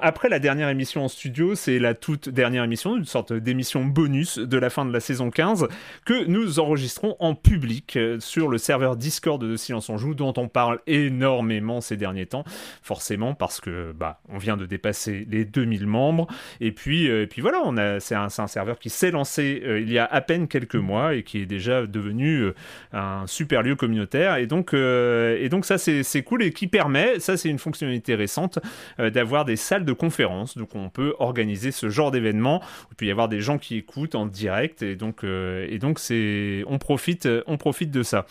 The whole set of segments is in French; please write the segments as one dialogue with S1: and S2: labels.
S1: Après la dernière émission en studio, c'est la toute dernière émission, une sorte d'émission bonus de la fin de la saison 15 que nous enregistrons en public euh, sur le serveur Discord de Silence en Joue dont on parle énormément ces derniers temps, forcément parce que bah on vient de dépasser les 2000 membres. Et puis euh, et puis voilà, c'est un, un serveur qui s'est lancé euh, il y a à peine quelques mois et qui est déjà devenu un super lieu communautaire. Et donc et donc ça c'est cool et qui permet, ça c'est une fonctionnalité récente d'avoir des salles de conférences. Donc on peut organiser ce genre d'événement. Il peut y avoir des gens qui écoutent en direct et donc euh, et donc c'est on profite on profite de ça.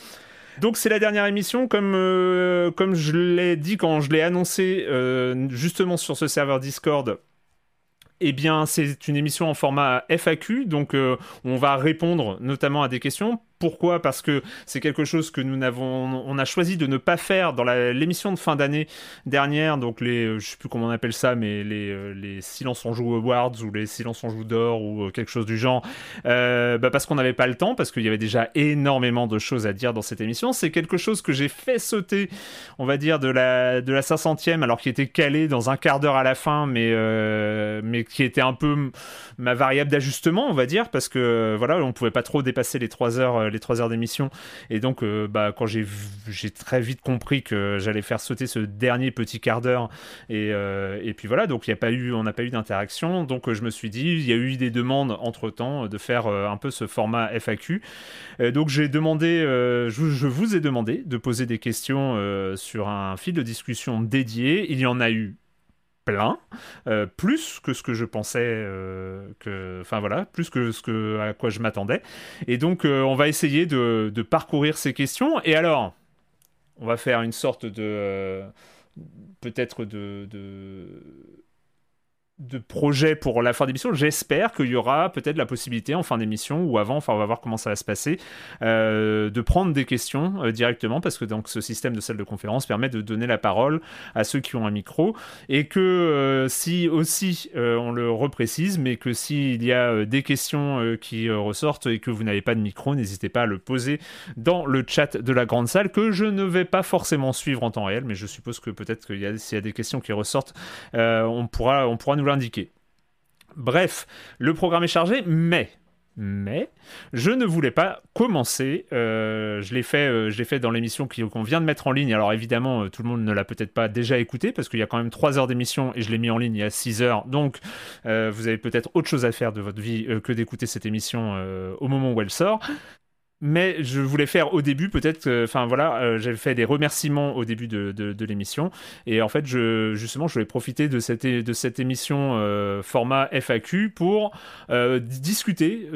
S1: Donc c'est la dernière émission, comme, euh, comme je l'ai dit quand je l'ai annoncé euh, justement sur ce serveur Discord. Eh bien, c'est une émission en format FAQ, donc euh, on va répondre notamment à des questions. Pourquoi Parce que c'est quelque chose que nous n'avons, on a choisi de ne pas faire dans l'émission de fin d'année dernière, donc les, euh, je sais plus comment on appelle ça, mais les, euh, les Silence en joue awards ou les Silence en joue d'or ou euh, quelque chose du genre, bah parce qu'on n'avait pas le temps, parce qu'il y avait déjà énormément de choses à dire dans cette émission. C'est quelque chose que j'ai fait sauter, on va dire de la de la 500e, alors qu'il était calé dans un quart d'heure à la fin, mais mais qui était un peu ma variable d'ajustement, on va dire, parce que voilà, on pouvait pas trop dépasser les trois heures, euh, les trois heures d'émission, et donc euh, bah quand j'ai très vite compris que j'allais faire sauter ce dernier petit quart d'heure, et euh, et puis voilà, donc il y a pas eu, on n'a pas eu d'interaction, donc je me suis dit, il y a eu des demandes entre temps de faire un peu ce format FAQ, donc j'ai demandé, je, vous ai demandé de poser des questions sur un fil de discussion dédié, il y en a eu plein, euh, plus que ce que je pensais euh, que, enfin voilà, plus que ce que à quoi je m'attendais. Et donc euh, on va essayer de, parcourir ces questions. Et alors, on va faire une sorte de peut-être de de projet pour la fin d'émission. J'espère qu'il y aura peut-être la possibilité en fin d'émission ou avant, enfin on va voir comment ça va se passer, euh, de prendre des questions euh, directement parce que donc ce système de salle de conférence permet de donner la parole à ceux qui ont un micro et que euh, si aussi on le reprécise, mais que s'il y a des questions qui ressortent et que vous n'avez pas de micro, n'hésitez pas à le poser dans le chat de la grande salle que je ne vais pas forcément suivre en temps réel, mais je suppose que peut-être qu'il y a s'il y a des questions qui ressortent, on pourra on pourra nous l'indiquer. Bref, le programme est chargé, mais mais je ne voulais pas commencer. euh, je l'ai fait, euh, je l'ai fait dans l'émission qu'on vient de mettre en ligne. Alors évidemment, euh, tout le monde ne l'a peut-être pas déjà écouté parce qu'il y a quand même 3 heures d'émission et je l'ai mis en ligne il y a 6 heures. Donc vous avez peut-être autre chose à faire de votre vie que d'écouter cette émission au moment où elle sort. Mais je voulais faire au début peut-être, enfin voilà, euh, j'avais fait des remerciements au début de, l'émission. Et en fait justement je voulais profiter de cette émission euh, format FAQ pour euh, discuter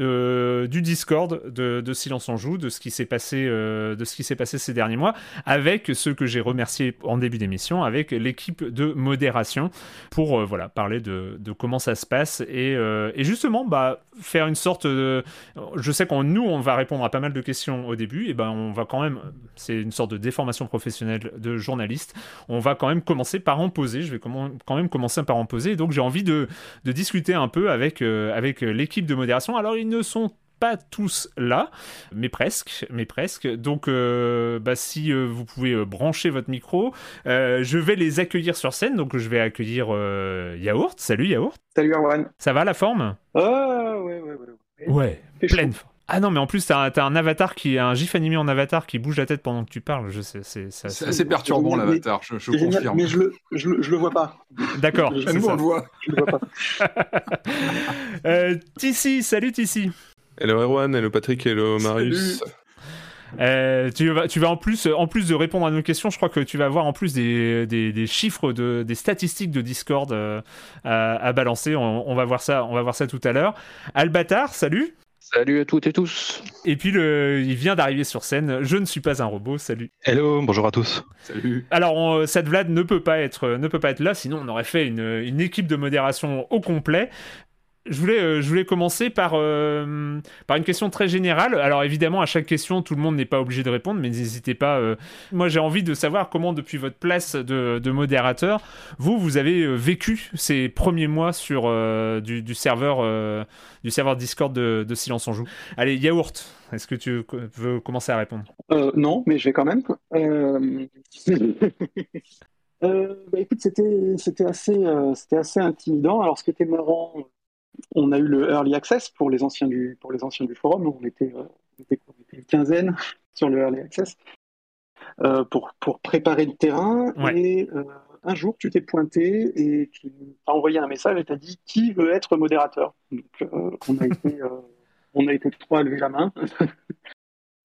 S1: du Discord de, Silence en joue, de ce qui s'est passé de ce qui s'est passé ces derniers mois avec ceux que j'ai remerciés en début d'émission, avec l'équipe de modération pour voilà parler de, comment ça se passe et, et justement bah faire une sorte de, je sais qu'on nous on va répondre à pas mal de questions au début, et ben on va quand même, c'est une sorte de déformation professionnelle de journaliste, on va quand même commencer par en poser, je vais quand même commencer par en poser, donc j'ai envie de, de, discuter un peu avec, euh, avec l'équipe de modération. Alors ils ne sont pas tous là, mais presque, mais presque. Donc, euh, bah, si euh, vous pouvez brancher votre micro, je vais les accueillir sur scène. Donc, je vais accueillir Yaourt. Salut Yaourt.
S2: Salut Arwan.
S1: Ça va la forme?
S2: Ah ouais, ouais, ouais.
S1: Ouais, pleine forme. Ah non, mais en plus, t'as as un avatar qui, un gif animé en avatar qui bouge la tête pendant que tu parles. Je sais, c'est
S3: assez, perturbant l'avatar. Je, je confirme.
S2: Mais je le, je, le vois pas.
S1: D'accord.
S3: Nous on le voit.
S2: Je le vois pas.
S1: euh, Tissi, salut Tissi.
S4: Hello Erwan, hello Patrick, hello Marius.
S1: Euh, tu, vas, tu vas en plus, en plus de répondre à nos questions, je crois que tu vas avoir en plus des, des, des chiffres, de, des statistiques de Discord euh, à, à, balancer. On, on, va voir ça, on va voir ça tout à l'heure. Albatar, salut.
S5: Salut à toutes et tous.
S1: Et puis le, il vient d'arriver sur scène. Je ne suis pas un robot. Salut.
S6: Hello, bonjour à tous.
S3: Salut.
S1: Alors on, Vlad ne peut pas être, ne peut pas être là, sinon on aurait fait une, une équipe de modération au complet je voulais, euh, je voulais commencer par, euh, par une question très générale. Alors évidemment, à chaque question, tout le monde n'est pas obligé de répondre, mais n'hésitez pas. Euh, moi, j'ai envie de savoir comment, depuis votre place de, de modérateur, vous, vous avez vécu ces premiers mois sur du, serveur, du serveur Discord de, Silence en Joue. Allez, Yaourt, est-ce que tu veux commencer à répondre?
S2: Non, mais je vais quand même. bah, écoute, c'était, c'était, assez, c'était assez intimidant. Alors, ce qui était marrant on a eu le early access pour les anciens du, pour les anciens du forum. On était, euh, une quinzaine sur le early access euh, pour, pour préparer le terrain. Et euh, un jour, tu t'es pointé et tu as envoyé un message et tu as dit qui veut être modérateur? Donc, on, a été, on a été trois à lever la main.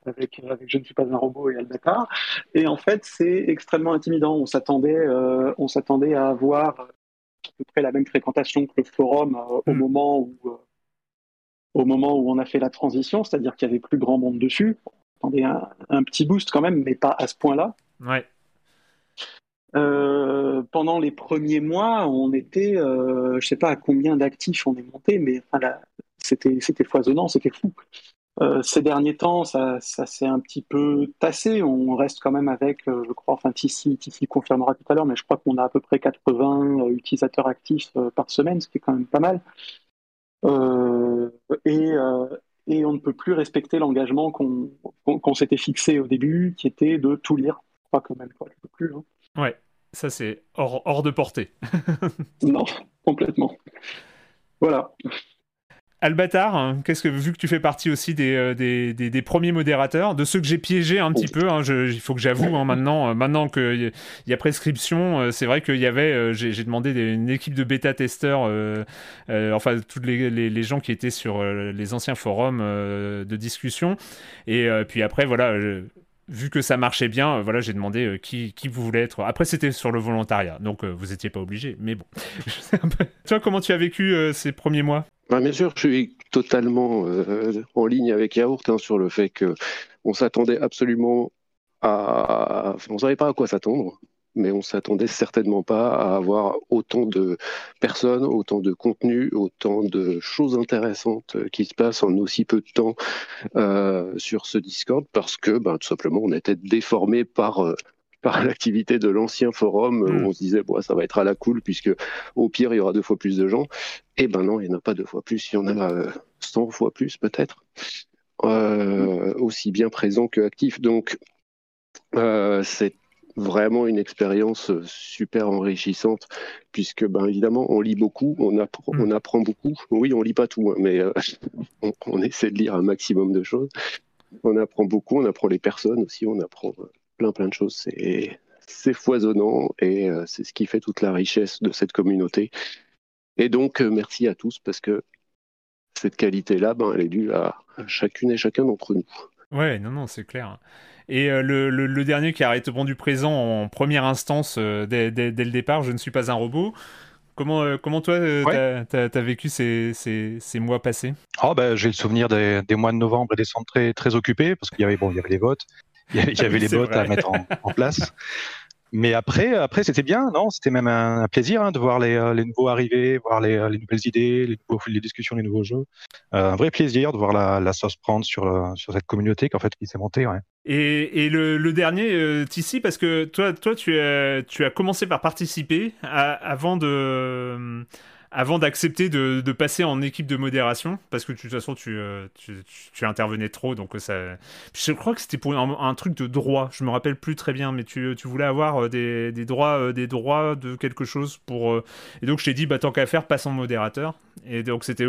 S2: Avec, avec, Je ne suis pas un robot et Albatar. Et en fait, c'est extrêmement intimidant. On s'attendait, on s'attendait à avoir à peu près la même fréquentation que le forum euh, au, hmm. moment où, euh, au moment où on a fait la transition, c'est-à-dire qu'il y avait plus grand monde dessus. On attendait un, petit boost quand même, mais pas à ce point-là.
S1: Ouais.
S2: Euh, pendant les premiers mois, on était, je ne sais pas à combien d'actifs on est monté, mais enfin, c'était foisonnant, c'était fou. Euh, ces derniers temps, ça, s'est un petit peu tassé. On reste quand même avec, euh, je crois, enfin, Tissi, confirmera tout à l'heure, mais je crois qu'on a à peu près 80 euh, utilisateurs actifs par semaine, ce qui est quand même pas mal. Et, et, on ne peut plus respecter l'engagement qu'on s'était fixé au début, qui était de tout lire. Je crois quand même quoi, je peux plus. Hein.
S1: Ouais, ça c'est hors, hors de portée.
S2: non, complètement. Voilà.
S1: Albatar, hein, qu'est-ce que vu que tu fais partie aussi euh, des, des, premiers modérateurs, de ceux que j'ai piégés un petit peu, hein, il faut que j'avoue hein, maintenant, euh, maintenant qu'il y a prescription, euh, c'est vrai qu'il y avait, j'ai demandé une équipe de bêta testeurs, enfin tous les, les, gens qui étaient sur les anciens forums de discussion, et puis après voilà vu que ça marchait bien, voilà, j'ai demandé qui, qui vous voulez être. Après, c'était sur le volontariat, donc vous n'étiez pas obligé, mais bon. Toi, comment tu as vécu ces premiers mois?
S5: Bah, bien sûr, je suis totalement euh, en ligne avec Yaourt hein, sur le fait que on s'attendait absolument à, on savait pas à quoi s'attendre, mais on s'attendait certainement pas à avoir autant de personnes, autant de contenu, autant de choses intéressantes qui se passent en aussi peu de temps euh, sur ce Discord, parce que, ben, tout simplement, on était déformé par euh, par l'activité de l'ancien forum. Où hmm. on se disait bon ça va être à la cool puisque au pire il y aura deux fois plus de gens. Et eh ben non il n'y en a pas deux fois plus. Il y en a 100 euh, fois plus peut-être. Euh, aussi bien présent que actif donc euh, c'est vraiment une expérience super enrichissante puisque ben évidemment on lit beaucoup on apprend hmm. on apprend beaucoup oui on lit pas tout hein, mais on, on, essaie de lire un maximum de choses on apprend beaucoup on apprend les personnes aussi on apprend plein plein de choses. C'est c'est foisonnant et euh, c'est ce qui fait toute la richesse de cette communauté. Et donc euh, merci à tous parce que cette qualité-là, ben, elle est due à, chacune et chacun d'entre nous.
S1: Ouais, non, non, c'est clair. Et le, le, dernier qui a répondu présent en première instance dès, dès, le départ, je ne suis pas un robot. Comment, euh, comment toi, euh, tu as, vécu ces, ces, ces, mois passés?
S6: Oh, ben, J'ai le souvenir des, des, mois de novembre et décembre très, très occupés, parce qu'il y avait, bon, il y avait les votes, il y avait, les votes à mettre en, en place. Mais après, après c'était bien, non? C'était même un, plaisir hein, de voir les, euh, les, nouveaux arriver, voir les, les nouvelles idées, les, nouveaux, les, discussions, les nouveaux jeux. Euh, un vrai plaisir de voir la, la sauce prendre sur, sur cette communauté en fait, qui s'est montée. Ouais.
S1: Et, et le, le, dernier, euh, Tissi, parce que toi, toi tu, as, tu as commencé par participer avant de avant d'accepter de, de, passer en équipe de modération, parce que de toute façon tu, euh, tu, tu, intervenais trop, donc ça. Je crois que c'était pour un, truc de droit, je me rappelle plus très bien, mais tu, tu voulais avoir euh, des, des droits, euh, des droits de quelque chose pour. Et donc je t'ai dit, bah tant qu'à faire, passe en modérateur. Et donc c'était.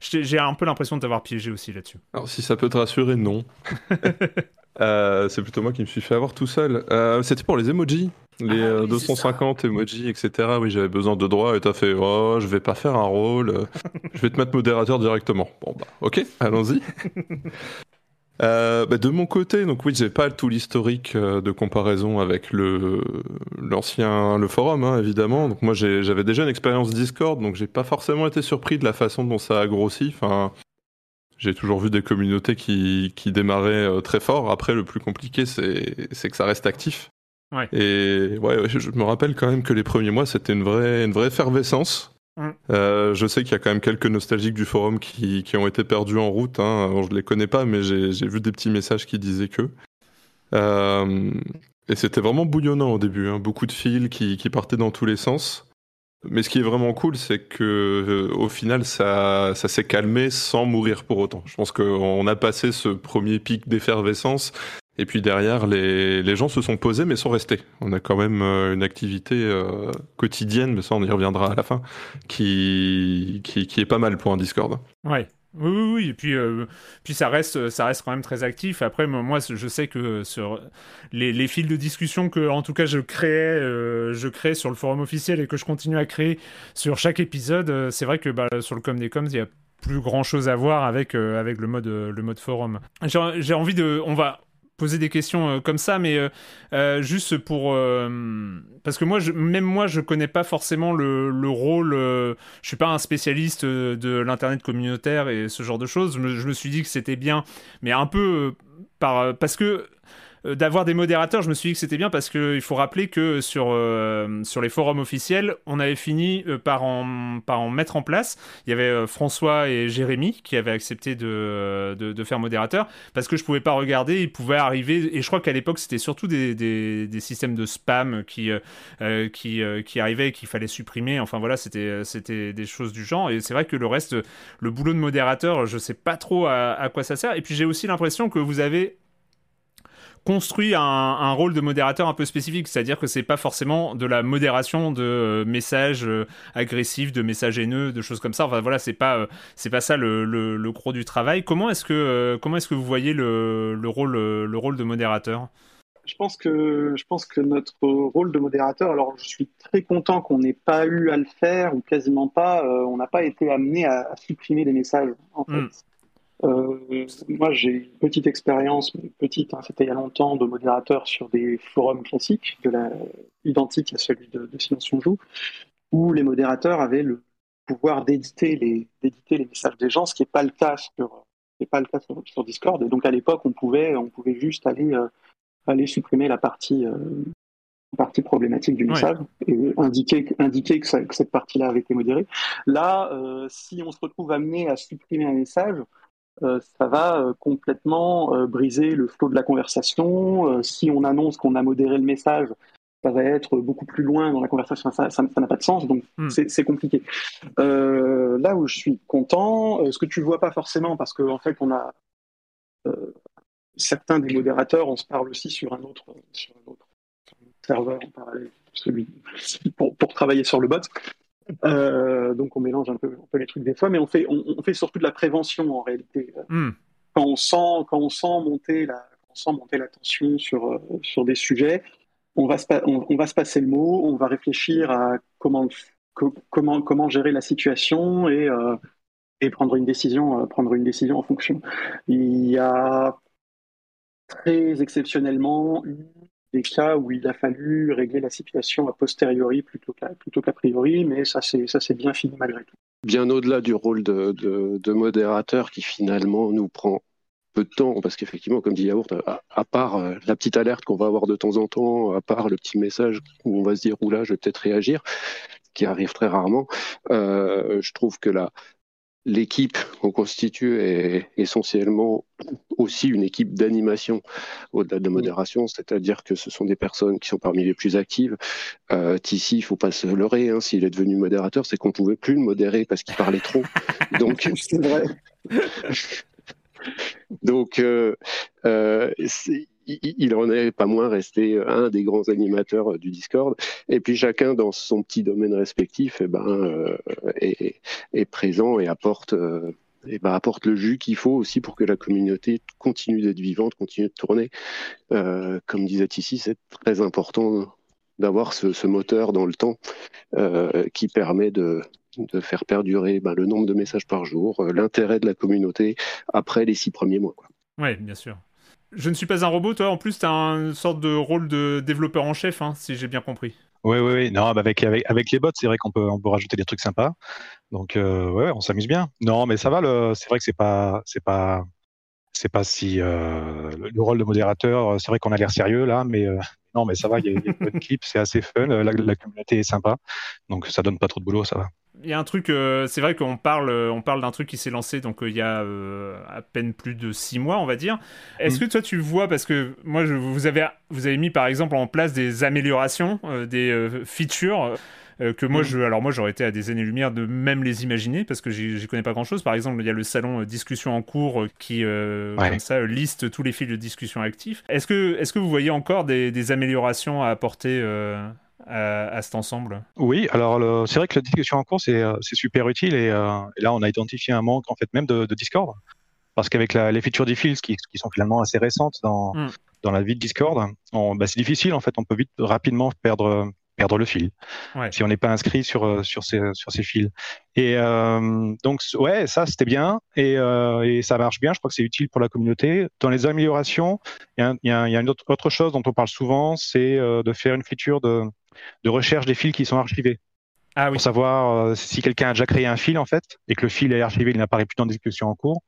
S1: J'ai un peu l'impression de t'avoir piégé aussi là-dessus.
S4: Alors si ça peut te rassurer, non. c'est plutôt moi qui me suis fait avoir tout seul. c'était pour les emojis. Les 250 ah euh, emojis, etc. Oui, j'avais besoin de droits et t'as fait Oh, je vais pas faire un rôle, euh, je vais te mettre modérateur directement. Bon, bah, ok, allons-y. Euh, bah, de mon côté, donc oui, j'ai pas tout l'historique de comparaison avec le l'ancien le forum, hein, évidemment. Donc moi, j'avais déjà une expérience Discord, donc j'ai pas forcément été surpris de la façon dont ça a grossi. Enfin, j'ai toujours vu des communautés qui, qui démarraient très fort. Après, le plus compliqué, c'est que ça reste actif. Et ouais, je me rappelle quand même que les premiers mois, c'était une vraie, une vraie effervescence. Mm. Euh, je sais qu'il y a quand même quelques nostalgiques du forum qui, qui ont été perdus en route. Hein. je les connais pas, mais j'ai vu des petits messages qui disaient que. Euh, et c'était vraiment bouillonnant au début. Hein. Beaucoup de fils qui, qui, partaient dans tous les sens. Mais ce qui est vraiment cool, c'est que euh, au final, ça, ça s'est calmé sans mourir pour autant. Je pense qu'on a passé ce premier pic d'effervescence et puis derrière, les, les, gens se sont posés mais sont restés. On a quand même euh, une activité euh, quotidienne, mais ça on y reviendra à la fin, qui, qui, qui est pas mal pour un Discord.
S1: Ouais. Oui, oui, oui, et puis, euh, puis ça, reste, ça reste quand même très actif. Après, moi, je sais que sur les, les fils de discussion que, en tout cas, je créais, je crée sur le forum officiel et que je continue à créer sur chaque épisode, c'est vrai que bah, sur le Com des Coms, il y a plus grand chose à voir avec, avec le, mode, le mode forum. J'ai envie de. On va, poser des questions euh, comme ça, mais euh, euh, juste pour parce que moi, je, même moi, je connais pas forcément le, le rôle. je suis pas un spécialiste de l'internet communautaire et ce genre de choses. Je me, je me suis dit que c'était bien, mais un peu par parce que d'avoir des modérateurs, je me suis dit que c'était bien parce qu'il faut rappeler que sur, euh, sur les forums officiels, on avait fini euh, par, en, par en mettre en place. Il y avait François et Jérémy qui avaient accepté de, de, faire modérateur parce que je pouvais pas regarder, ils pouvaient arriver, et je crois qu'à l'époque c'était surtout des, des, systèmes de spam qui, qui, qui arrivaient et qu'il fallait supprimer. Enfin voilà, c'était, des choses du genre. Et c'est vrai que le reste, le boulot de modérateur, je sais pas trop à quoi ça sert. Et puis j'ai aussi l'impression que vous avez construit un, rôle de modérateur un peu spécifique, c'est-à-dire que c'est pas forcément de la modération de euh, messages euh, agressifs, de messages haineux, de choses comme ça. Enfin voilà, c'est pas euh, c'est pas ça le, le, gros du travail. Comment est-ce que comment est-ce que vous voyez le, le rôle le rôle de modérateur?
S2: Je pense que je pense que notre rôle de modérateur, alors je suis très content qu'on n'ait pas eu à le faire ou quasiment pas. on n'a pas été amené à, supprimer des messages. En fait. Hmm. Euh, moi, j'ai une petite expérience, petite, hein, c'était il y a longtemps, de modérateur sur des forums classiques, de la, identique à celui de, de Silence on Joue, où les modérateurs avaient le pouvoir d'éditer les, messages des gens, ce qui n'est pas le cas sur, pas le cas sur, Discord. Et donc à l'époque, on pouvait, on pouvait juste aller, euh, aller supprimer la partie, euh, partie problématique du message et indiquer, indiquer que, que cette partie-là avait été modérée. Là, euh, si on se retrouve amené à supprimer un message, euh, ça va euh, complètement euh, briser le flot de la conversation. si on annonce qu'on a modéré le message, ça va être beaucoup plus loin dans la conversation, ça n'a pas de sens, donc hmm. c'est compliqué. là où je suis content, ce que tu vois pas forcément, parce qu'en en fait, on a certains des modérateurs, on se parle aussi sur un autre, sur un autre serveur en parallèle, celui, pour, pour travailler sur le bot. Euh, donc on mélange un peu, les trucs des fois, mais on fait, on, fait surtout de la prévention en réalité. Hmm. Quand on sent, quand on sent monter la, on sent monter la tension sur, euh, sur des sujets, on va, se, on, va se passer le mot, on va réfléchir à comment, comment, comment gérer la situation et, euh, et prendre une décision, prendre une décision en fonction. Il y a très exceptionnellement eu des cas où il a fallu régler la situation a posteriori plutôt plutôt qu'a priori, mais ça c'est bien fini malgré tout.
S5: Bien au-delà du rôle de, de, modérateur qui finalement nous prend peu de temps, parce qu'effectivement, comme dit Yaourt, à, part euh, la petite alerte qu'on va avoir de temps en temps, à part le petit message où on va se dire, oula, je vais peut-être réagir, qui arrive très rarement, euh, je trouve que la, l'équipe qu'on constitue est essentiellement aussi une équipe d'animation au-delà de modération, c'est-à-dire que ce sont des personnes qui sont parmi les plus actives. Euh, Tissi, il faut pas se leurrer, hein, s'il est devenu modérateur, c'est qu'on pouvait plus le modérer parce qu'il parlait trop. Donc c'est vrai. Donc euh, euh, il en est pas moins resté un des grands animateurs du Discord. Et puis chacun dans son petit domaine respectif eh ben, euh, est, présent et apporte, euh, ben, apporte le jus qu'il faut aussi pour que la communauté continue d'être vivante, continue de tourner. Euh, comme disait ici, c'est très important d'avoir ce, moteur dans le temps qui permet de, de faire perdurer ben, le nombre de messages par jour, l'intérêt de la communauté après les six premiers mois.
S1: Oui, bien sûr. Je ne suis pas un robot, toi. En plus, tu as une sorte de rôle de développeur en chef, hein, si j'ai bien compris.
S6: Oui, oui, oui. Non, bah, avec, les bots, c'est vrai qu'on peut, rajouter des trucs sympas. Donc, euh, ouais, on s'amuse bien. Non, mais ça va. C'est vrai que c'est pas, c'est pas, c'est pas si euh, le rôle de modérateur. C'est vrai qu'on a l'air sérieux là, mais euh, non, mais ça va. Il y a, y a une clip, c'est assez fun. La, la, communauté est sympa, donc ça donne pas trop de boulot, ça va
S1: il y a un truc, euh, c'est vrai qu'on parle, euh, on parle d'un truc qui s'est lancé donc euh, il y a à peine plus de six mois, on va dire. Est-ce mm. que toi tu vois, parce que moi je, vous avez, vous avez mis par exemple en place des améliorations, des features. Que moi, mm. je, alors moi, j'aurais été à des années-lumière de même les imaginer parce que j'y connais pas grand-chose. Par exemple, il y a le salon discussion en cours qui, comme ça, liste tous les fils de discussion actifs. Est-ce que, est-ce que vous voyez encore des, des améliorations à apporter à, cet ensemble?
S6: Oui, alors c'est vrai que la discussion en cours, c'est euh, super utile euh, et, là, on a identifié un manque en fait même de, Discord. Parce qu'avec les features diffuse qui, qui sont finalement assez récentes dans, dans la vie de Discord, bah, c'est difficile en fait, on peut vite rapidement perdre perdre le fil si on n'est pas inscrit sur euh, sur ces sur ces fils. Et donc ouais, ça c'était bien et, et, ça marche bien. Je crois que c'est utile pour la communauté. Dans les améliorations, il y a, y y a une autre, autre, chose dont on parle souvent, c'est de faire une feature de de recherche des fils qui sont archivés. Ah, oui. Pour savoir euh, si quelqu'un a déjà créé un fil en fait et que le fil est archivé, il n'apparaît plus dans discussion en cours,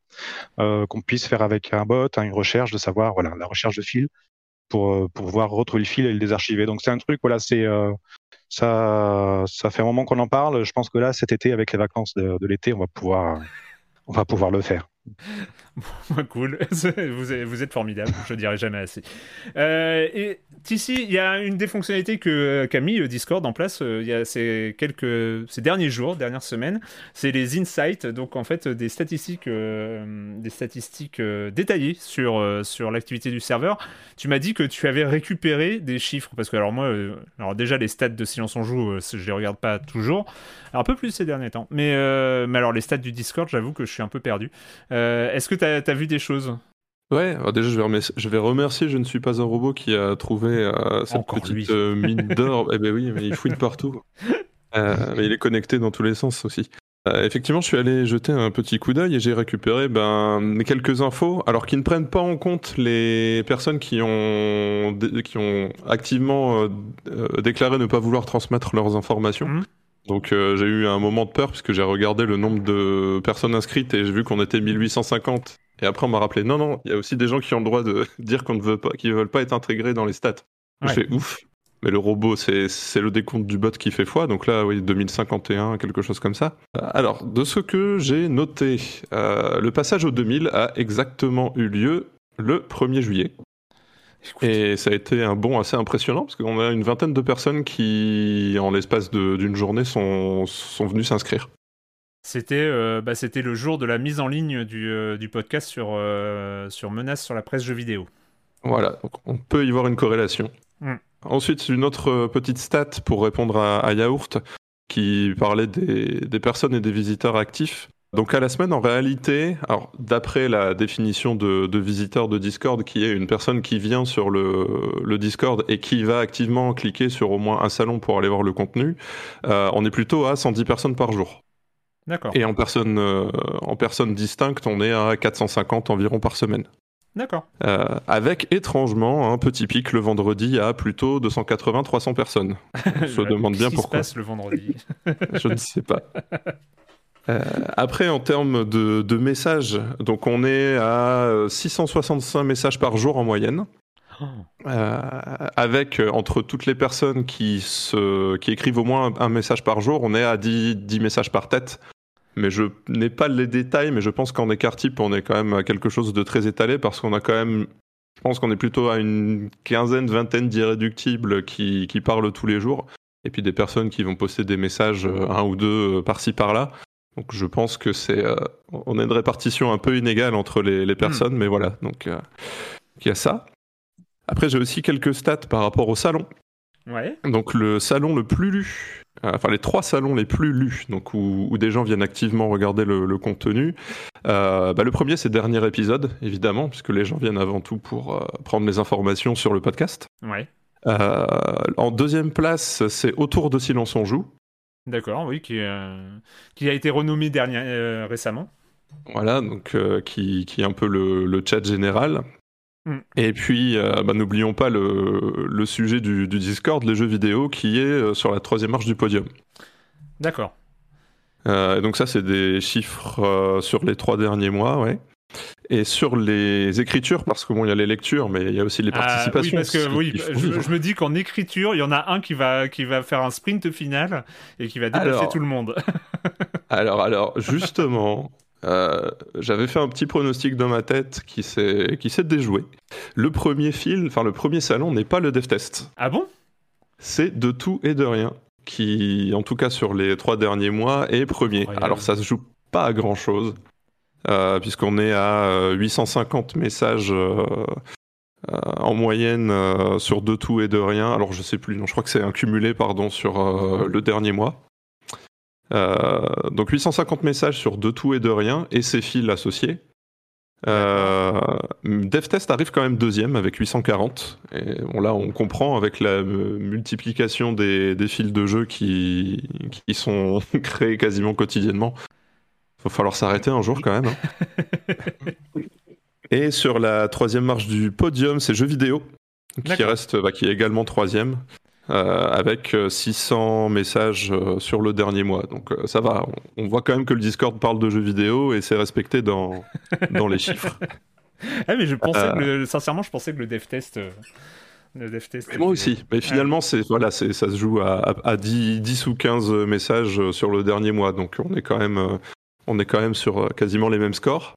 S6: euh, qu'on puisse faire avec un bot hein, une recherche de savoir voilà la recherche de fil pour euh, pour pouvoir retrouver le fil et le désarchiver. Donc c'est un truc voilà c'est ça ça fait un moment qu'on en parle. Je pense que là cet été avec les vacances de, de l'été on va pouvoir on va pouvoir le faire.
S1: cool, vous êtes, formidable, je dirais jamais assez. Euh, et ici, il y a une des fonctionnalités que qu'a mis Discord en place euh, il y a ces quelques ces derniers jours, dernières semaines, c'est les insights, donc en fait des statistiques, euh, des statistiques détaillées sur sur l'activité du serveur. Tu m'as dit que tu avais récupéré des chiffres parce que alors moi, alors déjà les stats de Silence on joue, je les regarde pas toujours, un peu plus ces derniers temps, mais mais alors les stats du Discord, j'avoue que je suis un peu perdu. Euh, est-ce que tu as, vu des choses
S4: Ouais, déjà je vais, remercier, je vais, remercier, je ne suis pas un robot qui a trouvé euh, cette petite euh, mine d'or. eh ben oui, mais il fouille partout. mais il est connecté dans tous les sens aussi. effectivement, je suis allé jeter un petit coup d'œil et j'ai récupéré ben, quelques infos, alors qui ne prennent pas en compte les personnes qui ont, qui ont activement déclaré ne pas vouloir transmettre leurs informations. Mmh. Donc euh, j'ai eu un moment de peur parce que j'ai regardé le nombre de personnes inscrites et j'ai vu qu'on était 1850. Et après on m'a rappelé non non, il y a aussi des gens qui ont le droit de dire qu'on ne veut pas, qui veulent pas être intégrés dans les stats. Je fais ouf. Mais le robot, c'est le décompte du bot qui fait foi. Donc là, oui, 2051, quelque chose comme ça. Euh, alors, de ce que j'ai noté, euh, le passage au 2000 a exactement eu lieu le 1er juillet. Et ça a été un bond assez impressionnant parce qu'on a une vingtaine de personnes qui, en l'espace d'une journée, sont, sont venues s'inscrire.
S1: C'était euh, bah, le jour de la mise en ligne du, euh, du podcast sur, euh, sur Menace sur la presse jeux vidéo.
S4: Voilà, donc on peut y voir une corrélation. Mm. Ensuite, une autre petite stat pour répondre à, à Yaourt qui parlait des, des personnes et des visiteurs actifs. Donc à la semaine, en réalité, alors d'après la définition de, de, visiteur de Discord, qui est une personne qui vient sur le, le, Discord et qui va activement cliquer sur au moins un salon pour aller voir le contenu, euh, on est plutôt à 110 personnes par jour.
S1: D'accord.
S4: Et en personne, euh, en personne distincte, on est à 450 environ par semaine.
S1: D'accord.
S4: avec étrangement un petit pic le vendredi à plutôt 280-300 personnes. On se demande bien pourquoi.
S1: Qu'est-ce qui se passe le vendredi
S4: Je ne sais pas. après, en termes de, de, messages, donc on est à 665 messages par jour en moyenne. Euh, avec euh, entre toutes les personnes qui, se, qui écrivent au moins un, message par jour, on est à 10, 10 messages par tête. Mais je n'ai pas les détails, mais je pense qu'en écart type, on est quand même à quelque chose de très étalé parce qu'on a quand même. Je pense qu'on est plutôt à une quinzaine, vingtaine d'irréductibles qui, qui parlent tous les jours. Et puis des personnes qui vont poster des messages, euh, un ou deux par-ci par-là. Donc je pense que c'est. on a une répartition un peu inégale entre les, les personnes, hmm. mais voilà. Donc il y a ça. Après, j'ai aussi quelques stats par rapport au salon.
S1: Ouais.
S4: Donc, le salon le plus lu, euh, enfin, les trois salons les plus lus, donc où, des gens viennent activement regarder le, contenu. Euh, bah, le premier, c'est dernier épisode, évidemment, puisque les gens viennent avant tout pour euh, prendre les informations sur le podcast.
S1: Ouais.
S4: en deuxième place, c'est Autour de Silence on joue.
S1: D'accord, oui, qui, qui, a été renommé dernier, récemment.
S4: Voilà, donc qui, qui, est un peu le, le chat général. Mm. Et puis, euh, bah, n'oublions pas le, sujet du, Discord, les jeux vidéo, qui est euh, sur la troisième marche du podium.
S1: D'accord.
S4: Euh, donc ça, c'est des chiffres sur les trois derniers mois, ouais. Et sur les écritures, parce que bon, il y a les lectures, mais il y a aussi les participations.
S1: oui, parce que oui, je, me dis qu'en écriture, il y en a un qui va, qui va faire un sprint final et qui va dépasser tout le monde.
S4: alors, alors, justement, euh, j'avais fait un petit pronostic dans ma tête qui s'est qui s'est déjoué. Le premier fil, enfin le premier salon n'est pas le dev test.
S1: Ah bon?
S4: C'est de tout et de rien qui, en tout cas sur les trois derniers mois, est premier. Alors ça se joue pas à grand chose euh, puisqu'on est à 850 euh, messages. en moyenne sur de tout et de rien. Alors je sais plus, non, je crois que c'est un cumulé pardon sur le dernier mois. Euh, donc 850 messages sur de tout et de rien et ses fils associés. Euh, DevTest arrive quand même deuxième avec 840. Et bon, là, on comprend avec la multiplication des, fils de jeu qui, qui sont créés quasiment quotidiennement. Il va falloir s'arrêter un jour quand même. Hein. et sur la troisième marche du podium, c'est jeux vidéo, qui, reste, bah, qui est également troisième. Euh, avec 600 euh, messages euh, sur le dernier mois. Donc ça va, on, voit quand même que le Discord parle de jeux vidéo et c'est respecté dans, dans les chiffres.
S1: Ah, mais je pensais que sincèrement, je pensais que le dev test. Le dev test
S4: moi aussi, mais finalement, c'est voilà, ça se joue à, à 10, 10, ou 15 messages sur le dernier mois, donc on est quand même, on est quand même sur quasiment les mêmes scores.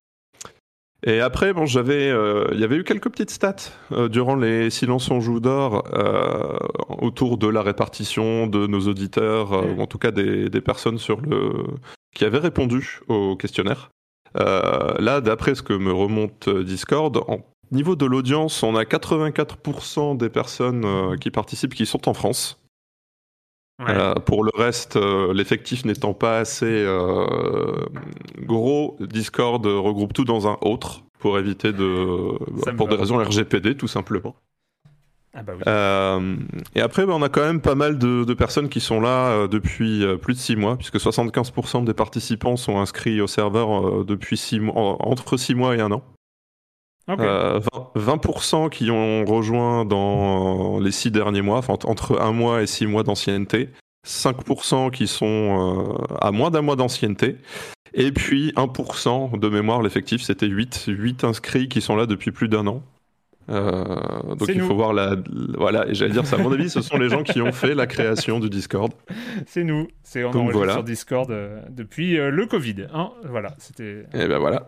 S4: Et après, bon, j'avais, euh, il y avait eu quelques petites stats euh, durant les silences on joue d'or euh, autour de la répartition de nos auditeurs, ou en tout cas des, des, personnes sur le qui avaient répondu au questionnaire. là, d'après ce que me remonte Discord, en niveau de l'audience, on a 84% des personnes qui participent qui sont en France. Euh, pour le reste, euh, l'effectif n'étant pas assez euh, gros, Discord regroupe tout dans un autre pour éviter de. Bah, pour des raisons RGPD, tout simplement.
S1: Ah bah oui.
S4: et après, bah, on a quand même pas mal de, personnes qui sont là depuis plus de 6 mois, puisque 75% des participants sont inscrits au serveur depuis six mois, entre 6 mois et 1 an. 20%, euh, qui ont rejoint dans les six derniers mois, enfin, entre un mois et six mois d'ancienneté. 5% qui sont euh, à moins d'un mois d'ancienneté. Et puis 1% de mémoire, l'effectif c'était 8. 8 inscrits qui sont là depuis plus d'un an. Euh, donc il faut voir la. Voilà, et j'allais dire, ça, à mon avis, ce sont les gens qui ont fait la création du Discord.
S1: C'est nous, c'est on enregistre sur Discord depuis le Covid. Hein voilà, c'était.
S4: Et ben voilà.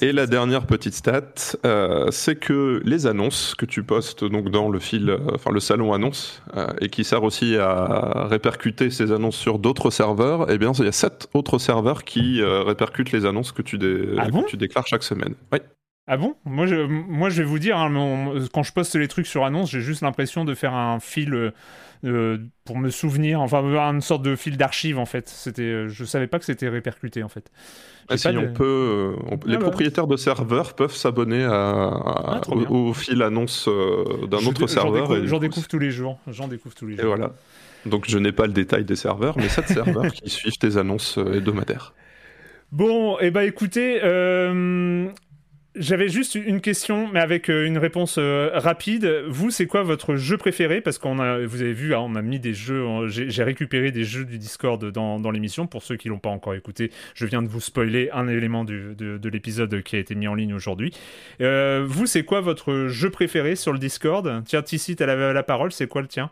S4: Et la dernière petite stat, euh, c'est que les annonces que tu postes donc dans le fil, euh, enfin le salon annonce, euh, et qui sert aussi à répercuter ces annonces sur d'autres serveurs, eh bien il y a sept autres serveurs qui répercutent les annonces que tu,
S1: ah
S4: tu déclares chaque semaine. Oui.
S1: Ah bon? Moi je, moi je vais vous dire, hein, quand je poste les trucs sur annonce, j'ai juste l'impression de faire un fil pour me souvenir, enfin une sorte de fil d'archive en fait. C'était, je savais pas que c'était répercuté en fait.
S4: Ah, si on peut, euh, les ah, bah. propriétaires de serveurs peuvent s'abonner à, au, fil annonce euh, d'un autre serveur.
S1: J'en découvre, tous les jours. J'en découvre tous les jours.
S4: Et voilà. Donc je n'ai pas le détail des serveurs, mais sept serveurs qui suivent tes annonces euh, hebdomadaires.
S1: Bon, et eh bah écoutez, J'avais juste une question, mais avec euh, une réponse euh, rapide. Vous, c'est quoi votre jeu préféré? Parce qu'on a, vous avez vu, hein, on a mis des jeux, j'ai récupéré des jeux du Discord dans, dans l'émission. Pour ceux qui l'ont pas encore écouté, je viens de vous spoiler un élément de, de l'épisode qui a été mis en ligne aujourd'hui. Euh, vous, c'est quoi votre jeu préféré sur le Discord? Tiens, Tissi, tu as la, la parole, c'est quoi le tien?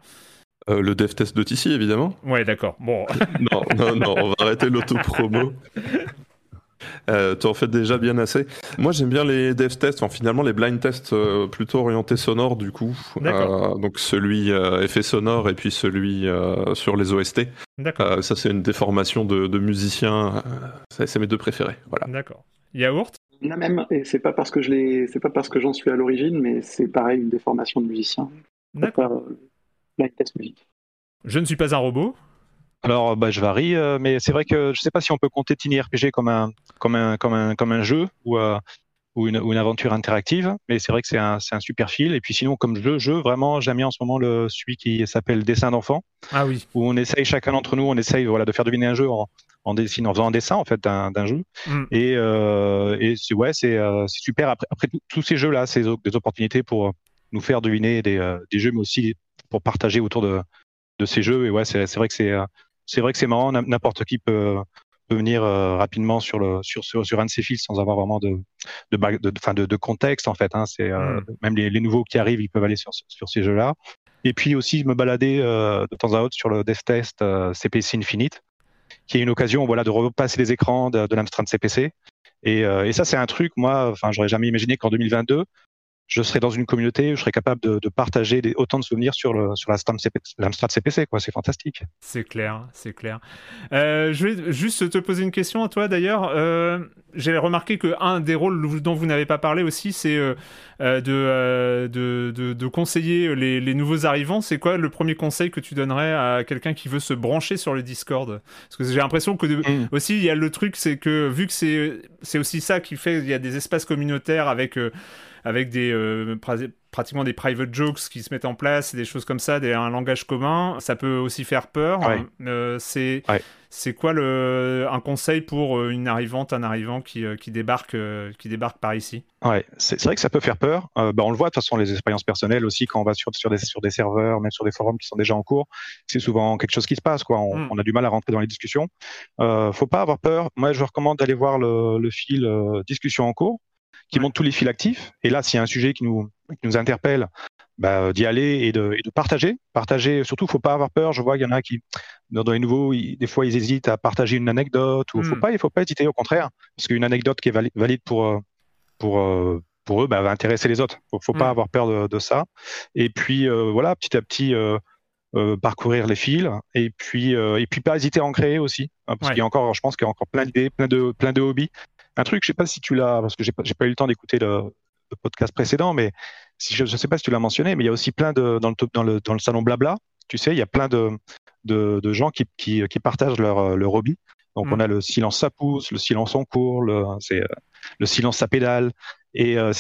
S4: Le dev test de Tissi, évidemment.
S1: Ouais, d'accord. Bon.
S4: non, non, non, on va arrêter l'auto-promo. Euh, tu en fais déjà bien assez. Moi, j'aime bien les dev tests, enfin, finalement les blind tests euh, plutôt orientés sonore du coup. Euh, donc celui effet sonore et puis celui sur les OST. D'accord. ça, c'est une déformation de, de musiciens. c'est mes deux préférés. Voilà.
S1: D'accord. Yaourt?
S2: La même, et c'est pas parce que je l'ai, c'est pas parce que j'en suis à l'origine, mais c'est pareil, une déformation de musicien. D'accord. Blind test musique.
S1: Je ne suis pas un robot.
S6: Alors, bah, je varie, euh, mais c'est vrai que je ne sais pas si on peut compter Tiny RPG comme un, comme un, comme un, comme un jeu ou, euh, ou, une, ou, une, aventure interactive, mais c'est vrai que c'est un, un, super fil. Et puis sinon, comme jeu, jeu vraiment, j'aime bien en ce moment le, celui qui s'appelle Dessin d'enfant,
S1: ah oui.
S6: où on essaye chacun d'entre nous, on essaye voilà, de faire deviner un jeu en, en, dessin, en faisant un dessin en fait d'un jeu. Mm. Et, euh, et ouais, c'est super. Après, après tous ces jeux-là, c'est des opportunités pour nous faire deviner des, euh, des jeux, mais aussi pour partager autour de, de ces jeux. Et ouais, c'est vrai que c'est c'est vrai que c'est marrant, n'importe qui peut, peut venir euh, rapidement sur, le, sur, sur, sur, un de ces fils sans avoir vraiment de, de, de, de, de contexte en fait. Hein. C'est euh, hmm. même les, les, nouveaux qui arrivent, ils peuvent aller sur, sur ces jeux-là. Et puis aussi me balader euh, de temps à autre sur le Death Test CPC Infinite, qui est une occasion voilà de repasser les écrans de, l'Amstrad CPC. Et, et ça c'est un truc moi, enfin j'aurais jamais imaginé qu'en 2022 je serais dans une communauté je serais capable de, partager autant de souvenirs sur, le, sur l'Amstrad CPC. Quoi. C'est fantastique.
S1: C'est clair, c'est clair. Euh, je vais juste te poser une question à toi d'ailleurs. Euh, j'ai remarqué qu'un des rôles dont vous n'avez pas parlé aussi, c'est euh, de, de, de, conseiller les, les, nouveaux arrivants. C'est quoi le premier conseil que tu donnerais à quelqu'un qui veut se brancher sur le Discord? Parce que j'ai l'impression que mm. aussi, il y a le truc, c'est que vu que c'est aussi ça qui fait, il y a des espaces communautaires avec avec des euh, pratiquement des private jokes qui se mettent en place, des choses comme ça, des, un langage commun. Ça peut aussi faire peur. Euh, c'est c'est quoi le, un conseil pour euh, une arrivante, un arrivant qui, qui, débarque, qui débarque par ici?
S6: Ouais, c'est vrai que ça peut faire peur. bah, on le voit de toute façon les expériences personnelles aussi quand on va sur, sur, des, sur des serveurs, même sur des forums qui sont déjà en cours. C'est souvent quelque chose qui se passe. Quoi. On, hmm. on, a du mal à rentrer dans les discussions. Euh, faut pas avoir peur. Moi, je recommande d'aller voir le, le fil discussion en cours qui montre tous les fils actifs. Et là, s'il y a un sujet qui nous, qui nous interpelle, bah, d'y aller et de, et de, partager. Partager, surtout, faut pas avoir peur. Je vois qu'il y en a qui, dans, les nouveaux, des fois, ils hésitent à partager une anecdote. Ou faut hmm. pas, il faut pas hésiter. Au contraire, parce qu'une anecdote qui est valide pour euh, pour euh, pour eux, bah, va intéresser les autres. Faut, faut pas hmm. avoir peur de, de, ça. Et puis euh, voilà, petit à petit. parcourir les fils et puis et puis pas hésiter à en créer aussi hein, parce qu'il y a encore je pense qu'il y a encore plein d'idées plein de plein de hobbies un truc, je sais pas si tu l'as, parce que j'ai pas, pas eu le temps d'écouter le, podcast précédent, mais si je, ne sais pas si tu l'as mentionné, mais il y a aussi plein de dans le dans le dans le salon Blabla, tu sais, il y a plein de de, de gens qui, qui, qui partagent leur leur hobby. Donc on mm. a le silence ça pousse, le silence en cours, le c'est le silence ça pédale. Et euh,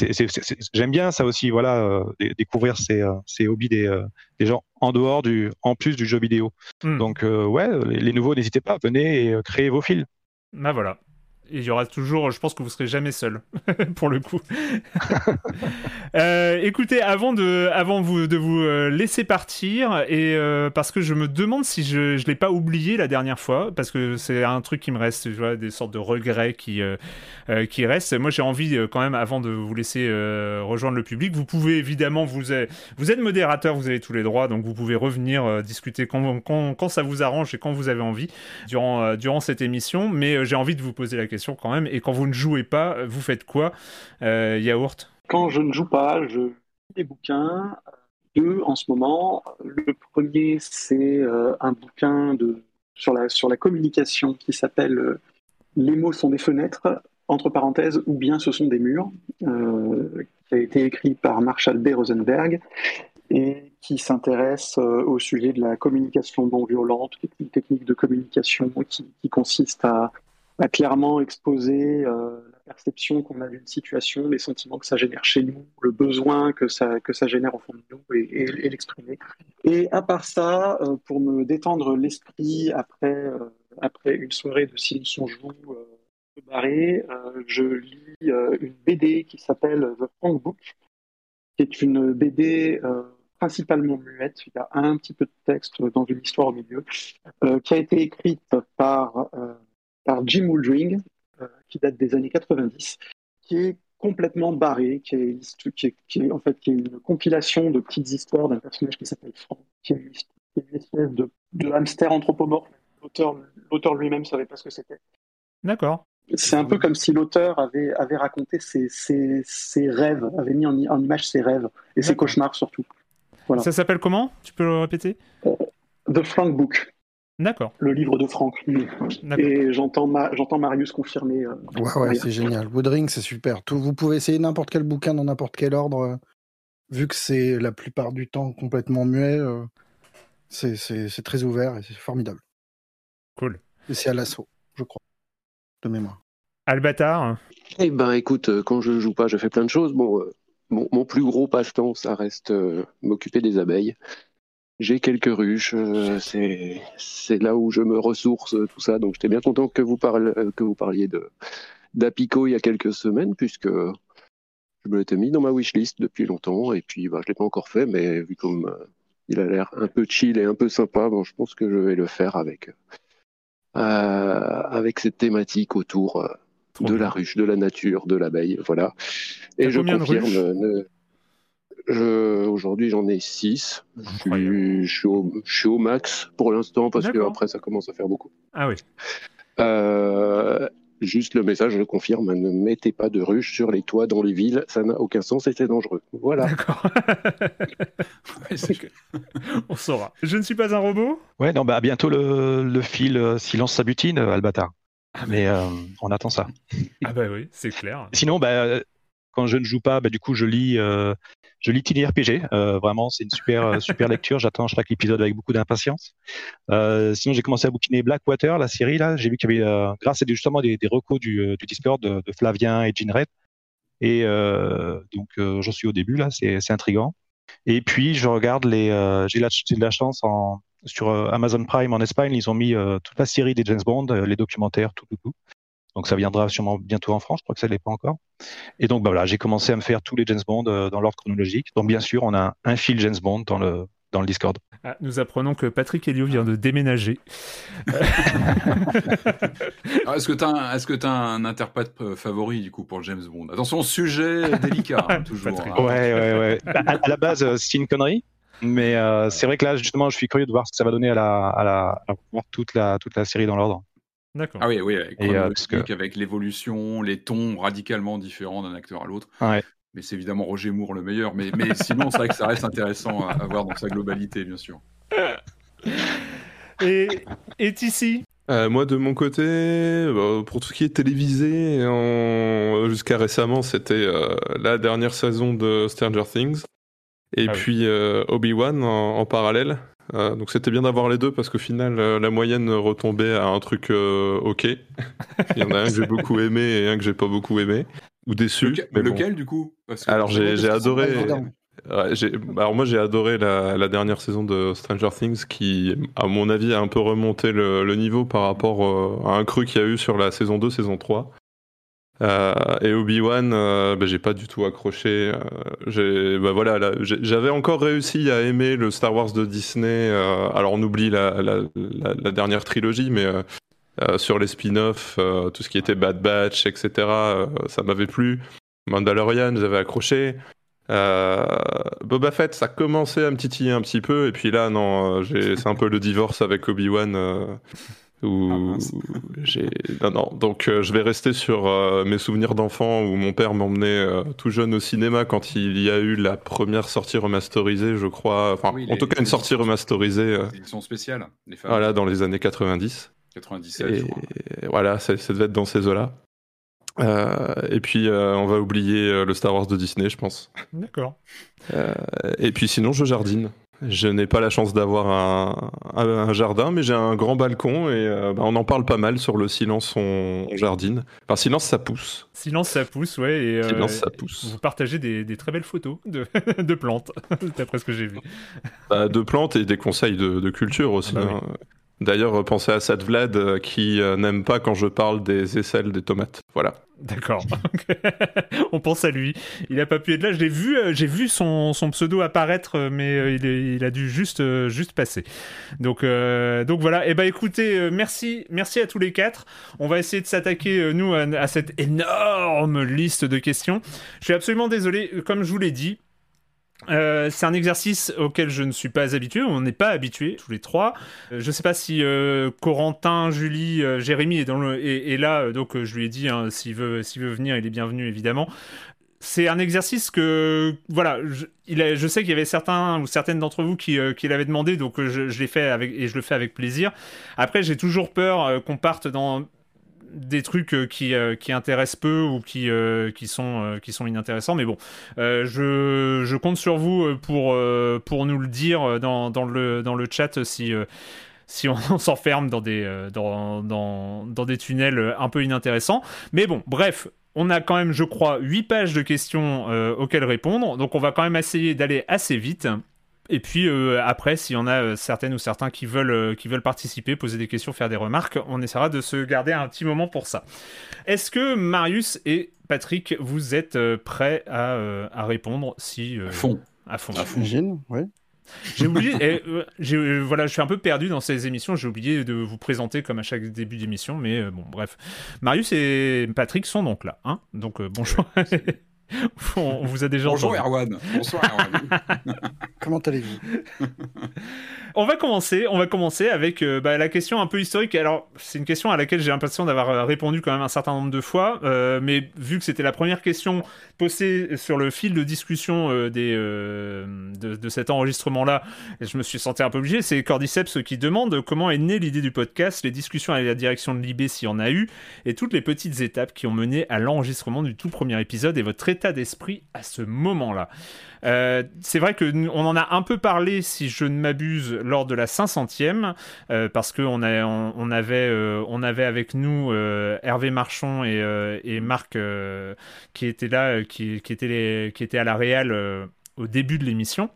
S6: j'aime bien ça aussi, voilà, euh, découvrir ces, euh, ces hobbies des, des gens en dehors du, en plus du jeu vidéo. Mm. Donc ouais, les, les nouveaux, n'hésitez pas, venez et créez vos fils.
S1: Ben voilà, il y aura toujours, je pense que vous serez jamais seul, pour le coup. euh, écoutez, avant de, avant vous, de vous euh, laisser partir, et euh, parce que je me demande si je ne l'ai pas oublié la dernière fois, parce que c'est un truc qui me reste, tu vois, des sortes de regrets qui, euh, qui restent. Moi, j'ai envie quand même, avant de vous laisser rejoindre le public, vous pouvez évidemment, vous êtes, vous êtes modérateur, vous avez tous les droits, donc vous pouvez revenir discuter quand, quand, quand, ça vous arrange et quand vous avez envie durant, durant cette émission, mais j'ai envie de vous poser la question quand même. Et quand vous ne jouez pas, vous faites quoi, euh, Yaourt?
S2: Quand je ne joue pas, je lis des bouquins. Deux en ce moment. Le premier, c'est euh, un bouquin de, sur, la, sur la communication qui s'appelle euh, Les mots sont des fenêtres, entre parenthèses, ou bien ce sont des murs, qui a été écrit par Marshall B. Rosenberg et qui s'intéresse au sujet de la communication non violente, une technique de communication qui, qui consiste à clairement exposé euh, la perception qu'on a d'une situation, les sentiments que ça génère chez nous, le besoin que ça, que ça génère au fond de nous et, l'exprimer. Et à part ça, euh, pour me détendre l'esprit après, euh, après une soirée de silence on joue, barré, je lis une BD qui s'appelle The Frank Book, qui est une BD principalement muette. Il y a un petit peu de texte dans une histoire au milieu, qui a été écrite par, par Jim Wooldring, qui date des années 90, qui est complètement barré, qui est, en fait qui est une compilation de petites histoires d'un personnage qui s'appelle Frank, qui est, une espèce de, hamster anthropomorphe. L'auteur lui-même ne savait pas ce que c'était.
S1: D'accord.
S2: C'est un peu comme si l'auteur avait, avait raconté ses, ses, rêves, avait mis en, image ses rêves et ses cauchemars surtout.
S1: Voilà. Ça s'appelle comment? Tu peux le répéter?
S2: Euh, The Frank Book.
S1: D'accord.
S2: Le livre de Franck. Et j'entends Marius confirmer. Euh,
S7: ouais, ouais, c'est génial. Woodring, c'est super. vous pouvez essayer n'importe quel bouquin dans n'importe quel ordre. Euh, vu que c'est la plupart du temps complètement muet, euh, c'est très ouvert et c'est formidable.
S1: Cool.
S7: Et c'est à l'assaut, je crois, de mémoire.
S1: Albatar
S5: Eh ben, écoute, quand je joue pas, je fais plein de choses. Bon, mon, plus gros passe-temps, ça reste m'occuper des abeilles. J'ai quelques ruches, euh, c'est là où je me ressource, tout ça. Donc j'étais bien content que vous, euh, que vous parliez d'Apico il y a quelques semaines, puisque je me l'étais mis dans ma wishlist depuis longtemps, et puis bah, je ne l'ai pas encore fait, mais vu comme euh, il a l'air un peu chill et un peu sympa, bon, je pense que je vais le faire avec, avec cette thématique autour de la ruche, de la nature, de l'abeille, voilà. Et je confirme. Aujourd'hui, j'en ai 6. Je, suis au, max pour l'instant parce que après, ça commence à faire beaucoup.
S1: Ah oui.
S5: Euh, juste le message, je confirme, ne mettez pas de ruches sur les toits dans les villes, ça n'a aucun sens et c'est dangereux. Voilà.
S1: D'accord. On saura. Je ne suis pas un robot
S6: Ouais, non, bah bientôt le, le fil euh, Silence Sabutine, euh, Albatar. Ah, mais on attend ça.
S1: Ah bah oui, c'est clair.
S6: Sinon, bah, quand je ne joue pas, bah, du coup, je lis je lis Tiny RPG. Euh, vraiment, c'est une super euh, super lecture. J'attends chaque épisode avec beaucoup d'impatience. Euh, sinon, j'ai commencé à bouquiner Blackwater, la série là. J'ai vu qu'il y avait, grâce à justement des, des recos du, du Discord de, Flavien et Jean Red. Et donc, j'en suis au début là. C'est intrigant. Et puis, je regarde les. j'ai la, de la chance en sur Amazon Prime en Espagne, ils ont mis toute la série des James Bond, les documentaires, tout, tout, tout. Donc ça viendra sûrement bientôt en France, je crois que ça ne l'est pas encore. Et donc bah, voilà, j'ai commencé à me faire tous les James Bond euh, dans l'ordre chronologique. Donc bien sûr, on a un fil James Bond dans le, dans le Discord.
S1: Ah, nous apprenons que Patrick Helio vient de déménager.
S3: est-ce que tu as, est as, un interprète favori du coup pour James Bond? Attention, sujet délicat, hein, toujours.
S6: Hein. Ouais, ouais, ouais. À, la base, euh, c'est une connerie. Mais euh, c'est vrai que là, justement, je suis curieux de voir ce que ça va donner à la, à la, toute, la, toute la série dans l'ordre.
S3: D'accord. Ah oui, oui, avec, euh, avec l'évolution, les tons radicalement différents d'un acteur à l'autre. Mais c'est évidemment Roger Moore le meilleur. Mais, mais sinon, c'est vrai que ça reste intéressant à, voir dans sa globalité, bien sûr.
S1: Et, et ici
S4: euh, moi, de mon côté, bah, pour tout ce qui est télévisé, jusqu'à récemment, c'était euh, la dernière saison de Stranger Things. Et ah puis Obi-Wan en, parallèle. Euh, donc c'était bien d'avoir les deux parce qu'au final euh, la moyenne retombait à un truc euh, ok. Il y en a un que j'ai beaucoup aimé et un que j'ai pas beaucoup aimé ou déçu.
S3: lequel du coup?
S4: Alors j'ai adoré. alors moi j'ai adoré la, dernière saison de Stranger Things qui à mon avis a un peu remonté le, le niveau par rapport à un cru qu'il y a eu sur la saison 2, saison 3. Euh, et Obi-Wan, euh, bah, j'ai pas du tout accroché. Euh, bah, voilà, j'avais encore réussi à aimer le Star Wars de Disney. alors on oublie la, dernière trilogie, mais sur les spin-offs, tout ce qui était Bad Batch, etc., ça m'avait plu. Mandalorian, j'avais accroché. Boba Fett, ça commençait à me titiller un petit peu, et puis là, non, c'est un peu le divorce avec Obi-Wan. Ou ah, j'ai non non. Donc euh, je vais rester sur euh, mes souvenirs d'enfant où mon père m'emmenait euh, tout jeune au cinéma quand il y a eu la première sortie remasterisée je crois. Enfin en tout cas une sortie remasterisée
S3: édition spéciale
S4: les voilà dans les années 90
S3: 97
S4: et, voilà ça, ça, devait être dans ces eaux là et puis on va oublier le Star Wars de Disney je pense.
S1: D'accord.
S4: Et puis sinon je jardine je n'ai pas la chance d'avoir un, jardin, mais j'ai un grand balcon et euh, bah, on en parle pas mal sur le silence on, jardine. Enfin, silence ça pousse.
S1: Silence ça pousse, ouais. Et,
S4: euh, silence ça pousse.
S1: Vous partagez des, très belles photos de, de plantes, d'après ce que j'ai vu.
S4: Bah, de plantes et des conseils de, culture aussi. Bah hein. D'ailleurs, pensez à Sad Vlad qui n'aime pas quand je parle des aisselles des tomates. Voilà.
S1: D'accord. On pense à lui. Il a pas pu être là. J'ai vu, j'ai vu son, pseudo apparaître, mais il, a dû juste, passer. Donc, donc voilà. Et eh ben écoutez, merci, merci à tous les quatre. On va essayer de s'attaquer nous à, à, cette énorme liste de questions. Je suis absolument désolé. Comme je vous l'ai dit, euh, c'est un exercice auquel je ne suis pas habitué, on n'est pas habitué tous les trois. Euh, je ne sais pas si euh, Corentin, Julie, Jérémy est, là, donc je lui ai dit hein, s'il veut, venir, il est bienvenu évidemment. C'est un exercice que, voilà, je, il je sais qu'il y avait certains ou certaines d'entre vous qui, l'avaient demandé, donc je, l'ai fait et je le fais avec plaisir. Après, j'ai toujours peur qu'on parte dans des trucs euh, qui, euh, qui intéressent peu ou qui, euh, qui, sont, qui sont inintéressants. Mais bon, je, je, compte sur vous pour, pour nous le dire dans, dans, le, dans le chat si si on s'enferme dans des, dans, dans, dans, des tunnels un peu inintéressants. Mais bon, bref, on a quand même, je crois, 8 pages de questions auxquelles répondre. Donc on va quand même essayer d'aller assez vite. Et puis euh, après, s'il y en a euh, certaines ou certains qui veulent, euh, qui veulent participer, poser des questions, faire des remarques, on essaiera de se garder un petit moment pour ça. Est-ce que Marius et Patrick, vous êtes prêts à, à, répondre si
S3: à fond,
S1: à fond,
S7: à fond. ouais.
S1: J'ai oublié, et, voilà, je suis un peu perdu dans ces émissions. J'ai oublié de vous présenter comme à chaque début d'émission, mais bon, bref. Marius et Patrick sont donc là, hein Donc bonjour. on vous a déjà
S3: Bonjour Erwan. Bonsoir Erwan.
S7: Comment allez-vous?
S1: On va commencer. On va commencer avec euh, bah, la question un peu historique. Alors, c'est une question à laquelle j'ai l'impression d'avoir euh, répondu quand même un certain nombre de fois, euh, mais vu que c'était la première question posée sur le fil de discussion des, de, cet enregistrement-là, je me suis senti un peu obligé. C'est Cordyceps qui demande comment est née l'idée du podcast, les discussions avec la direction de l'IB s'il y en a eu, et toutes les petites étapes qui ont mené à l'enregistrement du tout premier épisode et votre état d'esprit à ce moment-là. Euh, c'est vrai que on en a un peu parlé, si je ne m'abuse, lors de la 500e, euh, parce qu'on on, on, avait, euh, on avait avec nous Hervé Marchand et, Marc qui étaient là, qui étaient à la Réal au début de l'émission.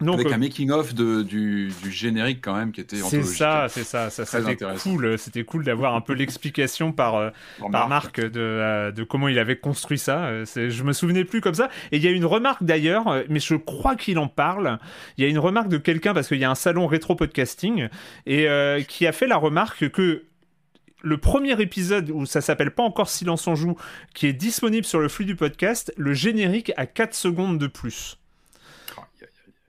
S3: Donc, Avec un making of de, du, du, générique quand même qui était
S1: C'est ça, c'est ça, ça c'était cool. C'était cool d'avoir un peu l'explication par euh, par Marc de, euh, de comment il avait construit ça. Euh, je me souvenais plus comme ça. Et il y a une remarque d'ailleurs, mais je crois qu'il en parle. Il y a une remarque de quelqu'un parce qu'il y a un salon rétro podcasting et qui a fait la remarque que le premier épisode où ça s'appelle pas encore Silence en joue, qui est disponible sur le flux du podcast, le générique a 4 secondes de plus.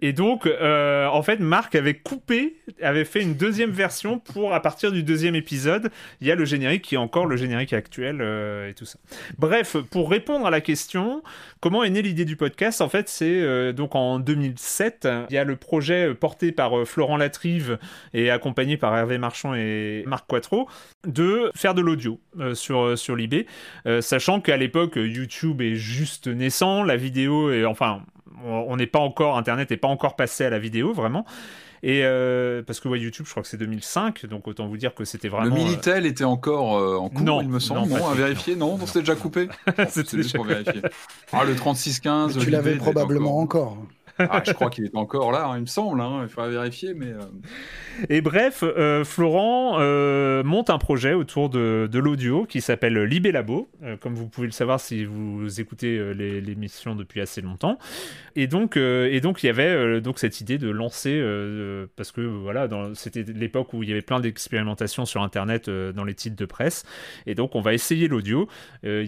S1: Et donc, euh, en fait, Marc avait coupé, avait fait une deuxième version pour, à partir du deuxième épisode, il y a le générique qui est encore le générique actuel euh, et tout ça. Bref, pour répondre à la question, comment est née l'idée du podcast? En fait, c'est euh, donc en 2007, il y a le projet porté par Florent Latrive et accompagné par Hervé Marchand et Marc Quattro de faire de l'audio sur, sur l'IB, sachant qu'à l'époque, YouTube est juste naissant, la vidéo est, enfin, on n'est pas encore, Internet n'est pas encore passé à la vidéo vraiment. Et euh, parce que ouais, YouTube, je crois que c'est 2005, donc autant vous dire que c'était vraiment.
S3: Le Minitel était encore euh, en cours, non, il me semble. Non, à vérifier, non, c'était déjà coupé. c'était déjà pour vérifier. Ah, le 3615.
S7: tu l'avais probablement encore.
S3: Ah, je crois qu'il est encore là, hein, il me semble. Hein, il faudrait vérifier, mais. Euh.
S1: Et bref, euh, Florent euh, monte un projet autour de, de l'audio qui s'appelle Libé Labo, comme vous pouvez le savoir si vous écoutez l'émission depuis assez longtemps. Et donc, et donc il y avait donc cette idée de lancer, parce que voilà, c'était l'époque où il y avait plein d'expérimentations sur Internet dans les titres de presse. Et donc, on va essayer l'audio. il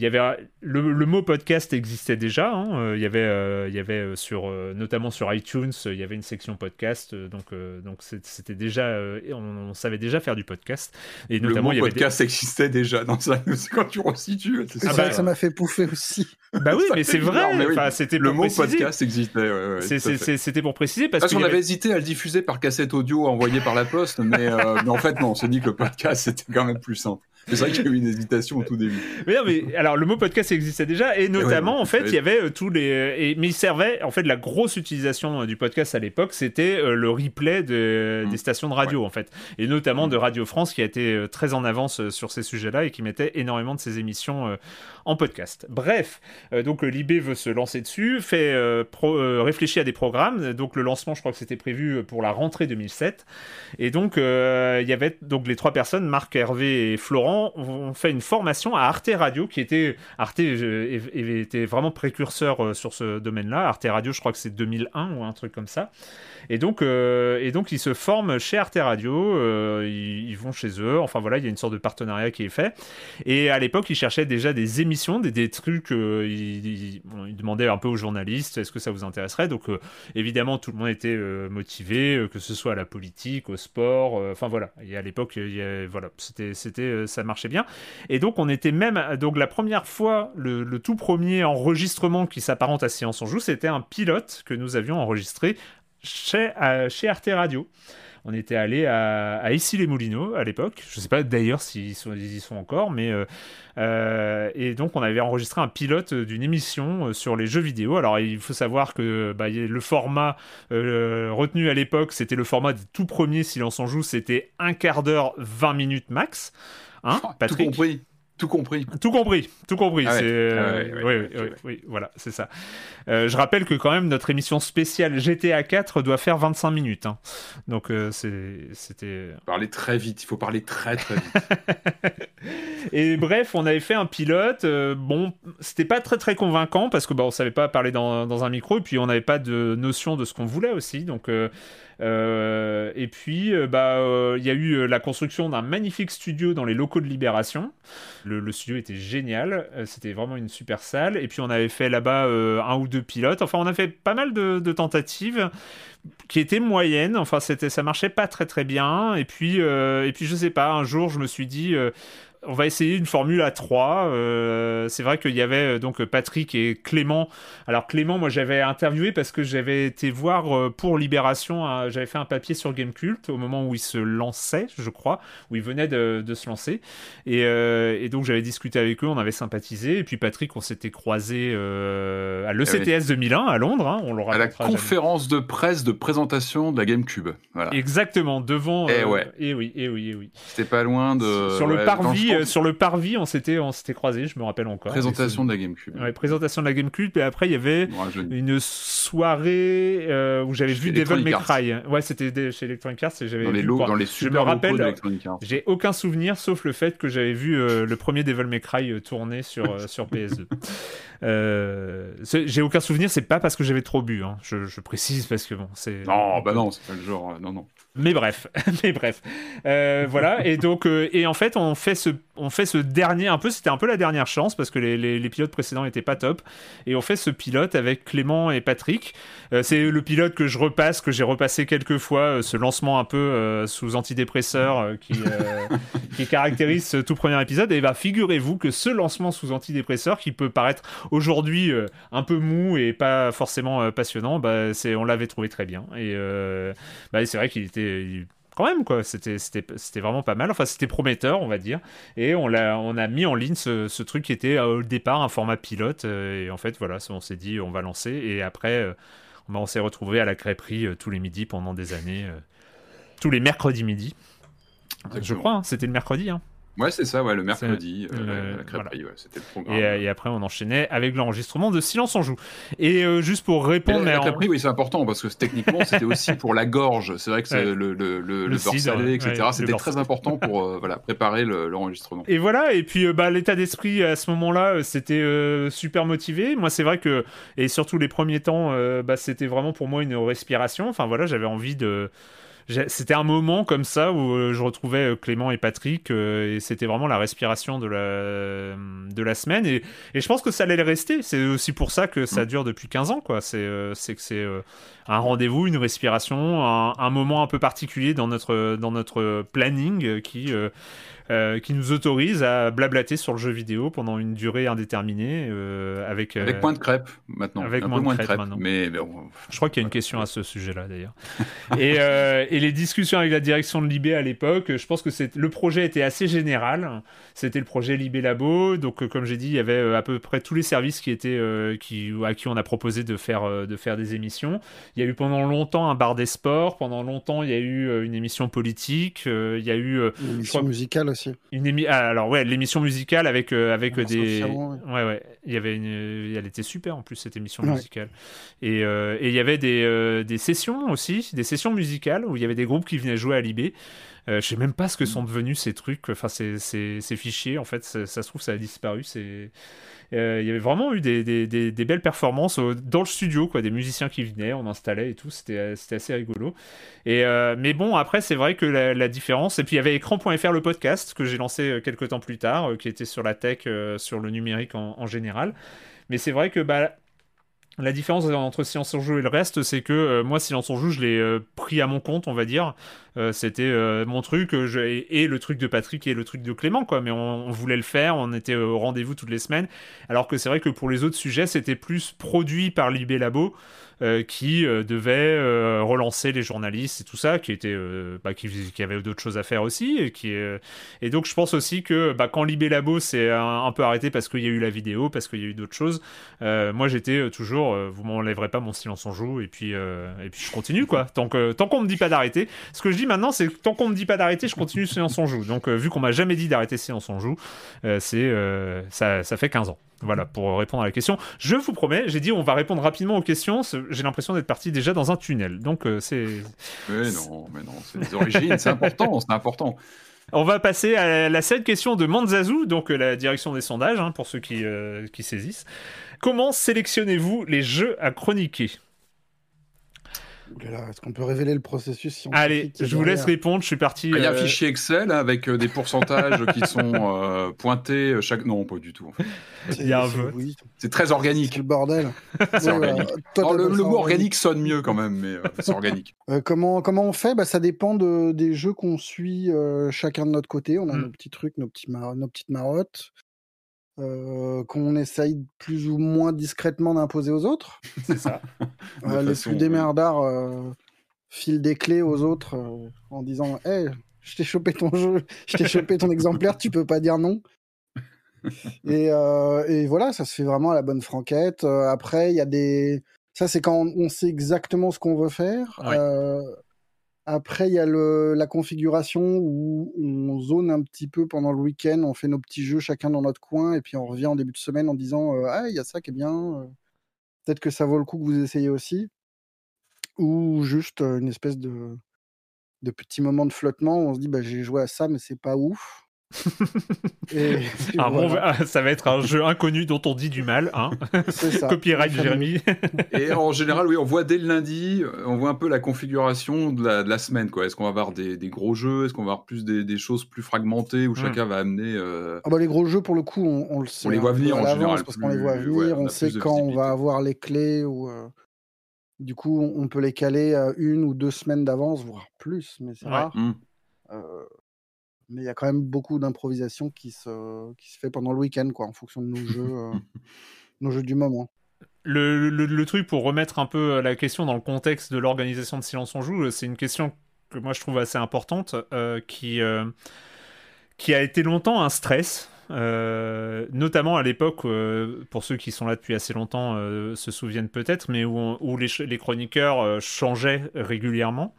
S1: le, mot podcast existait déjà. Hein, il y avait, il y avait sur notamment sur iTunes, il y avait une section podcast, euh, donc euh, donc c'était déjà, euh, on, savait déjà faire du podcast.
S3: Et notamment, le mot il y podcast existait déjà dans ça. quand tu resitues.
S7: C'est ah bah, ça m'a fait pouffer aussi.
S1: Bah oui, mais c'est vrai. c'était
S3: le mot podcast existait.
S1: c'était pour préciser parce,
S3: qu'on avait... hésité à le diffuser par cassette audio envoyée par la poste, mais, mais en fait non, on s'est dit que le podcast c'était quand même plus simple. C'est vrai qu'il y a eu une hésitation au tout début.
S1: Mais non, mais alors le mot podcast existait déjà et notamment en fait il y avait tous les et, mais il servait en fait la grosse utilisation du podcast à l'époque c'était le replay de, mmh. des stations de radio en fait et notamment de mmh. Radio France qui a été très en avance sur ces sujets-là et qui mettait énormément de ses émissions en podcast. Bref, donc l'IB veut se lancer dessus, fait réfléchir à des programmes. Donc le lancement, je crois que c'était prévu pour la rentrée 2007. Et donc il y avait donc les trois personnes, Marc, Hervé et Florent, ont fait une formation à Arte Radio qui était Arte était vraiment précurseur sur ce domaine-là. Arte Radio, je crois que c'est 2001 ou un truc comme ça. Et donc, euh, et donc ils se forment chez Arte Radio, euh, ils, vont chez eux, enfin voilà, il y a une sorte de partenariat qui est fait. Et à l'époque, ils cherchaient déjà des émissions, des, trucs, euh, ils, demandaient un peu aux journalistes, est-ce que ça vous intéresserait? Donc évidemment, tout le monde était motivé, que ce soit à la politique, au sport, enfin voilà. Et à l'époque, voilà, c'était, c'était, ça marchait bien. Et donc on était même, donc la première fois, le, tout premier enregistrement qui s'apparente à Science on Joue, c'était un pilote que nous avions enregistré chez Arte Radio. On était allé à, à Issy-les-Moulineaux à l'époque. Je ne sais pas d'ailleurs s'ils y sont encore, mais. Euh, euh, et donc, on avait enregistré un pilote d'une émission euh, sur les jeux vidéo. Alors, il faut savoir que bah, le format retenu à l'époque, c'était le format du tout premier Silence en Joue, c'était un quart d'heure, 20 minutes max. Hein,
S3: Patrick? Tout compris. Tout compris.
S1: Tout compris, tout compris. Ah oui, oui, oui, voilà, c'est ça. Euh, je rappelle que quand même notre émission spéciale GTA 4 doit faire 25 minutes. Hein. Donc euh, c'était.
S3: Parler très vite, il faut parler très très vite.
S1: Et bref, on avait fait un pilote. Euh, bon, c'était pas très très convaincant parce que bah, on savait pas parler dans, dans un micro et puis on n'avait pas de notion de ce qu'on voulait aussi. Donc euh, et puis, euh, bah, euh, il y a eu la construction d'un magnifique studio dans les locaux de Libération. Le, studio était génial, c'était vraiment une super salle. Et puis, on avait fait là-bas un ou deux pilotes. Enfin, on a fait pas mal de, tentatives qui étaient moyennes. Enfin, c'était, ça marchait pas très très bien. Et puis, et puis, je sais pas. Un jour, je me suis dit on va essayer une formule à 3. Euh, c'est vrai qu'il y avait euh, donc Patrick et Clément. Alors Clément, moi j'avais interviewé parce que j'avais été voir euh, pour Libération, j'avais fait un papier sur Gamecult au moment où il se lançait, je crois, où il venait de, se lancer. Et, donc j'avais discuté avec eux, on avait sympathisé. Et puis Patrick, on s'était croisé à l'ECTS 2001 à Londres. Hein, on
S3: à la conférence de presse de présentation de la GameCube. Voilà.
S1: Exactement, devant.
S3: Et ouais.
S1: Et oui, et oui, et oui.
S3: C'était pas loin de.
S1: Sur le parvis euh, sur le parvis, on s'était, on s'était croisés, je me rappelle encore.
S3: Présentation de la GameCube.
S1: Ouais, présentation de la GameCube. Et après, il y avait une soirée euh, où j'avais vu Devil May Cry. Ouais, c'était chez Electronic Arts. J'avais
S3: dans, les dans les super je me rappelle,
S1: j'ai aucun souvenir sauf le fait que j'avais vu euh, le premier Devil May Cry tourner sur, sur PS2. j'ai aucun souvenir, c'est pas parce que j'avais trop bu. Hein. Je, précise parce que bon, c'est.
S3: Non, bah non, c'est pas le genre. non, non.
S1: Mais bref, mais bref, voilà. Et donc, et en fait, on fait ce on fait ce dernier, un peu, c'était un peu la dernière chance parce que les, pilotes précédents n'étaient pas top. Et on fait ce pilote avec Clément et Patrick. Euh, c'est le pilote que je repasse, que j'ai repassé quelques fois, euh, ce lancement un peu euh, sous antidépresseur qui, qui caractérise ce tout premier épisode. Et bah, figurez-vous que ce lancement sous antidépresseur, qui peut paraître aujourd'hui un peu mou et pas forcément passionnant, bah, on l'avait trouvé très bien. Et bah, c'est vrai qu'il était quand même quoi. C'était c'était vraiment pas mal. Enfin c'était prometteur on va dire. Et on l'a on a mis en ligne ce, ce, truc qui était euh, au départ un format pilote euh, et en fait voilà on s'est dit on va lancer. Et après euh, on s'est retrouvé à la crêperie tous les midis pendant des années tous les mercredis midi. Je crois hein, c'était le mercredi hein.
S3: Ouais, c'est ça, ouais, le mercredi, euh, la, crêperie, ouais, c'était le programme.
S1: Et, et, après, on enchaînait avec l'enregistrement de Silence en joue. Et euh, juste pour répondre.
S3: Mais la, crêperie, oui, c'est important parce que techniquement, c'était aussi pour la gorge. C'est vrai que le, le, le, le, beurre salé, etc. c'était très important pour euh, voilà, préparer l'enregistrement.
S1: et voilà, et puis bah, l'état d'esprit à ce moment-là, c'était super motivé. Moi, c'est vrai que, et surtout les premiers temps, bah, c'était vraiment pour moi une respiration. Enfin voilà, j'avais envie de c'était un moment comme ça où euh, je retrouvais euh, Clément et Patrick euh, et c'était vraiment la respiration de la, de la semaine et, et je pense que ça allait le rester. C'est aussi pour ça que ça mm. dure depuis 15 ans, quoi. C'est que c'est un rendez-vous, une respiration, un, un, moment un peu particulier dans notre, dans notre planning qui euh, qui nous autorise à blablater sur le jeu vidéo pendant une durée indéterminée euh, avec
S3: avec moins de crêpes maintenant.
S1: avec moins, de crêpes, maintenant.
S3: mais
S1: je crois qu'il y a une question à ce sujet-là d'ailleurs. Et, et, les discussions avec la direction de Libé à l'époque je pense que c'est le projet était assez général. C'était le projet Libé Labo. Donc comme j'ai dit il y avait à peu près tous les services qui étaient qui à qui on a proposé de faire de faire des émissions. Il y a eu pendant longtemps un bar des sports. Pendant longtemps il y a eu une émission politique. Il y a eu
S7: une émission musicale aussi.
S1: Une émi... Ah, alors ouais, l'émission musicale avec euh, avec des. ouais. ouais il y avait une. Elle était super en plus cette émission musicale. Et, euh, et il y avait des, euh, des sessions aussi, des sessions musicales où il y avait des groupes qui venaient jouer à Libé. Euh, je sais même pas ce que sont devenus ces trucs, enfin ces, ces, ces fichiers. En fait, ça, se trouve ça a disparu. C'est euh, il y avait vraiment eu des, des, des, belles performances dans le studio, quoi, des musiciens qui venaient, on installait et tout, c'était assez rigolo. Et, euh, mais bon, après, c'est vrai que la, différence, et puis il y avait écran.fr, le podcast, que j'ai lancé euh, quelques temps plus tard, qui était sur la tech, sur le numérique en, en général. Mais c'est vrai que bah, la différence entre Silence en Joue et le reste, c'est que euh, moi, Silence en Joue, je l'ai euh, pris à mon compte, on va dire. Euh, c'était mon truc, et, le truc de Patrick et le truc de Clément, quoi. Mais on, voulait le faire, on était au rendez-vous toutes les semaines. Alors que c'est vrai que pour les autres sujets, c'était plus produit par Libé Labo. Euh, qui euh, devait euh, relancer les journalistes et tout ça, qui était bah, qui, avait d'autres choses à faire aussi, et donc je pense aussi que bah, quand Libé Labo s'est un, peu arrêté parce qu'il y a eu la vidéo, parce qu'il y a eu d'autres choses, moi j'étais toujours, vous m'enlèverez pas mon silence en joue, et puis et puis je continue quoi, tant que tant qu'on me dit pas d'arrêter. Ce que je dis maintenant, c'est tant qu'on me dit pas d'arrêter, je continue silence en joue. Donc vu qu'on m'a jamais dit d'arrêter silence en joue, c'est ça fait 15 ans. Voilà, pour répondre à la question. Je vous promets, j'ai dit on va répondre rapidement aux questions. J'ai l'impression d'être parti déjà dans un tunnel. Donc euh, c'est.
S3: Mais non, mais non, c'est les origines, c'est important, c'est important.
S1: On va passer à la seule question de Manzazou, donc euh, la direction des sondages, hein, pour ceux qui, euh, qui saisissent. Comment sélectionnez-vous les jeux à chroniquer?
S7: Est-ce qu'on peut révéler le processus
S1: Allez, je vous laisse répondre. Je suis parti.
S3: Il y a un euh, fichier Excel avec euh, des pourcentages qui sont euh, pointés chaque. Non, pas du tout.
S1: Il y a un
S3: C'est très organique.
S7: C'est le bordel.
S3: c'est organique. le, mot organique sonne mieux quand même, mais c'est organique.
S7: comment, comment on fait? Bah, Ça dépend de, des jeux qu'on suit chacun de notre côté. On a mm. nos petits trucs, nos, petits nos petites marottes. Euh, qu'on essaye plus ou moins discrètement d'imposer aux autres.
S1: C'est ça.
S7: euh, les plus démerdards euh, filent des clés aux autres euh, en disant Hé, je t'ai chopé ton jeu, je t'ai chopé ton exemplaire, tu peux pas dire non. et, et, voilà, ça se fait vraiment à la bonne franquette. après, il y a des. Ça, c'est quand on, sait exactement ce qu'on veut faire. Après, il y a la configuration où on zone un petit peu pendant le week-end, on fait nos petits jeux chacun dans notre coin, et puis on revient en début de semaine en disant euh, Ah, il y a ça qui est bien, euh, peut-être que ça vaut le coup que vous essayez aussi. Ou juste euh, une espèce de, de petit moment de flottement où on se dit bah, J'ai joué à ça, mais c'est pas ouf.
S1: Ah, ça va être un jeu inconnu dont on dit du mal, hein Copyright Jérémy.
S3: et en général, oui, on voit dès le lundi, on voit un peu la configuration de la, semaine. Quoi. Est-ce qu'on va avoir des, gros jeux? Est-ce qu'on va avoir plus des, choses plus fragmentées où hmm. chacun va amener euh,
S7: ah bah, Les gros jeux, pour le coup, on, le sait.
S3: On les voit venir en général.
S7: Parce qu'on les voit venir, on, sait quand on va avoir les clés. Ou, euh, Du coup, on peut les caler une ou deux semaines d'avance, voire plus, mais c'est rare. Hmm. Euh, mais il y a quand même beaucoup d'improvisation qui se, qui se fait pendant le week-end, quoi, en fonction de nos jeux, euh, nos jeux du moment.
S1: Le, le, truc pour remettre un peu euh, la question dans le contexte de l'organisation de Silence on Joue, euh, c'est une question que moi je trouve assez importante, qui, qui a été longtemps un stress. notamment à l'époque, pour ceux qui sont là depuis assez longtemps se souviennent peut-être, mais où, où les, les, chroniqueurs changeaient régulièrement.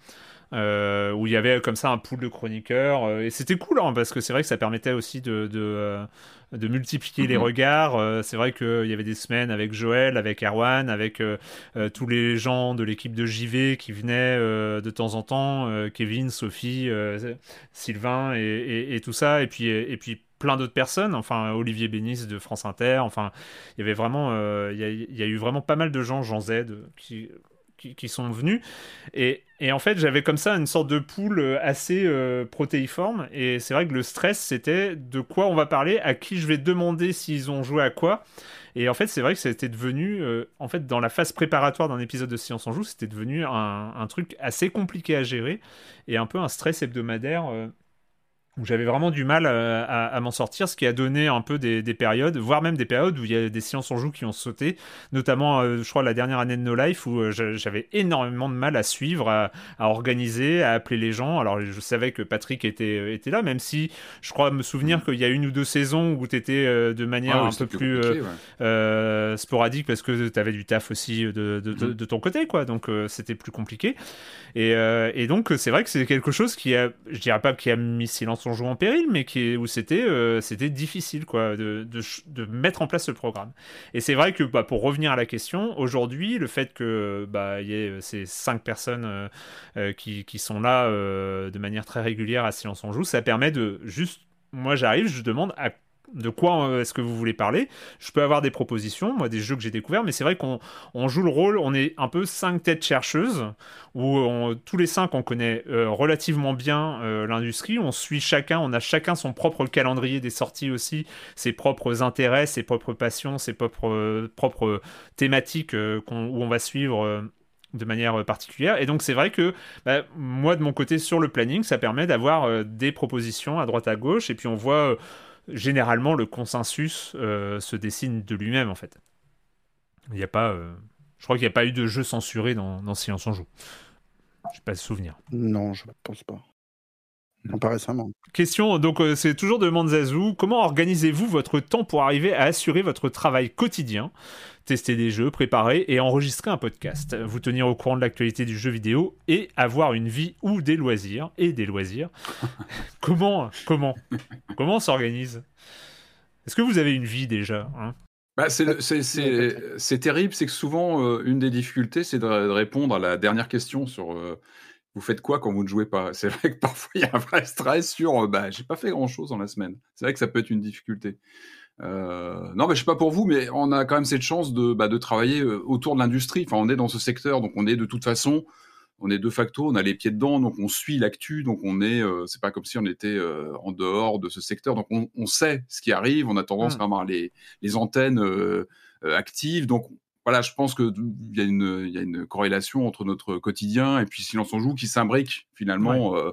S1: Euh, où il y avait comme ça un pool de chroniqueurs. Euh, et c'était cool, hein, parce que c'est vrai que ça permettait aussi de, de, euh, de multiplier les mhm. regards. c'est vrai qu'il y avait des semaines avec Joël, avec Erwan, avec tous les gens de l'équipe de JV qui venaient de temps en temps, Kevin, Sophie, Sylvain et, et, tout ça. Et puis, et puis plein d'autres personnes, enfin Olivier Bénis de France Inter, enfin il y avait vraiment, il y, a eu vraiment pas mal de gens, Jean Z, qui qui, sont venus. Et, et en fait, j'avais comme ça une sorte de poule euh, assez euh, protéiforme. Et c'est vrai que le stress, c'était de quoi on va parler, à qui je vais demander s'ils ont joué à quoi. Et en fait, c'est vrai que c'était devenu, euh, en fait, dans la phase préparatoire d'un épisode de Science en Joue, c'était devenu un, un, truc assez compliqué à gérer et un peu un stress hebdomadaire où j'avais vraiment du mal euh, à, m'en sortir, ce qui a donné un peu des, périodes, voire même des périodes où il y a des séances en joue qui ont sauté, notamment, euh, je crois, la dernière année de No Life, où euh, j'avais énormément de mal à suivre, à, organiser, à appeler les gens. Alors, je savais que Patrick était, était là, même si je crois me souvenir qu'il y a une ou deux saisons où tu étais de manière un peu plus, sporadique parce que tu avais du taf aussi de, mm-hmm. de, ton côté, quoi. Donc, c'était plus compliqué. Et, et donc, c'est vrai que c'est quelque chose qui a, je dirais pas qui a mis silence son jeu en péril, mais qui, où c'était euh, c'était difficile quoi, de, de, mettre en place ce programme. Et c'est vrai que bah, pour revenir à la question, aujourd'hui, le fait que bah, y ait euh, ces cinq personnes euh, qui, qui, sont là de manière très régulière à Silence on Joue, ça permet de juste. Moi, j'arrive, je demande à de quoi euh, est-ce que vous voulez parler. Je peux avoir des propositions, moi, des jeux que j'ai découverts, mais c'est vrai qu'on joue le rôle, on est un peu cinq têtes chercheuses, où tous les cinq, on connaît euh, relativement bien euh, l'industrie, on suit chacun, on a chacun son propre calendrier des sorties aussi, ses propres intérêts, ses propres passions, ses propres, propres thématiques où on va suivre de manière particulière. Et donc c'est vrai que bah, moi de mon côté sur le planning, ça permet d'avoir des propositions à droite à gauche et puis on voit généralement le consensus euh, se dessine de lui-même en fait. Il n'y a pas, euh, je crois qu'il n'y a pas eu de jeu censuré dans, dans Silence en joue. Je n'ai pas de souvenir.
S7: Non, je ne pense pas. Pas récemment.
S1: Question, donc euh, c'est toujours de Manzazou. Comment organisez-vous votre temps pour arriver à assurer votre travail quotidien? Tester des jeux, préparer et enregistrer un podcast, vous tenir au courant de l'actualité du jeu vidéo et avoir une vie ou des loisirs et des loisirs. comment comment comment on s'organise? Est-ce que vous avez une vie déjà hein?
S3: Bah, c'est terrible, c'est que souvent, euh, une des difficultés, c'est de, répondre à la dernière question sur euh, vous faites quoi quand vous ne jouez pas? C'est vrai que parfois il y a un vrai stress sur euh, bah j'ai pas fait grand chose dans la semaine. C'est vrai que ça peut être une difficulté. Euh, non, mais je sais pas pour vous, mais on a quand même cette chance de, bah, de travailler euh, autour de l'industrie. Enfin, on est dans ce secteur, donc on est de toute façon, on est de facto, on a les pieds dedans, donc on suit l'actu, donc on est, c'est pas comme si on était en dehors de ce secteur, donc on, on, sait ce qui arrive, on a tendance mmh. à avoir les, les antennes actives, donc voilà, je pense qu'il y, a une, y a une corrélation entre notre quotidien et puis Silence on joue qui s'imbrique finalement. Euh.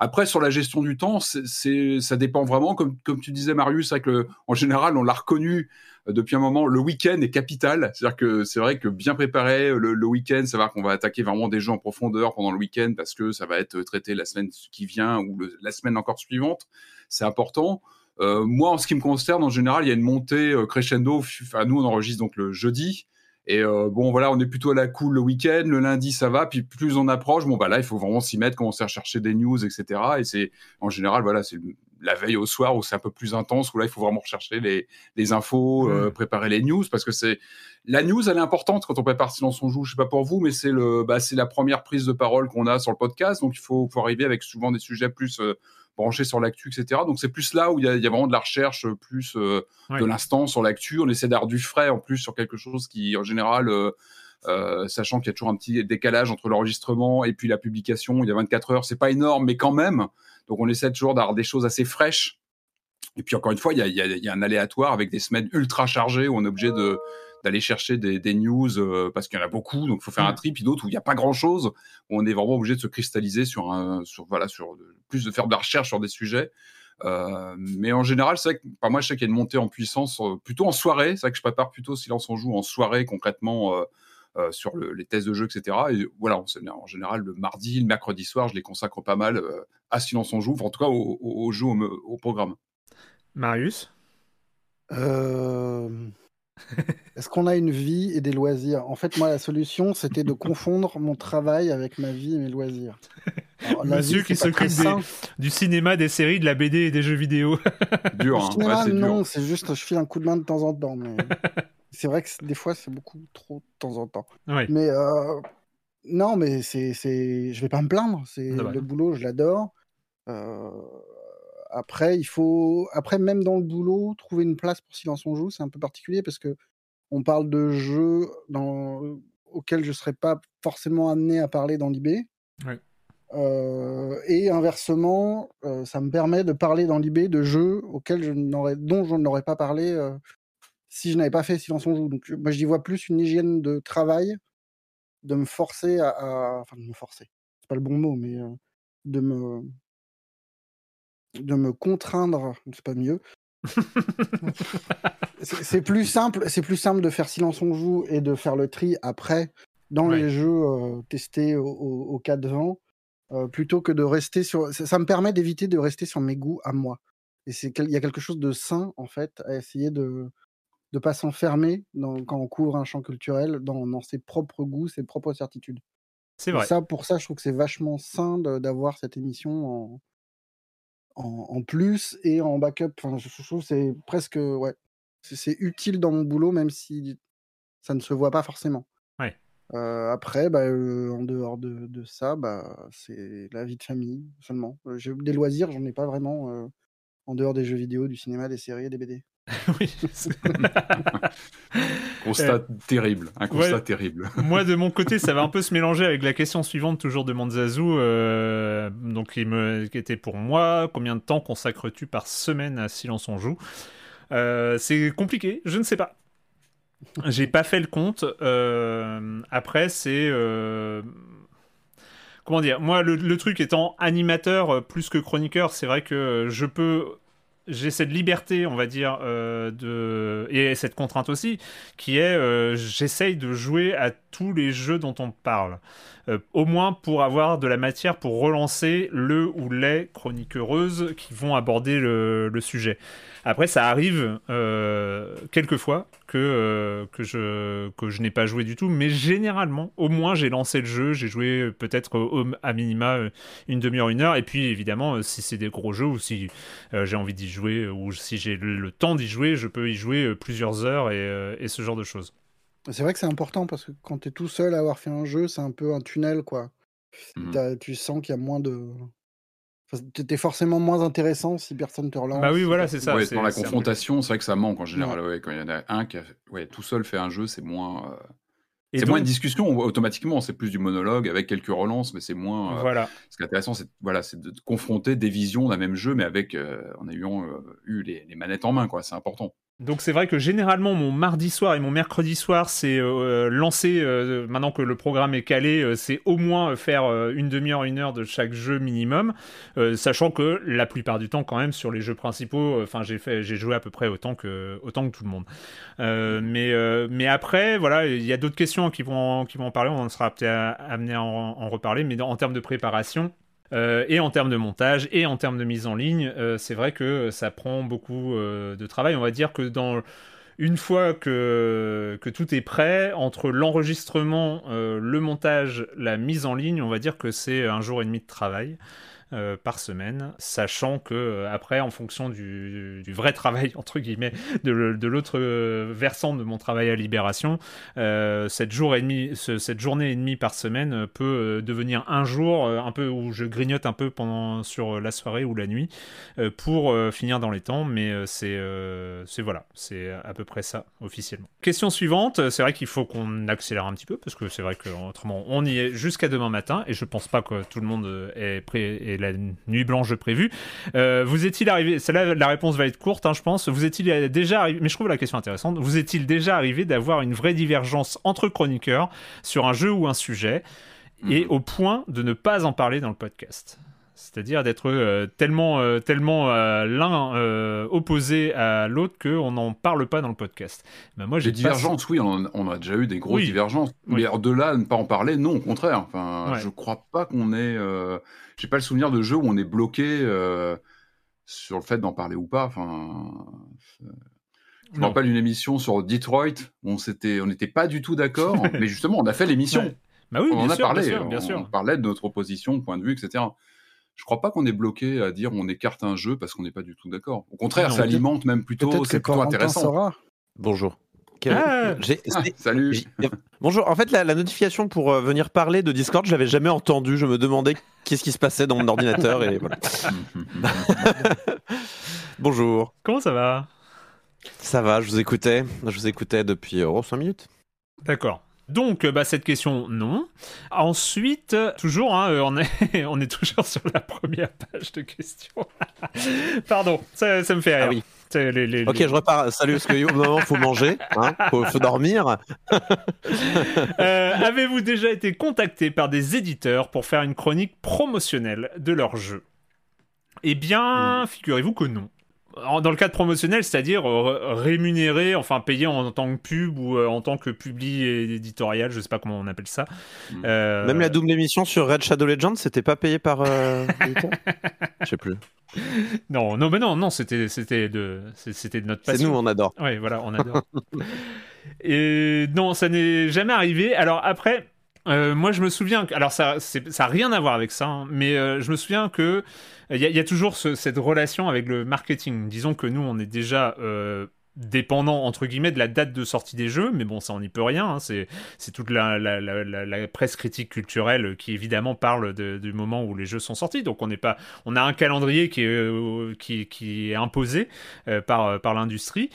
S3: Après, sur la gestion du temps, ça dépend vraiment. Comme, tu disais, Marius, c'est que en général, on l'a reconnu euh, depuis un moment. Le week-end est capital. C'est-à-dire que c'est vrai que bien préparer le, le week-end, savoir qu'on va attaquer vraiment des jeux en profondeur pendant le week-end parce que ça va être traité la semaine qui vient ou la semaine encore suivante, c'est important. Euh, moi, en ce qui me concerne, en général, il y a une montée euh, crescendo. Enfin, nous, on enregistre donc le jeudi. Et euh, bon, voilà, on est plutôt à la cool le week-end. Le lundi, ça va. Puis plus on approche, bon, bah là, il faut vraiment s'y mettre, commencer à chercher des news, etc. Et c'est, en général, voilà, c'est la veille au soir où c'est un peu plus intense, où là, il faut vraiment rechercher les, les infos, euh, mmh. préparer les news, parce que c'est la news, elle est importante quand on prépare Silence on joue. Je sais pas pour vous, mais c'est le, bah, c'est la première prise de parole qu'on a sur le podcast. Donc, il faut, faut arriver avec souvent des sujets plus euh, branché sur l'actu, etc. Donc c'est plus là où il y, a, vraiment de la recherche, euh, plus euh, de l'instant sur l'actu. On essaie d'avoir du frais en plus sur quelque chose qui, en général, euh, sachant qu'il y a toujours un petit décalage entre l'enregistrement et puis la publication, il y a 24 heures, c'est pas énorme, mais quand même. Donc on essaie toujours d'avoir des choses assez fraîches. Et puis encore une fois, il y a, il y a un aléatoire avec des semaines ultra chargées où on est obligé de d'aller chercher des, news euh, parce qu'il y en a beaucoup, donc il faut faire un mm. tri, puis d'autres où il n'y a pas grand chose, où on est vraiment obligé de se cristalliser sur un, sur voilà, sur plus de faire de la recherche sur des sujets. Euh, mais en général, c'est vrai que par moi, je sais qu'il y a une montée en puissance euh, plutôt en soirée. C'est vrai que je prépare plutôt Silence en joue en soirée concrètement. Sur les tests de jeu, etc. Et voilà, en général, le mardi, le mercredi soir, je les consacre pas mal à Silence en joue, en tout cas au, au, jeu, au, au programme.
S1: Marius?
S7: Euh... Est-ce qu'on a une vie et des loisirs? En fait, moi, la solution, c'était de confondre mon travail avec ma vie et mes loisirs.
S1: Monsieur qui s'occupe du cinéma, des séries, de la BD et des jeux vidéo.
S3: dur, hein.
S7: non, c'est juste je file un coup de main de temps en temps. Mais... c'est vrai que des fois, c'est beaucoup trop de temps en temps. Mais euh, non, mais c'est, c'est, je vais pas me plaindre. C'est le boulot, je l'adore. Euh, après, il faut, après même dans le boulot, trouver une place pour Silence on joue, c'est un peu particulier parce que on parle de jeux dans... auxquels je serais pas forcément amené à parler dans l'IB. et inversement, ça me permet de parler dans l'IB de jeux auxquels je n'aurais, dont je n'aurais pas parlé si je n'avais pas fait Silence on joue. Donc moi j'y vois plus une hygiène de travail, de me forcer à, enfin de me forcer, c'est pas le bon mot, mais de me de me contraindre, c'est pas mieux. c'est plus simple, c'est plus simple de faire silence on joue et de faire le tri après dans les jeux testés au, cas de vent, plutôt que de rester sur. Ça, me permet d'éviter de rester sur mes goûts à moi. Et c'est il y a quelque chose de sain en fait à essayer de ne pas s'enfermer quand on couvre un champ culturel dans, dans, ses propres goûts, ses propres certitudes.
S1: C'est vrai.
S7: ça, pour ça, je trouve que c'est vachement sain d'avoir cette émission en, en, plus et en backup. Enfin, je, trouve c'est presque ouais, c'est utile dans mon boulot, même si ça ne se voit pas forcément.
S1: Ouais.
S7: Euh, après, bah, euh, en dehors de, de ça, bah, c'est la vie de famille seulement. Euh, j'ai des loisirs, j'en ai pas vraiment en dehors des jeux vidéo, du cinéma, des séries et des BD.
S1: oui.
S3: constat terrible, un constat terrible.
S1: moi, de mon côté, ça va un peu se mélanger avec la question suivante, toujours de Manzazou, euh, donc qui, me, qui était pour moi combien de temps consacres-tu par semaine à Silence on joue? Euh, C'est compliqué, je ne sais pas. J'ai pas fait le compte. Euh, après, c'est comment dire? Moi, le, le, truc étant animateur plus que chroniqueur, c'est vrai que je peux j'ai cette liberté, on va dire, euh, de... et cette contrainte aussi, qui est euh, j'essaye de jouer à tous les jeux dont on parle. Euh, au moins pour avoir de la matière pour relancer le ou les chroniqueuses qui vont aborder le, sujet. Après, ça arrive euh, quelquefois que, euh, que je, que je n'ai pas joué du tout, mais généralement, au moins, j'ai lancé le jeu, j'ai joué peut-être à minima une demi-heure, une heure, et puis évidemment, si c'est des gros jeux ou si j'ai envie d'y jouer ou si j'ai le temps d'y jouer, je peux y jouer plusieurs heures et ce genre de choses.
S7: C'est vrai que c'est important parce que quand tu es tout seul à avoir fait un jeu, c'est un peu un tunnel, quoi. Mmh tu sens qu'il y a moins de. Enfin, es forcément moins intéressant si personne te relance.
S1: Bah oui, voilà, c'est ça.
S3: dans la confrontation, c'est vrai que ça manque en général. quand il y en a un qui a ouais, tout seul fait un jeu, c'est moins. Euh, c'est moins une discussion automatiquement, c'est plus du monologue avec quelques relances, mais c'est moins.
S1: Euh, voilà.
S3: Ce qui est intéressant, c'est voilà, c'est de confronter des visions d'un même jeu, mais avec euh, en ayant eu les, les, manettes en main, quoi. C'est important.
S1: Donc c'est vrai que généralement mon mardi soir et mon mercredi soir c'est euh, lancer euh, maintenant que le programme est calé euh, c'est au moins faire une demi-heure une heure de chaque jeu minimum sachant que la plupart du temps quand même sur les jeux principaux enfin j'ai fait j'ai joué à peu près autant que autant que tout le monde. Mais mais après voilà il y a d'autres questions qui vont qui vont en parler on sera peut-être amené à en, en, reparler mais en termes de préparation euh, et en termes de montage et en termes de mise en ligne, euh, c'est vrai que ça prend beaucoup euh, de travail. On va dire que dans une fois que, que tout est prêt, entre l'enregistrement, le montage, la mise en ligne, on va dire que c'est un jour et demi de travail. Euh, par semaine, sachant que euh, après, en fonction du, vrai travail entre guillemets de, l'autre euh, versant de mon travail à Libération, cette, journée et demie par semaine peut devenir un jour un peu où je grignote un peu pendant sur la soirée ou la nuit pour finir dans les temps, mais c'est c'est voilà, c'est à peu près ça officiellement. Question suivante, c'est vrai qu'il faut qu'on accélère un petit peu parce que c'est vrai que autrement on y est jusqu'à demain matin et je pense pas que tout le monde est prêt la nuit blanche prévue. Euh, vous est-il arrivé, celle-là, la réponse va être courte, hein, je pense. Vous est-il déjà arrivé, mais je trouve la question intéressante, vous est-il déjà arrivé d'avoir une vraie divergence entre chroniqueurs sur un jeu ou un sujet, et mhm. au point de ne pas en parler dans le podcast? C'est-à-dire d'être euh, tellement, euh, tellement euh, l'un opposé à l'autre qu'on n'en parle pas dans le podcast.
S3: Ben moi, j'ai divergences, oui, on, a déjà eu des grosses divergences. Mais de là, ne pas en parler, non, au contraire. Enfin, je crois pas qu'on ait. J'ai pas le souvenir de jeu où on est bloqué sur le fait d'en parler ou pas. Enfin, je me rappelle une émission sur Detroit où on s'était, on n'était pas du tout d'accord, mais justement, on a fait l'émission.
S1: Bah oui,
S3: on
S1: en
S3: a parlé,
S1: bien sûr, bien sûr.
S3: on parlait de notre opposition, point de vue, etc je crois pas qu'on est bloqué à dire on écarte un jeu parce qu'on n'est pas du tout d'accord. Au contraire, ça alimente même plutôt, c'est plutôt intéressant.
S8: Bonjour.
S3: Ah, ah, salut.
S8: Bonjour. En fait, la, notification pour euh, venir parler de Discord, je l'avais jamais entendu. Je me demandais qu'est-ce qui se passait dans mon ordinateur et voilà. Bonjour.
S1: Comment ça va?
S8: Ça va. Je vous écoutais. Je vous écoutais depuis oh, 5 minutes.
S1: D'accord. Donc, bah, cette question, non. Ensuite, toujours, hein, euh, on, est, on est toujours sur la première page de questions. Pardon, ça, me fait rire. Ah oui.
S8: Ok, je repars. Salut, parce qu'au moment, faut manger, hein, faut, dormir.
S1: Euh, avez-vous déjà été contacté par des éditeurs pour faire une chronique promotionnelle de leur jeu? Eh bien, figurez-vous que non dans le cadre promotionnel, c'est-à-dire euh, rémunéré, enfin payé en, tant que pub ou euh, en tant que publi éditorial, je sais pas comment on appelle ça.
S8: Hmm. Euh, Même la double émission sur Red Shadow Legends, c'était pas payé par. Je sais plus.
S1: Non, non, mais non, non, c'était c'était de c'était de notre passion.
S8: C'est nous, on adore.
S1: Oui, voilà, on adore. Et non, ça n'est jamais arrivé. Alors après. Moi, je me souviens, alors ça, ça n'a rien à voir avec ça, hein, mais je me souviens que il y, a toujours cette relation avec le marketing. Disons que nous, on est déjà euh, dépendant entre guillemets de la date de sortie des jeux, mais bon, ça on n'y peut rien. Hein. C'est, toute la, presse critique culturelle qui évidemment parle du moment où les jeux sont sortis. Donc on n'est pas, on a un calendrier qui est, euh, imposé euh, par, par l'industrie.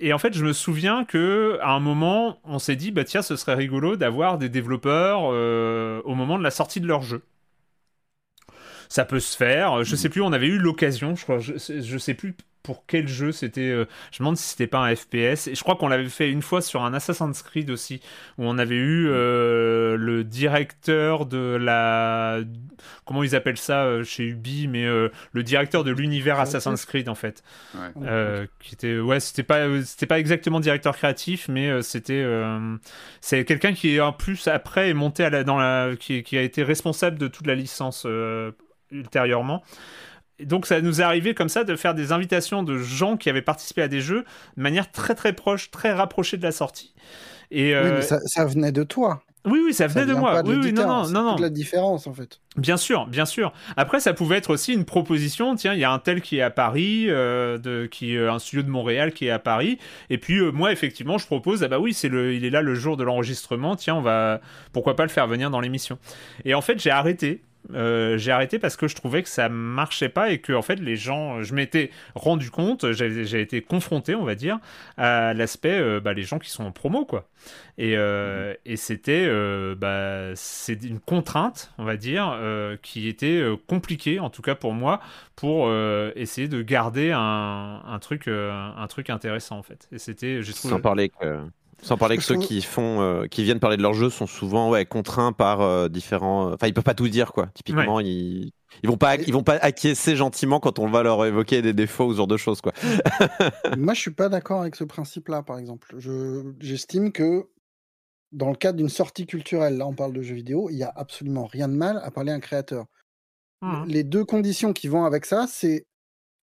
S1: Et en fait, je me souviens que à un moment, on s'est dit, bah tiens, ce serait rigolo d'avoir des développeurs au moment de la sortie de leur jeu. Ça peut se faire. Je sais plus, on avait eu l'occasion, je crois, je, je sais plus pour quel jeu c'était. Euh, je me demande si c'était pas un FPS. Et je crois qu'on l'avait fait une fois sur un Assassin's Creed aussi, où on avait eu euh, le directeur de la. Comment ils appellent ça euh, chez Ubi, mais le directeur de l'univers Assassin's Creed en fait. qui était. Ouais, c'était pas, c'était pas exactement directeur créatif, mais c'était. c'est quelqu'un qui, en plus, après, est monté à la, dans la. Qui, qui a été responsable de toute la licence ultérieurement donc ça nous est arrivé comme ça de faire des invitations de gens qui avaient participé à des jeux de manière très très proche, très rapprochée de la sortie.
S7: Et oui, mais euh, ça, venait de toi.
S1: Oui, oui, ça venait de moi. oui, oui, non, non, non, non.
S7: la différence, en fait.
S1: Bien sûr, bien sûr. Après, ça pouvait être aussi une proposition. Tiens, il y a un tel qui est à Paris, euh, de, qui euh, un studio de Montréal qui est à Paris. Et puis moi, effectivement, je propose. Ah bah oui, c'est le, il est là le jour de l'enregistrement. Tiens, on va, pourquoi pas le faire venir dans l'émission. Et en fait, j'ai arrêté euh, j'ai arrêté parce que je trouvais que ça marchait pas et que en fait les gens, je m'étais rendu compte, j'ai été confronté, on va dire, à l'aspect, euh, bah, les gens qui sont en promo quoi. Et, euh, et c'était, bah, c'est une contrainte, on va dire, qui était compliquée en tout cas pour moi, pour essayer de garder un, un truc, un truc intéressant en fait. Et c'était, j'ai trouvé.
S8: Sans parler que sans parler que ceux qui font, euh, qui viennent parler de leur jeu sont souvent ouais, contraints par euh, différents. Euh, enfin, ils peuvent pas tout dire quoi. Typiquement, ils ils vont pas ils vont pas acquiescer gentiment quand on va leur évoquer des défauts ou ce genre de choses quoi.
S7: Moi, je suis pas d'accord avec ce principe-là, par exemple. Je j'estime que dans le cadre d'une sortie culturelle, là, on parle de jeux vidéo, il y a absolument rien de mal à parler à un créateur. Mmh. Les deux conditions qui vont avec ça, c'est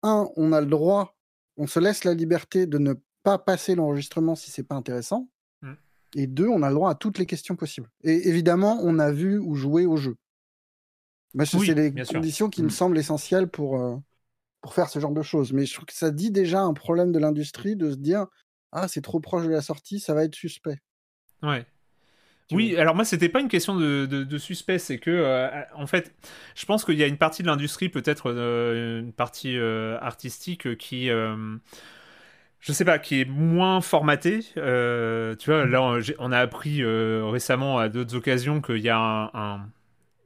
S7: un, on a le droit, on se laisse la liberté de ne pas passer l'enregistrement si c'est pas intéressant. Mmh. Et deux, on a le droit à toutes les questions possibles. Et évidemment, on a vu ou joué au jeu. Bah, c'est les conditions qui me mmh. semblent essentielles pour, euh, pour faire ce genre de choses. Mais je trouve que ça dit déjà un problème de l'industrie de se dire Ah, c'est trop proche de la sortie, ça va être suspect.
S1: Ouais. oui, alors moi c'était pas une question de, de, suspect, c'est que euh, en fait, je pense qu'il y a une partie de l'industrie, peut-être euh, une partie artistique, qui je sais pas, qui est moins formaté. Euh, tu vois, là, on a appris euh, récemment à d'autres occasions qu'il y a un,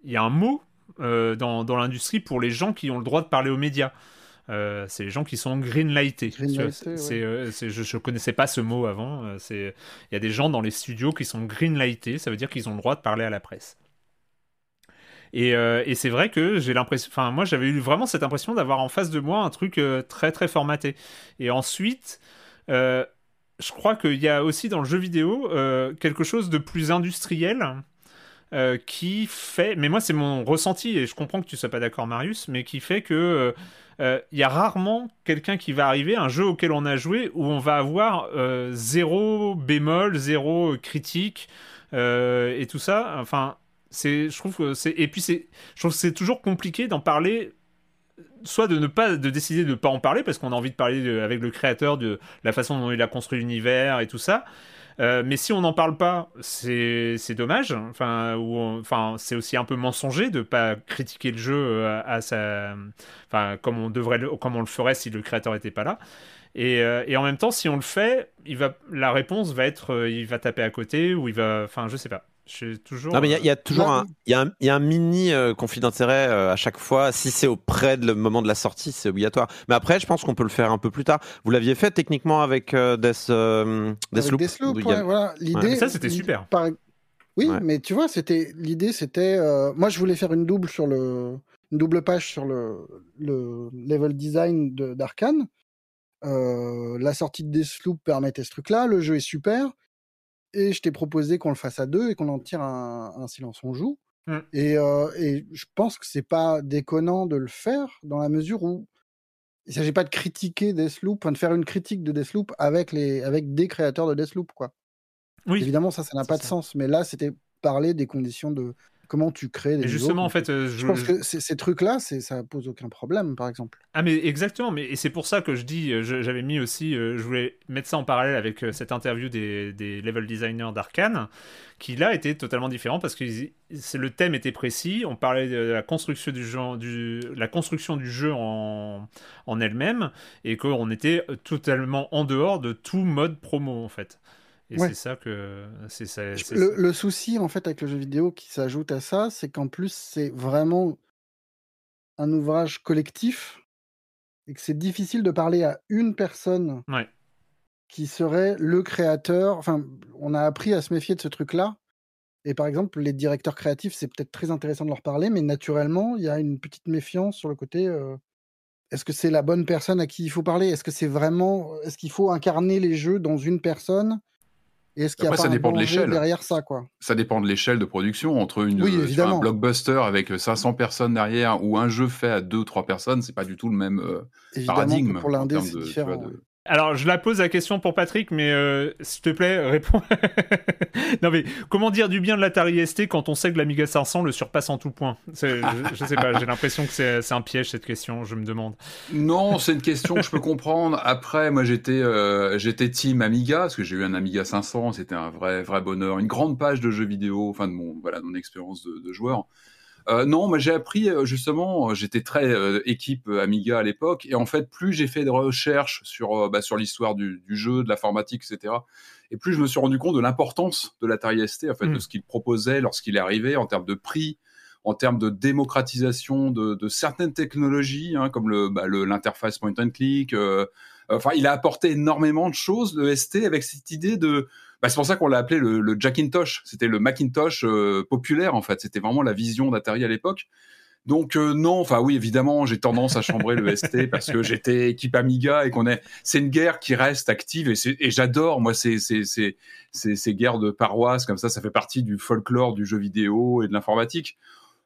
S1: il y a un mot euh, dans, dans l'industrie pour les gens qui ont le droit de parler aux médias. c'est les gens qui sont greenlightés. c'est, je ne connaissais pas ce mot avant. Il y a des gens dans les studios qui sont greenlightés, ça veut dire qu'ils ont le droit de parler à la presse. Euh, et, c'est vrai que j'ai l'impression, enfin moi j'avais eu vraiment cette impression d'avoir en face de moi un truc euh, très très formaté. Et ensuite, euh, je crois qu'il y a aussi dans le jeu vidéo quelque chose de plus industriel. qui fait, mais moi c'est mon ressenti et je comprends que tu sois pas d'accord Marius, mais qui fait que il y a rarement quelqu'un qui va arriver, un jeu auquel on a joué, où on va avoir zéro bémol, zéro critique et tout ça. Enfin, c'est, je trouve que c'est, et puis c'est, je trouve c'est toujours compliqué d'en parler soit de ne pas de décider de ne pas en parler parce qu'on a envie de parler avec le créateur de la façon dont il a construit l'univers et tout ça. Euh, mais si on n'en parle pas c'est, dommage. Enfin ou enfin c'est aussi un peu mensonger de pas critiquer le jeu euh, à, sa enfin comme on devrait comme on le ferait si le créateur était pas là. Et, euh, et, en même temps, si on le fait, il va, la réponse va être, il va taper à côté ou il va, enfin, je sais pas toujours.
S8: Non, mais il y, a toujours un, y a un, y a un mini euh, conflit d'intérêt euh, à chaque fois. Si c'est auprès du moment de la sortie, c'est obligatoire. Mais après, je pense qu'on peut le faire un peu plus tard. Vous l'aviez fait techniquement avec euh, Death,
S7: Deathloop. Deathloop, voilà. L'idée.
S1: Ça, c'était super.
S7: Par... Oui, mais tu vois, c'était l'idée, c'était moi je voulais faire une double sur le une double page sur le, le level design d'Arkane. la sortie de Deathloop permettait ce truc-là, le jeu est super, et je t'ai proposé qu'on le fasse à deux et qu'on en tire un, un silence on joue. Mmh. Et, et, je pense que c'est pas déconnant de le faire dans la mesure où il s'agit pas de critiquer Deathloop, de faire une critique de Deathloop avec les avec des créateurs de Deathloop quoi. Oui. Évidemment ça ça n'a pas de sens, mais là c'était parler des conditions de comment tu crées des
S1: justement en fait
S7: euh, je, pense que ces trucs là ça pose aucun problème par exemple.
S1: Ah mais exactement mais et c'est pour ça que je dis euh, j'avais mis aussi euh, je voulais mettre ça en parallèle avec cette interview des, des level designers d'Arkane qui là était totalement différent parce que le thème était précis. On parlait de la construction du jeu du la construction du jeu en, en elle-même et qu'on était totalement en dehors de tout mode promo en fait et c'est ça que. c'est ça,
S7: le, le, souci, en fait, avec le jeu vidéo qui s'ajoute à ça, c'est qu'en plus, c'est vraiment un ouvrage collectif et que c'est difficile de parler à une personne qui serait le créateur. Enfin, on a appris à se méfier de ce truc-là. Et par exemple, les directeurs créatifs, c'est peut-être très intéressant de leur parler, mais naturellement, il y a une petite méfiance sur le côté. Euh, est-ce que c'est la bonne personne à qui il faut parler? Est-ce que c'est vraiment. Est-ce qu'il faut incarner les jeux dans une personne? Est-ce qu'il y a pas ça dépend de l'échelle. derrière ça quoi?
S3: Ça dépend de l'échelle de production. Entre une un blockbuster avec 500 personnes derrière ou un jeu fait à 2 ou 3 personnes, c'est pas du tout le même euh, paradigme
S7: pour l'indé c'est différent.
S1: Alors, je la pose la question pour Patrick, mais euh, s'il te plaît, réponds. non, mais comment dire du bien de l'Atari ST quand on sait que l'Amiga 500 le surpasse en tout point? Je, je, sais pas, j'ai l'impression que c'est un piège cette question, je me demande.
S3: Non, c'est une question que je peux comprendre. Après, moi j'étais euh, j'étais team Amiga, parce que j'ai eu un Amiga 500, c'était un vrai, vrai bonheur. Une grande page de jeux vidéo, enfin de mon, voilà, mon expérience de, de joueur. Euh, non, moi j'ai appris euh, justement, euh, j'étais très équipe Amiga à l'époque, et en fait plus j'ai fait de recherches sur bah, sur l'histoire du, jeu, de l'informatique, etc. Et plus je me suis rendu compte de l'importance de l'Atari ST, en fait, de mm. ce qu'il proposait lorsqu'il est arrivé en termes de prix, en termes de démocratisation de, certaines technologies, hein, comme le bah, l'interface point and click. enfin, il a apporté énormément de choses le ST avec cette idée de bah, c'est pour ça qu'on l'a appelé le, le Jackintosh. C'était le Macintosh euh, populaire en fait. C'était vraiment la vision d'Atari à l'époque. Donc euh, non, enfin oui, évidemment, j'ai tendance à chambrer le ST parce que j'étais équipe Amiga et qu'on est. C'est une guerre qui reste active et, et j'adore moi ces, ces, ces, ces, guerres de paroisse comme ça. Ça fait partie du folklore du jeu vidéo et de l'informatique.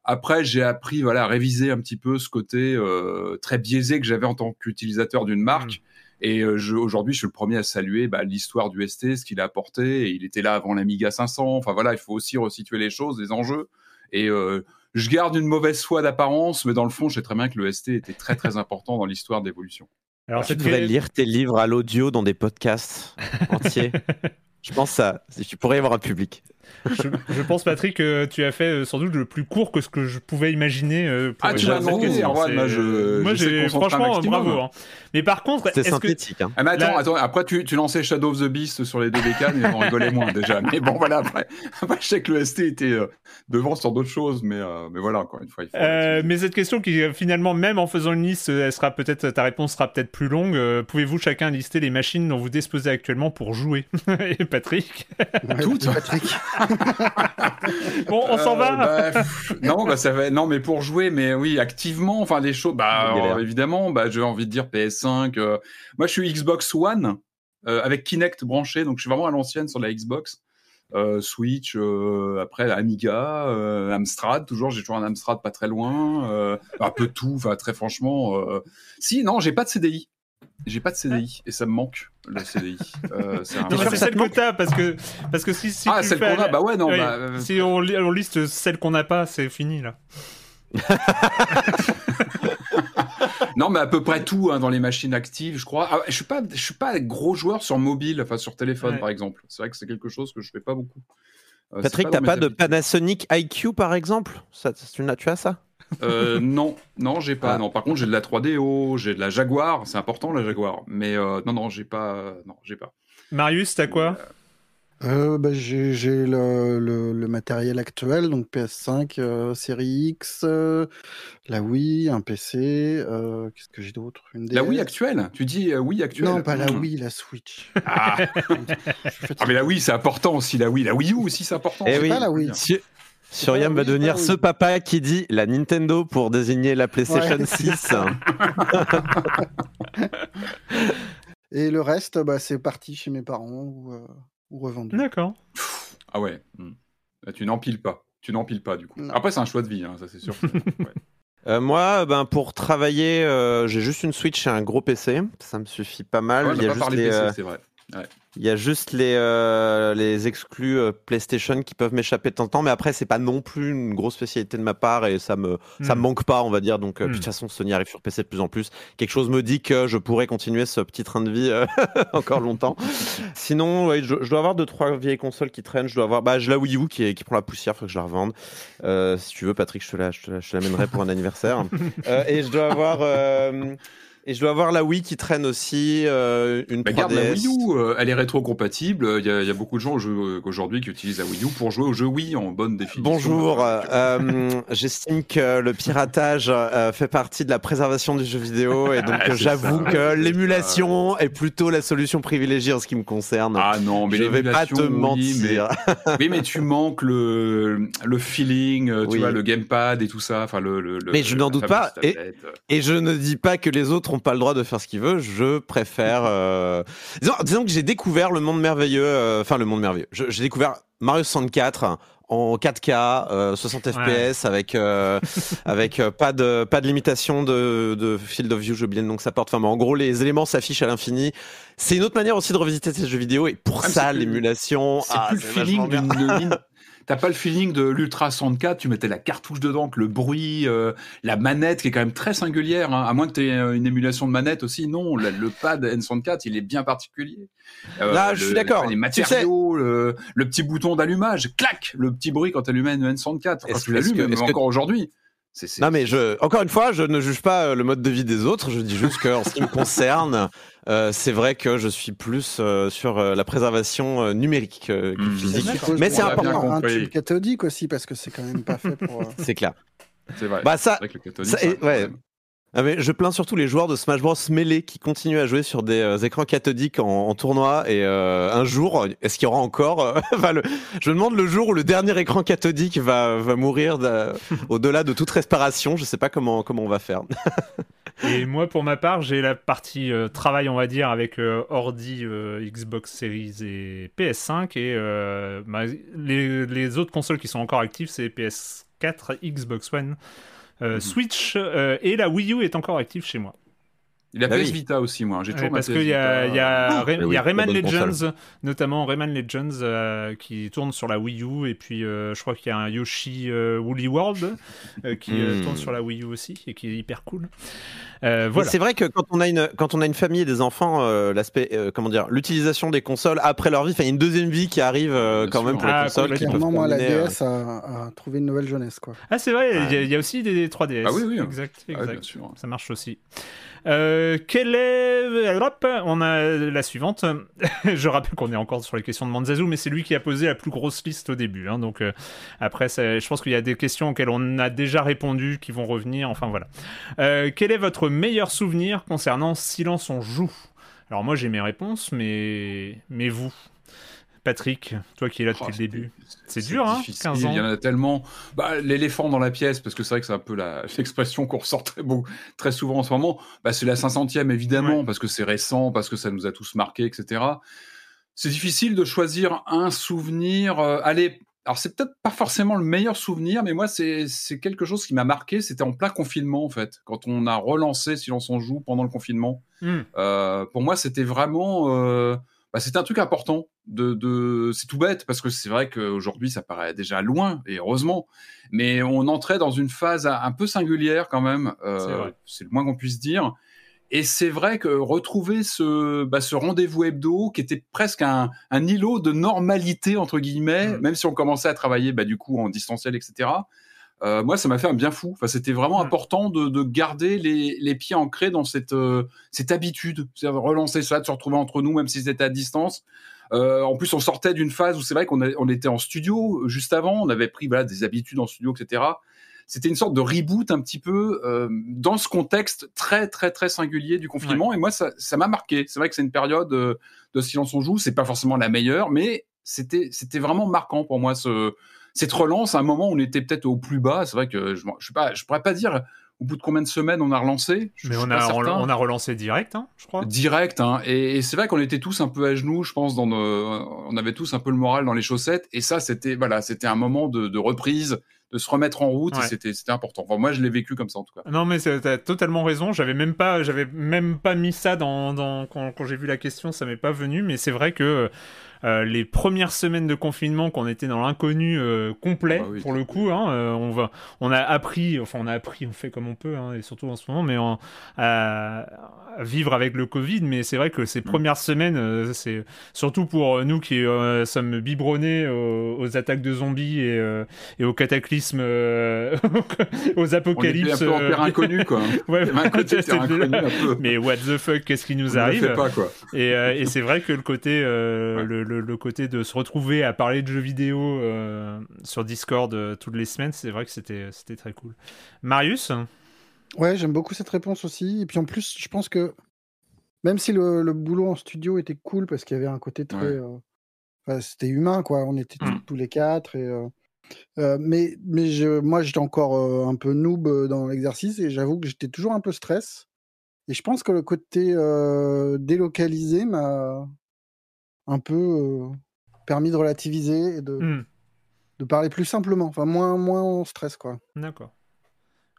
S3: Après, j'ai appris voilà à réviser un petit peu ce côté euh, très biaisé que j'avais en tant qu'utilisateur d'une marque. Mmh. Et euh, aujourd'hui, je suis le premier à saluer bah, l'histoire du ST, ce qu'il a apporté. Et il était là avant l'Amiga 500. Enfin voilà, il faut aussi resituer les choses, les enjeux. Et euh, je garde une mauvaise foi d'apparence, mais dans le fond, je sais très bien que le ST était très très important dans l'histoire d'évolution.
S8: Alors, tu devrais lire tes livres à l'audio dans des podcasts entiers. je pense ça. Tu pourrais y avoir un public
S1: je, pense, Patrick, que tu as fait euh, sans doute le plus court que ce que je pouvais imaginer. Euh,
S3: pour ah, tu m'as demandé, moi, je,
S1: moi j'ai franchement bravo. Hein. Mais par contre,
S8: c'est synthétique. Que... Hein.
S3: Ah, mais attends, attends, après tu, tu, lançais Shadow of the Beast sur les deux bécanes et on rigolait moins déjà. Mais bon, voilà, après, après je sais que le ST était euh, devant sur d'autres choses, mais, mais voilà, encore une fois. Il
S1: faut mais cette question qui finalement, même en faisant une liste, elle sera peut-être ta réponse sera peut-être plus longue. Pouvez-vous chacun lister les machines dont vous disposez actuellement pour jouer? Et Patrick?
S3: Toutes.
S7: Patrick.
S1: bon, on s'en va.
S3: Euh, bah, non, bah ça va. Non, mais pour jouer, mais oui, activement. Enfin, des choses. Bah, évidemment, bah, j'ai envie de dire PS5. Euh, moi, je suis Xbox One euh, avec Kinect branché, donc je suis vraiment à l'ancienne sur la Xbox. Switch, après Amiga, Amstrad, toujours, j'ai toujours un Amstrad pas très loin, un peu tout, enfin très franchement. Si, non, j'ai pas de CDI. J'ai pas de CDI et ça me manque le CDI.
S1: Euh, c'est celle que t'as parce que parce que si, si
S3: ah celle qu'on a bah ouais non bah,
S1: euh, si on, on, liste celle qu'on n'a pas c'est fini là.
S3: non mais à peu près tout hein, dans les machines actives je crois. Ah, je suis pas je suis pas gros joueur sur mobile enfin sur téléphone par exemple. C'est vrai que c'est quelque chose que je fais pas beaucoup.
S8: Euh, Patrick t'as pas, de Panasonic IQ par exemple? Ça, tu as ça?
S3: Euh, non, non, j'ai pas. Ah. Non, par contre, j'ai de la 3DO, j'ai de la Jaguar, c'est important la Jaguar. Mais euh, non, non, j'ai pas. Non, j'ai pas.
S1: Marius, t'as quoi?
S7: Euh, bah, J'ai le, le, matériel actuel, donc PS5, euh, série X, euh, la Wii, un PC. Qu'est-ce que j'ai d'autre?
S3: La Wii actuelle? Tu dis Wii actuelle?
S7: Non, pas la hmm. Wii, la Switch.
S3: Ah, ah mais la Wii, c'est important aussi. La Wii, la Wii U aussi, c'est important.
S8: Eh oui. pas la Wii. Suriam va devenir ce papa qui dit la Nintendo pour désigner la PlayStation 6.
S7: Et le reste, bah, c'est parti chez mes parents ou, euh, revendu.
S1: D'accord.
S3: Ah ouais. Hmm. Tu n'empiles pas. Tu n'empiles pas du coup. Après, c'est un choix de vie, hein, ça c'est sûr.
S8: Euh, moi, ben, pour travailler, euh, j'ai juste une Switch et un gros PC. Ça me suffit pas mal.
S3: Il y a juste les, PC, c'est vrai.
S8: Il y a juste les, euh, les exclus euh, PlayStation qui peuvent m'échapper de temps en temps, mais après, c'est pas non plus une grosse spécialité de ma part et ça me, ça me hmm. manque pas, on va dire. Donc, euh, de toute hmm. façon, Sony arrive sur PC de plus en plus. Quelque chose me dit que je pourrais continuer ce petit train de vie encore longtemps. Sinon, je, dois avoir deux, trois vieilles consoles qui traînent. Je dois avoir, bah, j'ai la Wii U qui, qui prend la poussière, faut que je la revende. si tu veux, Patrick, je te, la, je te l'amènerai pour un anniversaire. et je dois avoir et je dois avoir la Wii qui traîne aussi, euh, une 3DS. Bah,
S3: la Wii U, euh, elle est rétro-compatible. Il y, a beaucoup de gens aujourd'hui qui utilisent la Wii U pour jouer au jeu Wii en bonne définition.
S8: Bonjour, euh, j'estime que le piratage fait partie de la préservation du jeu vidéo et donc j'avoue que l'émulation est plutôt la solution privilégiée en ce qui me concerne.
S3: Ah non, mais
S8: je vais pas te mentir.
S3: Mais... oui, mais tu manques le, le feeling, tu vois, le gamepad et tout ça. Enfin, le, le
S8: mais je n'en doute pas. Et, et je ne dis pas que les autres pas le droit de faire ce qu'ils veulent. Je préfère. Euh, disons, que j'ai découvert le monde merveilleux. Euh, enfin, le monde merveilleux. J'ai découvert Mario 64 en 4K, 60 FPS avec avec pas de pas de limitation de, de field of view, je nom que ça porte. Enfin, en gros, les éléments s'affichent à l'infini. C'est une autre manière aussi de revisiter ces jeux vidéo et pour ah, ça, l'émulation.
S3: C'est ah, plus le feeling d'une T'as pas le feeling de l'Ultra 64, tu mettais la cartouche dedans, que le bruit, euh, la manette qui est quand même très singulière, hein, à moins que tu aies euh, une émulation de manette aussi. Non, le, pad N64, il est bien particulier.
S8: Euh, Là, je suis d'accord.
S3: Les matériaux, le, petit bouton d'allumage, clac, le petit bruit quand tu allumes une N64, quand tu l'allumes, encore aujourd'hui.
S8: Non mais je, encore une fois, je ne juge pas le mode de vie des autres. Je dis juste qu'en ce qui me concerne, euh, c'est vrai que je suis plus euh, sur euh, la préservation numérique que mmh. physique.
S7: Mais c'est important. Un tube cathodique aussi, parce que c'est quand même pas fait pour.
S8: c'est clair.
S3: C'est vrai.
S8: Bah ça, ouais. Ah mais je plains surtout les joueurs de Smash Bros Melee qui continuent à jouer sur des écrans cathodiques en, tournoi et un jour, est-ce qu'il y aura encore Je me demande le jour où le dernier écran cathodique va, mourir au-delà de toute respiration. Je sais pas comment on va faire.
S1: Et moi, pour ma part, j'ai la partie euh, travail, on va dire, avec euh, Ordi, euh, Xbox Series et PS5. Et les, autres consoles qui sont encore actives, c'est PS4, Xbox One. Switch et la Wii U est encore active chez moi.
S3: Il a bah PS Vita aussi, moi. J'ai toujours
S1: Parce qu'il y a, y a, ah, y a Rayman Legends, notamment Rayman Legends, euh, qui tourne sur la Wii U. Et puis, euh, je crois qu'il y a un Yoshi euh, Woolly World qui hmm. tourne sur la Wii U aussi et qui est hyper cool. voilà.
S8: C'est vrai que quand on a une quand on a une famille et des enfants, l'aspect comment dire, l'utilisation des consoles après leur vie, il y a une deuxième vie qui arrive quand même pour les ah, consoles. Qui
S7: moi, la DS a, trouvé une nouvelle jeunesse, quoi.
S1: Ah, c'est vrai. Il y, a aussi des 3DS.
S3: Ah oui, oui.
S1: Exact, ah exact. Ça marche aussi. Euh, quelle est. Hop, on a la suivante. je rappelle qu'on est encore sur les questions de Manzazou, mais c'est lui qui a posé la plus grosse liste au début. Hein, donc euh, après, je pense qu'il y a des questions auxquelles on a déjà répondu qui vont revenir. Enfin voilà. Euh, quel est votre meilleur souvenir concernant Silence on joue? Alors moi j'ai mes réponses, mais mais vous Patrick, toi qui es là depuis oh, le début, c'est dur, hein 15 ans.
S3: Il y en a tellement. Bah, L'éléphant dans la pièce, parce que c'est vrai que c'est un peu l'expression qu'on ressort très, beau, très souvent en ce moment. Bah, c'est la 500e, évidemment, parce que c'est récent, parce que ça nous a tous marqués, etc. C'est difficile de choisir un souvenir. Euh, allez, alors c'est peut-être pas forcément le meilleur souvenir, mais moi c'est quelque chose qui m'a marqué. C'était en plein confinement en fait, quand on a relancé Silence on joue pendant le confinement. Hmm. Euh, pour moi c'était vraiment euh, bah, c'est un truc important. De, de... C'est tout bête parce que c'est vrai qu'aujourd'hui ça paraît déjà loin et heureusement, mais on entrait dans une phase un peu singulière quand même. Euh, c'est le moins qu'on puisse dire. Et c'est vrai que retrouver ce, bah, ce rendez-vous hebdo qui était presque un, un îlot de normalité entre guillemets, mmh. même si on commençait à travailler bah, du coup en distanciel, etc. Euh, moi, ça m'a fait un bien fou. Enfin, c'était vraiment mmh. important de, de garder les, les, pieds ancrés dans cette, euh, cette habitude, c'est-à-dire relancer ça, de se retrouver entre nous, même si c'était à distance. en plus, on sortait d'une phase où c'est vrai qu'on on était en studio juste avant, on avait pris voilà, des habitudes en studio, etc. C'était une sorte de reboot un petit peu dans ce contexte très très très singulier du confinement. Et moi, ça m'a marqué. C'est vrai que c'est une période de silence on joue. C'est pas forcément la meilleure, mais c'était c'était vraiment marquant pour moi ce cette relance à un moment où on était peut-être au plus bas. C'est vrai que je pas, je pourrais pas dire au bout de combien de semaines on a relancé
S1: Mais on a, on, a relancé direct, hein, je crois.
S3: Direct, hein. et, c'est vrai qu'on était tous un peu à genoux, je pense, dans on avait tous un peu le moral dans les chaussettes, et ça, c'était voilà, c'était un moment de, reprise, de se remettre en route, et c'était important. Enfin, moi, je l'ai vécu comme ça en tout cas.
S1: Non, mais t'as totalement raison. J'avais même pas, j'avais même pas mis ça dans, dans quand, quand j'ai vu la question, ça m'est pas venu, mais c'est vrai que euh, les premières semaines de confinement qu'on était dans l'inconnu euh, complet ah bah pour le coup hein, euh, on va on a appris enfin on a appris on fait comme on peut hein, et surtout en ce moment mais à, vivre avec le Covid mais c'est vrai que ces mm. premières semaines c'est surtout pour nous qui sommes biberonnés aux, attaques de zombies et, et aux cataclysmes aux apocalypses
S3: on était un peu en inconnu quoi. Ouais,
S1: mais what the fuck qu'est-ce qui nous arrive pas, quoi. et, et c'est vrai que le côté le le, côté de se retrouver à parler de jeux vidéo euh, sur Discord euh, toutes les semaines, c'est vrai que c'était, c'était très cool. Marius
S7: Ouais, j'aime beaucoup cette réponse aussi. Et puis en plus, je pense que même si le, boulot en studio était cool parce qu'il y avait un côté très. Euh, c'était humain, quoi. On était mm. tous les quatre. Et, mais mais je, moi, j'étais encore un peu noob dans l'exercice et j'avoue que j'étais toujours un peu stress. Et je pense que le côté délocalisé m'a un peu permis de relativiser et de, mmh. de parler plus simplement, enfin moins, moins en stress quoi.
S1: D'accord.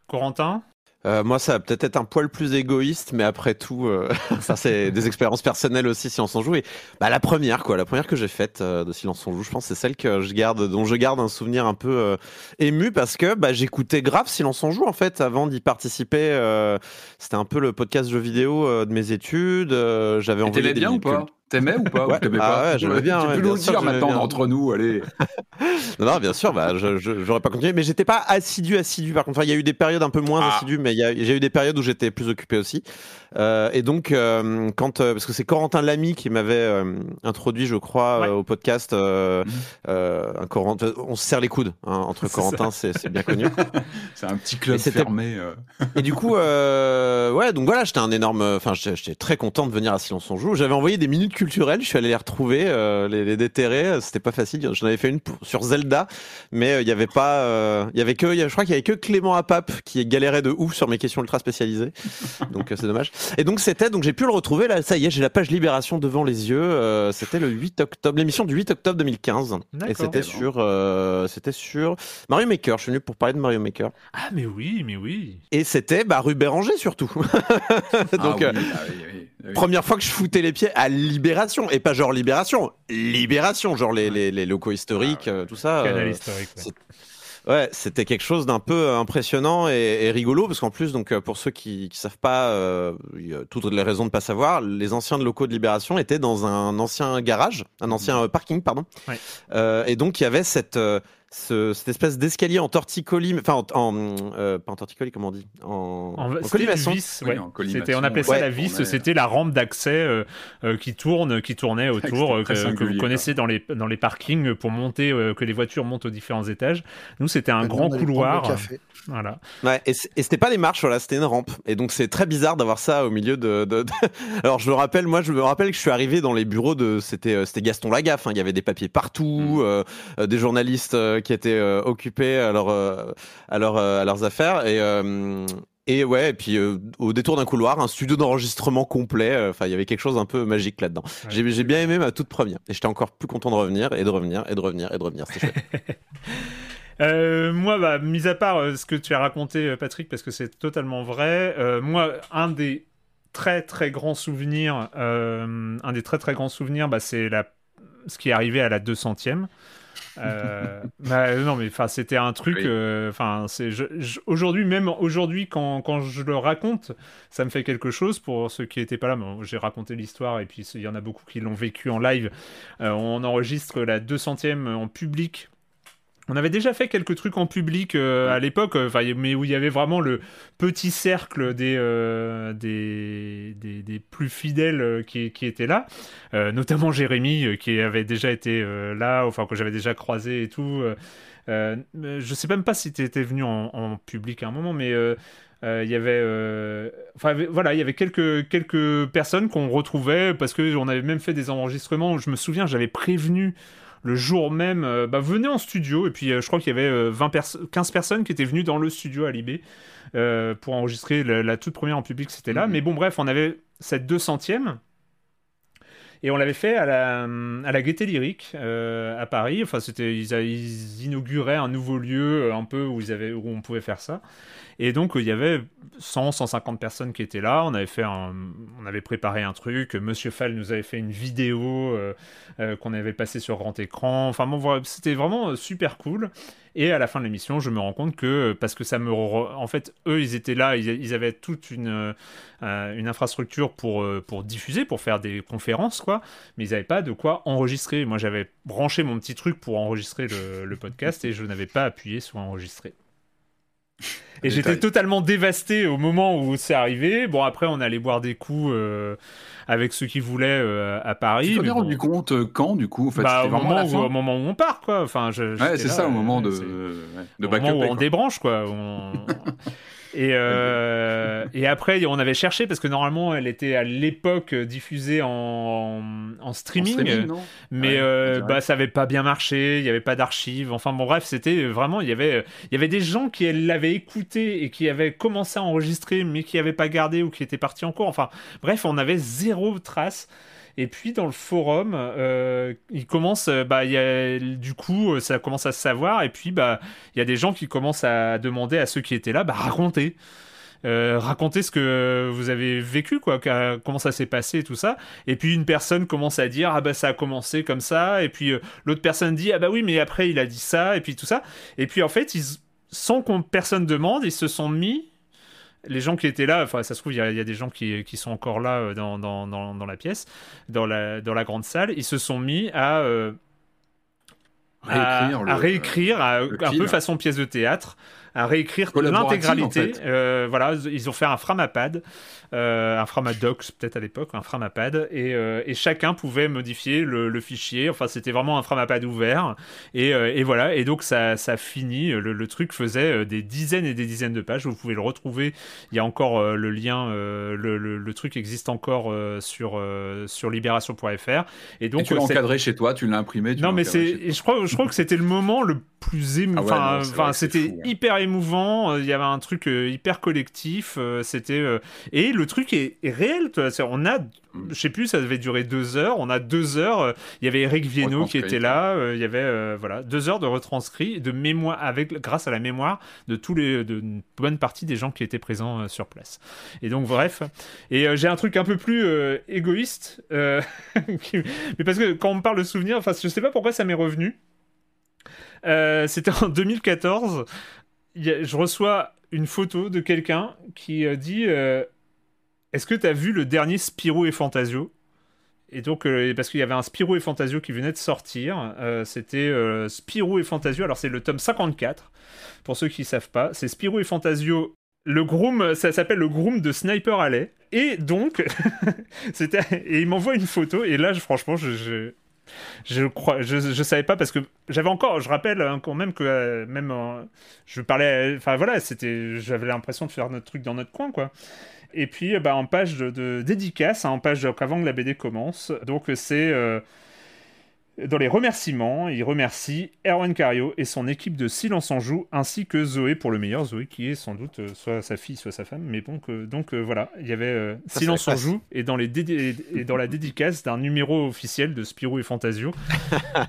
S1: Corentin?
S8: Euh, moi, ça va peut-être être un poil plus égoïste, mais après tout, euh, ça c'est des expériences personnelles aussi, si on s'en joue. Et bah, la première, quoi, la première que j'ai faite euh, de Silence on joue, je pense, c'est celle que je garde, dont je garde un souvenir un peu ému parce que bah, j'écoutais grave Silence on joue en fait avant d'y participer. C'était un peu le podcast jeux vidéo de mes études. J'avais envoyé
S3: des bien ou pas? T'aimais ou pas?
S8: Ouais.
S3: ou
S8: ah ouais, j'aimais bien.
S3: Tu peux nous dire maintenant entre nous, allez.
S8: non, non, bien sûr, bah, j'aurais pas continué, mais j'étais pas assidu, assidu. Par contre, il y a eu des périodes un peu moins ah. assidues, mais j'ai eu des périodes où j'étais plus occupé aussi. Euh, et donc, euh, quand euh, parce que c'est Corentin Lamy qui m'avait introduit, je crois, au podcast. Mhm. un Corentin, on se serre les coudes hein, entre Corentin, c'est bien connu.
S3: c'est un petit club fermé.
S8: et du coup, ouais, donc voilà, j'étais un énorme. Enfin, j'étais très content de venir à Silence on joue. J'avais envoyé des minutes culturelles, je suis allé les retrouver, les, les, déterrer. C'était pas facile. J'en avais fait une sur Zelda, mais il y avait pas, il y avait que, je crois qu'il y avait que Clément Apap qui galérait de ouf sur mes questions ultra spécialisées. Donc c'est dommage. Et donc c'était, donc j'ai pu le retrouver là, ça y est, j'ai la page Libération devant les yeux. Euh, c'était le 8 octobre, l'émission du 8 octobre 2015. Et c'était sur, euh, c'était sur Mario Maker. Je suis venu pour parler de Mario Maker.
S1: Ah mais oui, mais oui.
S8: Et c'était bah, rue Béranger surtout. donc ah, euh, première fois que je foutais les pieds à Libération et pas genre Libération, Libération, genre les, les, les locaux historiques, ah, tout ça.
S1: Canal historique.
S8: Ouais, c'était quelque chose d'un peu euh, impressionnant et, rigolo parce qu'en plus, donc euh, pour ceux qui, qui savent pas, euh, il y a toutes les raisons de pas savoir, les anciens de locaux de Libération étaient dans un ancien garage, un ancien parking, pardon. Ouais. Euh, et donc il y avait cette cette espèce d'escalier en torticolis, enfin en, euh, pas en torticolis, comment on dit? En,
S1: en, en colimaçon. on appelait ça la vis, c'était la rampe d'accès euh, euh, qui tourne, qui tournait autour, que, vous connaissez dans les, dans les parkings pour monter, que les voitures montent aux différents étages. Nous, c'était un grand couloir. Voilà.
S8: Ouais, et c'était pas des marches, voilà, c'était une rampe. Et donc c'est très bizarre d'avoir ça au milieu de, de, Alors je me rappelle, moi je me rappelle que je suis arrivé dans les bureaux de, c'était c'était Gaston Lagaffe. Hein. Il y avait des papiers partout, mm. des journalistes qui étaient euh, occupés à, leur, euh, à, leur, euh, à leurs affaires. Et, et ouais, et puis au détour d'un couloir, un studio d'enregistrement complet. Enfin, il y avait quelque chose un peu magique là-dedans. J'ai bien aimé ma toute première. Et j'étais encore plus content de revenir et de revenir et de revenir et de revenir. C'était
S1: chouette. moi, bah, mis à part ce que tu as raconté, Patrick, parce que c'est totalement vrai, moi, un des très très grands souvenirs, un des très très grands souvenirs, bah, c'est la... ce qui est arrivé à la 200e. Euh, bah, non, mais enfin, c'était un truc. Euh, enfin, c'est aujourd'hui même aujourd'hui quand, quand, je le raconte, ça me fait quelque chose pour ceux qui n'étaient pas là. J'ai raconté l'histoire et puis il y en a beaucoup qui l'ont vécu en live. Euh, on enregistre la 200e en public on avait déjà fait quelques trucs en public à l'époque, mais où il y avait vraiment le petit cercle des, des, des, plus fidèles qui, qui étaient là, notamment Jérémy qui avait déjà été là, enfin que j'avais déjà croisé et tout. Euh, je sais même pas si tu étais venu en, public à un moment, mais euh, euh, il y avait, enfin voilà, il y avait quelques quelques personnes qu'on retrouvait parce que on avait même fait des enregistrements. Je me souviens, j'avais prévenu le jour même, bah, venez en studio. Et puis, je crois qu'il y avait 20 15 personnes qui étaient venues dans le studio à Libé pour enregistrer la, toute première en public, c'était là. Mm-hmm. Mais bon, bref, on avait cette 200e et on l'avait fait à la, à la Gaieté Lyrique euh, à Paris. Enfin, c'était, ils, inauguraient un nouveau lieu euh, un peu où, ils avaient, où on pouvait faire ça. Et donc, il y avait 100, 150 personnes qui étaient là. On avait, fait on avait préparé un truc. Monsieur Fall nous avait fait une vidéo euh, qu'on avait passée sur grand écran. Enfin, bon, c'était vraiment super cool. Et à la fin de l'émission, je me rends compte que, parce que ça me. En fait, eux, ils étaient là, ils, avaient toute une, une infrastructure pour, pour diffuser, pour faire des conférences, quoi. Mais ils n'avaient pas de quoi enregistrer. Moi, j'avais branché mon petit truc pour enregistrer le, le podcast et je n'avais pas appuyé sur enregistrer. Et j'étais totalement dévasté au moment où c'est arrivé. Bon, après, on allait boire des coups euh, avec ceux qui voulaient euh, à Paris. Tu
S3: t'es bien rendu compte euh, quand, du coup en fait,
S1: bah, au, moment où, au, moment où, on part, quoi. Enfin, je,
S3: ouais, c'est ça, au moment de,
S1: de, backup. Au moment où on débranche, quoi. Et, euh, et après, on avait cherché parce que normalement, elle était à l'époque diffusée en, en streaming, mais euh, bah, ça avait pas bien marché. Il n'y avait pas d'archives. Enfin bon, bref, c'était vraiment il y avait il y avait des gens qui l'avaient écouté et qui avaient commencé à enregistrer, mais qui n'avaient pas gardé ou qui étaient partis en cours. Enfin bref, on avait zéro trace. Et puis dans le forum, euh, il commence, euh, bah, y a, du coup, euh, ça commence à se savoir. Et puis, bah, il y a des gens qui commencent à demander à ceux qui étaient là, bah, racontez. Racontez ce que vous avez vécu, quoi, comment ça s'est passé, tout ça. Et puis une personne commence à dire ah bah ça a commencé comme ça, et puis l'autre personne dit ah bah oui mais après il a dit ça, et puis tout ça. Et puis en fait ils, sans qu'on personne demande, ils se sont mis les gens qui étaient là, enfin, ça se trouve, il y, a des gens qui, sont encore là euh, dans, dans, la pièce, dans la, dans la grande salle, ils se sont mis à, euh, à, réécrire, un peu façon pièce de théâtre, à réécrire l'intégralité. Euh, voilà, ils ont fait un framapad, un framadox peut-être à l'époque, un framapad, et, euh, et, chacun pouvait modifier le, fichier. Enfin, c'était vraiment un framapad ouvert. Et, et, voilà, et donc ça, ça finit. Le, truc faisait des dizaines et des dizaines de pages. Vous pouvez le retrouver. Il y a encore le lien. Le, le, truc existe encore sur sur libération.fr.
S3: Et donc, tu l'as encadré chez toi, tu l'as imprimé.
S1: non, mais c'est. Je crois, je crois que c'était le moment le plus ému. Ah enfin, c'était hein. hyper émouvant. Euh, il y avait un truc euh, hyper collectif. Euh, c'était et le truc est, réel. On a, je sais plus, ça devait durer deux heures. On a deux heures. Il y avait Eric Viennot qui était là. Il y avait voilà deux heures de retranscrit, de mémoire avec grâce à la mémoire de tous les de une bonne partie des gens qui étaient présents sur place. Et donc bref. Et j'ai un truc un peu plus égoïste, mais parce que quand on me parle de souvenirs, enfin je sais pas pourquoi ça m'est revenu. c'était en 2014 je reçois une photo de quelqu'un qui euh, dit euh, Est-ce que tu as vu le dernier Spirou et Fantasio? Et donc, euh, parce qu'il y avait un Spirou et Fantasio qui venait de sortir, c'était Spirou et Fantasio. Alors, c'est le tome 54, pour ceux qui ne savent pas. C'est Spirou et Fantasio. Le groom, ça s'appelle le groom de Sniper Alley. Et donc, c'était, et il m'envoie une photo. Et là, franchement, je, je crois, je, je savais pas parce que j'avais encore, je rappelle hein, quand même que euh, même euh, je parlais, enfin voilà, c'était, j'avais l'impression de faire notre truc dans notre coin quoi. Et puis bah, en page de, dédicace, hein, en page avant que la BD commence, donc c'est euh, dans les remerciements, il remercie Erwan Cario et son équipe de Silence en Joue, ainsi que Zoé pour le meilleur, Zoé qui est sans doute euh, soit sa fille, soit sa femme, mais bon, donc euh, voilà, il y avait euh, Silence en Joue et dans, les et dans la dédicace d'un numéro officiel de Spirou et Fantasio.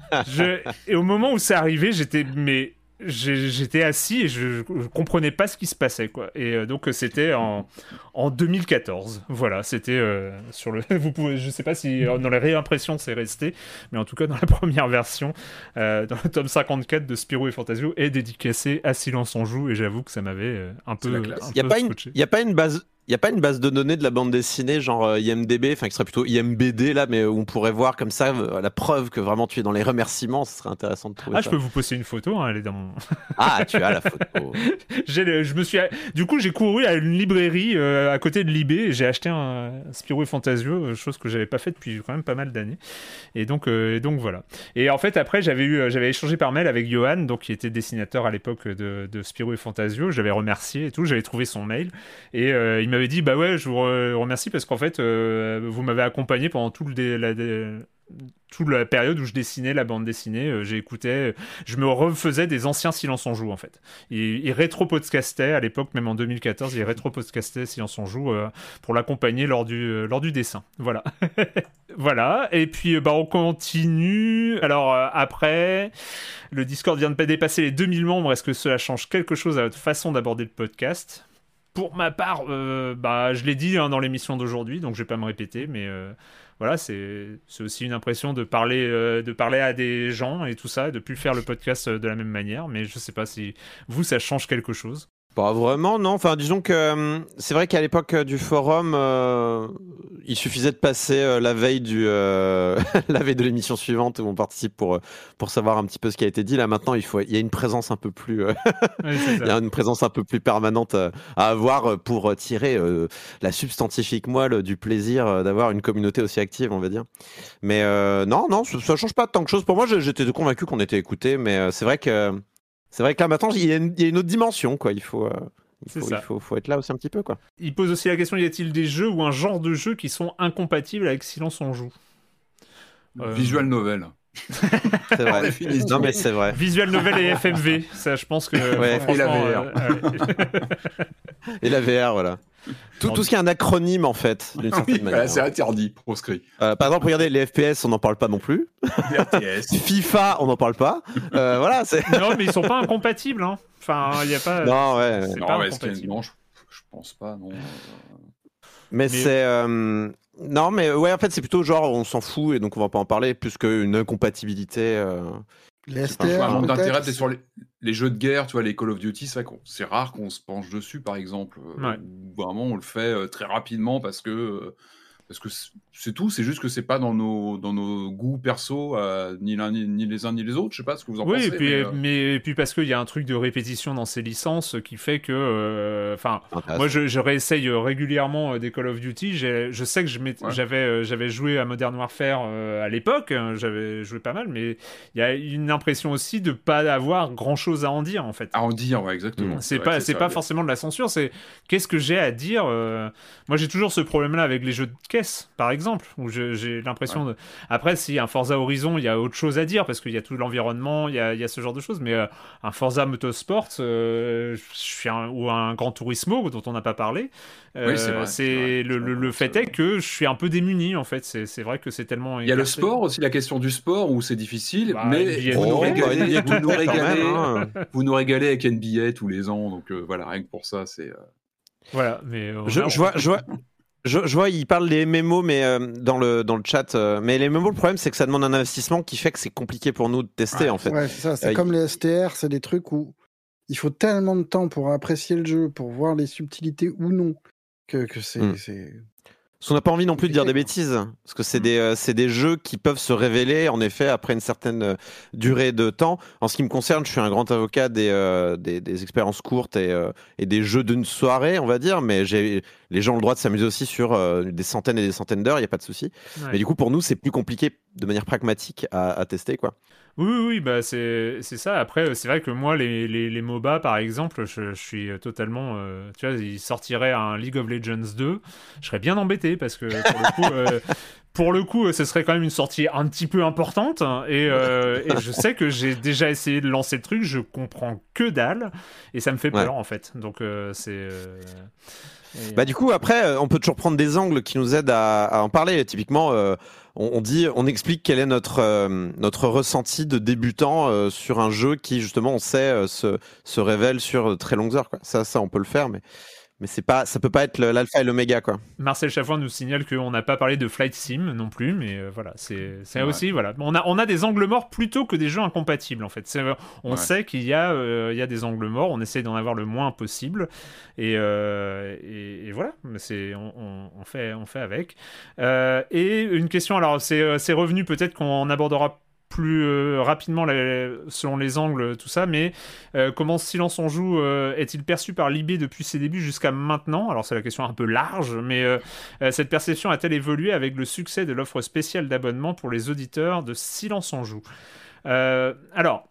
S1: et au moment où c'est arrivé, j'étais mais j'étais assis et je, je, comprenais pas ce qui se passait quoi. Et euh, donc c'était en, en 2014 voilà c'était euh, sur le vous pouvez je sais pas si euh, dans les réimpressions c'est resté mais en tout cas dans la première version dans le tome 54 de Spirou et Fantasio est dédicacé à Silence en joue et j'avoue que ça m'avait un peu
S8: il y a pas une il y a pas une base il n'y a pas une base de données de la bande dessinée, genre euh, IMDB, enfin qui serait plutôt IMBD là, mais où on pourrait voir comme ça euh, la preuve que vraiment tu es dans les remerciements. Ce serait intéressant de trouver.
S1: Ah, je peux vous poster une photo, hein, elle est dans mon.
S8: ah, tu as la photo.
S1: je me suis, du coup, j'ai couru à une librairie euh, à côté de Libé et j'ai acheté un Spirou et Fantasio, chose que j'avais pas fait depuis quand même pas mal d'années. Et donc, et donc voilà. Et en fait, après, j'avais eu, j'avais échangé par mail avec Johan, donc qui était dessinateur à l'époque de, de Spirou et Fantasio. J'avais remercié et tout. J'avais trouvé son mail et il m'avait dit bah ouais, je vous remercie parce qu'en fait, euh, vous m'avez accompagné pendant tout le la, toute la période où je dessinais la bande dessinée, euh, j'écoutais, je me refaisais des anciens Silence en joue en fait. Il, il rétro-podcastait à l'époque, même en 2014, il rétro-podcastait Silence en joue euh, pour l'accompagner lors du, lors du dessin. Voilà. voilà. Et puis bah, on continue. Alors après, le Discord vient de dépasser les 2000 membres. Est-ce que cela change quelque chose à votre façon d'aborder le podcast? Pour ma part, euh, bah, je l'ai dit hein, dans l'émission d'aujourd'hui, donc je vais pas me répéter, mais euh, voilà, c'est aussi une impression de parler, euh, de parler à des gens et tout ça, de plus faire le podcast de la même manière, mais je sais pas si vous, ça change quelque chose.
S8: Pas vraiment, non. Enfin, disons que euh, c'est vrai qu'à l'époque euh, du forum, euh, il suffisait de passer la veille du la veille de l'émission suivante où on participe pour pour savoir un petit peu ce qui a été dit. Là maintenant, il faut il y a une présence un peu plus il y a une présence un peu plus permanente à, avoir pour tirer la substantifique moelle du plaisir d'avoir une communauté aussi active, on va dire. Mais non, non, ça, ça change pas tant de choses. Pour moi, j'étais convaincu qu'on était écouté, mais c'est vrai que c'est vrai que là maintenant, il y, a une, autre dimension, quoi. Il faut. Euh, il, faut, faut, être là aussi un petit peu, quoi.
S1: Il pose aussi la question y a-t-il des jeux ou un genre de jeu qui sont incompatibles avec Silence on joue?
S3: Euh, Visual novel.
S8: c'est vrai. non, mais c'est vrai.
S1: Visual novel et FMV, ça, je pense que.
S3: et la VR.
S8: Euh, et la VR, voilà. Tout, tout, ce qui est un acronyme en fait, d'une certaine manière.
S3: c'est interdit, proscrit.
S8: Euh, par exemple, regardez les FPS, on n'en parle pas non plus. FIFA, on n'en parle pas. Euh, voilà,
S1: non, mais ils sont pas incompatibles. Hein. Enfin, il n'y a pas.
S8: Non, ouais.
S3: Non, pas non je, je, pense pas. Non.
S8: Mais, c'est. Euh, non, mais ouais, en fait, c'est plutôt genre on s'en fout et donc on va pas en parler plus qu'une incompatibility.
S7: Les STR, un
S3: manque d'intérêt sur les, jeux de guerre, tu vois, les Call of Duty, c'est rare qu'on se penche dessus, par exemple.
S1: Ouais.
S3: Vraiment, on le fait euh, très rapidement parce que euh, parce que c'est tout, c'est juste que c'est pas dans nos, dans nos goûts perso, euh, ni, les uns ni les autres, je sais pas ce que vous en
S1: pensez.
S3: Oui,
S1: mais, et puis parce qu'il y a un truc de répétition dans ces licences qui fait que. Enfin, moi je, je, réessaye régulièrement des Call of Duty, je sais que j'avais, j'avais joué à Modern Warfare à l'époque, hein, j'avais joué pas mal, mais il y a une impression aussi de pas avoir grand chose à en dire en fait.
S3: À en dire, ouais, exactement.
S1: C'est, pas, c'est, pas forcément de la censure, c'est qu'est-ce que j'ai à dire. Moi j'ai toujours ce problème là avec les jeux de par exemple, où j'ai l'impression de. Après, si un Forza Horizon, il y a autre chose à dire parce qu'il y a tout l'environnement, il, y a, ce genre de choses. Mais euh, un Forza Motorsport, euh, ou un Grand Turismo dont on n'a pas parlé, euh, c'est le, fait est que je suis un peu démuni en fait. C'est vrai que c'est tellement.
S3: Il y a le sport aussi, la question du sport où c'est difficile,
S1: bah,
S3: mais vous, nous régalez, vous, nous régalez, avec NBA tous les ans, donc voilà, rien que pour ça, c'est.
S1: Voilà, mais
S8: je, vois, je, vois, je, vois, il parle des MMO, mais euh, dans le dans le chat. Euh, mais les MMO, le problème, c'est que ça demande un investissement qui fait que c'est compliqué pour nous de tester, en fait.
S7: Ouais, c'est ça. C'est euh, comme les STR, c'est des trucs où il faut tellement de temps pour apprécier le jeu, pour voir les subtilités ou non, que, que c'est hmm.
S8: Parce qu'on n'a pas envie non plus de dire des bêtises, parce que c'est des, euh, des jeux qui peuvent se révéler, en effet, après une certaine euh, durée de temps. En ce qui me concerne, je suis un grand avocat des, euh, des, des, expériences courtes et, et des jeux d'une soirée, on va dire, mais les gens ont le droit de s'amuser aussi sur des centaines et des centaines d'heures, il n'y a pas de souci. Mais du coup, pour nous, c'est plus compliqué de manière pragmatique à, à tester, quoi.
S1: Oui, oui, bah c'est ça. Après, c'est vrai que moi, les, les, les MOBA, par exemple, je, je suis totalement. Euh, tu vois, il sortirait un League of Legends 2, je serais bien embêté parce que pour le coup. Euh, pour le coup, ce serait quand même une sortie un petit peu importante. Et, euh, et je sais que j'ai déjà essayé de lancer le truc, je comprends que dalle. Et ça me fait peur, en fait. Donc, c'est.
S8: Bah, du coup, après, on peut toujours prendre des angles qui nous aident à, à en parler. Typiquement, on, dit, on explique quel est notre euh, notre ressenti de débutant euh, sur un jeu qui justement on sait euh, se, se révèle sur très longues heures. Quoi. Ça, ça, on peut le faire, mais mais c'est pas, ça peut pas être l'alpha et l'oméga quoi.
S1: Marcel Chaffouin nous signale qu'on n'a pas parlé de Flight Sim non plus, mais euh, voilà, c'est aussi voilà, on a on a des angles morts plutôt que des jeux incompatibles en fait. On sait qu'il y a euh, il y a des angles morts, on essaie d'en avoir le moins possible et, euh, et, voilà, c'est on, on, fait on fait avec. et une question alors c'est revenu peut-être qu'on abordera plus euh, rapidement selon les angles, tout ça, mais euh, comment Silence on joue euh, est-il perçu par Libé depuis ses débuts jusqu'à maintenant? Alors c'est la question un peu large, mais cette perception a-t-elle évolué avec le succès de l'offre spéciale d'abonnement pour les auditeurs de Silence on joue? Alors,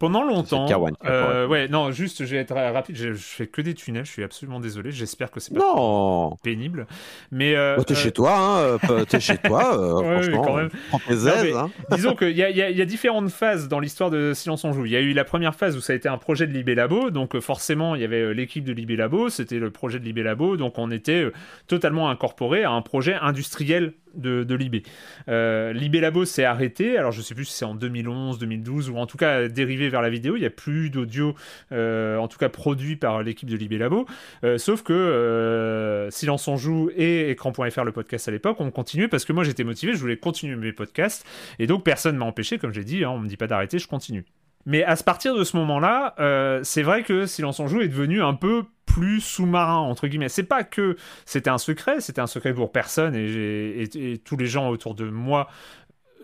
S1: pendant longtemps. Euh, ouais, non, juste, je vais être rapide. Je, fais que des tunnels. Je suis absolument désolé. J'espère que c'est pas
S8: non.
S1: pénible. Mais euh,
S8: oh, t'es chez toi, hein. t'es chez toi. Euh, franchement, quand même. Prends tes hein.
S1: Disons qu'il y, y, a différentes phases dans l'histoire de Silence on joue. Il y a eu la première phase où ça a été un projet de Libé Labo. Donc forcément, il y avait l'équipe de Libé Labo. C'était le projet de Libé Labo. Donc on était totalement incorporé à un projet industriel de, de Libé. Libé Labo s'est arrêté. Alors je sais plus si c'est en 2011, 2012 ou en tout cas dérivé vers la vidéo, il n'y a plus d'audio, euh, en tout cas produit par l'équipe de Libé Labo. Euh, sauf que euh, Silence on joue et écran.fr, le podcast à l'époque, ont continué parce que moi j'étais motivé, je voulais continuer mes podcasts. Et donc personne m'a empêché, comme j'ai dit, hein, on me dit pas d'arrêter, je continue. Mais à partir de ce moment-là, c'est vrai que Silence on joue est devenu un peu plus sous-marin entre guillemets. C'est pas que c'était un secret, c'était un secret pour personne et, et, tous les gens autour de moi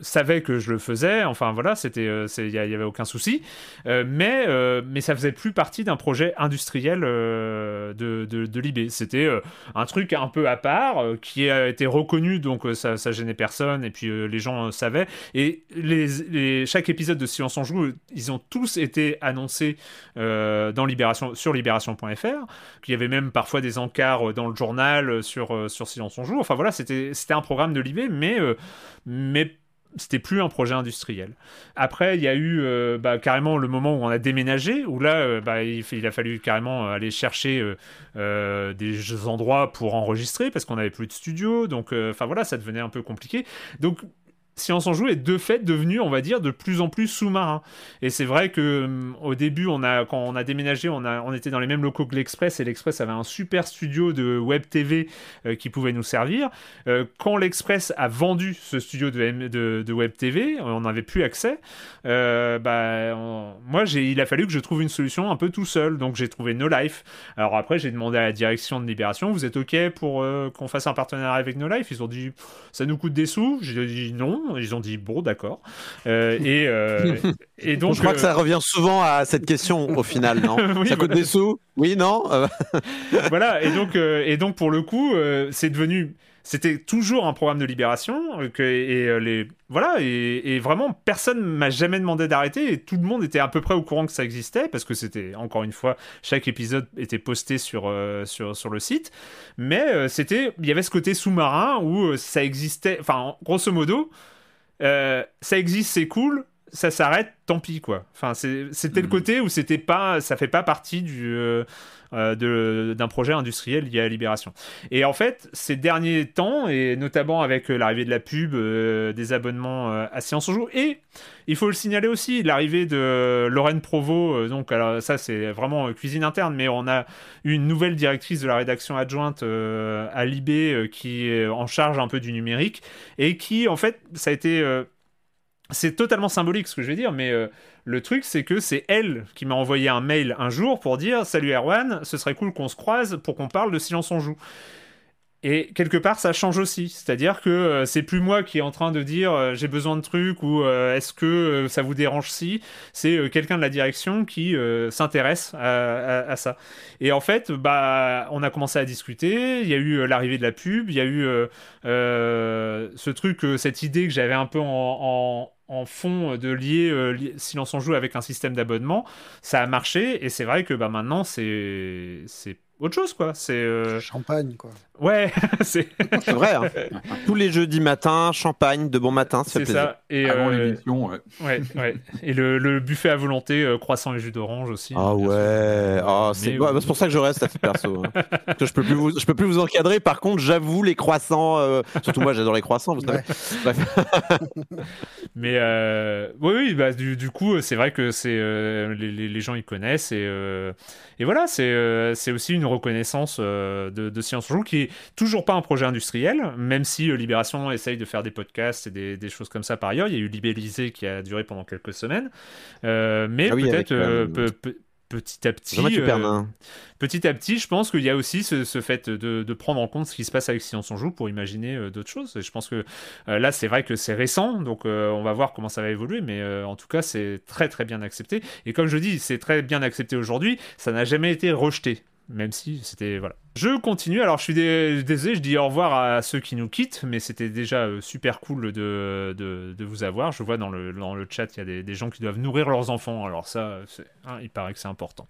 S1: savait que je le faisais, enfin voilà, c'était, il euh, n'y avait aucun souci, euh, mais, euh, mais ça faisait plus partie d'un projet industriel de, de, de Libé. C'était un truc un peu à part qui a été reconnu, donc ça, ça gênait personne, et puis les gens savaient. Et les, chaque épisode de Silence en Joue, ils ont tous été annoncés dans Libération, sur libération.fr, qu'il y avait même parfois des encarts dans le journal sur, sur Silence en Joue. Enfin voilà, c'était, un programme de Libé, mais, mais c'était plus un projet industriel. Après, il y a eu euh, bah, carrément le moment où on a déménagé, où là, euh, bah, il, a fallu carrément aller chercher euh, des endroits pour enregistrer parce qu'on n'avait plus de studio. Donc, enfin voilà, ça devenait un peu compliqué. Donc, Silence en Joue est de fait devenu, on va dire, de plus en plus sous-marin. Et c'est vrai que hum, au début, on a, quand on a déménagé, on, était dans les mêmes locaux que l'Express, et l'Express avait un super studio de web TV euh, qui pouvait nous servir. Euh, quand l'Express a vendu ce studio de web TV, on n'avait plus accès. Euh, bah, moi, il a fallu que je trouve une solution un peu tout seul. Donc j'ai trouvé No Life. Alors après, j'ai demandé à la direction de Libération, vous êtes OK pour qu'on fasse un partenariat avec No Life Ils ont dit, ça nous coûte des sous. J'ai dit non. Ils ont dit bon, d'accord. Euh, et, euh, et donc.
S8: Je crois que ça euh, revient souvent à cette question au final, non Ça coûte des sous Oui, non
S1: Voilà. Et donc, et donc pour le coup, c'est devenu c'était toujours un programme de libération que, et les voilà et, vraiment personne m'a jamais demandé d'arrêter et tout le monde était à peu près au courant que ça existait parce que c'était encore une fois chaque épisode était posté sur sur, sur le site mais c'était il y avait ce côté sous-marin où ça existait enfin grosso modo euh, ça existe, c'est cool, ça s'arrête, tant pis quoi. Enfin, c'était le hmm. côté où c'était pas, ça fait pas partie du euh, euh, d'un projet industriel lié à la Libération. Et en fait, ces derniers temps, et notamment avec l'arrivée de la pub, des abonnements à Science en Joue, et il faut le signaler aussi, l'arrivée de Lorraine Provo, donc alors ça c'est vraiment cuisine interne, mais on a une nouvelle directrice de la rédaction adjointe à Libé qui est en charge un peu du numérique, et qui en fait, ça a été c'est totalement symbolique ce que je vais dire, mais euh, le truc c'est que c'est elle qui m'a envoyé un mail un jour pour dire Salut Erwan, ce serait cool qu'on se croise pour qu'on parle de Silence on joue. Et quelque part, ça change aussi. C'est-à-dire que euh, c'est plus moi qui est en train de dire euh, j'ai besoin de trucs ou est-ce que ça vous dérange si? C'est quelqu'un de la direction qui s'intéresse à, ça. Et en fait, bah, on a commencé à discuter. Il y a eu l'arrivée de la pub. Il y a eu ce truc, cette idée que j'avais un peu en fond euh, de lier euh, Silence en joue avec un système d'abonnement, ça a marché et c'est vrai que bah, maintenant c'est autre chose. C'est
S7: euh, champagne quoi.
S1: Ouais, c'est
S8: vrai. Hein. Tous les jeudis matin, champagne, de bon matin, ça fait plaisir. ça.
S3: Et Avant euh, l'émission, ouais.
S1: ouais. ouais, Et le, buffet à volonté, euh, croissant et jus d'orange aussi.
S8: Ah ouais. Ah, c'est bah, pour ça que je reste à titre perso. Hein. je peux plus vous, je peux plus vous encadrer. Par contre, j'avoue les croissants. Euh, surtout moi, j'adore les croissants, vous savez.
S1: Mais oui, oui, bah, du, coup, c'est vrai que c'est les, les, gens ils connaissent et et voilà, c'est aussi une reconnaissance de, de Science Joue qui est toujours pas un projet industriel, même si euh, Libération essaye de faire des podcasts et des, choses comme ça par ailleurs. Il y a eu Libellisé qui a duré pendant quelques semaines. Euh, mais ah peut-être euh, petit à petit, petit à petit, je pense qu'il y a aussi ce, fait de, prendre en compte ce qui se passe avec Silence on joue pour imaginer d'autres choses. Et je pense que là, c'est vrai que c'est récent, donc on va voir comment ça va évoluer, mais en tout cas, c'est très très bien accepté. Et comme je dis, c'est très bien accepté aujourd'hui. Ça n'a jamais été rejeté même si c'était voilà. Je continue, alors je suis désolé, je dis au revoir à ceux qui nous quittent, mais c'était déjà euh, super cool de, de, vous avoir. Je vois dans le, dans le chat, il y a des, des gens qui doivent nourrir leurs enfants, alors ça, hein, il paraît que c'est important.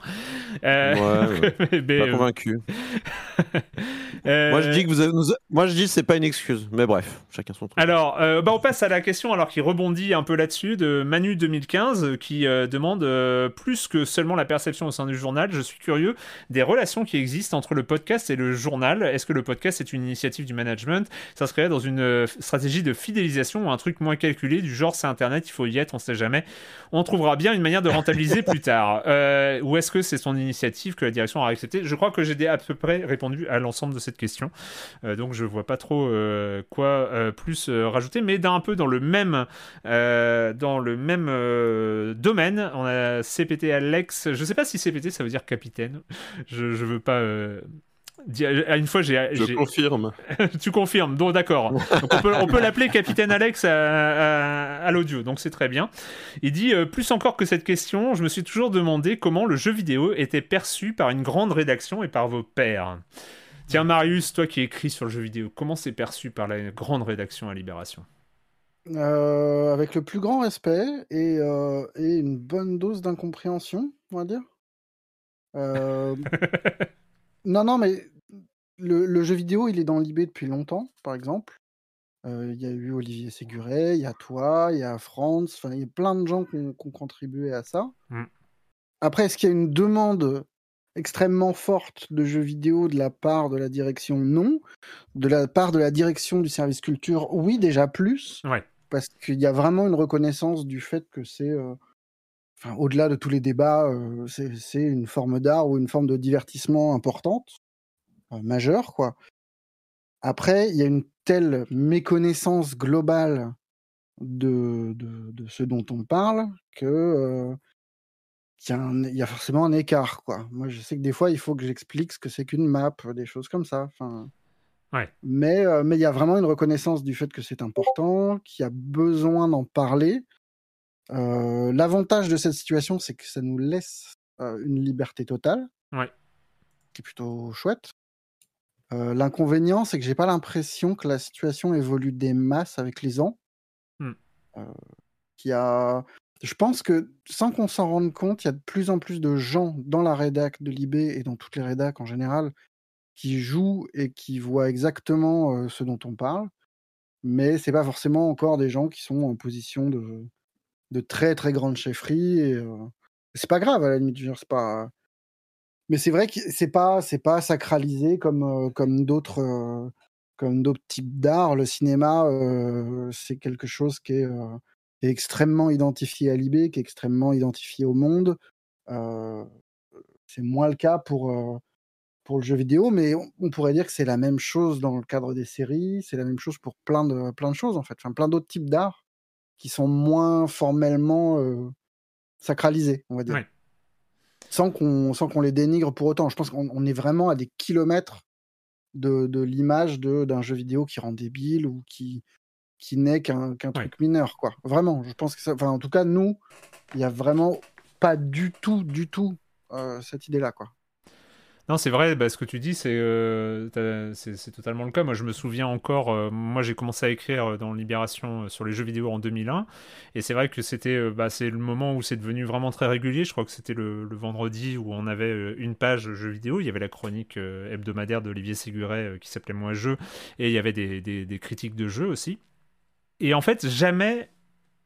S8: Euh... Ouais, pas euh, convaincu. Euh, moi je dis que vous avez... moi je dis c'est pas une excuse, mais bref, chacun son truc.
S1: Alors, bah, on passe à la question alors qui rebondit un peu là-dessus de Manu 2015 qui demande plus que seulement la perception au sein du journal. Je suis curieux des relations qui existent entre le podcast c'est le journal. Est-ce que le podcast est une initiative du management? Ça serait dans une euh, stratégie de fidélisation ou un truc moins calculé du genre c'est Internet, il faut y être, on sait jamais. On trouvera bien une manière de rentabiliser plus tard. Euh, ou est-ce que c'est son initiative que la direction a accepté Je crois que j'ai à peu près répondu à l'ensemble de cette question. Euh, donc je vois pas trop quoi plus rajouter, mais d'un peu dans le même dans le même domaine. On a CPT Alex. Je sais pas si CPT ça veut dire capitaine. Je, je veux pas une fois, j'ai.
S4: Je confirme.
S1: tu confirmes, donc d'accord. on peut, on peut l'appeler Capitaine Alex à, l'audio, donc c'est très bien. Il dit euh, plus encore que cette question, je me suis toujours demandé comment le jeu vidéo était perçu par une grande rédaction et par vos pairs. Tiens, Marius, toi qui écris sur le jeu vidéo, comment c'est perçu par la grande rédaction à Libération?
S7: Euh, Avec le plus grand respect et, euh, et une bonne dose d'incompréhension, on va dire. non, non, mais le, jeu vidéo, il est dans l'IB depuis longtemps, par exemple. Euh, il y a eu Olivier Séguret, il y a toi, il y a France, enfin, il y a plein de gens qui ont, contribué à ça. Mmh. Après, est-ce qu'il y a une demande extrêmement forte de jeux vidéo de la part de la direction? Non. De la part de la direction du service culture, oui, déjà plus. Parce qu'il y a vraiment une reconnaissance du fait que c'est, euh, enfin, au-delà de tous les débats, euh, c'est une forme d'art ou une forme de divertissement importante. Euh, majeur, quoi. Après, il y a une telle méconnaissance globale de, de, ce dont on parle que euh, il y, a forcément un écart, quoi. Moi, je sais que des fois, il faut que j'explique ce que c'est qu'une map, des choses comme ça. Enfin,
S1: ouais.
S7: Mais euh, mais il y a vraiment une reconnaissance du fait que c'est important, qu'il y a besoin d'en parler. L'avantage de cette situation, c'est que ça nous laisse une liberté totale.
S1: Ouais.
S7: Qui est plutôt chouette. L'inconvénient, c'est que j'ai pas l'impression que la situation évolue des masses avec les ans. Mmh. a... Je pense que sans qu'on s'en rende compte, il y a de plus en plus de gens dans la rédac de l'IB et dans toutes les rédacs en général qui jouent et qui voient exactement ce dont on parle. Mais c'est pas forcément encore des gens qui sont en position de, de très très grande chefferie. Et, c'est pas grave à la limite. C'est pas mais c'est vrai que c'est pas c'est pas sacralisé comme euh, comme d'autres euh, comme d'autres types d'art. Le cinéma, euh, c'est quelque chose qui est, extrêmement identifié à l'IB, qui est extrêmement identifié au monde. c'est moins le cas pour pour le jeu vidéo, mais on, pourrait dire que c'est la même chose dans le cadre des séries. C'est la même chose pour plein de plein de choses en fait, enfin plein d'autres types d'art qui sont moins formellement sacralisés, on va dire sans qu'on sans qu'on les dénigre pour autant. Je pense qu'on est vraiment à des kilomètres de, de l'image d'un jeu vidéo qui rend débile ou qui qui n'est qu'un truc mineur, quoi. Vraiment, je pense que ça. Enfin, en tout cas, nous, il y a vraiment pas du tout, du tout euh, cette idée-là, quoi.
S1: Non, c'est vrai, bah, ce que tu dis, euh, c'est c'est totalement le cas. Moi, je me souviens encore, euh, moi j'ai commencé à écrire euh, dans Libération sur les jeux vidéo en 2001, et c'est vrai que c'était bah, le moment où c'est devenu vraiment très régulier. Je crois que c'était le, vendredi où on avait une page jeux vidéo, il y avait la chronique hebdomadaire d'Olivier Séguret qui s'appelait Moi Jeux, et il y avait des, des critiques de jeux aussi. Et en fait, jamais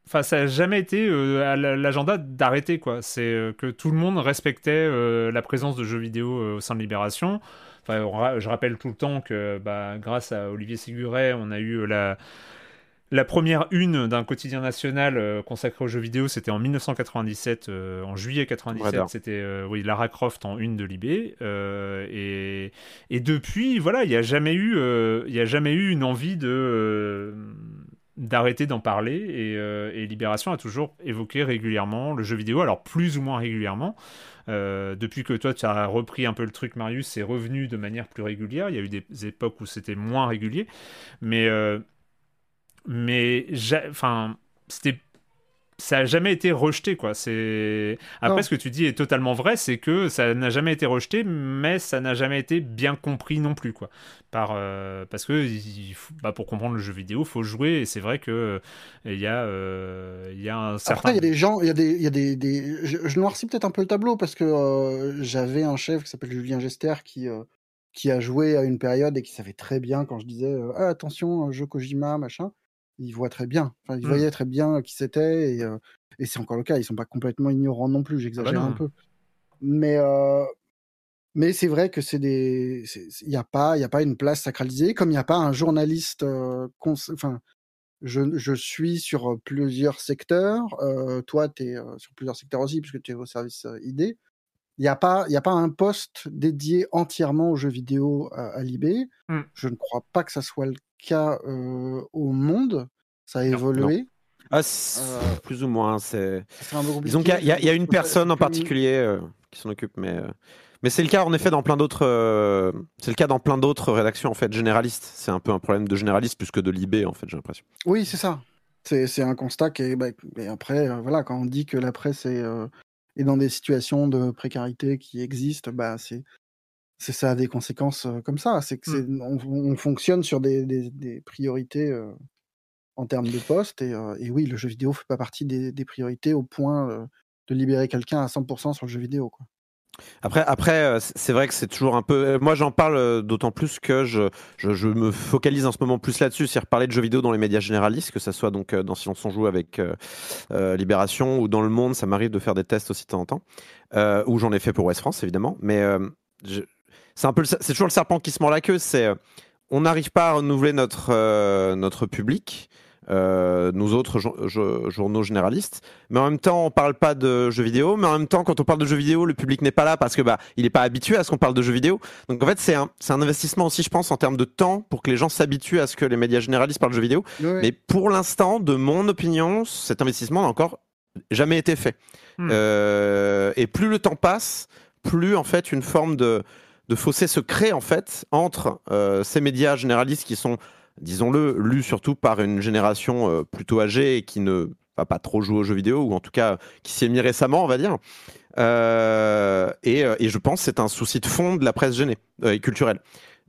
S1: Enfin, ça n'a jamais été euh, à l'agenda d'arrêter, quoi. C'est euh, que tout le monde respectait euh, la présence de jeux vidéo au sein de Libération. Enfin, je rappelle tout le temps que bah, grâce à Olivier Siguret, on a eu la, la première une d'un quotidien national consacré aux jeux vidéo, c'était en 1997, en juillet 97, c'était oui, Lara Croft en une de Libé. et, et, depuis, voilà, il n'y a, jamais eu, il a jamais eu une envie de d'arrêter d'en parler euh, et, Libération a toujours évoqué régulièrement le jeu vidéo, alors plus ou moins régulièrement. Euh, depuis que toi tu as repris un peu le truc, Marius, c'est revenu de manière plus régulière. Il y a eu des époques où c'était moins régulier, mais euh, mais enfin c'était ça n'a jamais été rejeté quoi. C'est après ce que tu dis est totalement vrai, c'est que ça n'a jamais été rejeté, mais ça n'a jamais été bien compris non plus quoi. Par euh, parce que bah, pour comprendre le jeu vidéo, faut jouer et c'est vrai que il y a euh, il y a un certain.
S7: Après il y a des gens, il y a des il y a des, des... Je, noircis peut-être un peu le tableau parce que euh, j'avais un chef qui s'appelle Julien Gester qui qui a joué à une période et qui savait très bien quand je disais ah, attention jeu Kojima machin ils voient très bien. Enfin, ils mmh. voyaient très bien qui c'était et, et c'est encore le cas. Ils sont pas complètement ignorants non plus. Ah bah j'exagère un peu. Mais mais c'est vrai que c'est des. Il n'y a pas il a pas une place sacralisée comme il n'y a pas un journaliste. Enfin, je, je, suis sur plusieurs secteurs. toi, tu es sur plusieurs secteurs aussi puisque tu es au service ID. Il n'y a, pas, y a pas un poste dédié entièrement aux jeux vidéo à, Libé. Mmh. Je ne crois pas que ça soit le cas au monde. Ça a évolué?
S8: Ah, euh, plus ou moins. C'est. Disons qu'il y, y, a une personne en particulier euh, qui s'en occupe, mais. Euh, mais c'est le cas en effet dans plein d'autres. c'est le cas dans plein d'autres rédactions en fait généralistes. C'est un peu un problème de généraliste plus que de l'IB en fait, j'ai l'impression.
S7: Oui, c'est ça. C'est un constat qui est. Bah, et après, voilà, quand on dit que la presse est, est dans des situations de précarité qui existent, bah c'est c'est ça a des conséquences comme ça. C'est que mmh. on, fonctionne sur des, des, priorités en termes de poste. Et, et, oui, le jeu vidéo fait pas partie des, priorités au point de libérer quelqu'un à 100% sur le jeu vidéo. Quoi.
S8: Après, après c'est vrai que c'est toujours un peu. Moi, j'en parle d'autant plus que je, je, me focalise en ce moment plus là-dessus, c'est-à-dire parler de jeux vidéo dans les médias généralistes, que ce soit donc dans Silence on joue avec Libération ou dans Le Monde, ça m'arrive de faire des tests aussi de temps en temps, euh, où j'en ai fait pour West France évidemment. Mais je, c'est un peu, c'est toujours le serpent qui se mord la queue. C'est, euh, on n'arrive pas à renouveler notre euh, notre public. Euh, nous autres journaux généralistes. Mais en même temps, on parle pas de jeux vidéo. Mais en même temps, quand on parle de jeux vidéo, le public n'est pas là parce que bah il n'est pas habitué à ce qu'on parle de jeux vidéo. Donc en fait, c'est un c'est un investissement aussi, je pense, en termes de temps pour que les gens s'habituent à ce que les médias généralistes parlent de jeux vidéo. Mais pour l'instant, de mon opinion, cet investissement n'a encore jamais été fait. Hmm. et plus le temps passe, plus en fait une forme de de fossé se crée en fait entre euh, ces médias généralistes qui sont, disons-le, lus surtout par une génération euh, plutôt âgée et qui ne va pas trop jouer aux jeux vidéo, ou en tout cas qui s'y est mis récemment, on va dire. Euh, et, je pense que c'est un souci de fond de la presse gênée et culturelle.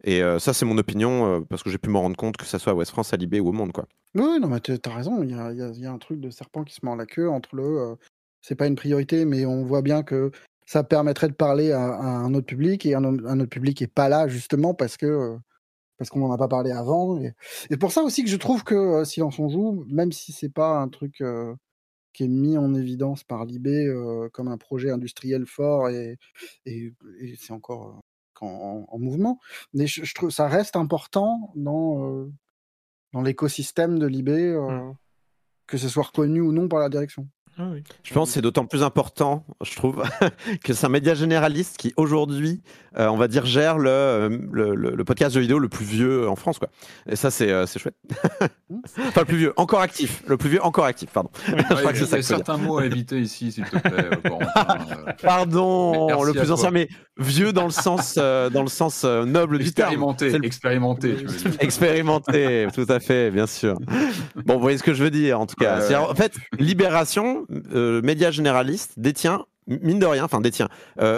S8: Et ça, c'est mon opinion, parce que j'ai pu m'en rendre compte que ça soit à West France, à Libé ou au Monde. Quoi.
S7: Oui, non, mais tu as raison. Il y a, y a, un truc de serpent qui se mord la queue entre le. c'est pas une priorité, mais on voit bien que ça permettrait de parler à, un autre public et un, autre public n'est pas là justement parce que euh, parce qu'on n'en a pas parlé avant. Et, pour ça aussi que je trouve que euh, Silence on joue, même si c'est pas un truc euh, qui est mis en évidence par l'IB comme un projet industriel fort et, et, c'est encore en, mouvement, mais je, trouve ça reste important dans dans l'écosystème de l'IB, mmh. que ce soit reconnu ou non par la direction.
S8: Ah je pense que c'est d'autant plus important, je trouve, que c'est un média généraliste qui aujourd'hui, euh, on va dire, gère le, le, le, podcast de vidéo le plus vieux en France. Quoi. Et ça, c'est euh, chouette. enfin, le plus vieux, encore actif. Le plus vieux, encore actif, pardon.
S3: je crois que c'est ça. Il y a certains mots à éviter ici, s'il te plaît.
S8: Euh, pardon, le plus ancien, mais vieux dans le sens, dans le sens noble du terme.
S3: Expérimenté,
S8: expérimenté. tout à fait, bien sûr. Bon, vous voyez ce que je veux dire, en tout cas. En fait, Libération, euh, média généraliste, détient mine de rien, enfin détient,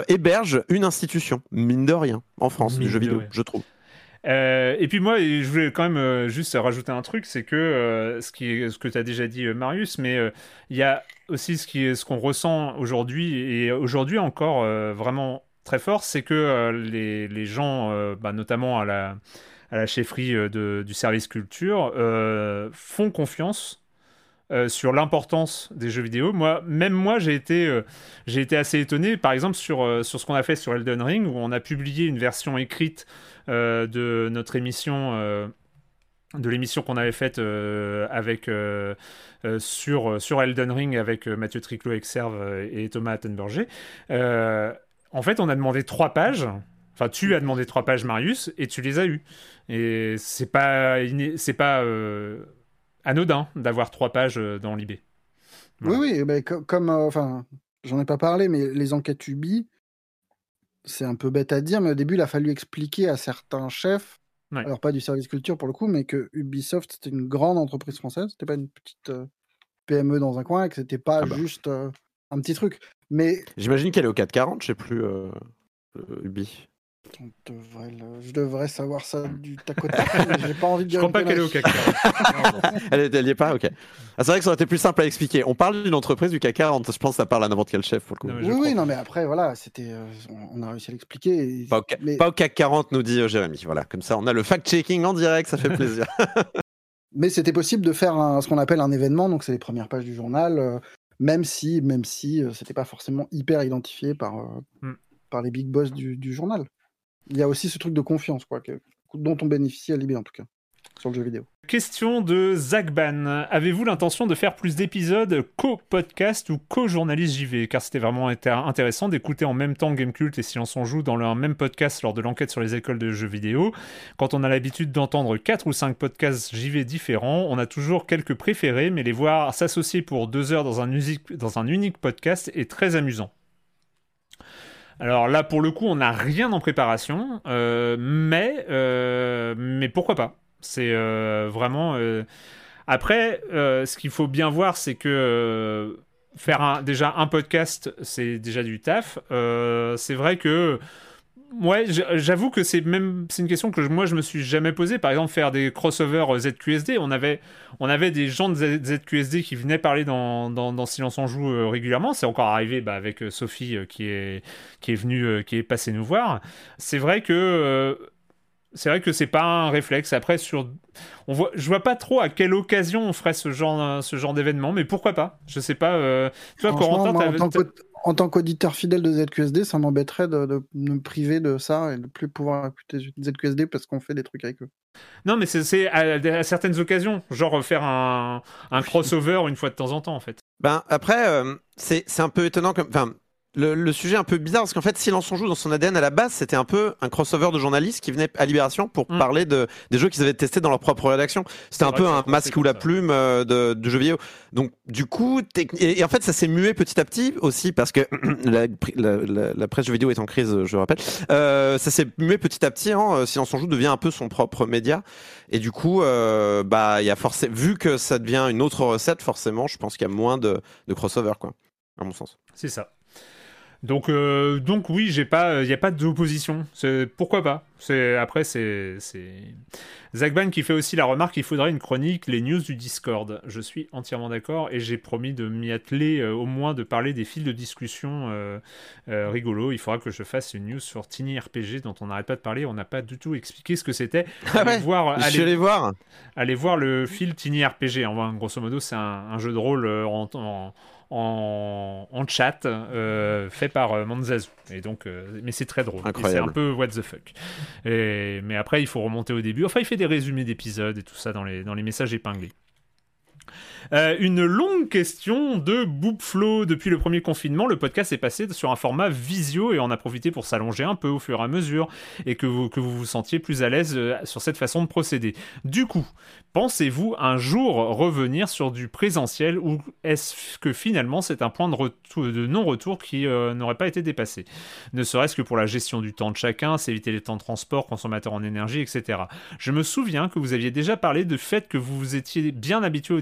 S8: héberge une institution, mine de rien, en France, du jeu vidéo, je trouve.
S1: et puis moi, je voulais quand même juste rajouter un truc, c'est que ce, qui ce que tu as déjà dit, Marius, mais il y a aussi ce qu'on ce qu'on ressent aujourd'hui, et aujourd'hui encore vraiment très fort, c'est que les, les, gens, bah, notamment à la, à la chefferie de, du service culture, font confiance euh, sur l'importance des jeux vidéo. Moi, même moi, j'ai été, euh, été assez étonné, par exemple, sur, euh, sur ce qu'on a fait sur Elden Ring, où on a publié une version écrite de notre émission. de l'émission qu'on avait faite avec sur, sur Elden Ring avec Mathieu Triclot, Exerve et Thomas Attenberger. en fait, on a demandé trois pages. Enfin, tu as demandé trois pages, Marius, et tu les as eues. Et c'est pas, c'est pas anodin d'avoir trois pages euh, dans l'IB.
S7: Oui, oui, comme, euh, enfin, j'en ai pas parlé, mais les enquêtes Ubi, c'est un peu bête à dire, mais au début, il a fallu expliquer à certains chefs, alors pas du service culture pour le coup, mais que Ubisoft, c'était une grande entreprise française, c'était pas une petite euh, PME dans un coin, et que c'était pas ah bah. juste un petit truc. Mais...
S8: J'imagine qu'elle est au 440, je sais plus, Ubi.
S7: Je devrais savoir ça du tac au tac, j'ai pas envie de dire.
S1: Je crois pas qu'elle est au CAC
S8: 40. elle, est, pas Ok. Ah, c'est vrai que ça aurait été plus simple à expliquer. On parle d'une entreprise du CAC 40, je pense que ça parle à n'importe quel chef pour le coup.
S7: oui, oui, non, mais après, voilà, c'était, euh, on a réussi à l'expliquer.
S8: Pas, pas, au CAC 40, nous dit euh, Jérémy. Voilà, comme ça, on a le fact-checking en direct, ça fait plaisir.
S7: mais c'était possible de faire ce qu'on appelle un événement, donc c'est les premières pages du journal, euh, même si, même si c'était pas forcément hyper identifié par, hmm. par les big boss du, du journal il y a aussi ce truc de confiance, quoi, dont on bénéficie à Libé en tout cas, sur le jeu vidéo.
S1: Question de Zagban. Avez-vous l'intention de faire plus d'épisodes co-podcast ou co-journaliste JV Car c'était vraiment intéressant d'écouter en même temps Gamecult et Silence on Joue dans le même podcast lors de l'enquête sur les écoles de jeux vidéo. Quand on a l'habitude d'entendre 4 ou 5 podcasts JV différents, on a toujours quelques préférés, mais les voir s'associer pour deux heures dans un, dans un unique podcast est très amusant. Alors là, pour le coup, on n'a rien en préparation, euh, mais, euh, mais pourquoi pas? C'est euh, vraiment. Après, ce qu'il faut bien voir, c'est que faire déjà un podcast, c'est déjà du taf. c'est vrai que Ouais, j'avoue que c'est même c'est une question que moi je me suis jamais posée. Par exemple, faire des crossovers euh, ZQSD, on avait on avait des gens de ZQSD qui venaient parler dans, dans, Silence en joue euh, régulièrement. C'est encore arrivé bah, avec euh, Sophie qui est qui est venue qui est passée nous voir. C'est vrai que c'est vrai que c'est pas un réflexe. Après, sur, on voit, je vois pas trop à quelle occasion on ferait ce genre, ce genre d'événement, mais pourquoi pas? Je sais pas. tu vois, Corentin,
S7: en tant qu'auditeur fidèle de ZQSD, ça m'embêterait de, me priver de ça et de plus pouvoir écouter ZQSD parce qu'on fait des trucs avec eux.
S1: Non, mais c'est à, certaines occasions, genre faire un, crossover une fois de temps en temps, en fait.
S8: Ben après, euh, c'est un peu étonnant comme, enfin, le, sujet un peu bizarre parce qu'en fait Silence on joue dans son ADN à la base c'était un peu un crossover de journalistes qui venaient à Libération pour mm. parler de des jeux qu'ils avaient testés dans leur propre rédaction. C'était un peu un masque ou la plume euh, de, de jeux vidéo. Donc du coup et, en fait ça s'est mué petit à petit aussi parce que la, la, presse jeux vidéo est en crise je rappelle. Euh, ça s'est mué petit à petit hein, Silence on joue devient un peu son propre média. Et du coup euh, bah il y a forcément vu que ça devient une autre recette forcément je pense qu'il y a moins de, de crossover quoi à mon sens.
S1: C'est ça donc, euh, donc oui, j'ai pas, il n'y a pas d'opposition. Pourquoi pas? C'est après, c'est Zagban qui fait aussi la remarque qu'il faudrait une chronique, les news du Discord. Je suis entièrement d'accord et j'ai promis de m'y atteler euh, au moins de parler des fils de discussion euh, rigolos. Il faudra que je fasse une news sur Tiny RPG dont on n'arrête pas de parler. On n'a pas du tout expliqué ce que c'était.
S8: Ah allez voir, allez, voir.
S1: Allez voir le fil Tiny RPG. En, grosso modo, c'est un, jeu de rôle en, en en, chat euh, fait par euh, Manzazu. Et donc, euh, mais c'est très drôle. C'est un peu what the fuck. Et, mais après, il faut remonter au début. Enfin, il fait des résumés d'épisodes et tout ça dans les, dans les messages épinglés. Euh, une longue question de Boopflow. Depuis le premier confinement, le podcast est passé sur un format visio et on a profité pour s'allonger un peu au fur et à mesure et que vous que vous, vous sentiez plus à l'aise euh, sur cette façon de procéder. Du coup, pensez-vous un jour revenir sur du présentiel ou est-ce que finalement c'est un point de, de non-retour qui euh, n'aurait pas été dépassé? Ne serait-ce que pour la gestion du temps de chacun, s'éviter les temps de transport, consommateurs en énergie, etc. Je me souviens que vous aviez déjà parlé du fait que vous vous étiez bien habitué au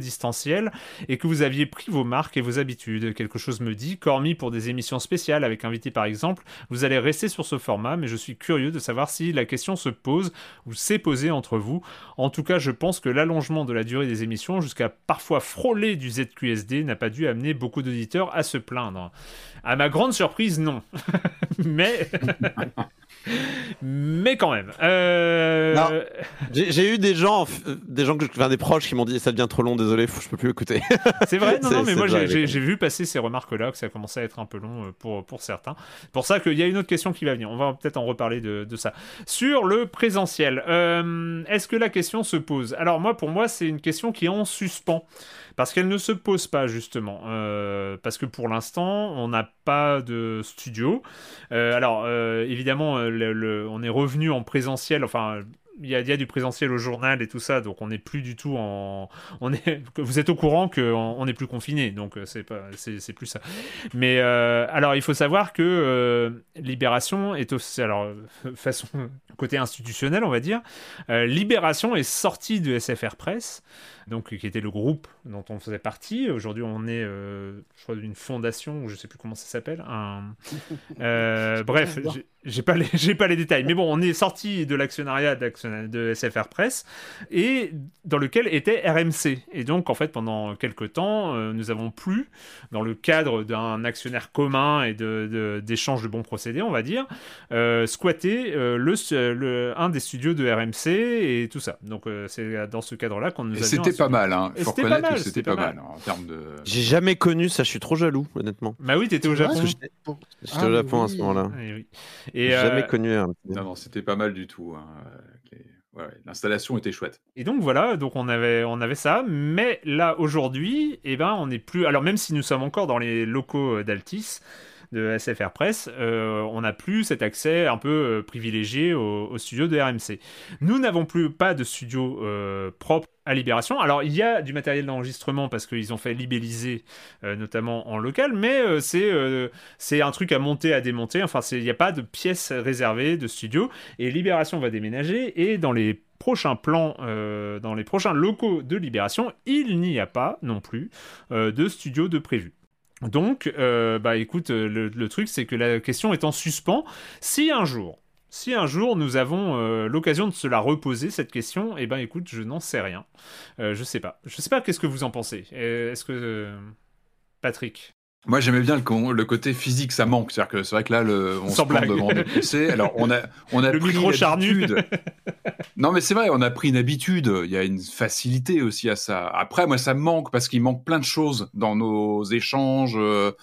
S1: et que vous aviez pris vos marques et vos habitudes. Quelque chose me dit, Cormi pour des émissions spéciales avec invité par exemple, vous allez rester sur ce format, mais je suis curieux de savoir si la question se pose ou s'est posée entre vous. En tout cas, je pense que l'allongement de la durée des émissions jusqu'à parfois frôler du ZQSD n'a pas dû amener beaucoup d'auditeurs à se plaindre. À ma grande surprise, non. mais mais quand même. Euh...
S8: J'ai eu des gens, des gens que, enfin, des proches qui m'ont dit ça devient trop long, désolé, je peux plus écouter.
S1: C'est vrai, non, non mais moi j'ai vu passer ces remarques-là que ça commençait à être un peu long euh, pour pour certains. Pour ça qu'il y a une autre question qui va venir. On va peut-être en reparler de, de, ça. Sur le présentiel, euh, est-ce que la question se pose? Alors moi, pour moi, c'est une question qui est en suspens parce qu'elle ne se pose pas justement, euh, parce que pour l'instant on n'a pas de studio. Euh, alors euh, évidemment on est revenu en présentiel, enfin il y, a, du présentiel au journal et tout ça, donc on n'est plus du tout en. Vous êtes au courant qu'on n'est plus confiné, donc c'est pas, plus ça. Mais alors il faut savoir que Libération est aussi, alors façon côté institutionnel, on va dire, Libération est sortie de SFR Presse donc qui était le groupe dont on faisait partie. Aujourd'hui, on est, euh, je crois, d'une fondation, ou je sais plus comment ça s'appelle. Un... Euh, bref, j'ai pas les, j'ai pas les détails. Mais bon, on est sorti de l'actionnariat de SFR Press et dans lequel était RMC. Et donc, en fait, pendant quelques temps, euh, nous avons plus, dans le cadre d'un actionnaire commun et de, d'échange de, bons procédés, on va dire, squatter le, le, un des studios de RMC et tout ça. Donc, c'est dans ce cadre-là qu'on nous a
S3: c'était pas mal, hein. faut reconnaître que c'était pas, mal, en termes de.
S8: J'ai jamais connu ça, je suis trop jaloux, honnêtement.
S1: Bah oui, t'étais au Japon.
S8: J'étais au ah Japon à ce moment-là. Et, jamais euh, connu.
S3: Non, non, c'était pas mal du tout. Hein. Ouais, l'installation était chouette.
S1: Et donc voilà, donc on avait, on avait ça, mais là aujourd'hui, eh ben, on n'est plus. Alors même si nous sommes encore dans les locaux d'Altis, de SFR Press, euh, on n'a plus cet accès un peu euh, privilégié au, studio de RMC. Nous n'avons plus pas de studio euh, propre à Libération. Alors, il y a du matériel d'enregistrement parce qu'ils ont fait libelliser, notamment en local, mais c'est c'est un truc à monter, à démonter. Enfin, il n'y a pas de pièces réservées de studio. Et Libération va déménager et dans les prochains plans, dans les prochains locaux de Libération, il n'y a pas non plus de studio de prévu. Donc, euh, bah écoute, euh, le, truc, c'est que la question est en suspens. Si un jour, si un jour nous avons euh, l'occasion de se la reposer, cette question, eh ben écoute, je n'en sais rien. je sais pas. Je sais pas qu'est-ce que vous en pensez? Est-ce que. Patrick?
S3: Moi, j'aimais bien le, le, côté physique, ça manque. C'est-à-dire que c'est vrai que là, le, on Sans se blague. devant le PC. Alors, on a, on a
S1: le pris micro charnu.
S3: non, mais c'est vrai, on a pris une habitude. Il y a une facilité aussi à ça. Après, moi, ça me manque parce qu'il manque plein de choses dans nos échanges. Euh,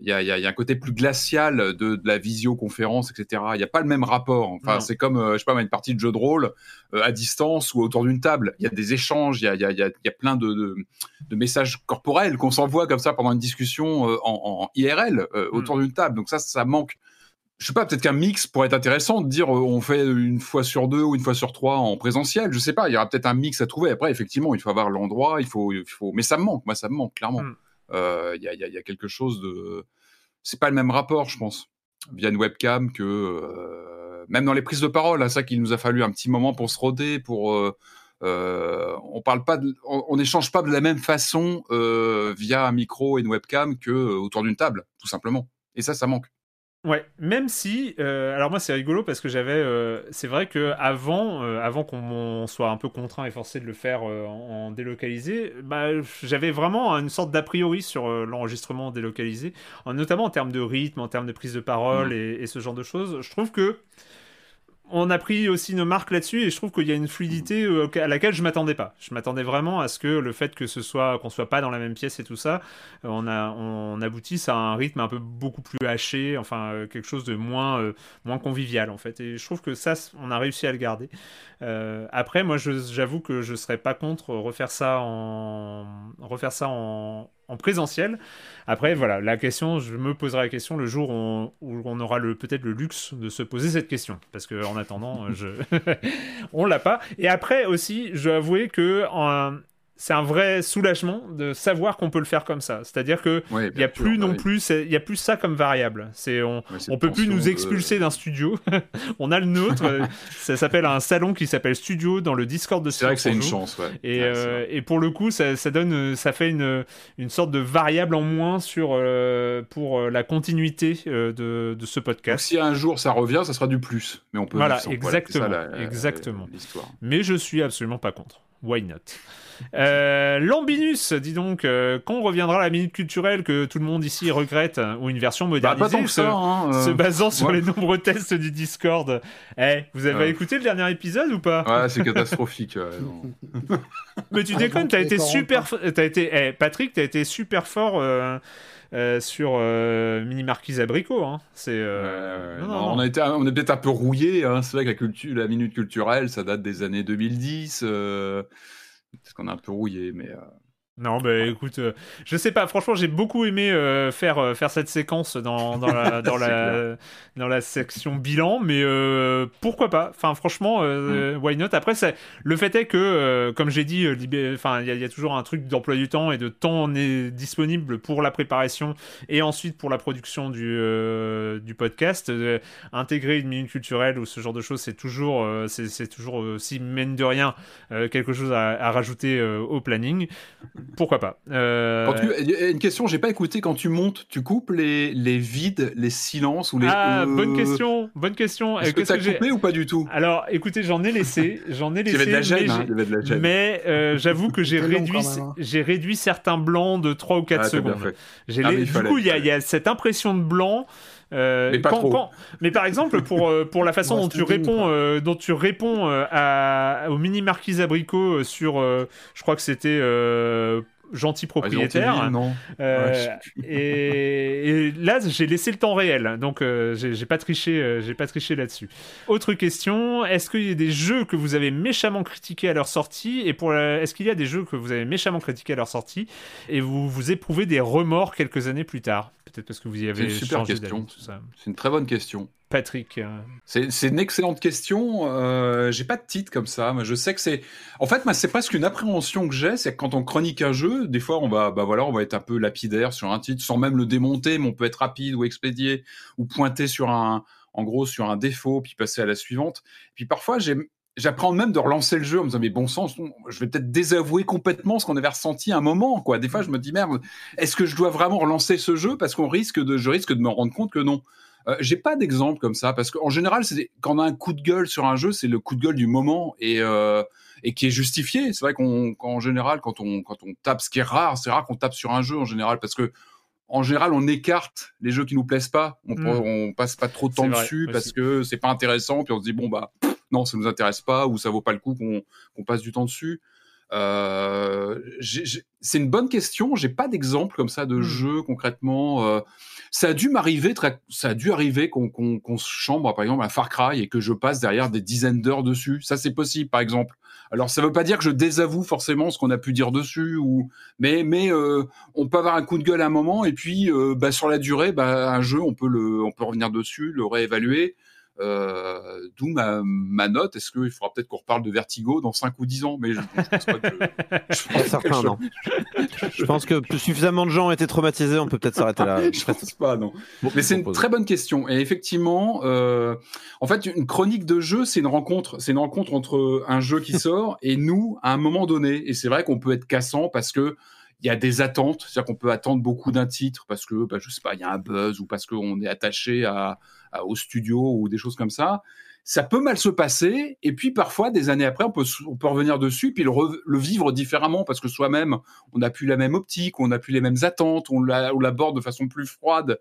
S3: il y a, y a, un côté plus glacial de, de la visioconférence, etc. Il n'y a pas le même rapport. Enfin, c'est comme, euh, je sais pas, une partie de jeu de rôle euh, à distance ou autour d'une table. Il y a des échanges, il y a, y, plein de, de, de messages corporels qu'on s'envoie comme ça pendant une discussion euh, en, en, IRL mm. autour d'une table. Donc ça, ça manque. Je sais pas, peut-être qu'un mix pourrait être intéressant de dire on fait une fois sur deux ou une fois sur trois en présentiel. Je sais pas, il y aura peut-être un mix à trouver. Après, effectivement, il faut avoir l'endroit, il faut, il faut, mais ça me manque. Moi, ça me manque clairement. Mm. Euh, il y, a, y, a, quelque chose de. C'est pas le même rapport, je pense, via une webcam que euh, même dans les prises de parole. À hein, ça qu'il nous a fallu un petit moment pour se roder, pour. Euh, euh on parle pas, on n'échange pas de la même façon via un micro et une webcam que autour d'une table, tout simplement. Et ça, ça manque.
S1: Ouais, même si, euh, alors moi c'est rigolo parce que j'avais, euh, c'est vrai que avant, euh, avant qu'on soit un peu contraint et forcé de le faire en, délocalisé, bah, j'avais vraiment une sorte d'a priori sur l'enregistrement délocalisé, notamment en termes de rythme, en termes de prise de parole mmh. et, et, ce genre de choses. Je trouve que on a pris aussi nos marques là-dessus et je trouve qu'il y a une fluidité euh, à laquelle je m'attendais pas. Je m'attendais vraiment à ce que le fait que ce soit qu'on soit pas dans la même pièce et tout ça, euh, on aboutisse à un rythme un peu beaucoup plus haché, enfin euh, quelque chose de moins convivial en fait. Et je trouve que ça on a réussi à le garder. après moi j'avoue que je serais pas contre refaire ça en refaire ça en en présentiel. Après, voilà, la question, je me poserai la question le jour où on, aura le, peut-être le luxe de se poser cette question. Parce qu'en attendant, je... on l'a pas. Et après aussi, je dois avouer que c'est un vrai soulagement de savoir qu'on peut le faire comme ça. C'est-à-dire que il y a plus non bah plus, il y a plus ça comme variable. C'est on, on peut plus nous expulser d'un studio. on a le nôtre. ça s'appelle un salon qui s'appelle Studio dans le Discord de.
S3: C'est vrai que c'est une chance. Ouais.
S1: Et, euh, et, pour le coup, ça, ça, donne, ça fait une, une sorte de variable en moins sur euh, pour la continuité de, de ce podcast.
S3: si un jour ça revient, ça sera du plus. Mais on peut.
S1: Voilà, exactement, exactement. Mais je suis absolument pas contre. Why not? Euh, Lambinus, dis donc, euh, quand reviendra la minute culturelle que tout le monde ici regrette, ou une version bah, modernisée se, hein, euh. basant sur les nombreux tests du Discord Eh, vous avez écouté le dernier épisode ou pas?
S3: Ouais, c'est catastrophique.
S1: Mais tu déconnes, t'as été super... As été... Eh, Patrick, t'as été super fort... sur Mini Marquise Abricot. Hein. C'est,
S3: On, a été, on est peut-être un peu rouillé. Hein. C'est vrai que la, culture, la minute culturelle, ça date des années 2010 parce qu'on a un peu rouillé, mais. Euh,
S1: non, bah écoute, euh, je sais pas, franchement, j'ai beaucoup aimé euh, faire, euh, faire cette séquence dans, dans, la, dans, la, dans la section bilan, mais pourquoi pas? Enfin, franchement, mm. why not? Après, le fait est que, comme j'ai dit, enfin, il y, a toujours un truc d'emploi du temps et de temps est disponible pour la préparation et ensuite pour la production du, du podcast. intégrer une minute culturelle ou ce genre de choses, c'est toujours, c'est toujours aussi, mine de rien, quelque chose à, à rajouter au planning pourquoi pas
S3: euh... Une question, j'ai pas écouté. Quand tu montes, tu coupes les, les vides, les silences ou les.
S1: Ah, bonne question, bonne question.
S3: Est-ce que, tu as coupé ou pas du tout?
S1: Alors, écoutez, j'en ai laissé, j'en ai laissé.
S3: Il y avait de la gêne, mais,
S1: hein, mais euh, j'avoue que j'ai réduit, hein. j'ai réduit certains blancs de 3 ou 4 ah, secondes. Ah, du coup, il y, y, a cette impression de blanc.
S3: Euh, mais, pas trop.
S1: mais par exemple, pour, euh, pour la façon dont, tu réponds, euh, dont tu réponds à, au mini marquise abricot sur, je crois que c'était gentil propriétaire.
S3: non.
S1: et, là, j'ai laissé le temps réel, donc j'ai pas triché, j'ai pas triché là-dessus. Autre question est-ce qu'il y a des jeux que vous avez méchamment critiqués à leur sortie? Et pour est-ce qu'il y a des jeux que vous avez méchamment critiqués à leur sortie? Et vous vous éprouvez des remords quelques années plus tard? Peut-être parce que vous y avez
S3: une super question. C'est une très bonne question.
S1: Patrick. Euh,
S3: c'est une excellente question. Euh, j'ai pas de titre comme ça. Mais je sais que c'est. En fait, c'est presque une appréhension que j'ai, c'est que quand on chronique un jeu, des fois, on va, bah voilà, on va être un peu lapidaire sur un titre, sans même le démonter, mais on peut être rapide ou expédier ou pointer sur un, en gros, sur un défaut, puis passer à la suivante. Puis parfois, j'apprends même de relancer le jeu en me disant mais bon sens, je vais peut-être désavouer complètement ce qu'on avait ressenti à un moment quoi. Des fois je me dis merde, est-ce que je dois vraiment relancer ce jeu parce qu'on risque de, je risque de me rendre compte que non. Euh, j'ai pas d'exemple comme ça parce qu'en général c'est quand on a un coup de gueule sur un jeu c'est le coup de gueule du moment et euh, et qui est justifié. C'est vrai qu'en général quand on quand on tape, ce qui est rare, c'est rare qu'on tape sur un jeu en général parce que en général, on écarte les jeux qui nous plaisent pas. On, mm. on passe pas trop de temps dessus parce que c'est pas intéressant. Puis on se dit bon bah non, ça nous intéresse pas ou ça vaut pas le coup qu'on passe du temps dessus. Euh, c'est une bonne question. J'ai pas d'exemple comme ça de mmh. jeu concrètement. Euh, ça a dû m'arriver, ça a dû arriver qu'on se chambre par exemple un Far Cry et que je passe derrière des dizaines d'heures dessus. Ça c'est possible par exemple. Alors ça veut pas dire que je désavoue forcément ce qu'on a pu dire dessus ou mais mais euh, on peut avoir un coup de gueule à un moment et puis euh, bah, sur la durée bah, un jeu on peut le on peut revenir dessus, le réévaluer. Euh, d'où ma, ma, note. Est-ce qu'il faudra peut-être qu'on reparle de Vertigo dans 5 ou 10 ans? Mais je, pense pas que.
S8: Je, pense certain, non. je pense que suffisamment de gens ont été traumatisés, on peut peut-être s'arrêter là.
S3: je pense pas, non. mais c'est une très bonne question. Et effectivement, euh, en fait, une chronique de jeu, c'est une rencontre. C'est une rencontre entre un jeu qui sort et nous à un moment donné. Et c'est vrai qu'on peut être cassant parce que il y a des attentes, c'est-à-dire qu'on peut attendre beaucoup d'un titre parce que, bah, je sais pas, il y a un buzz ou parce qu'on est attaché à, au studio ou des choses comme ça. Ça peut mal se passer, et puis parfois, des années après, on peut, on peut revenir dessus, puis le, le vivre différemment, parce que soi-même, on n'a plus la même optique, on n'a plus les mêmes attentes, on l'aborde de façon plus froide.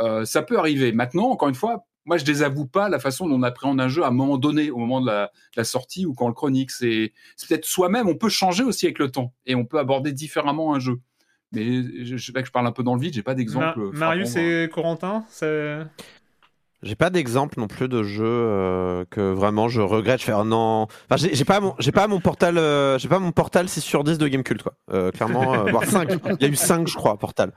S3: Euh, ça peut arriver. Maintenant, encore une fois, moi, je désavoue pas la façon dont on appréhende un jeu à un moment donné, au moment de la, la sortie ou quand on le chronique. C'est peut-être soi-même, on peut changer aussi avec le temps, et on peut aborder différemment un jeu. Mais je, je sais pas que je parle un peu dans le vide, j'ai pas d'exemple.
S1: Marius et Corentin, c'est
S8: j'ai pas d'exemple non plus de jeu euh, que vraiment je regrette. faire non. Enfin, j'ai pas mon, j'ai pas mon portal, euh, j'ai pas mon portal 6 sur 10 de Gamecult quoi. Euh, clairement, voire 5. Il y a eu 5 je crois portal.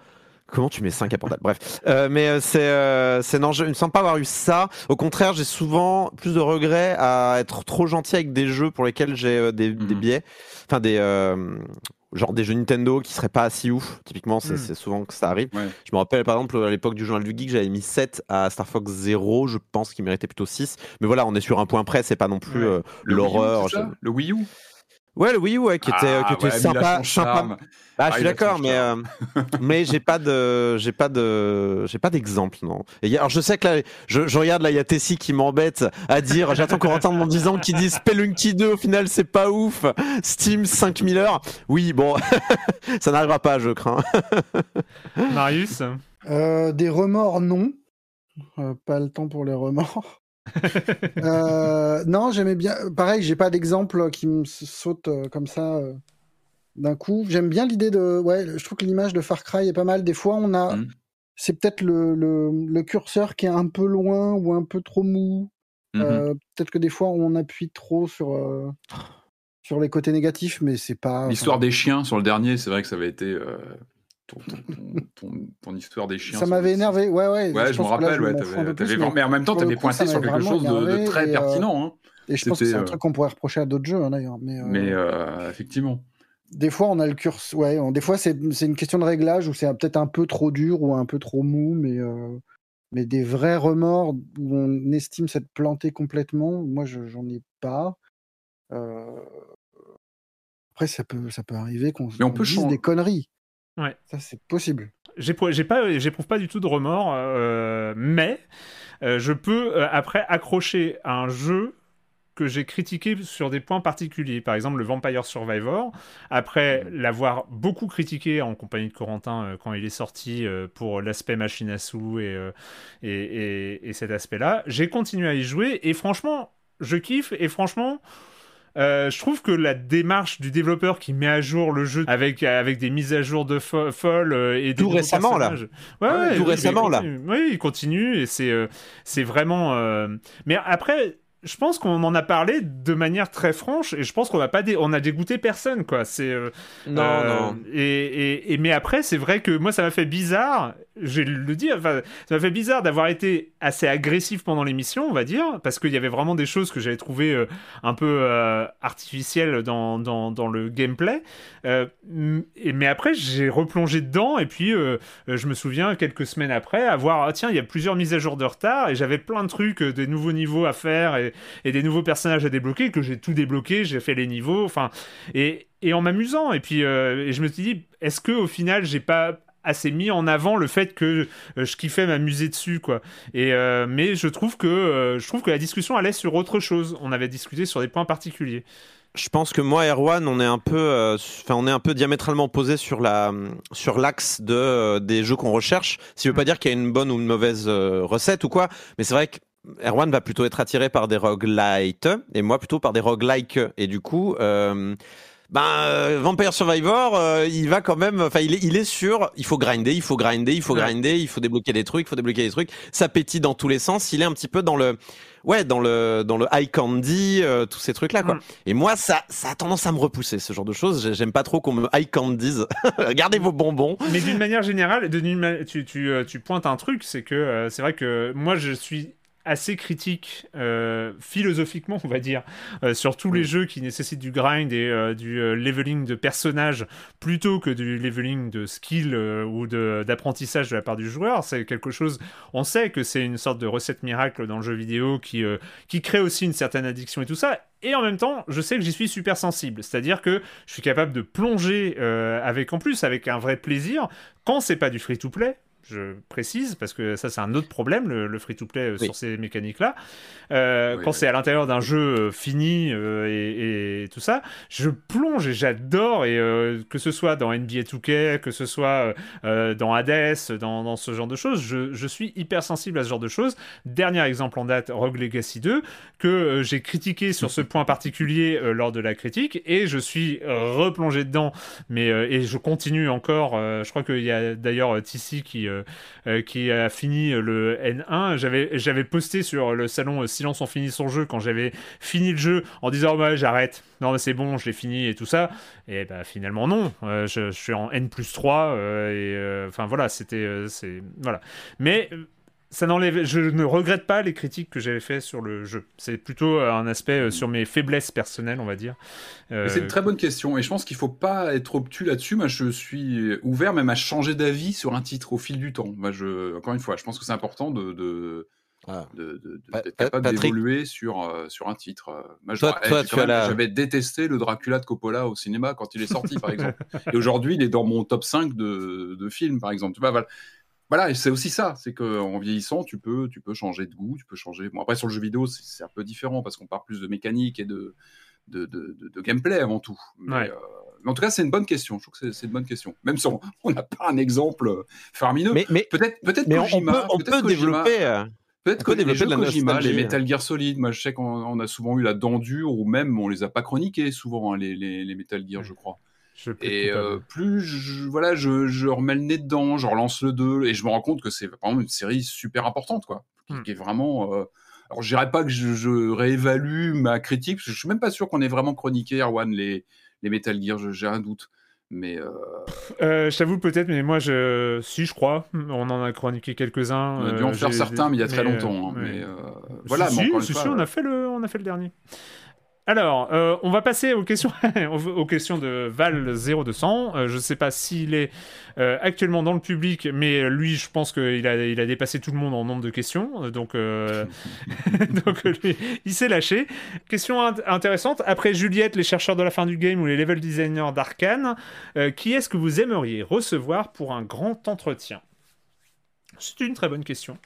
S8: Comment tu mets 5 à portal? Bref, mais c'est, c'est non, je ne sens pas avoir eu ça. Au contraire, j'ai souvent plus de regrets à être trop gentil avec des jeux pour lesquels j'ai des, des, mhm. biais, enfin des genre des jeux Nintendo qui seraient pas si ouf. Typiquement, c'est hmm. souvent que ça arrive. Je me rappelle par exemple à l'époque du journal du geek, j'avais mis 7 à Star Fox 0, je pense qu'il méritait plutôt 6. Mais voilà, on est sur un point près, c'est pas non plus l'horreur.
S3: Le Wii U?
S8: Ouais, le Wii U, ouais, qui était, ah, qui était sympa, sympa. Ah, je suis d'accord, mais euh, mais j'ai pas de j'ai pas de j'ai pas d'exemple, non. Et alors je sais que là, je, je regarde là, il y a Tessie qui m'embête à dire, j'attends qu'on entende mon 10 ans qui dit Spelunky 2 au final c'est pas ouf, Steam 5000 heures. Oui, bon, ça n'arrivera pas, je crains.
S1: Marius?
S7: Euh, des remords, non. Euh, pas le temps pour les remords. Euh, non, j'aimais bien. Pareil, j'ai pas d'exemple qui me saute euh, comme ça euh, d'un coup. J'aime bien l'idée de. Ouais, je trouve que l'image de Far Cry est pas mal. Des fois, on a. Mmh. C'est peut-être le, le, curseur qui est un peu loin ou un peu trop mou. Mmh peut-être que des fois, on appuie trop sur. sur les côtés négatifs, mais c'est pas.
S3: L'histoire des chiens sur le dernier, c'est vrai que ça avait été ton, histoire des chiens.
S7: Ça m'avait énervé, ouais, ouais.
S3: Ouais, je, me rappelle, ouais. mais, en même temps, tu avais pointé sur quelque chose de, très euh, pertinent. Hein.
S7: Et je pense que c'est un euh, truc qu'on pourrait reprocher à d'autres jeux, hein, d'ailleurs.
S3: Mais, euh, effectivement.
S7: Des fois, on a le curseur. Ouais, des fois, c'est une question de réglage où c'est peut-être un peu trop dur ou un peu trop mou, mais. Mais des vrais remords où on estime s'être planté complètement, moi j'en ai pas. Après, ça peut, ça peut arriver qu'on dise des conneries.
S1: Ouais.
S7: Ça, c'est possible.
S1: J'éprouve pas, pas du tout de remords, euh, mais euh, je peux euh, après accrocher un jeu que j'ai critiqué sur des points particuliers. Par exemple, le Vampire Survivor, après l'avoir beaucoup critiqué en compagnie de Corentin quand il est sorti pour l'aspect machine à sous et, et, et cet aspect-là, j'ai continué à y jouer et franchement, je kiffe et franchement, euh, je trouve que la démarche du développeur qui met à jour le jeu avec avec des mises à jour de folles euh, et
S8: tout récemment là.
S1: Ouais, ouais,
S8: tout récemment
S1: là.
S8: Oui,
S1: il continue et c'est euh, c'est vraiment. Mais après, je pense qu'on en a parlé de manière très franche et je pense qu'on va pas on a dégoûté personne quoi c'est
S8: euh, non euh, non
S1: et, et, mais après c'est vrai que moi ça m'a fait bizarre je le dire enfin, ça m'a fait bizarre d'avoir été assez agressif pendant l'émission on va dire parce qu'il y avait vraiment des choses que j'avais trouvé euh, un peu artificielles dans, dans, le gameplay et, mais après j'ai replongé dedans et puis je me souviens quelques semaines après avoir ah, tiens il y a plusieurs mises à jour de retard et j'avais plein de trucs des nouveaux niveaux à faire et des nouveaux personnages à débloquer, que j'ai tout débloqué, j'ai fait les niveaux, enfin, et, en m'amusant. Et puis, euh, et je me suis dit, est-ce que au final, j'ai pas assez mis en avant le fait que euh, je kiffais m'amuser dessus quoi et euh, mais je trouve que je trouve que la discussion allait sur autre chose on avait discuté sur des points particuliers
S8: je pense que moi, Erwan, on est un peu, enfin, on est un peu diamétralement opposé sur la, sur l'axe de des jeux qu'on recherche. Qui veut pas dire qu'il y a une bonne ou une mauvaise recette ou quoi, mais c'est vrai que Erwan va plutôt être attiré par des roguelites et moi plutôt par des roguelikes. Et du coup, euh, ben, euh, Vampire Survivor, euh, il va quand même, enfin, il est, il est sûr, il faut grinder, il faut grinder, il faut grinder, il faut débloquer des trucs, il faut débloquer des trucs. Ça pétille dans tous les sens. Il est un petit peu dans le, ouais, dans le, dans le high candy, euh, tous ces trucs-là, quoi. Et moi, ça, ça a tendance à me repousser, ce genre de choses. J'aime pas trop qu'on me high candise. Gardez vos bonbons.
S1: Mais d'une manière générale, de, tu, tu, tu pointes un truc, c'est que c'est vrai que moi, je suis assez critique euh, philosophiquement on va dire euh, sur tous les jeux qui nécessitent du grind et euh, du leveling de personnages plutôt que du leveling de skill ou d'apprentissage de, la part du joueur. C'est quelque chose on sait que c'est une sorte de recette miracle dans le jeu vidéo qui, qui crée aussi une certaine addiction et tout ça. Et en même temps, je sais que j'y suis super sensible. C'est-à-dire que je suis capable de plonger avec, en plus, avec un vrai plaisir, quand c'est pas du free-to-play, je précise, parce que ça c'est un autre problème, le, free-to-play euh, sur ces mécaniques-là. Euh, quand c'est à l'intérieur d'un jeu euh, fini et, tout ça, je plonge et j'adore, et que ce soit dans NBA 2K, que ce soit dans Hades, dans, ce genre de choses, je, je, suis hyper sensible à ce genre de choses. Dernier exemple en date, Rogue Legacy 2, que j'ai critiqué sur ce point particulier lors de la critique, et je suis replongé dedans, mais et je continue encore, je crois qu'il y a d'ailleurs TC qui qui a fini le N1. J'avais, posté sur le salon euh, Silence on finit son jeu quand j'avais fini le jeu en disant oh, j'arrête, non mais c'est bon, je l'ai fini et tout ça. Et bah finalement non, je, suis en N plus 3 et enfin voilà, c'était c'est voilà. Mais ça n'enlève. Je ne regrette pas les critiques que j'avais fait sur le jeu. C'est plutôt un aspect sur mes faiblesses personnelles, on va dire.
S3: C'est une très bonne question et je pense qu'il faut pas être obtus là-dessus. Moi, je suis ouvert même à changer d'avis sur un titre au fil du temps. Moi, je, encore une fois, je pense que c'est important de, de d'être capable d'évoluer sur, euh, sur un titre. Moi, j'avais détesté le Dracula de Coppola au cinéma quand il est sorti, par exemple. Et aujourd'hui, il est dans mon top 5 de, de films, par exemple. Tu vois, voilà. Voilà, c'est aussi ça, c'est qu'en vieillissant, tu peux, tu peux changer de goût, tu peux changer. Bon, après, sur le jeu vidéo, c'est un peu différent parce qu'on parle plus de mécanique et de, de, de, gameplay avant tout. Mais, euh, mais en tout cas, c'est une bonne question. Je trouve que c'est une bonne question. Même si on n'a pas un exemple faramineux. Mais, mais peut-être peut-être
S8: on peut, on peut développer. Euh,
S3: peut-être que les jeux Kojima, les Metal Gear Solid, moi je sais qu'on a souvent eu la dent dure ou même on les a pas chroniqués souvent hein, les, les, les, Metal Gear, je crois et euh, plus je, voilà, je, je, remets le nez dedans, je relance le 2 et je me rends compte que c'est vraiment une série super importante, quoi. Qui, hmm. est vraiment. Euh... Alors, je dirais pas que je, je, réévalue ma critique, parce que je suis même pas sûr qu'on ait vraiment chroniqué, Erwan, les, les Metal Gear, j'ai un doute. Mais euh...
S1: Euh, je t'avoue peut-être, mais moi, je... si je crois, on en a chroniqué quelques-uns.
S3: On a dû en euh, faire certains, mais il y a très longtemps. Hein, mais, voilà,
S1: si, si, si, on a fait le, on a fait le dernier. Alors, euh, on va passer aux questions, de Val 0200. Euh, je ne sais pas s'il est euh, actuellement dans le public, mais lui, je pense qu'il a, il a dépassé tout le monde en nombre de questions. Donc, il s'est lâché. Question intéressante. Après Juliette, les chercheurs de la fin du game ou les level designers d'Arkane, qui est-ce que vous aimeriez recevoir pour un grand entretien? C'est une très bonne question.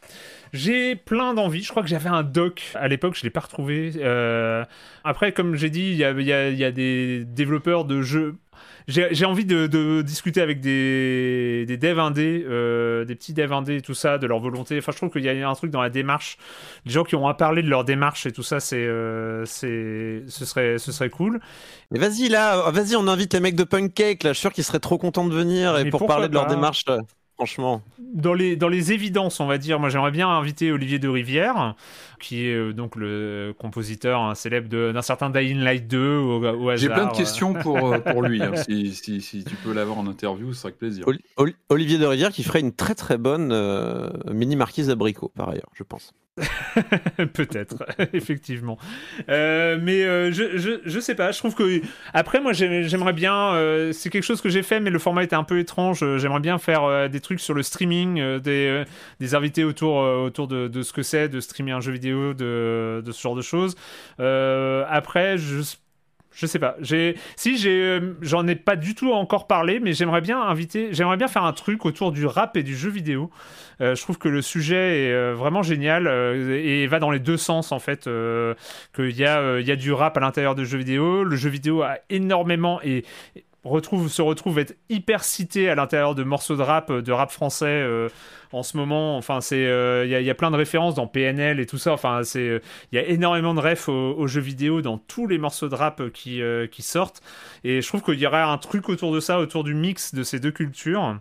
S1: J'ai plein d'envies. Je crois que j'avais un doc à l'époque, je ne l'ai pas retrouvé. Euh, après, comme j'ai dit, il y a, des développeurs de jeux. J'ai envie de, discuter avec des, des devs indés, euh, des petits devs indés et tout ça, de leur volonté. Enfin, je trouve qu'il y a un truc dans la démarche. Les gens qui ont à parler de leur démarche et tout ça, c'est, euh, ce, serait, ce serait cool.
S8: Mais vas-y là, vas-y, on invite les mecs de Punkcake, là, je suis sûr qu'ils seraient trop contents de venir et pour parler de leur démarche franchement.
S1: Dans les, dans les évidences, on va dire, moi j'aimerais bien inviter Olivier de Rivière, qui est euh, donc le compositeur hein, célèbre d'un certain Dying Light 2 au, au
S3: J'ai plein de questions pour, euh, pour lui. Hein. si, si, si, tu peux l'avoir en interview, ce serait avec plaisir.
S8: Olivier de Rivière qui ferait une très très bonne euh, mini marquise d'abricot, par ailleurs, je pense.
S1: Peut-être, effectivement. Euh, mais euh, je, je, je, sais pas, je trouve que. Après, moi, j'aimerais bien. Euh, c'est quelque chose que j'ai fait, mais le format était un peu étrange. J'aimerais bien faire des trucs sur le streaming, des, des invités autour, autour de, de ce que c'est de streamer un jeu vidéo, de, de ce genre de choses. après, je je sais pas. Si euh, j'en ai pas du tout encore parlé, mais j'aimerais bien inviter, j'aimerais bien faire un truc autour du rap et du jeu vidéo. Euh, je trouve que le sujet est euh, vraiment génial et va dans les deux sens en fait. Qu'il y a, il y a du rap à l'intérieur de jeux vidéo. Le jeu vidéo a énormément et se retrouve être hyper cité à l'intérieur de morceaux de rap, de rap français en ce moment. Enfin, c'est euh, il y, a plein de références dans PNL et tout ça. Enfin, c'est il y a énormément de refs aux, jeux vidéo dans tous les morceaux de rap qui, euh, qui sortent. Et je trouve qu'il y aurait un truc autour de ça, autour du mix de ces deux cultures.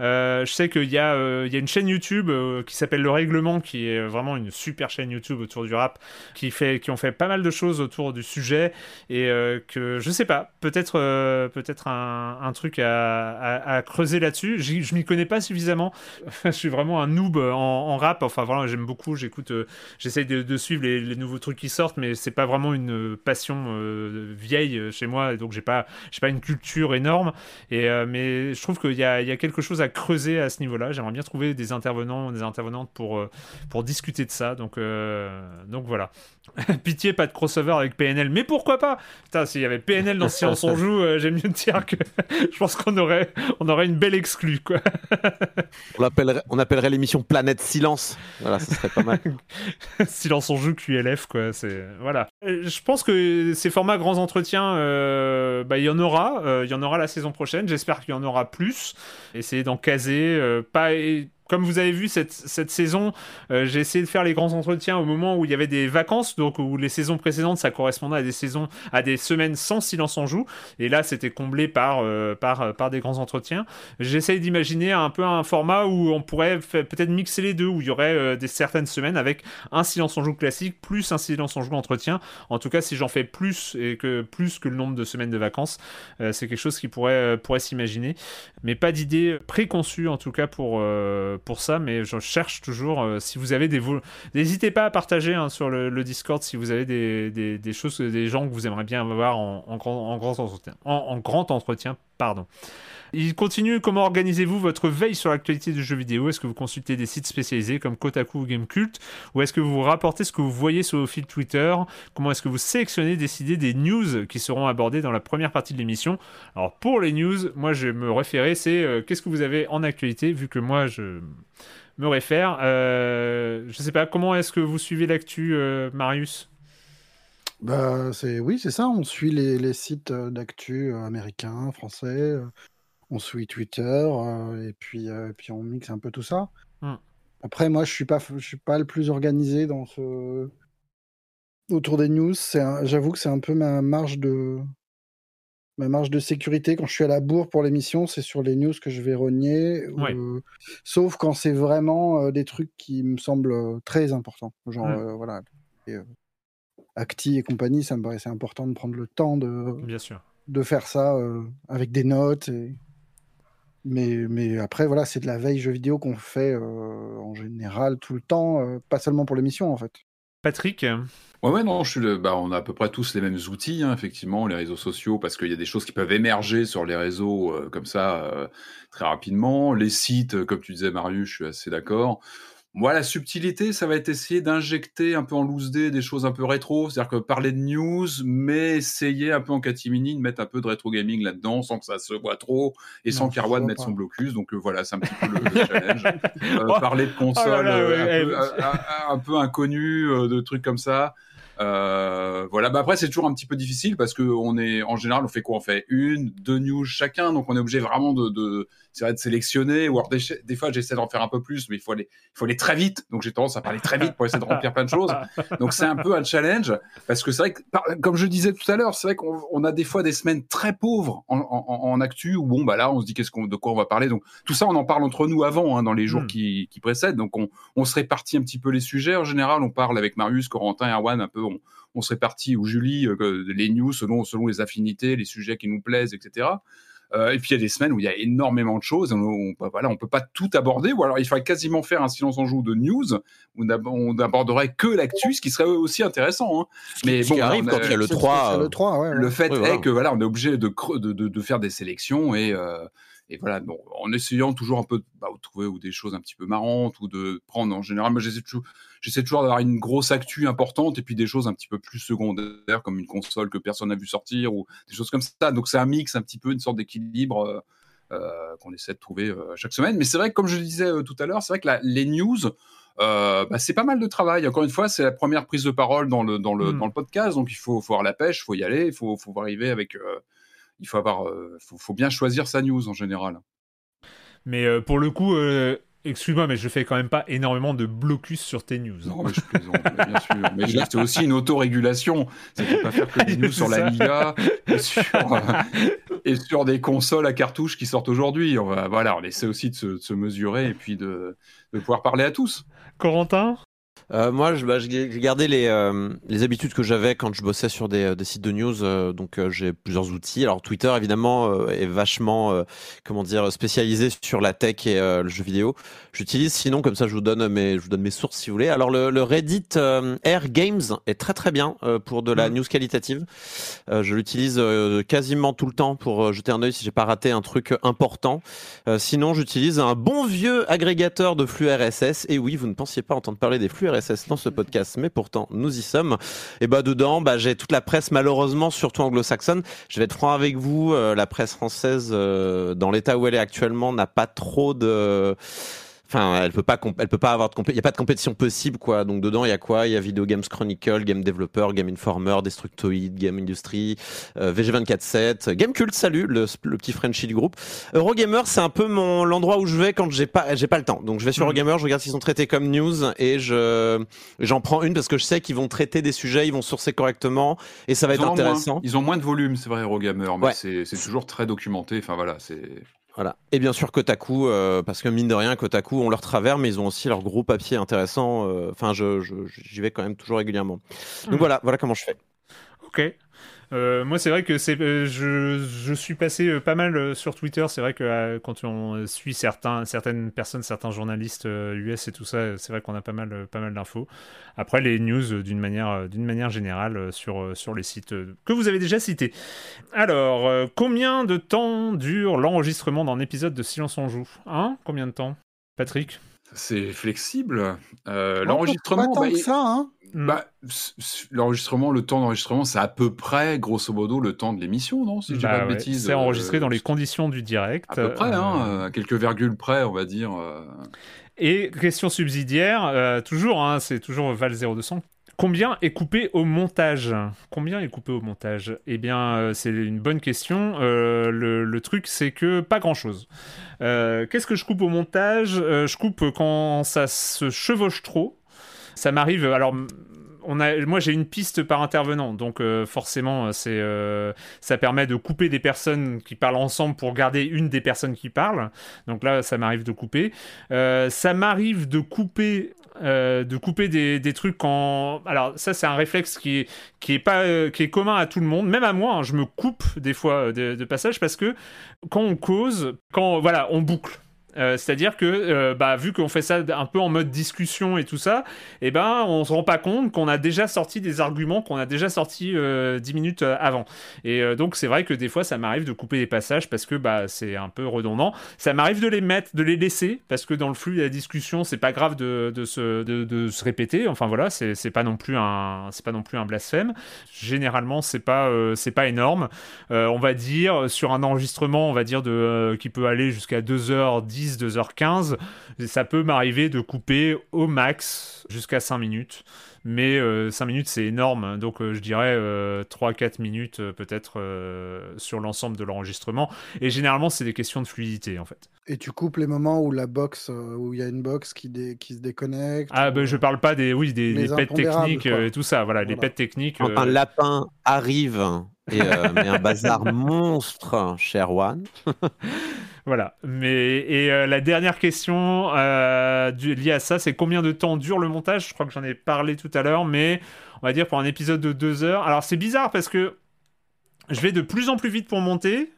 S1: Euh, je sais qu'il y, a, a une chaîne YouTube qui s'appelle Le Règlement, qui est vraiment une super chaîne YouTube autour du rap, qui, fait, qui ont fait pas mal de choses autour du sujet. Et que je sais pas, peut-être peut-être un, truc à, creuser là-dessus. Je m'y connais pas suffisamment. je vraiment un noob en, rap. Enfin voilà, j'aime beaucoup, j'écoute, euh, j'essaye de, suivre les, nouveaux trucs qui sortent, mais c'est pas vraiment une passion euh, vieille chez moi, donc j'ai pas, pas une culture énorme. Et euh, mais je trouve qu'il y a, y a quelque chose à creuser à ce niveau-là. J'aimerais bien trouver des intervenants, des intervenantes pour pour discuter de ça. Donc donc voilà. Pitié, pas de crossover avec PNL, mais pourquoi pas? Putain, s'il y avait PNL dans Silence on joue, j'aime mieux dire que je pense qu'on aurait, on aurait une belle exclue, quoi.
S8: on appellerait l'émission Planète Silence. Voilà, ce serait pas mal.
S1: Silence on joue QLF, quoi. C'est voilà. Euh, je pense que ces formats grands entretiens, euh, bah, il y en aura. Euh, il y en aura la saison prochaine. J'espère qu'il y en aura plus. Essayer d'en caser. pas comme vous avez vu cette, cette saison, euh, j'ai essayé de faire les grands entretiens au moment où il y avait des vacances, donc où les saisons précédentes, ça correspondait à des saisons, à des semaines sans silence en joue, et là c'était comblé par, euh, par, euh, par des grands entretiens. J'essaye d'imaginer un peu un format où on pourrait peut-être mixer les deux, où il y aurait des certaines semaines avec un silence en joue classique plus un silence en joue entretien. En tout cas, si j'en fais plus et que plus que le nombre de semaines de vacances, c'est quelque chose qui pourrait, pourrait s'imaginer, mais pas d'idée préconçue en tout cas pour pour ça, mais je cherche toujours. si vous avez des. N'hésitez pas à partager hein, sur le, Discord si vous avez des, des, choses, des gens que vous aimeriez bien avoir en, grand, en, grand, entretien, en, en grand entretien. Pardon. Il continue, comment organisez-vous votre veille sur l'actualité du jeu vidéo? Est-ce que vous consultez des sites spécialisés comme Kotaku ou Gamecult? Ou est-ce que vous rapportez ce que vous voyez sur vos fils Twitter? Comment est-ce que vous sélectionnez, décidez des news qui seront abordées dans la première partie de l'émission? Alors pour les news, moi je me référer, c'est euh, qu'est-ce que vous avez en actualité, vu que moi je me réfère. Euh, je sais pas, comment est-ce que vous suivez l'actu, euh, Marius?
S7: Bah, c'est oui, c'est ça. On suit les, les sites d'actu américains, français, on suit Twitter euh, et puis euh, puis on mixe un peu tout ça. Hmm. Après, moi, je suis pas je suis pas le plus organisé dans ce autour des news. J'avoue que c'est un peu ma marge de ma marge de sécurité quand je suis à la bourre pour l'émission, c'est sur les news que je vais renier, euh, sauf quand c'est vraiment des trucs qui me semblent très importants, genre hmm. voilà. Acti et compagnie, ça me paraissait important de prendre le temps de,
S1: Bien sûr.
S7: de faire ça avec des notes et, mais, mais après, voilà, c'est de la veille jeu vidéo qu'on fait euh, en général tout le temps, euh, pas seulement pour l'émission en fait.
S1: Patrick
S3: Ouais, ouais, non, je suis le... bah, on a à peu près tous les mêmes outils, hein, effectivement, les réseaux sociaux, parce qu'il y a des choses qui peuvent émerger sur les réseaux euh, comme ça très rapidement. Les sites, comme tu disais, Marius, je suis assez d'accord. Moi, la subtilité, ça va être essayer d'injecter un peu en loose day des choses un peu rétro, c'est-à-dire que parler de news, mais essayer un peu en catimini de mettre un peu de rétro gaming là-dedans sans que ça se voit trop et sans qu'Arwan mette son blocus. Donc euh, voilà, c'est un petit peu le, challenge. Euh, parler de oh consoles euh, un, peu, inconnues, de trucs comme ça. voilà, bah après c'est toujours un petit peu difficile parce que on est en général on fait quoi? On fait une, deux news chacun, donc on est obligé vraiment de c'est vrai de sélectionner. Ou alors des, fois, j'essaie d'en faire un peu plus, mais il faut aller, il faut aller très vite. Donc j'ai tendance à parler très vite pour essayer de remplir plein de choses. Donc c'est un peu un challenge parce que c'est vrai que, comme je disais tout à l'heure, c'est vrai qu'on a des fois des semaines très pauvres en, en, actu où bon bah là on se dit qu'est-ce qu'on, de quoi on va parler. Donc tout ça on en parle entre nous avant hein, dans les jours hmm. qui, qui, précèdent. Donc on, on se répartit un petit peu les sujets. En général, on parle avec Marius, Corentin, Erwan un peu. On, on se répartit ou Julie euh, les news selon selon les affinités, les sujets qui nous plaisent, etc. Euh, et puis il y a des semaines où il y a énormément de choses. On, on, bah, voilà, on peut pas tout aborder. Ou alors il faudrait quasiment faire un silence en joue de news où on n'aborderait que l'actu, ce qui serait aussi intéressant. Hein.
S8: Mais bon, arrive quand il y a le 3.
S7: Le, 3
S3: le fait est que voilà, on est obligé de, de, de, faire des sélections et euh, et voilà, bon, en essayant toujours un peu bah, de trouver ou des choses un petit peu marrantes ou de prendre en général, moi j'essaie toujours, j'essaie toujours d'avoir une grosse actu importante et puis des choses un petit peu plus secondaires comme une console que personne n'a vu sortir ou des choses comme ça. Donc c'est un mix, un petit peu une sorte d'équilibre euh, euh qu'on essaie de trouver euh, chaque semaine. Mais c'est vrai que comme je le disais euh, tout à l'heure, c'est vrai que la, les news, bah, c'est pas mal de travail. Encore une fois, c'est la première prise de parole dans le, dans le, mmh. dans le podcast, donc il faut, faut avoir la pêche, il faut y aller, il faut, faut arriver avec il faut avoir, faut, bien choisir sa news en général.
S1: Mais pour le coup, excuse-moi, mais je fais quand même pas énormément de blocus sur tes news.
S3: Non, mais je plaisante, bien sûr. Mais c'est aussi une autorégulation. C'est pas faire que des news sur la Liga et sur, des consoles à cartouches qui sortent aujourd'hui. Voilà, on essaie aussi de se, mesurer et puis de, de pouvoir parler à tous.
S1: Corentin?
S8: Euh, moi, je, bah, j'ai gardé les, euh, les habitudes que j'avais quand je bossais sur des, des sites de news. Euh, donc, euh, j'ai plusieurs outils. Alors, Twitter, évidemment, est vachement, comment dire, spécialisé sur la tech et le jeu vidéo. J'utilise, sinon, comme ça, je vous donne mes, je vous donne mes sources si vous voulez. Alors, le, le Reddit Air Games est très très bien pour de la mm. news qualitative. je l'utilise quasiment tout le temps pour jeter un œil si j'ai pas raté un truc important. sinon, j'utilise un bon vieux agrégateur de flux RSS. Et oui, vous ne pensiez pas entendre parler des flux RSS dans ce podcast, mais pourtant nous y sommes. Et bah dedans, bah j'ai toute la presse malheureusement, surtout anglo-saxonne. Je vais être franc avec vous, euh, la presse française euh, dans l'état où elle est actuellement n'a pas trop de Enfin, elle peut pas, elle peut pas avoir de il y a pas de compétition possible quoi. Donc dedans, il y a quoi? Il y a Video Games Chronicle, Game Developer, Game Informer, Destructoid, Game Industry, euh, VG247, Game Cult, salut, le, petit Frenchie du groupe. Eurogamer, c'est un peu mon l'endroit où je vais quand j'ai pas j'ai pas le temps. Donc je vais sur mhm. Eurogamer, je regarde s'ils sont traités comme news et je j'en prends une parce que je sais qu'ils vont traiter des sujets, ils vont sourcer correctement et ça va être intéressant.
S3: Ils ont moins de volume, c'est vrai Eurogamer, mais c'est toujours très documenté. Enfin voilà, c'est
S8: voilà. Et bien sûr Kotaku, euh, parce que mine de rien, Kotaku ont leur travers, mais ils ont aussi leur gros papier intéressant. Euh, enfin, je, j'y vais quand même toujours régulièrement. Donc hmm. voilà, voilà comment je fais.
S1: Ok. Euh, moi, c'est vrai que euh, je, suis passé euh, pas mal sur Twitter. C'est vrai que quand on suit certains, certaines personnes, certains journalistes US et tout ça, c'est vrai qu'on a pas mal, pas mal d'infos. Après, les news d'une manière, d'une manière générale sur, sur les sites que vous avez déjà cités. Alors, combien de temps dure l'enregistrement d'un épisode de Silence on joue? Hein Combien de temps? Patrick?
S3: C'est flexible. l'enregistrement,
S7: bah, ça, hein
S3: bah, l'enregistrement, le temps d'enregistrement, c'est à peu près, grosso modo, le temps de l'émission, non Si je dis pas de bah bêtises.
S1: C'est enregistré dans les conditions du direct.
S3: À peu près, hein, euh, à quelques virgules près, on va dire. Euh.
S1: Et question subsidiaire, euh, toujours, hein, c'est toujours Val 0200. Combien est coupé au montage Combien est coupé au montage? Eh bien, c'est une bonne question. le, le, truc, c'est que pas grand-chose. Qu'est-ce que je coupe au montage? Je coupe quand ça se chevauche trop. Ça m'arrive. Alors, moi j'ai une piste par intervenant, donc euh, forcément euh, ça permet de couper des personnes qui parlent ensemble pour garder une des personnes qui parlent. Donc là ça m'arrive de couper. Euh, ça m'arrive de couper, de couper des, trucs quand. Alors ça c'est un réflexe qui est, qui est pas, qui est commun à tout le monde, même à moi. Hein, je me coupe des fois de, de passage parce que quand on cause, quand voilà on boucle. Euh, c'est-à-dire que, euh, bah, vu qu'on fait ça un peu en mode discussion et tout ça, eh ben, on se rend pas compte qu'on a déjà sorti des arguments qu'on a déjà sortis euh, 10 minutes euh, avant. Et donc, c'est vrai que des fois, ça m'arrive de couper des passages parce que bah, c'est un peu redondant. Ça m'arrive de les mettre, de les laisser parce que dans le flux de la discussion, c'est pas grave de, de, se, de, se répéter. Enfin voilà, c'est pas non plus un, pas non plus un blasphème. Généralement, c'est pas, c'est pas énorme. on va dire sur un enregistrement, on va dire de qui peut aller jusqu'à 2h10 2h15. Ça peut m'arriver de couper au max jusqu'à 5 minutes. Mais 5 euh, minutes, c'est énorme. Donc, euh, je dirais 3-4 euh, minutes peut-être sur l'ensemble de l'enregistrement. Et généralement, c'est des questions de fluidité, en fait.
S7: Et tu coupes les moments où la box, où il y a une box qui, qui se déconnecte
S1: Ah, ben, je parle pas des, oui, des, des pets techniques et tout ça. Voilà, les pets techniques.
S8: un lapin arrive et met un bazar monstre, cher One.
S1: Voilà. Mais, et euh, la dernière question euh, liée à ça, c'est combien de temps dure le montage? Je crois que j'en ai parlé tout à l'heure, mais on va dire pour un épisode de deux heures. Alors c'est bizarre parce que je vais de plus en plus vite pour monter,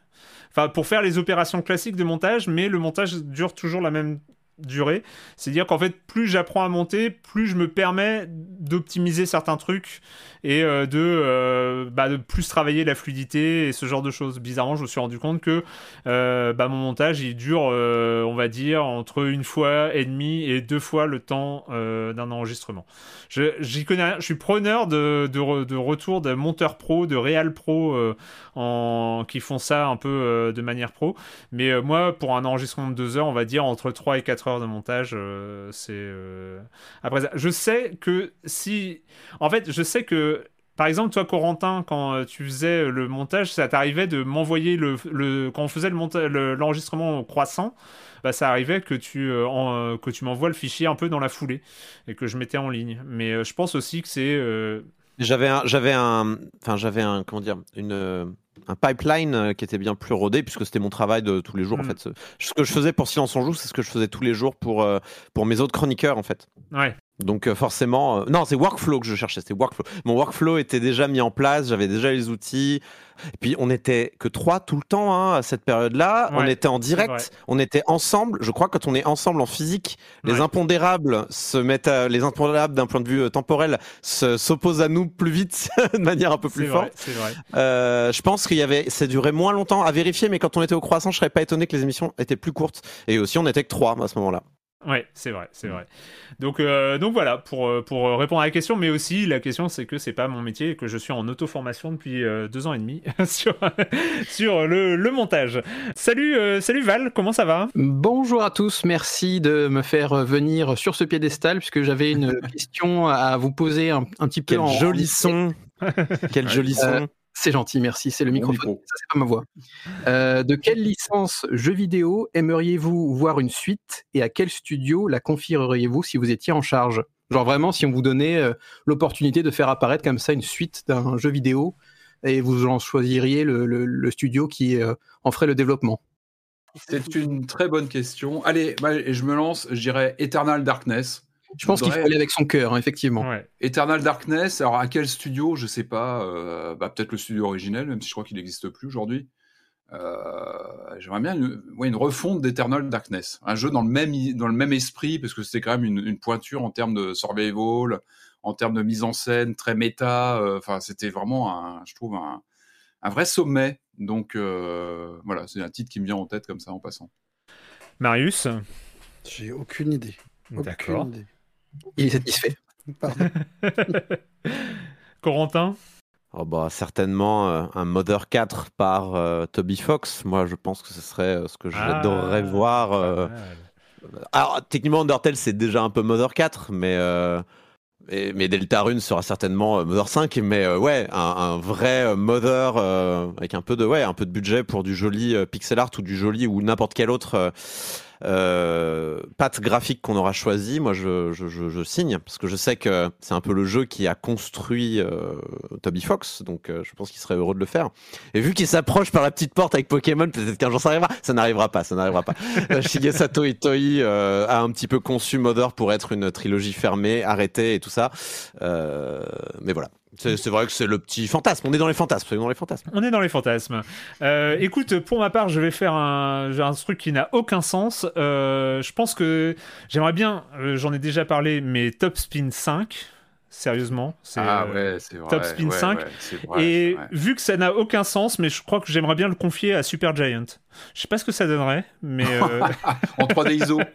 S1: enfin pour faire les opérations classiques de montage, mais le montage dure toujours la même durée. C'est-à-dire qu'en fait, plus j'apprends à monter, plus je me permets d'optimiser certains trucs et euh, de, euh, bah, de plus travailler la fluidité et ce genre de choses. Bizarrement, je me suis rendu compte que euh, bah, mon montage, il dure, on va dire, entre une fois et demie et deux fois le temps d'un enregistrement. Je, suis preneur de, de, retour de monteurs pro, de réal pro qui font ça un peu de manière pro. Mais moi, pour un enregistrement de deux heures, on va dire entre 3 et 4 heures de montage, c'est... Après ça, je sais que si... En fait, je sais que par exemple, toi, Corentin, quand euh, tu faisais le montage, ça t'arrivait de m'envoyer le, Quand on faisait l'enregistrement au croissant, bah, ça arrivait que tu, euh, euh, que tu m'envoies le fichier un peu dans la foulée et que je mettais en ligne. Mais je pense aussi que c'est.
S8: J'avais un. J'avais un. Enfin, j'avais un. Comment dire Une un pipeline qui était bien plus rodé puisque c'était mon travail de tous les jours en mm. fait. Ce que je faisais pour Silence en joue, c'est ce que je faisais tous les jours pour pour mes autres chroniqueurs en fait.
S1: Ouais.
S8: Donc euh, forcément, euh, non, c'est workflow que je cherchais, c'était workflow. Mon workflow était déjà mis en place, j'avais déjà les outils. Et puis on était que trois tout le temps hein, à cette période-là. on était en direct, on était ensemble. Je crois que quand on est ensemble en physique, les impondérables se mettent, à, les impondérables d'un point de vue euh, temporel s'opposent à nous plus vite, de manière un peu plus forte.
S1: Vrai.
S8: Euh, je pense qu'il y avait, ça durait moins longtemps à vérifier, mais quand on était au croissant, je serais pas étonné que les émissions étaient plus courtes. Et aussi, on était que trois à ce moment-là.
S1: Ouais, c'est vrai, c'est vrai. Donc, euh, donc voilà, pour, euh, pour répondre à la question, mais aussi la question c'est que c'est pas mon métier et que je suis en auto-formation depuis euh, deux ans et demi sur, sur le, le, montage. Salut, salut Val, comment ça va?
S9: Bonjour à tous, merci de me faire venir sur ce piédestal puisque j'avais une question à vous poser un, petit peu
S8: Quel joli son. Quel joli son
S9: c'est gentil, merci. C'est le microphone. Ça, c'est pas ma voix. Euh, de quelle licence jeu vidéo aimeriez-vous voir une suite et à quel studio la confieriez-vous si vous étiez en charge? Genre vraiment, si on vous donnait euh, l'opportunité de faire apparaître comme ça une suite d'un jeu vidéo et vous en choisiriez le, studio qui euh, en ferait le développement?
S3: C'est une très bonne question. Allez, bah, je me lance, je dirais Eternal Darkness.
S9: Je pense qu'il faut aller avec son cœur, hein, effectivement.
S3: Eternal Darkness, alors à quel studio Je sais pas. Euh, bah, peut-être le studio originel, même si je crois qu'il n'existe plus aujourd'hui. Euh, j'aimerais bien une, une refonte d'Eternal Darkness, un jeu dans le même dans le même esprit parce que c'était quand même une, pointure en termes de survival, en termes de mise en scène très méta. Euh, enfin, c'était vraiment un, je trouve un, un vrai sommet. Donc euh, voilà, c'est un titre qui me vient en tête comme ça en passant.
S1: Marius,
S7: j'ai aucune idée.
S1: D'accord.
S9: Il est satisfait.
S1: Corentin
S8: Oh bah, certainement euh, un Mother 4 par euh, Toby Fox. Moi, je pense que ce serait euh, ce que j'adorerais ah, voir. Alors, techniquement, Undertale, c'est déjà un peu Mother 4, mais, mais Deltarune sera certainement Mother 5. Mais ouais, un, vrai Mother avec un peu, de, ouais, un peu de budget pour du joli pixel art ou du joli ou n'importe quel autre euh, patte graphique qu'on aura choisi, moi je, je, je, signe parce que je sais que c'est un peu le jeu qui a construit euh, Toby Fox, donc euh, je pense qu'il serait heureux de le faire. Et vu qu'il s'approche par la petite porte avec Pokémon, peut-être qu'un jour ça arrivera. Ça n'arrivera pas, ça n'arrivera pas. Euh, Shigesato Itoi a un petit peu conçu Mother pour être une trilogie fermée, arrêtée et tout ça. mais voilà. C'est vrai que c'est le petit fantasme. On est dans les fantasmes. On est dans les fantasmes.
S1: On est dans les fantasmes. Euh, écoute, pour ma part, je vais faire un, un truc qui n'a aucun sens. Euh, je pense que j'aimerais bien, euh, j'en ai déjà parlé, mais Top Spin 5 sérieusement.
S3: C'est ah ouais, vrai.
S1: Top Spin 5. et vu que ça n'a aucun sens, mais je crois que j'aimerais bien le confier à Super Giant. Je sais pas ce que ça donnerait, mais. Euh,
S3: en 3D ISO.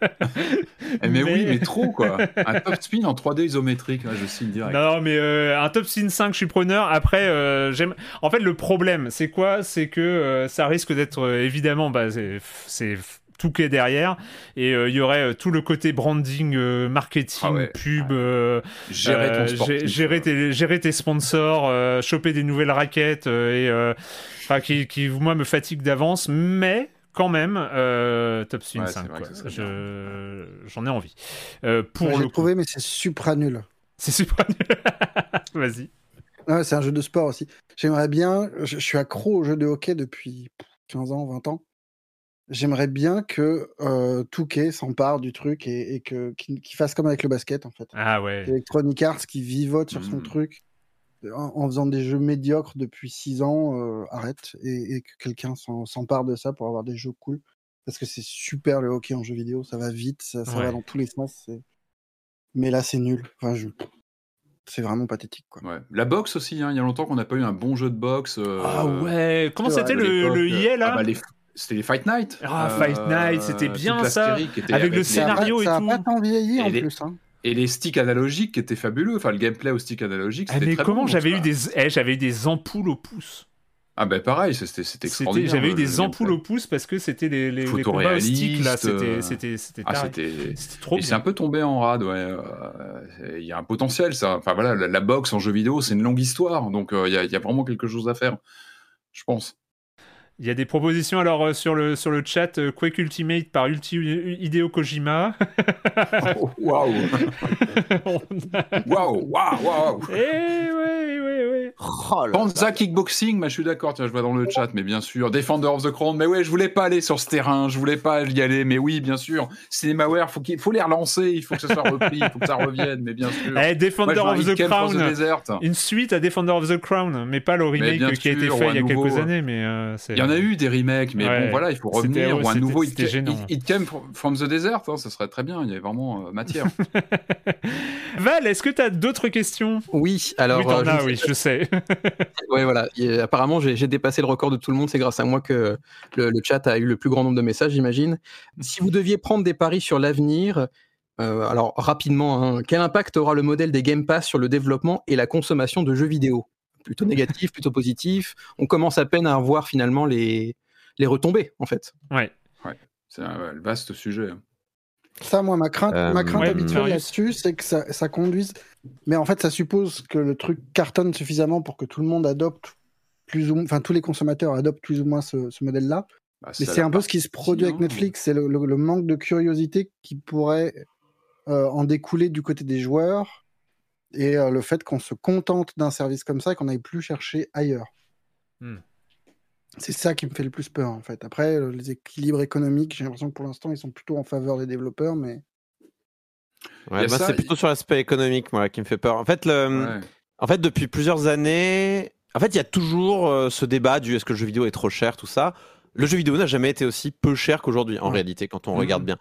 S3: Eh, mais, oui, mais trop quoi. Un Top Spin en 3D isométrique, je signe direct.
S1: Non, mais euh, un Top Spin 5, je suis preneur. Après, euh, j'aime. En fait, le problème, c'est quoi? C'est que ça risque d'être évidemment. Bah, c'est tout qui est derrière. Et euh, il y aurait euh, tout le côté branding euh, marketing ah pub
S3: gérer,
S1: gérer, tes, gérer tes sponsors choper des nouvelles raquettes et enfin qui, qui moi me fatigue d'avance mais quand même Top Spin 5 j'en ai envie.
S7: Pour le trouvé mais c'est supra nul.
S1: C'est supra nul. Vas-y.
S7: C'est un jeu de sport aussi. J'aimerais bien je, je suis accro au jeu de hockey depuis 15 ans 20 ans J'aimerais bien que euh, Touquet s'empare du truc et, que qu'il fasse comme avec le basket en fait.
S1: Ah ouais.
S7: Electronic Arts qui vivote sur son mmh. truc en, faisant des jeux médiocres depuis 6 ans, euh, arrête et, que quelqu'un s'empare de ça pour avoir des jeux cool. Parce que c'est super le hockey en jeu vidéo, ça va vite, ça, va dans tous les sens. Mais là c'est nul. Enfin, je... C'est vraiment pathétique. Quoi.
S3: Ouais. La boxe aussi, hein. il y a longtemps qu'on n'a pas eu un bon jeu de boxe. Euh,
S1: ah ouais, comment c'était le, le IA là?
S3: ah bah, c'était les Fight Night.
S1: Ah, Fight Night, c'était euh, bien ça. Avec, le scénario et tout. Ça
S7: n'a pas tant vieilli en plus. Hein.
S3: Et les sticks analogiques qui étaient fabuleux. Enfin, le gameplay au stick analogique,
S1: c'était
S3: eh,
S1: Mais comment j'avais eu des, eh, j'avais eu des ampoules au pouce.
S3: Ah ben pareil, c'était extraordinaire.
S1: J'avais eu des ampoules au pouce parce que c'était les, les, les combats au stick là, c'était c'était
S3: ah, trop. C'est un peu tombé en rade, ouais. Euh, il y a un potentiel, ça. Enfin voilà, la, boxe en jeu vidéo, c'est une longue histoire, donc euh, il y, a vraiment quelque chose à faire, je pense.
S1: Il y a des propositions alors euh, sur le sur le chat euh, Quake Ultimate par Ulti Hideo Kojima.
S3: Waouh. Waouh, waouh, waouh.
S1: Eh oui, oui, oui.
S3: Oh Panza Kickboxing, je suis d'accord, tiens, je vois dans le chat, mais bien sûr. Defender of the Crown, mais ouais, je voulais pas aller sur ce terrain, je voulais pas y aller, mais oui, bien sûr. Cinemaware, faut qu'il faut les relancer, il faut que ça soit repris, il faut que ça revienne, mais bien sûr.
S1: Eh, Defender of the Crown, une suite à Defender of the Crown, mais pas le remake qui a été fait il y a quelques années, mais euh, c'est
S3: en a eu des remakes, mais bon, voilà, il faut revenir. Ou un nouveau It, It, Came from the Desert, hein, ça serait très bien, il y a vraiment euh, matière.
S1: Val, est-ce que tu as d'autres questions?
S9: Oui, alors.
S1: Oui, euh, oui, je sais.
S9: oui, voilà. apparemment, j'ai dépassé le record de tout le monde. C'est grâce à moi que le, chat a eu le plus grand nombre de messages, j'imagine. Si vous deviez prendre des paris sur l'avenir, euh, alors rapidement, hein, quel impact aura le modèle des Game Pass sur le développement et la consommation de jeux vidéo? Plutôt négatif, plutôt positif. On commence à peine à voir finalement les, les retombées, en fait.
S1: Ouais.
S3: ouais. C'est un vaste sujet. Hein.
S7: Ça, moi, ma crainte, ma crainte euh, habituelle là-dessus, c'est que ça, ça, conduise. Mais en fait, ça suppose que le truc cartonne suffisamment pour que tout le monde adopte plus ou enfin tous les consommateurs adoptent plus ou moins ce, modèle-là. Bah, Mais c'est un peu ce qui se produit avec Netflix, c'est le, manque de curiosité qui pourrait euh, en découler du côté des joueurs et euh, le fait qu'on se contente d'un service comme ça et qu'on n'aille plus chercher ailleurs. Hmm. C'est ça qui me fait le plus peur en fait. Après, les équilibres économiques, j'ai l'impression que pour l'instant, ils sont plutôt en faveur des développeurs, mais
S8: Ouais, c'est plutôt sur l'aspect économique moi qui me fait peur. En fait, le... en fait, depuis plusieurs années, en fait, il y a toujours euh, ce débat du est-ce que le jeu vidéo est trop cher, tout ça. Le jeu vidéo n'a jamais été aussi peu cher qu'aujourd'hui, en réalité, quand on mmh. regarde bien.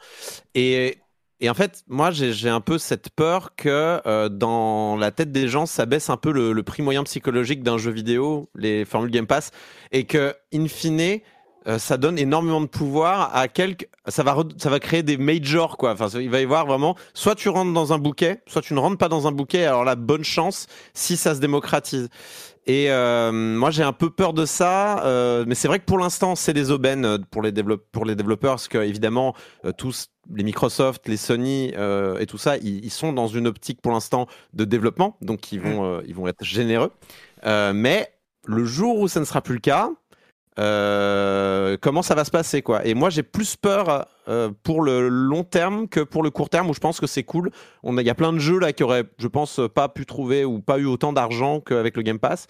S8: Et, et, en fait, moi, j'ai un peu cette peur que euh, dans la tête des gens, ça baisse un peu le, prix moyen psychologique d'un jeu vidéo, les formules Game Pass, et que, in fine, euh, ça donne énormément de pouvoir à quelques. Ça va, ça va créer des majors, quoi. Enfin, il va y avoir vraiment. Soit tu rentres dans un bouquet, soit tu ne rentres pas dans un bouquet. Alors, la bonne chance si ça se démocratise. Et euh, moi, j'ai un peu peur de ça, euh, mais c'est vrai que pour l'instant, c'est des aubaines pour les, pour les développeurs, parce que évidemment, tous les Microsoft, les Sony et tout ça, ils, sont dans une optique pour l'instant de développement, donc ils vont, ils vont être généreux. mais le jour où ça ne sera plus le cas, euh, comment ça va se passer quoi? Et moi j'ai plus peur euh, pour le long terme que pour le court terme où je pense que c'est cool. Il y a plein de jeux là qui auraient, je pense, pas pu trouver ou pas eu autant d'argent qu'avec le Game Pass.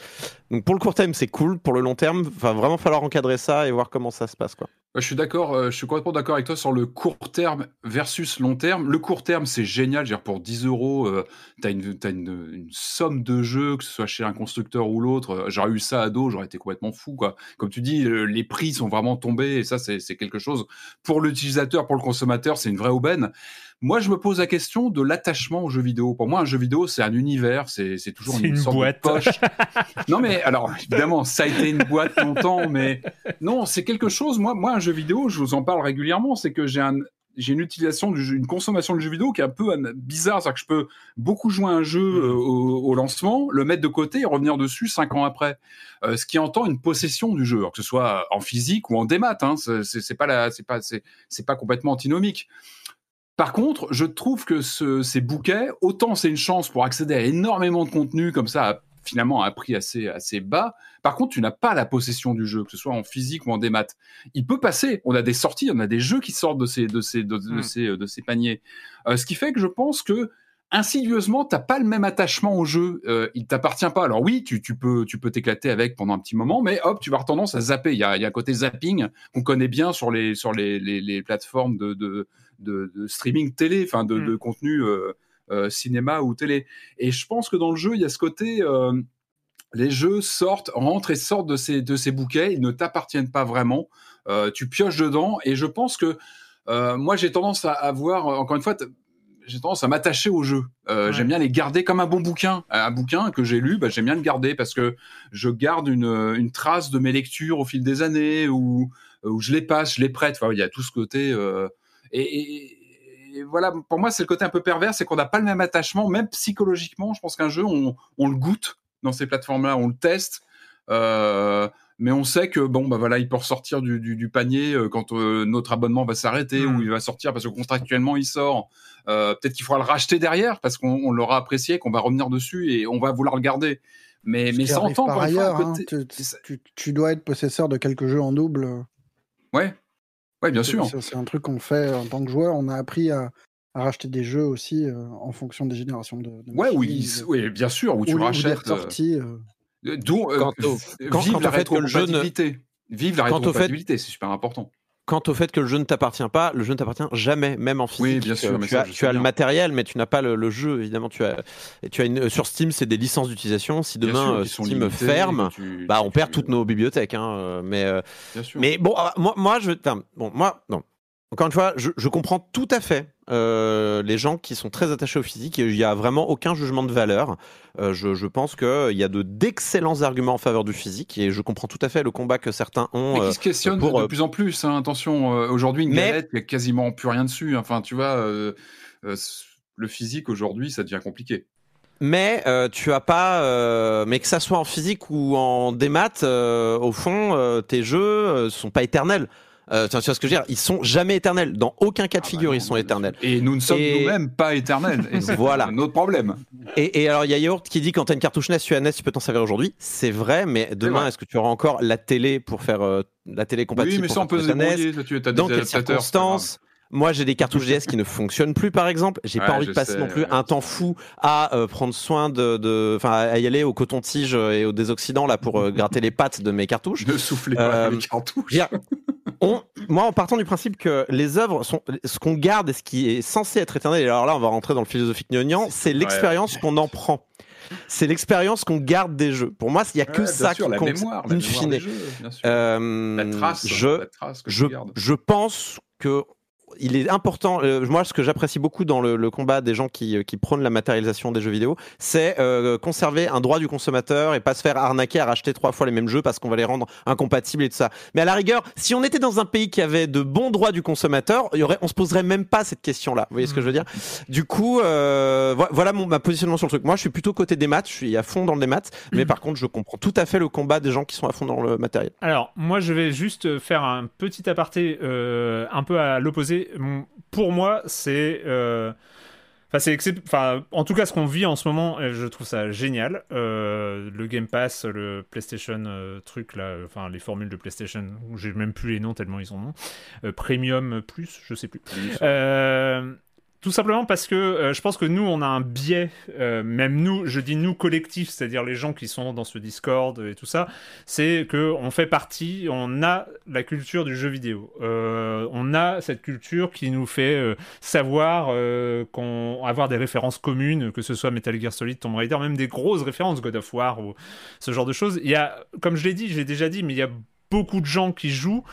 S8: Donc pour le court terme c'est cool, pour le long terme, va vraiment falloir encadrer ça et voir comment ça se passe quoi.
S3: Je suis d'accord, euh, je suis complètement d'accord avec toi sur le court terme versus long terme. Le court terme, c'est génial. Dire, pour 10 euros, euh, tu as, une, une, somme de jeux, que ce soit chez un constructeur ou l'autre. Euh, j'aurais eu ça à dos, j'aurais été complètement fou. Quoi. Comme tu dis, les prix sont vraiment tombés et ça, c'est quelque chose. Pour l'utilisateur, pour le consommateur, c'est une vraie aubaine. Moi, je me pose la question de l'attachement aux jeux vidéo. Pour moi, un jeu vidéo, c'est un univers, c'est toujours une, sorte boîte. de poche. non, mais alors, évidemment, ça a été une boîte longtemps, mais non, c'est quelque chose. Moi, moi, un jeu vidéo, je vous en parle régulièrement, c'est que j'ai un, j'ai une utilisation, du une consommation de jeux vidéo qui est un peu bizarre, c'est-à-dire que je peux beaucoup jouer à un jeu mmh. euh, au, lancement, le mettre de côté et revenir dessus cinq ans après, euh, ce qui entend une possession du jeu, que ce soit en physique ou en démat. Hein, c'est pas la, pas, complètement antinomique. Par contre, je trouve que ces bouquets, autant c'est une chance pour accéder à énormément de contenu comme ça, finalement à un prix assez, assez bas. Par contre, tu n'as pas la possession du jeu, que ce soit en physique ou en démat. Il peut passer. On a des sorties, on a des jeux qui sortent de ces, de ces, de, hmm. ces, de ces paniers. Euh, ce qui fait que je pense que insidieusement, t'as pas le même attachement au jeu. Euh, il t'appartient pas. Alors oui, tu, tu peux, tu peux t'éclater avec pendant un petit moment, mais hop, tu vas avoir tendance à zapper. Il y a, y a un côté zapping qu'on connaît bien sur les, sur les, les, les plateformes de, de, de, de, streaming télé, enfin de, mm. de, contenu euh, cinéma ou télé. Et je pense que dans le jeu, il y a ce côté. Euh, les jeux sortent, rentrent et sortent de ces, de ces bouquets, ils ne t'appartiennent pas vraiment. Euh, tu pioches dedans et je pense que euh, moi j'ai tendance à avoir, encore une fois, j'ai tendance à m'attacher aux jeux. Euh, J'aime bien les garder comme un bon bouquin. Un bouquin que j'ai lu, bah, j'aime bien le garder parce que je garde une, une, trace de mes lectures au fil des années ou où je les passe, je les prête. Enfin, il y a tout ce côté. Euh, et, et, voilà, pour moi, c'est le côté un peu pervers, c'est qu'on n'a pas le même attachement, même psychologiquement. Je pense qu'un jeu, on, on, le goûte dans ces plateformes-là, on le teste. Euh, mais on sait que bon bah voilà il peut ressortir du, du, du panier euh, quand euh, notre abonnement va s'arrêter hmm. ou il va sortir parce que contractuellement il sort euh, peut-être qu'il faudra le racheter derrière parce qu'on l'aura apprécié qu'on va revenir dessus et on va vouloir le garder mais mais ça entend
S7: par ailleurs hein, tu, tu, dois être possesseur de quelques jeux en double
S3: ouais ouais bien sûr
S7: c'est un truc qu'on fait en tant que joueur on a appris à, à racheter des jeux aussi en fonction des générations de,
S3: ouais oui, oui bien sûr où tu rachètes
S7: sorties
S3: D'où euh, vive la rétrocompatibilité. Vive la rétrocompatibilité, c'est super important.
S8: Quant au fait que le jeu ne t'appartient pas, le jeu ne t'appartient jamais, même en physique.
S3: Oui, bien sûr.
S8: tu as, tu as le matériel, mais tu n'as pas le, jeu. Évidemment, tu as, tu as une, sur Steam, c'est des licences d'utilisation. Si demain euh, Steam ferme, bah on perd toutes nos bibliothèques. Hein, euh, mais, mais bon, ah, moi, moi, je, bon, moi, non. Encore une fois, je, je comprends tout à fait euh, les gens qui sont très attachés au physique. Il n'y a vraiment aucun jugement de valeur. Euh, je, je, pense qu'il y a de d'excellents arguments en faveur du physique et je comprends tout à fait le combat que certains ont.
S3: Mais qui se euh, questionnent de plus en plus. Hein, attention, aujourd'hui, une galette, il n'y a quasiment plus rien dessus. Enfin, tu vois, le physique aujourd'hui, ça devient compliqué.
S8: Mais tu as pas, mais que ça soit en physique ou en démat, au fond, tes jeux sont pas éternels. Euh, tu vois ce que je veux dire Ils sont jamais éternels. Dans aucun cas de ah bah figure, ils sont éternels.
S3: Et nous ne sommes nous-mêmes pas éternels. Et voilà. Notre problème.
S8: Et, et, alors, il y a Yaourt qui dit quand tu as une cartouche NES sur NES, tu peux t'en servir aujourd'hui. C'est vrai, mais demain, est-ce que tu auras encore la télé pour faire euh, la télé compatible
S3: Oui, mais ça, on peut se
S8: débrouiller.
S3: Tu as
S8: Dans quelles circonstances? Moi, j'ai des cartouches DS qui ne fonctionnent plus, par exemple. J'ai pas envie de passer non plus un temps fou à euh, prendre soin de, enfin, à y aller au coton-tige et au désoxydant là pour gratter les pattes de mes cartouches.
S3: De souffler les cartouches
S8: moi, en partant du principe que les œuvres sont ce qu'on garde et ce qui est censé être éternel, et alors là, on va rentrer dans le philosophique gnognan, c'est l'expérience qu'on en prend. C'est l'expérience qu'on garde des jeux. Pour moi, il n'y a que ça qui compte.
S3: Mémoire, in fine.
S8: Euh, la trace, je, la trace que je, je pense que il est important. Euh, moi, ce que j'apprécie beaucoup dans le, combat des gens qui, qui, prônent la matérialisation des jeux vidéo, c'est euh, conserver un droit du consommateur et pas se faire arnaquer à racheter trois fois les mêmes jeux parce qu'on va les rendre incompatibles et tout ça. Mais à la rigueur, si on était dans un pays qui avait de bons droits du consommateur, y aurait, on se poserait même pas cette question-là. Vous voyez ce que je veux dire? Du coup, euh, voilà mon ma positionnement sur le truc. Moi, je suis plutôt côté des maths. Je suis à fond dans le maths, mais mm. par contre, je comprends tout à fait le combat des gens qui sont à fond dans le matériel.
S1: Alors, moi, je vais juste faire un petit aparté, un peu à l'opposé. Pour moi, c'est. Euh, enfin, en tout cas, ce qu'on vit en ce moment, je trouve ça génial. Euh, le Game Pass, le PlayStation euh, truc là, enfin les formules de PlayStation, j'ai même plus les noms tellement ils ont nom. Premium plus, je sais plus. Tout simplement parce que euh, je pense que nous, on a un biais, euh, même nous, je dis nous collectifs, c'est-à-dire les gens qui sont dans ce Discord et tout ça, c'est que on fait partie, on a la culture du jeu vidéo. Euh, on a cette culture qui nous fait savoir qu'on avoir des références communes, que ce soit Metal Gear Solid, Tomb Raider, même des grosses références, God of War ou ce genre de choses. Il y a, comme je l'ai dit, j'ai déjà dit, mais il y a beaucoup de gens qui jouent,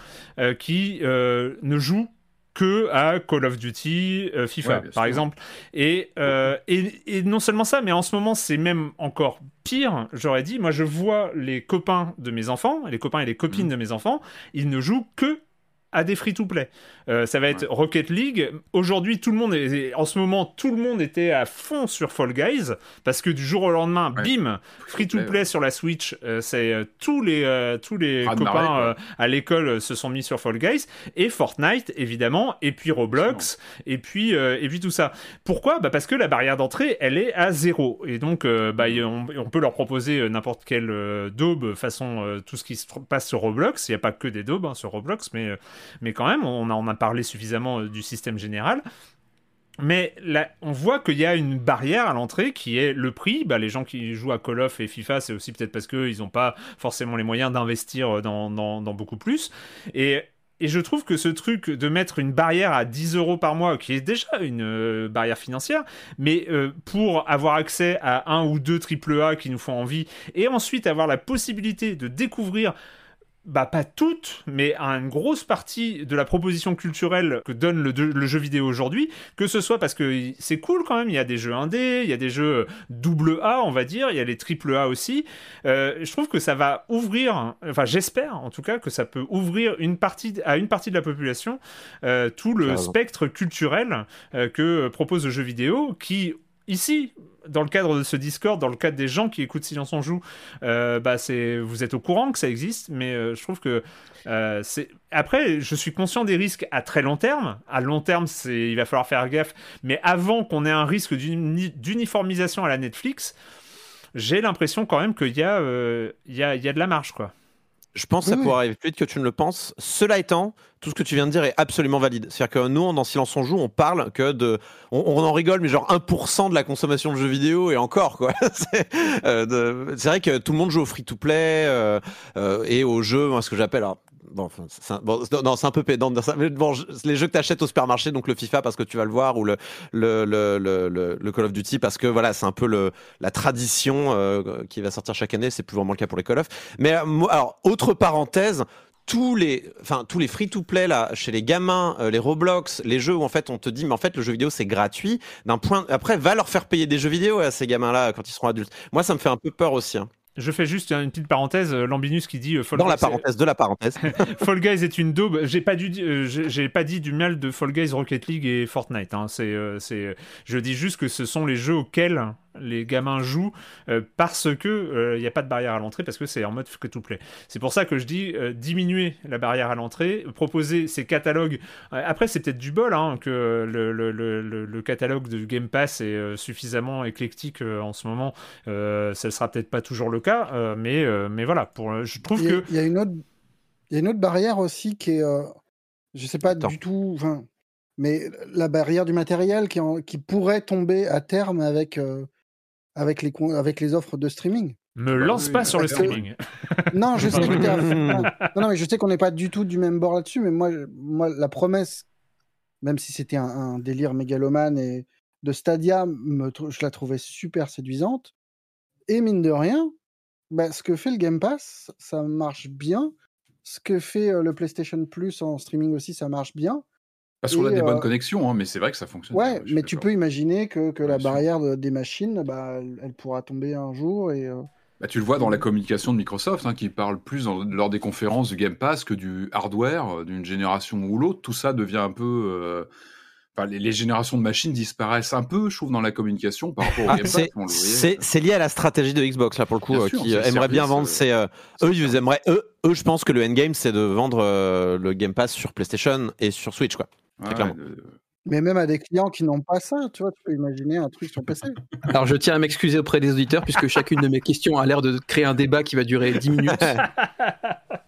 S1: qui ne jouent que à Call of Duty, euh, FIFA, par exemple. Euh, et, et, non seulement ça, mais en ce moment, c'est même encore pire, j'aurais dit. Moi, je vois les copains de mes enfants, les copains et les copines mmh. de mes enfants, ils ne jouent que à des free-to-play. Euh, ça va être Rocket League. Aujourd'hui, tout le monde est, en ce moment, tout le monde était à fond sur Fall Guys parce que du jour au lendemain, bim, free-to-play sur la Switch. Euh, c'est euh, tous les tous les copains à l'école se sont mis sur Fall Guys et Fortnite évidemment, et puis Roblox, et puis et puis tout ça. Pourquoi? Bah parce que la barrière d'entrée, elle est à zéro et donc bah, mm. on, peut leur proposer n'importe quelle daube façon tout ce qui se passe sur Roblox. Il n'y a pas que des daubes hein, sur Roblox, mais mais quand même, on a, a parlé suffisamment euh, du système général. Mais là, on voit qu'il y a une barrière à l'entrée qui est le prix. Bah, les gens qui jouent à Call of et FIFA, c'est aussi peut-être parce qu'ils n'ont pas forcément les moyens d'investir dans, beaucoup plus. Et, je trouve que ce truc de mettre une barrière à 10 euros par mois, qui est déjà une euh, barrière financière, mais euh, pour avoir accès à un ou deux AAA qui nous font envie, et ensuite avoir la possibilité de découvrir bah pas toutes, mais à une grosse partie de la proposition culturelle que donne le, jeu vidéo aujourd'hui, que ce soit parce que c'est cool quand même, il y a des jeux indés, il y a des jeux double A, on va dire, il y a les triple A aussi. Euh, je trouve que ça va ouvrir, enfin j'espère en tout cas que ça peut ouvrir une partie à une partie de la population euh, tout le spectre culturel euh, que propose le jeu vidéo, qui ici dans le cadre de ce Discord, dans le cadre des gens qui écoutent Silence on joue, euh, bah c'est vous êtes au courant que ça existe, mais euh, je trouve que euh, c'est après je suis conscient des risques à très long terme. À long terme, c'est il va falloir faire gaffe, mais avant qu'on ait un risque d'uniformisation à la Netflix, j'ai l'impression quand même qu'il y a il y a, y a de la marge quoi.
S8: Je pense que ça pourrait arriver plus vite que tu ne le penses. Cela étant, tout ce que tu viens de dire est absolument valide. C'est-à-dire que nous, dans Silence on joue, on parle que de. On, en rigole, mais genre 1% de la consommation de jeux vidéo et encore, quoi. Euh, c'est vrai que tout le monde joue au free-to-play euh, euh, et aux jeux, moi, ce que j'appelle. Bon, non, c'est un peu pédant les jeux que tu achètes au supermarché, donc le FIFA parce que tu vas le voir, ou le, le, le, le, le Call of Duty parce que voilà, c'est un peu le, la tradition qui va sortir chaque année. C'est plus vraiment le cas pour les Call of. Mais alors, autre parenthèse, tous les, enfin tous les free-to-play là, chez les gamins, euh, les Roblox, les jeux où en fait on te dit mais en fait le jeu vidéo c'est gratuit. D'un point, après va leur faire payer des jeux vidéo à ces gamins là quand ils seront adultes. Moi ça me fait un peu peur aussi. Hein.
S1: Je fais juste une petite parenthèse, euh, Lambinus qui dit
S8: euh, Fall Dans la parenthèse de la parenthèse.
S1: Fall Guys est une daube. J'ai pas, dû, j'ai pas dit du mal de Fall Guys, Rocket League et Fortnite. Hein. C'est, c'est, je dis juste que ce sont les jeux auxquels les gamins jouent euh, parce que il euh, n'y a pas de barrière à l'entrée parce que c'est en mode free to play. C'est pour ça que je dis euh, diminuer la barrière à l'entrée, proposer ces catalogues. après c'est peut-être du bol hein, que le, le, le, le, catalogue de Game Pass est suffisamment éclectique en ce moment. ça ne sera peut-être pas toujours le cas, mais mais voilà. Pour je trouve que
S7: il y a une autre il y a une autre barrière aussi qui est je sais pas du tout. Mais la barrière du matériel qui, qui pourrait tomber à terme avec avec les, avec les offres de streaming.
S1: Me bah lance pas sur le streaming.
S7: non, je sais non, mais je sais qu'on n'est pas du tout du même bord là-dessus, mais moi, moi, la promesse, même si c'était un, délire mégalomane et de Stadia, je la trouvais super séduisante. Et mine de rien, bah, ce que fait le Game Pass, ça marche bien. Ce que fait euh, le PlayStation Plus en streaming aussi, ça marche bien.
S3: Parce qu'on a des bonnes connexions, hein, mais c'est vrai que ça fonctionne.
S7: Ouais, mais tu peux imaginer que, que la barrière des machines, bah, elle, pourra tomber un jour et.
S3: Bah, tu le vois dans la communication de Microsoft, hein, qui parle plus lors des conférences du Game Pass que du hardware, euh, d'une génération ou l'autre. Tout ça devient un peu. Euh, enfin, les, générations de machines disparaissent un peu, je trouve, dans la communication par rapport au ah, Game
S8: Pass. C'est lié à la stratégie de Xbox, là, pour le coup, euh, qui aimerait bien vendre. C'est, eux, ils aimeraient, eux, eux, je pense que le endgame, c'est de vendre le Game Pass sur PlayStation et sur Switch, quoi.
S7: Mais même à des clients qui n'ont pas ça, tu vois, tu peux imaginer un truc sur PC.
S9: Alors je tiens à m'excuser auprès des auditeurs puisque chacune de mes questions a l'air de créer un débat qui va durer 10 minutes.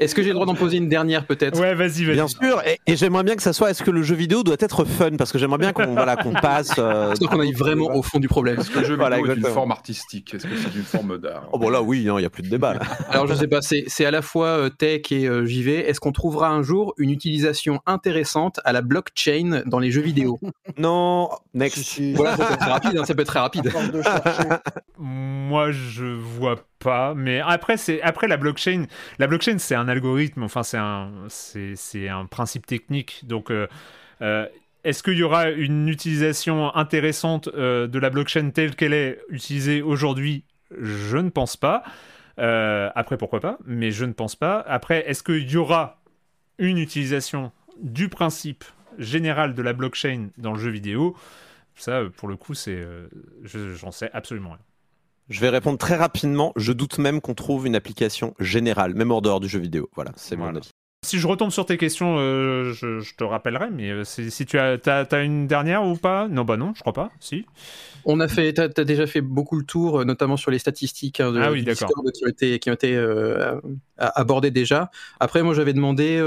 S9: Est-ce que j'ai le droit d'en poser une dernière peut-être?
S1: Ouais, vas-y, vas-y.
S8: Bien sûr, et, j'aimerais bien que ça soit. Est-ce que le jeu vidéo doit être fun? Parce que j'aimerais bien qu'on voilà, qu'on passe. Euh,
S9: qu'on aille vraiment au fond du problème.
S3: Est-ce que le jeu vidéo est une forme artistique Est-ce que c'est une forme d'art?
S8: Oh bon là, oui, il n'y a plus de débat.
S9: Alors je sais pas, c'est à la fois euh, tech et euh, JV. Est-ce qu'on trouvera un jour une utilisation intéressante à la blockchain dans les jeux vidéo?
S8: Non, next.
S9: Voilà, ça peut être très rapide. Hein, ça peut être très rapide.
S1: Moi, je vois pas. Mais après, c'est après la blockchain. La blockchain, c'est un algorithme. Enfin, c'est un, c'est un principe technique. Donc, euh, euh, est-ce qu'il y aura une utilisation intéressante euh, de la blockchain telle qu'elle est utilisée aujourd'hui? Je ne pense pas. après, pourquoi pas? Mais je ne pense pas. Après, est-ce qu'il y aura une utilisation du principe général de la blockchain dans le jeu vidéo? Ça, pour le coup, c'est, j'en sais absolument rien.
S8: Je vais répondre très rapidement. Je doute même qu'on trouve une application générale, même en dehors du jeu vidéo. Voilà, c'est mon avis.
S1: Si je retombe sur tes questions, euh, je, te rappellerai, mais euh, si, tu as, as, une dernière ou pas? Non, bah non, je crois pas. Si.
S9: On a fait, t'as as déjà fait beaucoup le tour, euh, notamment sur les statistiques hein, de,
S1: ah oui,
S9: qui ont été, qui ont été abordées déjà. Après, moi, j'avais demandé,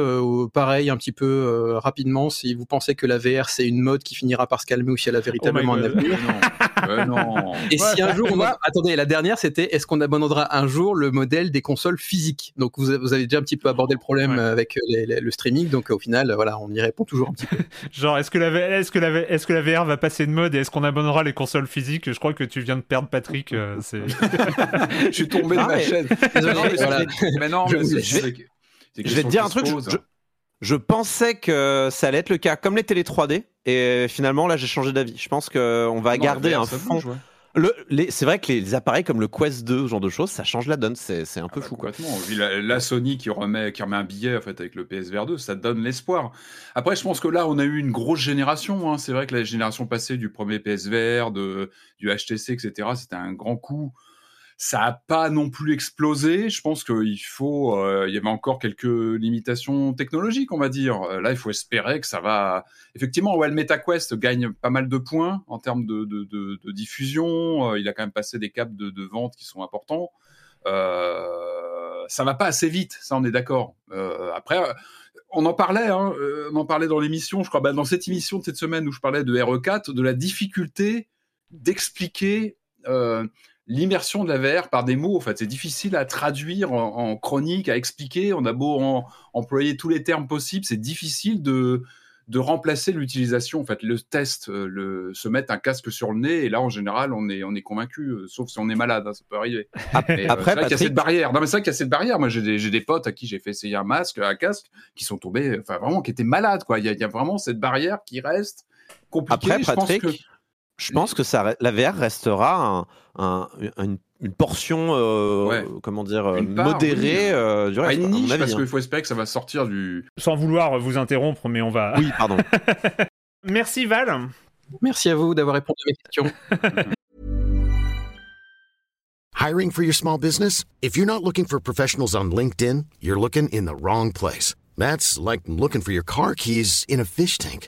S9: pareil, un petit peu rapidement, si vous pensez que la VR c'est une mode qui finira par se calmer ou si elle a véritablement oh un avenir. non. Et si un jour, on attendez, la dernière, c'était est-ce qu'on abandonnera un jour le modèle des consoles physiques? Donc, vous, vous, avez déjà un petit peu abordé le problème avec le streaming, donc au final, voilà, on y répond toujours un petit peu.
S1: Genre, est-ce que la, est-ce que la, est-ce que la VR va passer de mode et est-ce qu'on abandonnera les consoles physique. Je crois que tu viens de perdre Patrick. Euh,
S3: je suis tombé de ma chaise.
S8: mais, non, je, vais te dire un truc. Je, pensais que ça allait être le cas, comme les télé 3D. Et finalement, là, j'ai changé d'avis. Je pense qu'on va garder un fond c'est vrai que les appareils comme le Quest 2, ce genre de choses, ça change la donne. C'est, un peu ah bah, fou, quoi.
S3: La, Sony qui remet, qui remet un billet en fait avec le PSVR 2, ça donne l'espoir. Après, je pense que là, on a eu une grosse génération. Hein. C'est vrai que la génération passée du premier PSVR, de, du HTC, etc., c'était un grand coup ça n'a pas non plus explosé. Je pense qu'il faut, euh, il y avait encore quelques limitations technologiques, on va dire. Euh, là, il faut espérer que ça va. Effectivement, ouais, MetaQuest gagne pas mal de points en termes de, de, diffusion. Euh, il a quand même passé des caps de, vente qui sont importants. ça va pas assez vite, ça, on est d'accord. après. On en parlait, hein, on en parlait dans l'émission, je crois, bah, dans cette émission de cette semaine où je parlais de RE4, de la difficulté d'expliquer l'immersion de la VR par des mots. En fait, c'est difficile à traduire en, chronique, à expliquer. On a beau employer tous les termes possibles, c'est difficile de, de remplacer l'utilisation. En fait, le test, euh, le, se mettre un casque sur le nez, et là, en général, on est, on est convaincu, euh, sauf si on est malade, hein, ça peut arriver.
S8: Après, euh,
S3: il y a cette barrière. Non, mais c'est vrai qu'il y a cette barrière. Moi, j'ai des, des, potes à qui j'ai fait essayer un masque, un casque, qui sont tombés, enfin, vraiment, qui étaient malades, quoi. Il y a, il y a vraiment cette barrière qui reste compliquée.
S8: Après, Patrick, je pense que, je pense que ça, la VR restera un, une, portion, euh, comment dire, modérée euh, du reste.
S3: une niche, parce hein. qu'il faut espérer que ça va sortir du.
S1: Sans vouloir vous interrompre, mais on va.
S8: Oui, pardon.
S1: Merci Val.
S9: Merci à vous d'avoir répondu à mes questions.
S10: Hiring for your small business? If you're not looking for professionals on LinkedIn, you're looking in the wrong place. That's like looking for your car keys in a fish tank.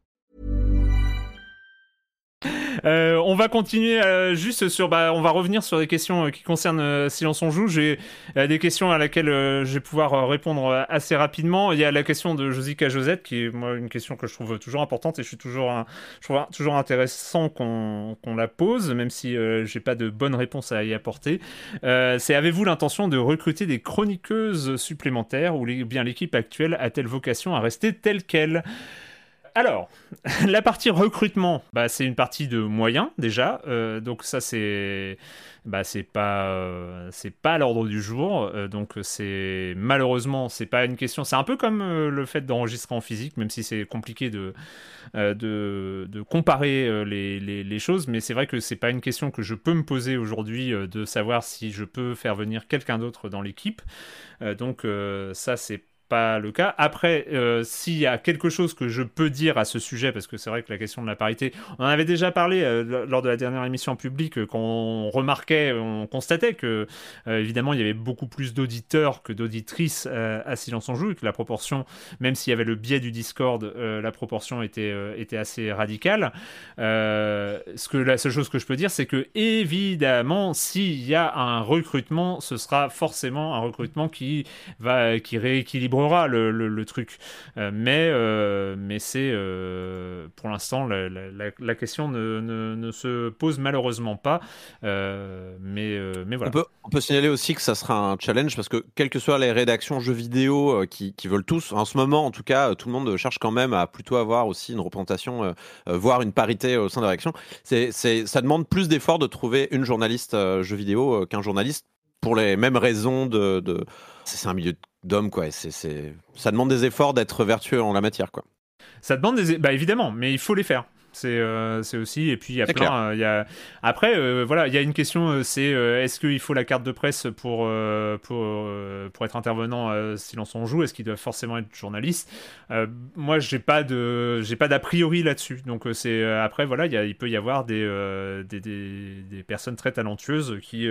S1: On va continuer juste sur. Bah, on va revenir sur des questions qui concernent Silence on joue. J'ai des questions à laquelle je vais pouvoir répondre assez rapidement. Il y a la question de Josica Josette, qui est moi une question que je trouve toujours importante et je suis toujours, je trouve toujours intéressant qu'on la pose, même si j'ai pas de bonne réponse à y apporter. C'est avez-vous l'intention de recruter des chroniqueuses supplémentaires ou bien l'équipe actuelle a-t-elle vocation à rester telle qu'elle? Alors, la partie recrutement, bah, c'est une partie de moyens déjà, euh, donc ça c'est bah c'est pas euh, pas l'ordre du jour. Euh, donc c'est malheureusement c'est pas une question. C'est un peu comme le fait d'enregistrer en physique même si c'est compliqué de, de, de comparer les, les, les, choses. Mais c'est vrai que c'est pas une question que je peux me poser aujourd'hui de savoir si je peux faire venir quelqu'un d'autre dans l'équipe. Donc ça c'est pas le cas. Après, euh, s'il y a quelque chose que je peux dire à ce sujet, parce que c'est vrai que la question de la parité, on en avait déjà parlé euh, lors de la dernière émission publique, euh, quand on remarquait, on constatait que, évidemment, il y avait beaucoup plus d'auditeurs que d'auditrices à Silence en Joue, et que la proportion, même s'il y avait le biais du Discord, la proportion était, était assez radicale. ce que la seule chose que je peux dire, c'est que, évidemment, s'il y a un recrutement, ce sera forcément un recrutement qui va, qui rééquilibre le, truc. Euh, mais euh, mais c'est euh, pour l'instant la, question ne, se pose malheureusement pas. mais mais voilà.
S8: On peut, signaler aussi que ça sera un challenge parce que quelles que soient les rédactions jeux vidéo qui, veulent tous, en ce moment en tout cas, tout le monde cherche quand même à plutôt avoir aussi une représentation, voire une parité au sein de la rédaction. C'est, ça demande plus d'efforts de trouver une journaliste jeux vidéo qu'un journaliste pour les mêmes raisons de... c'est un milieu d'hommes quoi ça demande des efforts d'être vertueux en la matière quoi.
S1: Ça demande des bah évidemment mais il faut les faire euh, c'est aussi. Et puis il y a plein y a après euh, voilà il y a une question euh, c'est est-ce qu'il faut la carte de presse pour pour pour être intervenant silence on joue? Est-ce qu'il doit forcément être journaliste? Moi j'ai pas de j'ai pas d'a priori là-dessus. Donc c'est après voilà il, il peut y avoir des des, des, des, personnes très talentueuses qui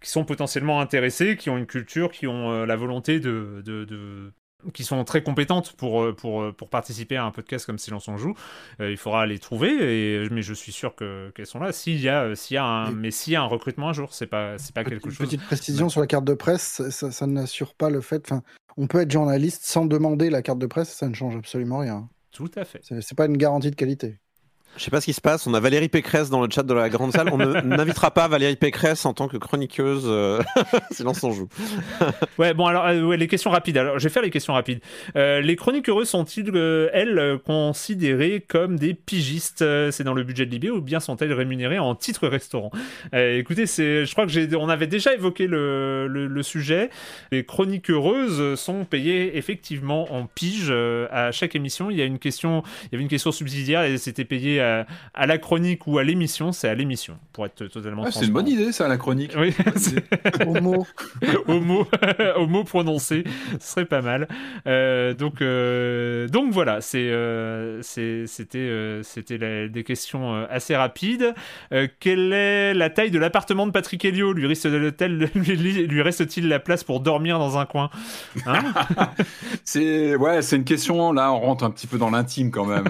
S1: qui sont potentiellement intéressées qui ont une culture qui ont la volonté de, de, de qui sont très compétentes pour, euh, pour, euh, pour participer à un podcast comme Silence on joue. Euh, il faudra les trouver, et, mais je suis sûr qu'elles sont là. S'il y a, s'il y a un, mais s'il y a un recrutement un jour, c'est pas, c'est pas quelque chose.
S7: Petite précision sur la carte de presse, ça, ça n'assure pas le fait. Enfin, on peut être journaliste sans demander la carte de presse, ça ne change absolument rien.
S1: Tout à fait.
S7: C'est pas une garantie de qualité.
S8: Je sais pas ce qui se passe. On a Valérie Pécresse dans le chat de la grande salle. On n'invitera pas Valérie Pécresse en tant que chroniqueuse. Euh... Silence on joue.
S1: ouais, bon, alors, euh, ouais, les questions rapides. Alors, je vais faire les questions rapides. Euh, les chroniqueuses sont-ils, euh, elles, considérées comme des pigistes C'est dans le budget de Libé ou bien sont-elles rémunérées en titre restaurant Écoutez, je crois que j'ai, on avait déjà évoqué le, le, le, sujet. Les chroniqueuses sont payées effectivement en pige à chaque émission. Il y a une question, il y avait une question subsidiaire et c'était payé à, la chronique ou à l'émission, c'est à l'émission, pour être totalement.
S3: c'est une bonne idée, ça, la chronique.
S1: Oui,
S7: au mot.
S1: au mot, au mot prononcé, ce serait pas mal. Euh, donc, euh, donc voilà, c'est, euh, c'était, c'était des questions assez rapides. quelle est la taille de l'appartement de Patrick Helio Lui reste lui reste-t-il la place pour dormir dans un coin?
S3: Hein? C'est ouais, c'est une question. Là, on rentre un petit peu dans l'intime quand même.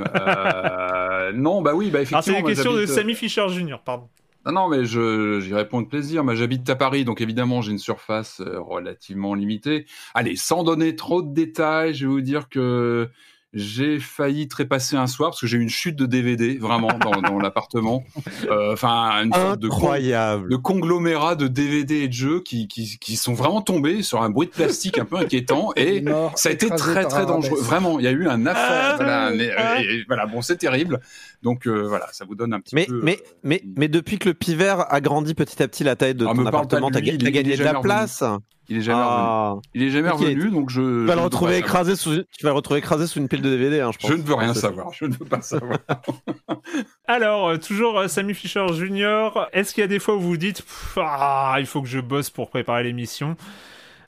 S3: Non, bah oui, bah effectivement.
S1: c'est la question de euh, Sammy Fisher Jr., pardon.
S3: Non, non, mais j'y réponds de plaisir. Moi, j'habite à Paris, donc évidemment, j'ai une surface euh, relativement limitée. Allez, sans donner trop de détails, je vais vous dire que j'ai failli trépasser un soir parce que j'ai eu une chute de DVD vraiment dans, dans l'appartement. Euh, enfin, une sorte
S8: de,
S3: de, conglomérat de DVD et de jeux qui, qui, qui, sont vraiment tombés sur un bruit de plastique un peu inquiétant et ça a été très très dangereux. Vraiment, il y a eu un affaire. voilà, ah. voilà, bon, c'est terrible. Donc euh, voilà, ça vous donne un petit
S8: mais,
S3: peu.
S8: Mais, euh, mais, mais depuis que le Pivert a grandi petit à petit la taille de ah, ton appartement, t'as gagné de la place.
S3: Il est jamais ah. revenu. Il est jamais revenu, donc je.
S8: Tu vas le retrouver écrasé sous. Tu vas le retrouver écrasé sous une pile de DVD, hein, je pense.
S3: Je ne veux rien savoir. Je ne veux pas savoir.
S1: Alors, euh, toujours Sammy Fisher Jr. Est-ce qu'il y a des fois où vous dites, ah, il faut que je bosse pour préparer l'émission?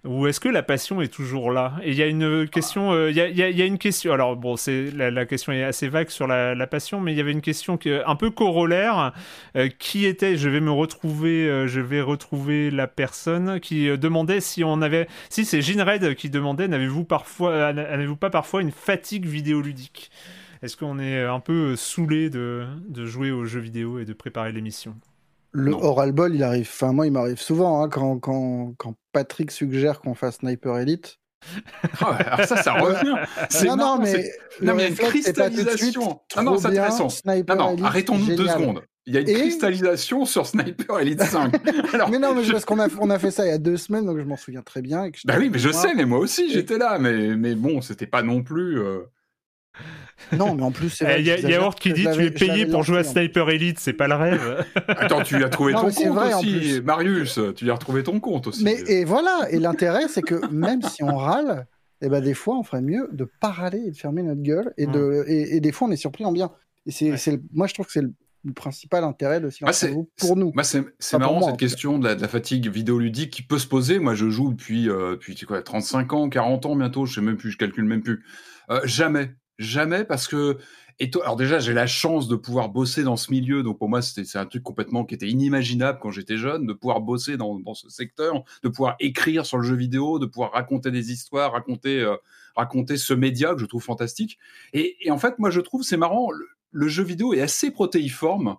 S1: Ou est-ce que la passion est toujours là? Et il y a une question, euh, il y, une question. Alors bon, c'est la, question est assez vague sur la, passion, mais il y avait une question qui un peu corollaire, euh, qui était, je vais me retrouver, euh, je vais retrouver la personne qui demandait si on avait, si c'est Red qui demandait, n'avez-vous pas parfois une fatigue vidéoludique? Est-ce qu'on est un peu saoulé de, de jouer aux jeux vidéo et de préparer l'émission?
S7: Le oral ball, il arrive. Enfin, moi, il m'arrive souvent hein, quand, quand, quand, Patrick suggère qu'on fasse Sniper Elite.
S3: Ah alors ça, ça revient.
S7: non, non, mais,
S3: non, mais il y a une cristallisation.
S7: Ah non,
S3: c'est intéressant. non, arrêtons-nous deux secondes. Il y a une cristallisation sur Sniper Elite 5.
S7: Alors, mais non, mais parce qu'on a, on a fait ça il y a deux semaines, donc je m'en souviens très bien.
S3: bah oui, mais je sais, mais moi aussi, j'étais là. Mais, mais bon, c'était pas non plus. Euh,
S7: non, mais en plus,
S1: c'est Il y a Yaourt qui dit tu es payé pour jouer à Sniper Elite, c'est pas le rêve.
S3: Attends, tu lui as trouvé ton compte vrai, aussi, Marius. Tu lui as retrouvé ton compte aussi.
S7: Mais et voilà, et l'intérêt, c'est que même si on râle, et eh ben des fois, on ferait mieux de pas râler et de fermer notre gueule, et de et, des fois, on est surpris en bien. Et c'est, moi, je trouve que c'est le, principal intérêt de Silence pour nous.
S3: C'est, marrant cette question de la, fatigue vidéoludique qui peut se poser. Moi, je joue depuis, euh, depuis quoi, 35 ans, 40 ans bientôt, je sais même plus, je calcule même plus. Euh, jamais, Jamais parce que alors déjà j'ai la chance de pouvoir bosser dans ce milieu. Donc pour moi c'est un truc complètement qui était inimaginable quand j'étais jeune de pouvoir bosser dans, dans ce secteur de pouvoir écrire sur le jeu vidéo de pouvoir raconter des histoires raconter euh, raconter ce média que je trouve fantastique. Et, et en fait moi je trouve c'est marrant le, le, jeu vidéo est assez protéiforme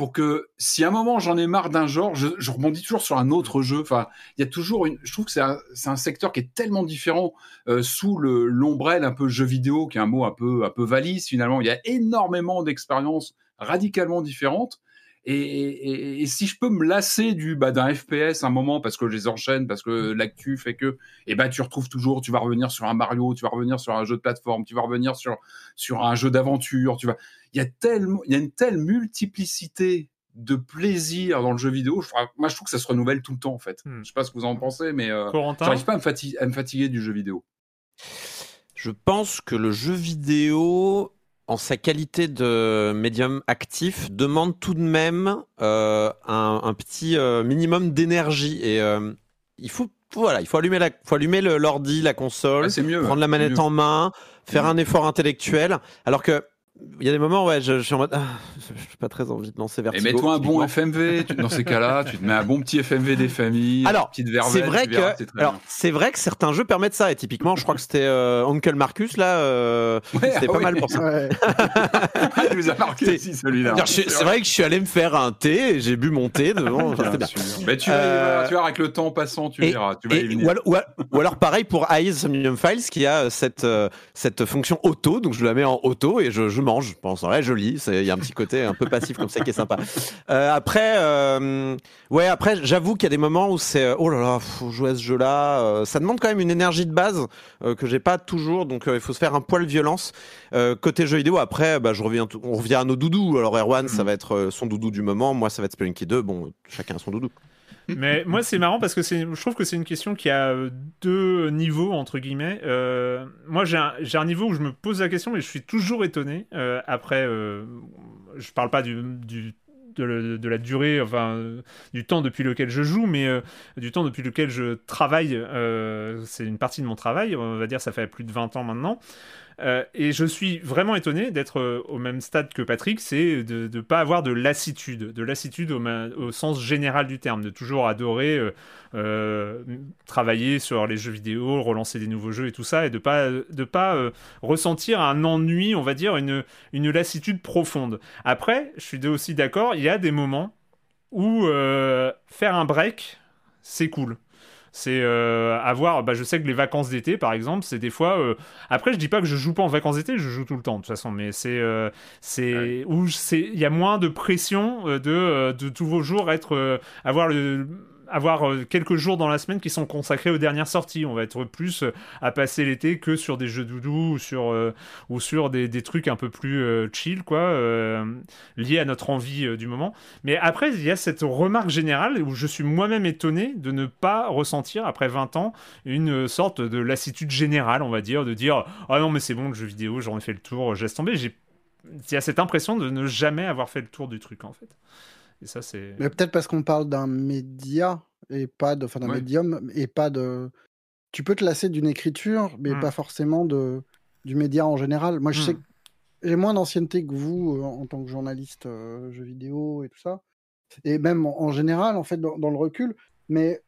S3: pour que si à un moment j'en ai marre d'un genre, je, je, rebondis toujours sur un autre jeu. Enfin, il y a toujours une. Je trouve que c'est un, un, secteur qui est tellement différent euh, sous le l'ombrelle un peu jeu vidéo, qui est un mot un peu un peu valise finalement. Il y a énormément d'expériences radicalement différentes. Et, et, et, si je peux me lasser du bah, d'un FPS un moment parce que je les enchaîne, parce que l'actu fait que, et bah tu retrouves toujours, tu vas revenir sur un Mario, tu vas revenir sur un jeu de plateforme, tu vas revenir sur sur un jeu d'aventure, tu vas il y a tellement, il y a une telle multiplicité de plaisir dans le jeu vidéo. moi, je trouve que ça se renouvelle tout le temps, en fait. Je hmm. Je sais pas ce que vous en pensez, mais euh, j'arrive pas à me, fatiguer, à me fatiguer du jeu vidéo.
S8: Je pense que le jeu vidéo, en sa qualité de médium actif, demande tout de même euh, un, petit euh, minimum d'énergie. Et euh, il faut voilà, il faut allumer la, faut allumer l'ordi, la console,
S3: ah, mieux,
S8: prendre la manette en main, faire un effort intellectuel. Alors que il y a des moments, ouais, je, suis en mode, ah, je n'ai pas très envie de lancer Vertigo.
S3: Et mets-toi un bon FMV, dans ces cas-là, tu te mets un bon petit FMV des familles,
S8: alors, petite c'est vrai que, alors, c'est vrai que certains jeux permettent ça, et typiquement, je crois que c'était euh, Uncle Marcus, là, euh, c'était pas mal pour ça. Ouais.
S3: Il nous a marqué aussi, celui-là.
S8: C'est vrai que je suis allé me faire un thé, et j'ai bu mon thé devant,
S3: bien. Mais tu, vas, euh, tu vas, avec le temps passant, tu verras. Tu vas et,
S8: ou, ou, alors, pareil pour Eyes Somnium Files, qui a cette, cette fonction auto, donc je la mets en auto, et je, je je pense. Ouais, joli. Il y a un petit côté un peu passif comme ça qui est sympa. Euh, après, euh, ouais, après, j'avoue qu'il y a des moments où c'est euh, oh là là, faut jouer à ce jeu-là. ça demande quand même une énergie de base que j'ai pas toujours, donc il faut se faire un poil violence. côté jeu vidéo, après, bah, je reviens, on revient à nos doudous. Alors Erwan, ça mm. va être son doudou du moment. Moi, ça va être Spelunky 2. Bon, chacun a son doudou.
S1: Mais moi, c'est marrant parce que je trouve que c'est une question qui a euh, deux niveaux, entre guillemets. Euh, moi, j'ai un, niveau où je me pose la question, mais je suis toujours étonné. Euh, après, je parle pas du de, la durée, enfin, du temps depuis lequel je joue, mais du temps depuis lequel je travaille. c'est une partie de mon travail, on va dire, ça fait plus de 20 ans maintenant. Euh, et je suis vraiment étonné d'être euh, au même stade que Patrick, c'est de ne pas avoir de lassitude, de lassitude au, sens général du terme, de toujours adorer euh, travailler sur les jeux vidéo, relancer des nouveaux jeux et tout ça, et de pas pas ressentir un ennui, on va dire une une lassitude profonde. Après, je suis aussi d'accord, il y a des moments où faire un break, c'est cool. C'est euh, avoir. Bah, je sais que les vacances d'été, par exemple, c'est des fois. Euh, après, je dis pas que je joue pas en vacances d'été, je joue tout le temps de toute façon, mais c'est euh, c'est où il y a moins de pression de de tous vos jours être avoir le avoir euh, quelques jours dans la semaine qui sont consacrés aux dernières sorties. On va être plus euh, à passer l'été que sur des jeux doudou ou sur, euh, ou sur des, des, trucs un peu plus chill, quoi, liés à notre envie du moment. Mais après, il y a cette remarque générale où je suis moi-même étonné de ne pas ressentir, après 20 ans, une sorte de lassitude générale, on va dire, de dire Ah non, mais c'est bon, le jeu vidéo, j'en ai fait le tour, je laisse tomber. Il y a cette impression de ne jamais avoir fait le tour du truc, en fait. Et ça, c'est.
S7: Mais peut-être parce qu'on parle d'un média et pas de, enfin d'un médium et pas de. Tu peux te lasser d'une écriture, mais mmh. pas forcément de du média en général. Moi, je sais mmh. que j'ai moins d'ancienneté que vous euh, en tant que journaliste euh, jeux vidéo et tout ça, et même en, général, en fait, dans, le recul. Mais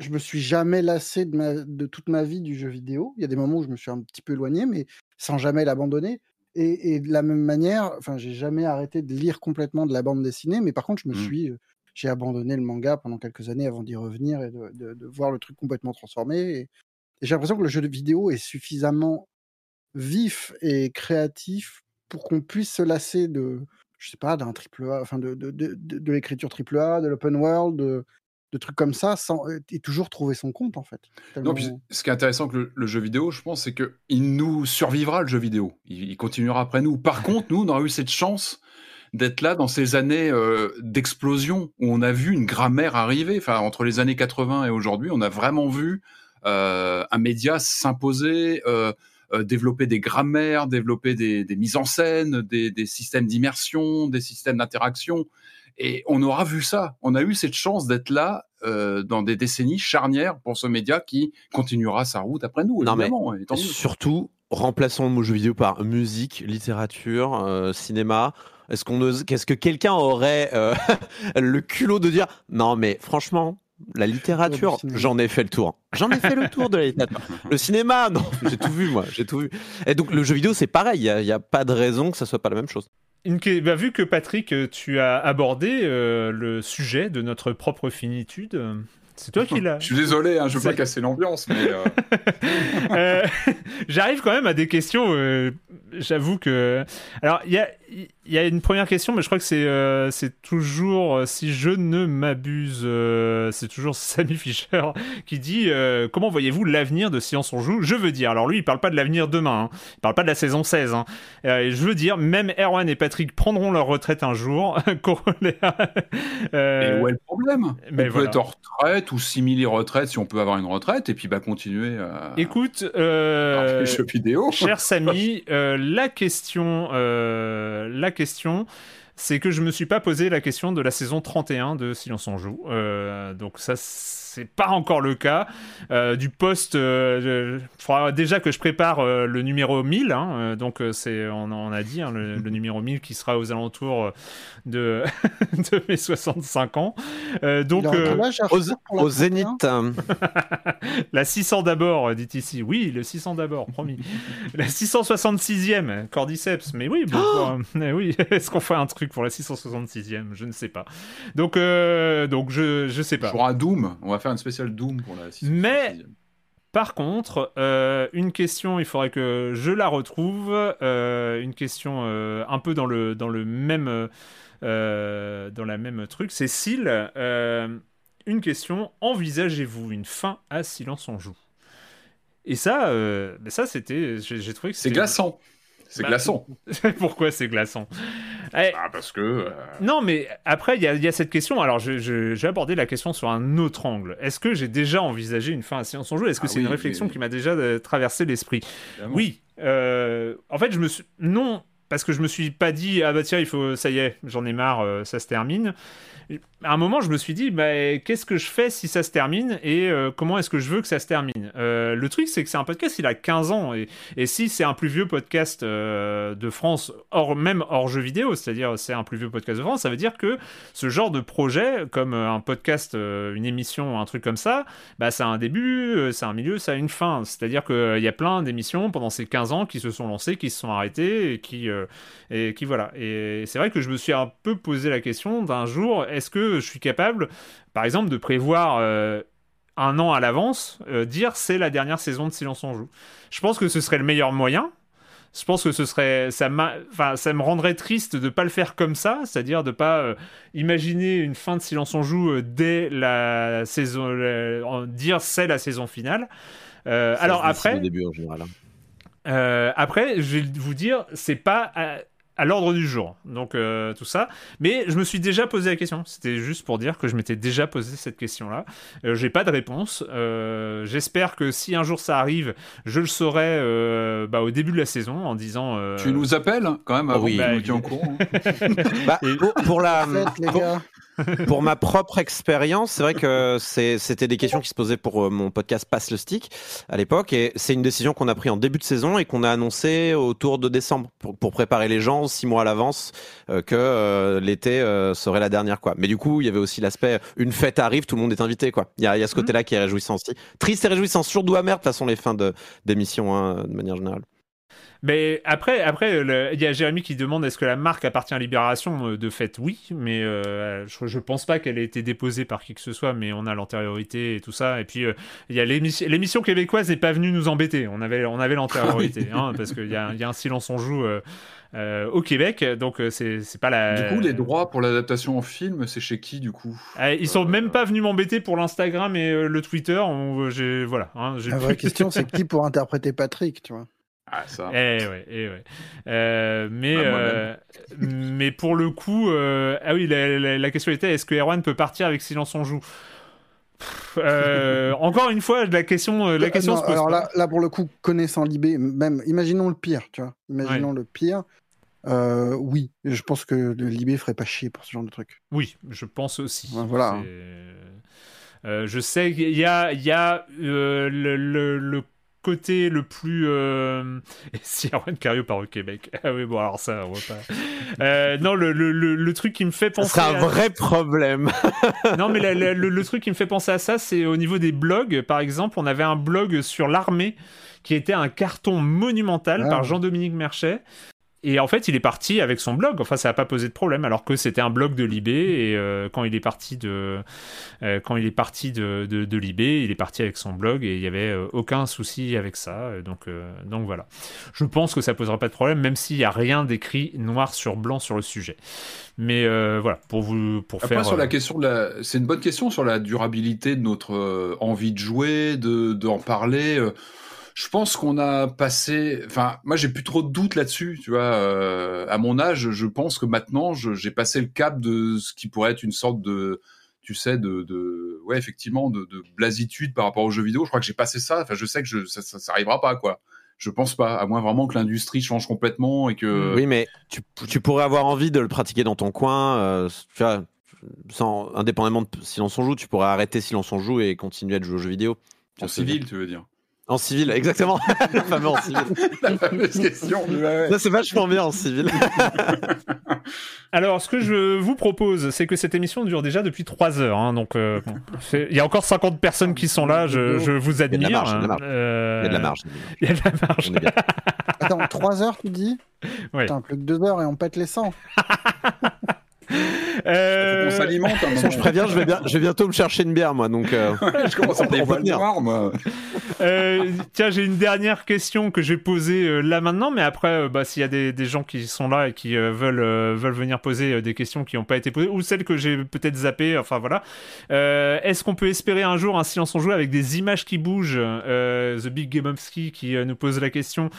S7: je me suis jamais lassé de, de toute ma vie du jeu vidéo. Il y a des moments où je me suis un petit peu éloigné, mais sans jamais l'abandonner. Et, de la même manière, enfin, j'ai jamais arrêté de lire complètement de la bande dessinée, mais par contre, je me mmh. suis, j'ai abandonné le manga pendant quelques années avant d'y revenir et de, voir le truc complètement transformé. Et, j'ai l'impression que le jeu de vidéo est suffisamment vif et créatif pour qu'on puisse se lasser de, je sais pas, d'un triple A, enfin de, de, de, l'écriture triple A, de l'open world, de, trucs comme ça, sans, et toujours trouver son compte en fait.
S3: Non, ce qui est intéressant que le, jeu vidéo, je pense, c'est qu'il nous survivra le jeu vidéo. Il, continuera après nous. Par contre, nous, on aura eu cette chance d'être là dans ces années d'explosion où on a vu une grammaire arriver. Enfin, entre les années 80 et aujourd'hui, on a vraiment vu un média s'imposer. développer des grammaires, développer des, mises en scène, des, des systèmes d'immersion, des systèmes d'interaction. Et on aura vu ça. On a eu cette chance d'être là dans des décennies charnières pour ce média qui continuera sa route après nous.
S8: Non, mais surtout, remplaçons le mot jeu vidéo par musique, littérature, cinéma. Est-ce qu'on qu'est-ce que quelqu'un aurait euh, le culot de dire non mais franchement la littérature, j'en ai fait le tour. J'en ai fait le tour de la littérature. Le cinéma, non, j'ai tout vu moi, j'ai tout vu. Et donc le jeu vidéo, c'est pareil. Il n'y a, pas de raison que ça soit pas la même chose.
S1: Bah, vu que Patrick, tu as abordé euh, le sujet de notre propre finitude, c'est toi qui l'as.
S3: Je suis désolé, hein, je veux pas casser l'ambiance, mais.
S1: J'arrive quand même à des questions. J'avoue que. Alors, il y a, il y a une première question, mais je crois que c'est euh, c'est toujours, euh, si je ne m'abuse, euh, c'est toujours Sammy Fisher qui dit Comment voyez-vous l'avenir de Science on Joue? Je veux dire, alors lui, il parle pas de l'avenir demain, hein. il parle pas de la saison 16. Hein. je veux dire, même Erwan et Patrick prendront leur retraite un jour.
S3: et où est le problème? mais On peut être en retraite ou simuler retraite si on peut avoir une retraite et puis bah, continuer à.
S1: Écoute,
S3: jeux vidéo.
S1: cher Samy, la question la question, c'est que je me suis pas posé la question de la saison 31 de Silence on joue. Euh, donc ça, c'est pas encore le cas. Euh, du poste, euh, il faudra déjà que je prépare euh, le numéro 1000. Hein, donc, c'est, on, on, a dit, hein, le, numéro 1000 qui sera aux alentours de, de mes 65 ans. donc,
S8: au, zénith.
S1: la 600 d'abord, dit ici. Oui, le 600 d'abord, promis. la 666e, Cordyceps. Mais oui, bon, oui. est-ce qu'on fait un truc pour la 666e Je ne sais pas. Donc, donc je, je sais pas.
S3: Pour un Doom, on va faire une spéciale Doom pour la
S1: Mais par contre, euh, une question, il faudrait que je la retrouve. Euh, une question euh, un peu dans le, dans le même, dans la même truc. Cécile, une question. Envisagez-vous une fin à Silence en joue? Et ça, ça c'était, j'ai trouvé que
S3: c'est glaçant. C'est bah, glaçant.
S1: Pourquoi c'est glaçant?
S3: Eh, ah, Parce que. Euh,
S1: non, mais après, il y, a cette question. Alors, j'ai abordé la question sur un autre angle. Est-ce que j'ai déjà envisagé une fin à Science en Jeu? Est-ce que ah c'est une réflexion qui m'a déjà euh, traversé l'esprit? Oui. Euh, en fait, je me suis. Non, parce que je me suis pas dit, ah bah tiens, il faut. Ça y est, j'en ai marre, ça se termine à un moment, je me suis dit, bah, qu'est-ce que je fais si ça se termine et euh, comment est-ce que je veux que ça se termine? Euh, Le truc, c'est que c'est un podcast, il a 15 ans. Et, si c'est un plus vieux podcast euh, de France, même hors jeu vidéo, c'est-à-dire c'est un plus vieux podcast de France, ça veut dire que ce genre de projet, comme un podcast, une émission, un truc comme ça, bah, ça a un début, c'est un milieu, ça a une fin. C'est-à-dire qu'il y a plein d'émissions pendant ces 15 ans qui se sont lancées, qui se sont arrêtées et qui, et qui voilà. Et c'est vrai que je me suis un peu posé la question d'un jour, est-ce que je suis capable, par exemple, de prévoir euh, un an à l'avance, euh, dire c'est la dernière saison de Silence en Joue Je pense que ce serait le meilleur moyen. Je pense que ce serait, ça, enfin, ça me rendrait triste de pas le faire comme ça, c'est-à-dire de pas euh, imaginer une fin de Silence en Joue dès la saison, dire c'est la saison finale. alors après,
S8: début en général. Hein.
S1: après, je vais vous dire, c'est pas à l'ordre du jour. Donc euh, tout ça. Mais je me suis déjà posé la question. C'était juste pour dire que je m'étais déjà posé cette question-là. Euh, j'ai pas de réponse. Euh, j'espère que si un jour ça arrive, je le saurai bah, au début de la saison en disant.
S3: Tu nous appelles quand même avant
S8: oui.
S3: que nous bah, au courant.
S8: Bah, pour, la. pour ma propre expérience, c'est vrai que c'était des questions qui se posaient pour euh, mon podcast Passe le stick à l'époque, et c'est une décision qu'on a pris en début de saison et qu'on a annoncé autour de décembre pour, préparer les gens six mois à l'avance euh, que euh, l'été serait la dernière quoi. Mais du coup, il y avait aussi l'aspect une fête arrive, tout le monde est invité quoi. Il y a, y a, ce mmh. côté-là qui est réjouissant aussi. Triste et réjouissant, surtout amer de toute façon les fins d'émission hein, de manière générale.
S1: Mais après, après il y a Jérémy qui demande est-ce que la marque appartient à Libération euh, De fait, oui, mais euh, je, je, pense pas qu'elle ait été déposée par qui que ce soit, mais on a l'antériorité et tout ça. Et puis, euh, il y a l'émission québécoise n'est pas venue nous embêter. On avait, on avait l'antériorité, hein, parce qu'il y a, y a, un silence on joue. au Québec, donc c'est pas la.
S3: Du coup, les droits pour l'adaptation en film, c'est chez qui du coup?
S1: Ah, Ils sont même pas venus m'embêter pour l'Instagram et le Twitter. J'ai voilà. Hein,
S7: la vraie question, c'est qui pour interpréter Patrick, tu vois?
S1: Ah, ça. Eh ouais, eh ouais. Euh, mais, euh, mais pour le coup, euh, ah oui, la, question était est-ce que Erwan peut partir avec Silence on joue? Encore une fois, la question, la question se pose.
S7: Alors là, là, pour le coup, connaissant Libé, même, imaginons le pire, tu vois. Imaginons le pire. oui, je pense que Libé ferait pas chier pour ce genre de truc.
S1: Oui, je pense aussi.
S7: voilà.
S1: je sais qu'il y a, il y a le, le, le côté le plus euh... si Erwan Cario part au Québec. Ah oui bon alors ça on va pas. Euh, non le, le, le, truc qui me fait penser
S8: c'est un vrai problème.
S1: Non mais le, truc qui me fait penser à ça c'est au niveau des blogs. Par exemple on avait un blog sur l'armée qui était un carton monumental ah. par Jean-Dominique Merchet et en fait, il est parti avec son blog. Enfin, ça n'a pas posé de problème, alors que c'était un blog de Libé. Et euh, quand il est parti de, euh, quand il est parti de, de, Libé, il est parti avec son blog et il n'y avait euh, aucun souci avec ça. Donc, donc voilà. Je pense que ça posera pas de problème, même s'il n'y a rien d'écrit noir sur blanc sur le sujet. Mais voilà, pour vous, pour
S3: Après,
S1: faire.
S3: sur la question, la... c'est une bonne question sur la durabilité de notre envie de jouer, de d'en parler je pense qu'on a passé. Enfin, moi, j'ai plus trop de doutes là-dessus. Tu vois, euh, à mon âge, je pense que maintenant, j'ai passé le cap de ce qui pourrait être une sorte de, tu sais, de, de ouais, effectivement, de, de, blasitude par rapport aux jeux vidéo. Je crois que j'ai passé ça. Enfin, je sais que je, ça, ça, ça arrivera pas, quoi. Je pense pas, à moins vraiment que l'industrie change complètement et que.
S8: Oui, mais tu, tu, pourrais avoir envie de le pratiquer dans ton coin. Euh, tu vois, sans, indépendamment de Silence on joue, tu pourrais arrêter Silence on joue et continuer à jouer aux jeux vidéo.
S3: En civil, tu veux dire
S8: en civil, exactement.
S3: La fameuse question.
S8: Ça, c'est vachement bien en civil.
S1: Alors, ce que je vous propose, c'est que cette émission dure déjà depuis 3 heures. Hein, donc, euh, il y a encore 50 personnes qui sont là. Je, je vous admire. Il y a
S8: de la marge.
S1: Euh,
S8: il y a de la marge.
S1: Il y a de la marge.
S7: Attends, 3 heures, tu dis?
S1: Oui.
S7: Putain, plus que 2 heures et on pète les 100.
S3: Euh... on s'alimente.
S8: Je préviens, je vais, bien, je vais bientôt me chercher une bière, moi. Donc, euh...
S3: je commence à me moi.
S1: Euh, tiens, j'ai une dernière question que je vais poser euh, là maintenant, mais après, euh, bah, s'il y a des, des, gens qui sont là et qui veulent, veulent venir poser des questions qui n'ont pas été posées, ou celles que j'ai peut-être zappées, enfin voilà. Est-ce qu'on peut espérer un jour un silence en jeu avec des images qui bougent? The Big Gamowski qui nous pose la question.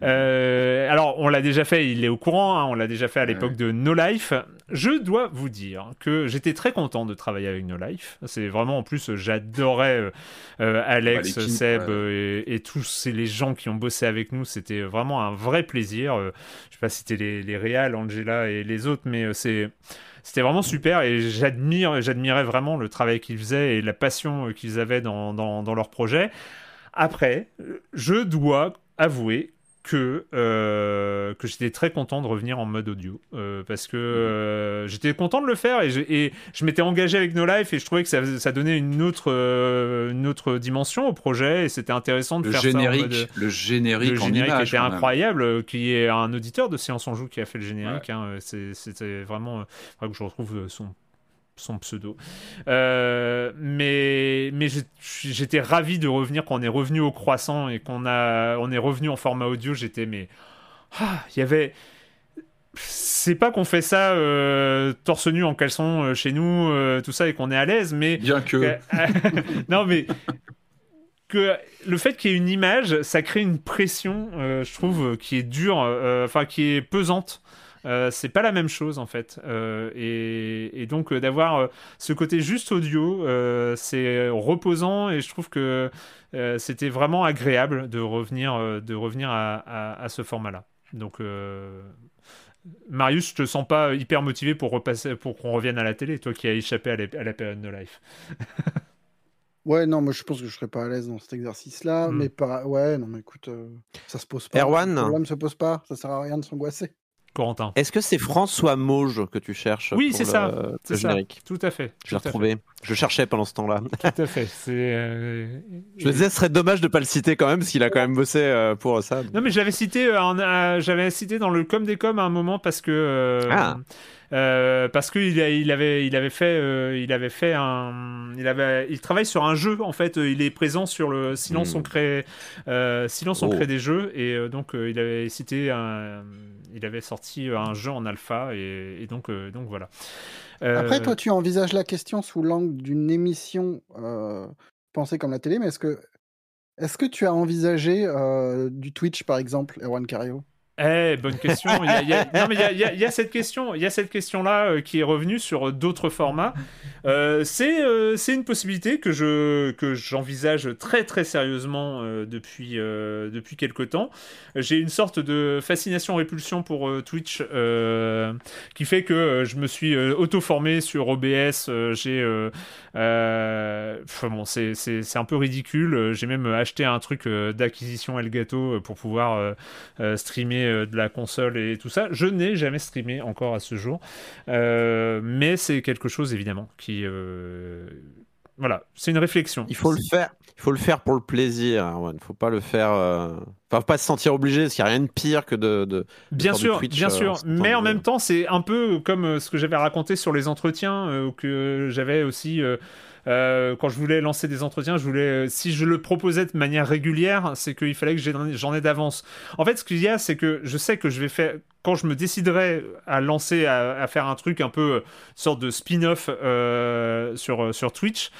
S1: alors, on l'a déjà fait, il est au courant, hein, on l'a déjà fait à l'époque de No Life. Je dois vous dire que j'étais très content de travailler avec No Life. C'est vraiment, en plus, j'adorais Alex, Seb, euh, et, tous les gens qui ont bossé avec nous. C'était vraiment un vrai plaisir. Euh, je sais pas si c'était les, les Réal, Angela et les autres, mais euh, c'est c'était vraiment super et j'admire, j'admirais vraiment le travail qu'ils faisaient et la passion qu'ils avaient dans, dans, dans, leur projet. Après, je dois avouer que, euh, que j'étais très content de revenir en mode audio euh, parce que euh, j'étais content de le faire et je, et je m'étais engagé avec No Life et je trouvais que ça, ça donnait une autre, une autre dimension au projet et c'était intéressant de
S3: le
S1: faire
S3: générique,
S1: ça
S3: Le générique,
S1: le générique était incroyable, qui est un auditeur de Séance en Joue qui a fait le générique. Hein, c'était vraiment, que je retrouve son son pseudo. Euh, mais mais j'étais ravi de revenir quand on est revenu au croissant et qu'on a on est revenu en format audio. J'étais mais ah, il y avait c'est pas qu'on fait ça euh, torse nu en caleçon euh, chez nous, tout ça, et qu'on est à l'aise, mais.
S3: Bien que.
S1: non, mais. Que le fait qu'il y ait une image, ça crée une pression, je trouve, qui est dure, enfin, qui est pesante euh, c'est pas la même chose en fait. Euh, et, donc euh, d'avoir ce côté juste audio, c'est reposant et je trouve que c'était vraiment agréable de revenir, de revenir à, ce format-là. Donc Marius, je te sens pas hyper motivé pour repasser, pour qu'on revienne à la télé, toi qui as échappé à la, période de life.
S7: ouais, non, moi je pense que je serais pas à l'aise dans cet exercice-là, hmm. mais pas. Ouais, non, mais écoute, ça se pose pas.
S8: Erwan,
S7: le problème se pose pas, ça sert à rien de s'angoisser.
S1: Corentin.
S8: Est-ce que c'est François Mauge que tu cherches
S1: Oui, c'est ça. C'est générique? Tout à fait.
S8: Je l'ai retrouvé. Je cherchais pendant ce temps-là.
S1: Tout à fait. Euh,
S8: je me disais, ce serait dommage de pas le citer quand même, parce qu'il a quand même bossé euh, pour ça.
S1: Non, mais j'avais cité, euh, j'avais cité dans le com des coms à un moment parce que. Ah. Euh, parce qu'il il avait, il avait fait, euh, il avait fait un, il avait, il travaille sur un jeu en fait. Il est présent sur le Silence hmm. on crée, euh, Silence on oh. crée des jeux et donc il avait cité un, il avait sorti un jeu en alpha et, donc, donc voilà.
S7: Après, toi, tu envisages la question sous l'angle d'une émission pensée comme la télé, mais est-ce que, est-ce que tu as envisagé du Twitch par exemple, Erwan Cario?
S1: Eh, bonne question. Il y a, non, mais il y a, cette question, il y a cette question-là euh, qui est revenue sur d'autres formats. Euh, c'est euh, c'est une possibilité que je que j'envisage très très sérieusement depuis depuis quelque temps. J'ai une sorte de fascination répulsion pour Twitch qui fait que je me suis auto formé sur OBS. J'ai bon c'est c'est un peu ridicule. J'ai même acheté un truc d'acquisition Elgato pour pouvoir streamer de la console et tout ça. Je n'ai jamais streamé encore à ce jour, euh, mais c'est quelque chose évidemment qui euh, voilà, c'est une réflexion.
S8: Il faut le faire. Il faut le faire pour le plaisir. Il ne faut pas le faire. Enfin, pas se sentir obligé. Parce qu'il n'y a rien de pire que de.
S1: bien sûr, bien sûr. Mais en même temps, c'est un peu comme ce que j'avais raconté sur les entretiens, que j'avais aussi euh, quand je voulais lancer des entretiens, je voulais, si je le proposais de manière régulière, c'est qu'il fallait que j'en ai d'avance. En fait, ce qu'il y a, c'est que je sais que je vais faire, quand je me déciderai à lancer, à, faire un truc un peu euh, sorte de spin-off euh, sur, sur Twitch,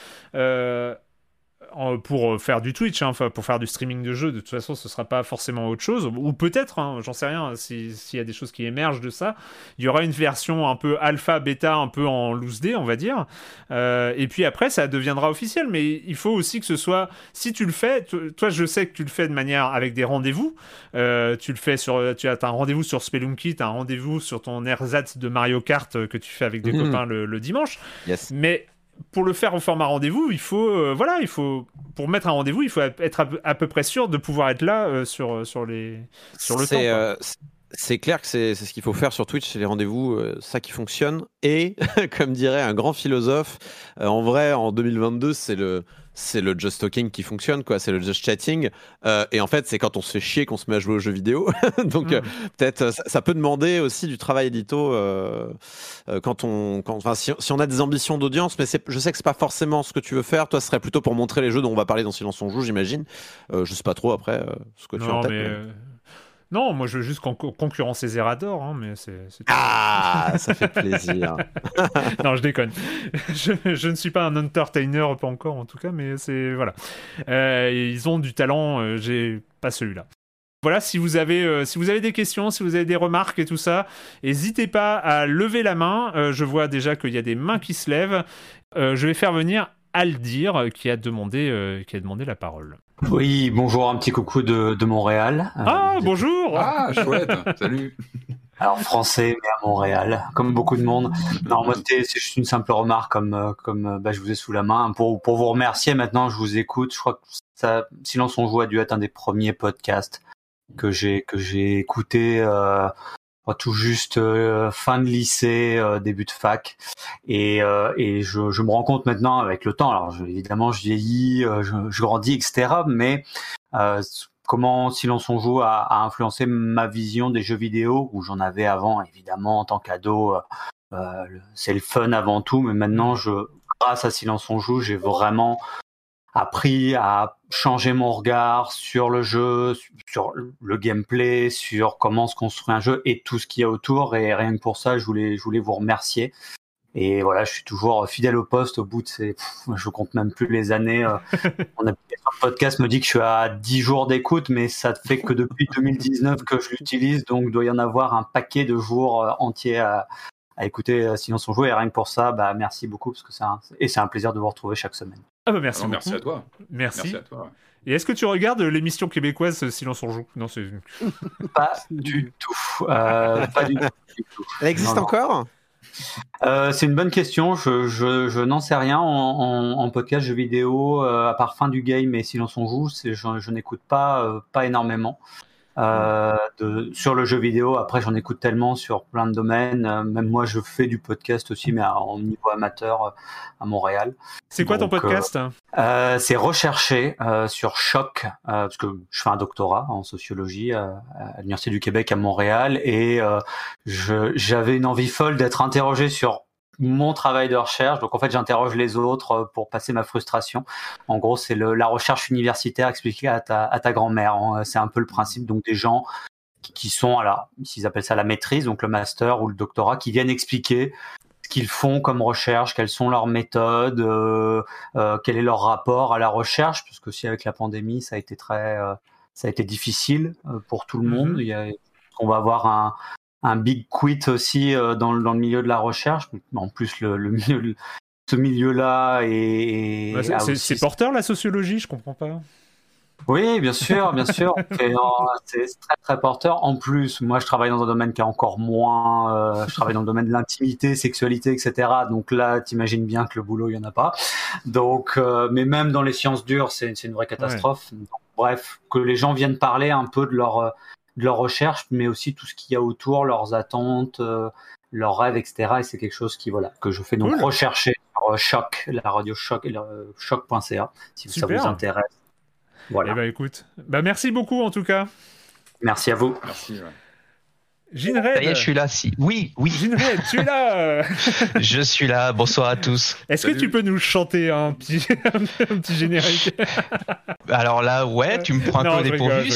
S1: pour faire du Twitch, hein, pour faire du streaming de jeux, de toute façon, ce sera pas forcément autre chose. Ou peut-être, hein, j'en sais rien, s'il y a des choses qui émergent de ça, il y aura une version un peu alpha, bêta, un peu en loose day, on va dire. Euh, et puis après, ça deviendra officiel. Mais il faut aussi que ce soit, si tu le fais, toi, je sais que tu le fais de manière avec des rendez-vous. Euh, tu le fais sur, tu as un rendez-vous sur Spelunky, tu as un rendez-vous sur ton ersatz de Mario Kart que tu fais avec des mhm. copains le, le dimanche.
S8: Yes.
S1: Mais pour le faire en format rendez-vous, il faut, euh, voilà, il faut, pour mettre un rendez-vous, il faut être à, peu près sûr de pouvoir être là euh, sur, euh, sur, les, sur le temps.
S8: c'est clair que c'est ce qu'il faut faire sur Twitch, c'est les rendez-vous, ça qui fonctionne. Et, comme dirait un grand philosophe, en vrai, en 2022, c'est le, c'est le just talking qui fonctionne, quoi. C'est le just chatting. Euh, et en fait, c'est quand on se fait chier qu'on se met à jouer aux jeux vidéo. Donc, mm. euh, peut-être, euh, ça, peut demander aussi du travail édito quand on, quand, enfin, si, on a des ambitions d'audience. Mais je sais que c'est pas forcément ce que tu veux faire. Toi, ce serait plutôt pour montrer les jeux dont on va parler dans Silence on joue, j'imagine. je sais pas trop après ce que tu as en tête.
S1: Non, moi je veux juste concurrencer Zerador, hein, mais c'est.
S8: Ah, ça fait plaisir.
S1: non, je déconne. Je, ne suis pas un entertainer, pas encore en tout cas, mais c'est voilà. Euh, ils ont du talent, euh, j'ai pas celui-là. Voilà, si vous avez euh, si vous avez des questions, si vous avez des remarques et tout ça, n'hésitez pas à lever la main. je vois déjà qu'il y a des mains qui se lèvent. je vais faire venir Aldir qui a demandé qui a demandé la parole.
S11: Oui, bonjour, un petit coucou de, de Montréal.
S1: Ah, bonjour
S3: Ah, chouette, salut
S11: alors français, mais à Montréal, comme beaucoup de monde. Non, moi c'est juste une simple remarque, comme euh, comme bah, je vous ai sous la main pour pour vous remercier. Maintenant, je vous écoute. Je crois que ça, Silence on joue a dû être un des premiers podcasts que j'ai que j'ai écouté. Euh, tout juste euh, fin de lycée, euh, début de fac, et, euh, et je, je, me rends compte maintenant avec le temps. Alors évidemment, je vieillis, je, je, grandis, etc. Mais comment Silence on joue a, a, influencé ma vision des jeux vidéo, où j'en avais avant, évidemment, en tant qu'ado. c'est le fun avant tout, mais maintenant, je, grâce à Silence on joue, j'ai vraiment appris à changer mon regard sur le jeu, sur le gameplay, sur comment se construit un jeu et tout ce qu'il y a autour. Et rien que pour ça, je voulais, je voulais vous remercier. Et voilà, je suis toujours fidèle au poste au bout de ces, je compte même plus les années. Euh, on a le podcast me dit que je suis à 10 jours d'écoute, mais ça fait que depuis 2019 que je l'utilise, donc doit y en avoir un paquet de jours euh, entiers à, à écouter euh, Sinon son jeu. Et rien que pour ça, bah, merci beaucoup parce que c'est et c'est un plaisir de vous retrouver chaque semaine.
S1: Ah bah merci.
S3: merci à toi.
S1: Merci. à toi. Et est-ce que tu regardes l'émission québécoise Silence on joue Non, c'est.
S11: Pas du tout. pas du tout.
S8: Elle existe encore?
S11: Euh, c'est une bonne question. Je, je, je n'en sais rien en, en, podcast jeux vidéo, euh, à part fin du game et silence on joue, je, je n'écoute pas, euh, pas énormément. Euh, de, sur le jeu vidéo. Après, j'en écoute tellement sur plein de domaines. Euh, même moi, je fais du podcast aussi, mais à, en niveau amateur euh, à Montréal.
S1: C'est quoi ton podcast?
S11: euh, C'est recherché sur Choc, parce que je fais un doctorat en sociologie à l'Université du Québec à Montréal, et j'avais une envie folle d'être interrogé sur mon travail de recherche. Donc en fait, j'interroge les autres euh, pour passer ma frustration. En gros, c'est la recherche universitaire expliquée à ta, à ta grand-mère. Hein. C'est un peu le principe. Donc des gens qui sont, alors, s'ils appellent ça la maîtrise, donc le master ou le doctorat, qui viennent expliquer ce qu'ils font comme recherche, quelles sont leurs méthodes, euh, euh, quel est leur rapport à la recherche, parce que si avec la pandémie, ça a été très, ça a été difficile pour tout le monde. Il y a, on va avoir un, un big quit aussi euh, dans, dans, le milieu de la recherche. En plus, le, le milieu, ce milieu-là est.
S1: c'est porteur la sociologie, je comprends pas.
S11: Oui, bien sûr, bien sûr. c'est très très porteur. En plus, moi, je travaille dans un domaine qui est encore moins. Euh, je travaille dans le domaine de l'intimité, sexualité, etc. Donc là, t'imagines bien que le boulot, il y en a pas. Donc, euh, mais même dans les sciences dures, c'est une vraie catastrophe. bref, que les gens viennent parler un peu de leur de leur recherche, mais aussi tout ce qu'il y a autour, leurs attentes, euh, leurs rêves, etc. Et c'est quelque chose qui voilà que je fais donc rechercher sur euh, Choc, la radio Choc, euh, choc.ca, si ça vous intéresse.
S1: Voilà. Eh ben écoute, bah merci beaucoup en tout cas.
S11: Merci à vous.
S3: Merci.
S1: Ginred.
S12: je suis là. Si. Oui, oui.
S1: Ginred, tu es là.
S12: je suis là. Bonsoir à tous.
S1: Est-ce que tu peux nous chanter un petit, un petit générique?
S12: Alors là, ouais, tu me prends un peu dépourvu.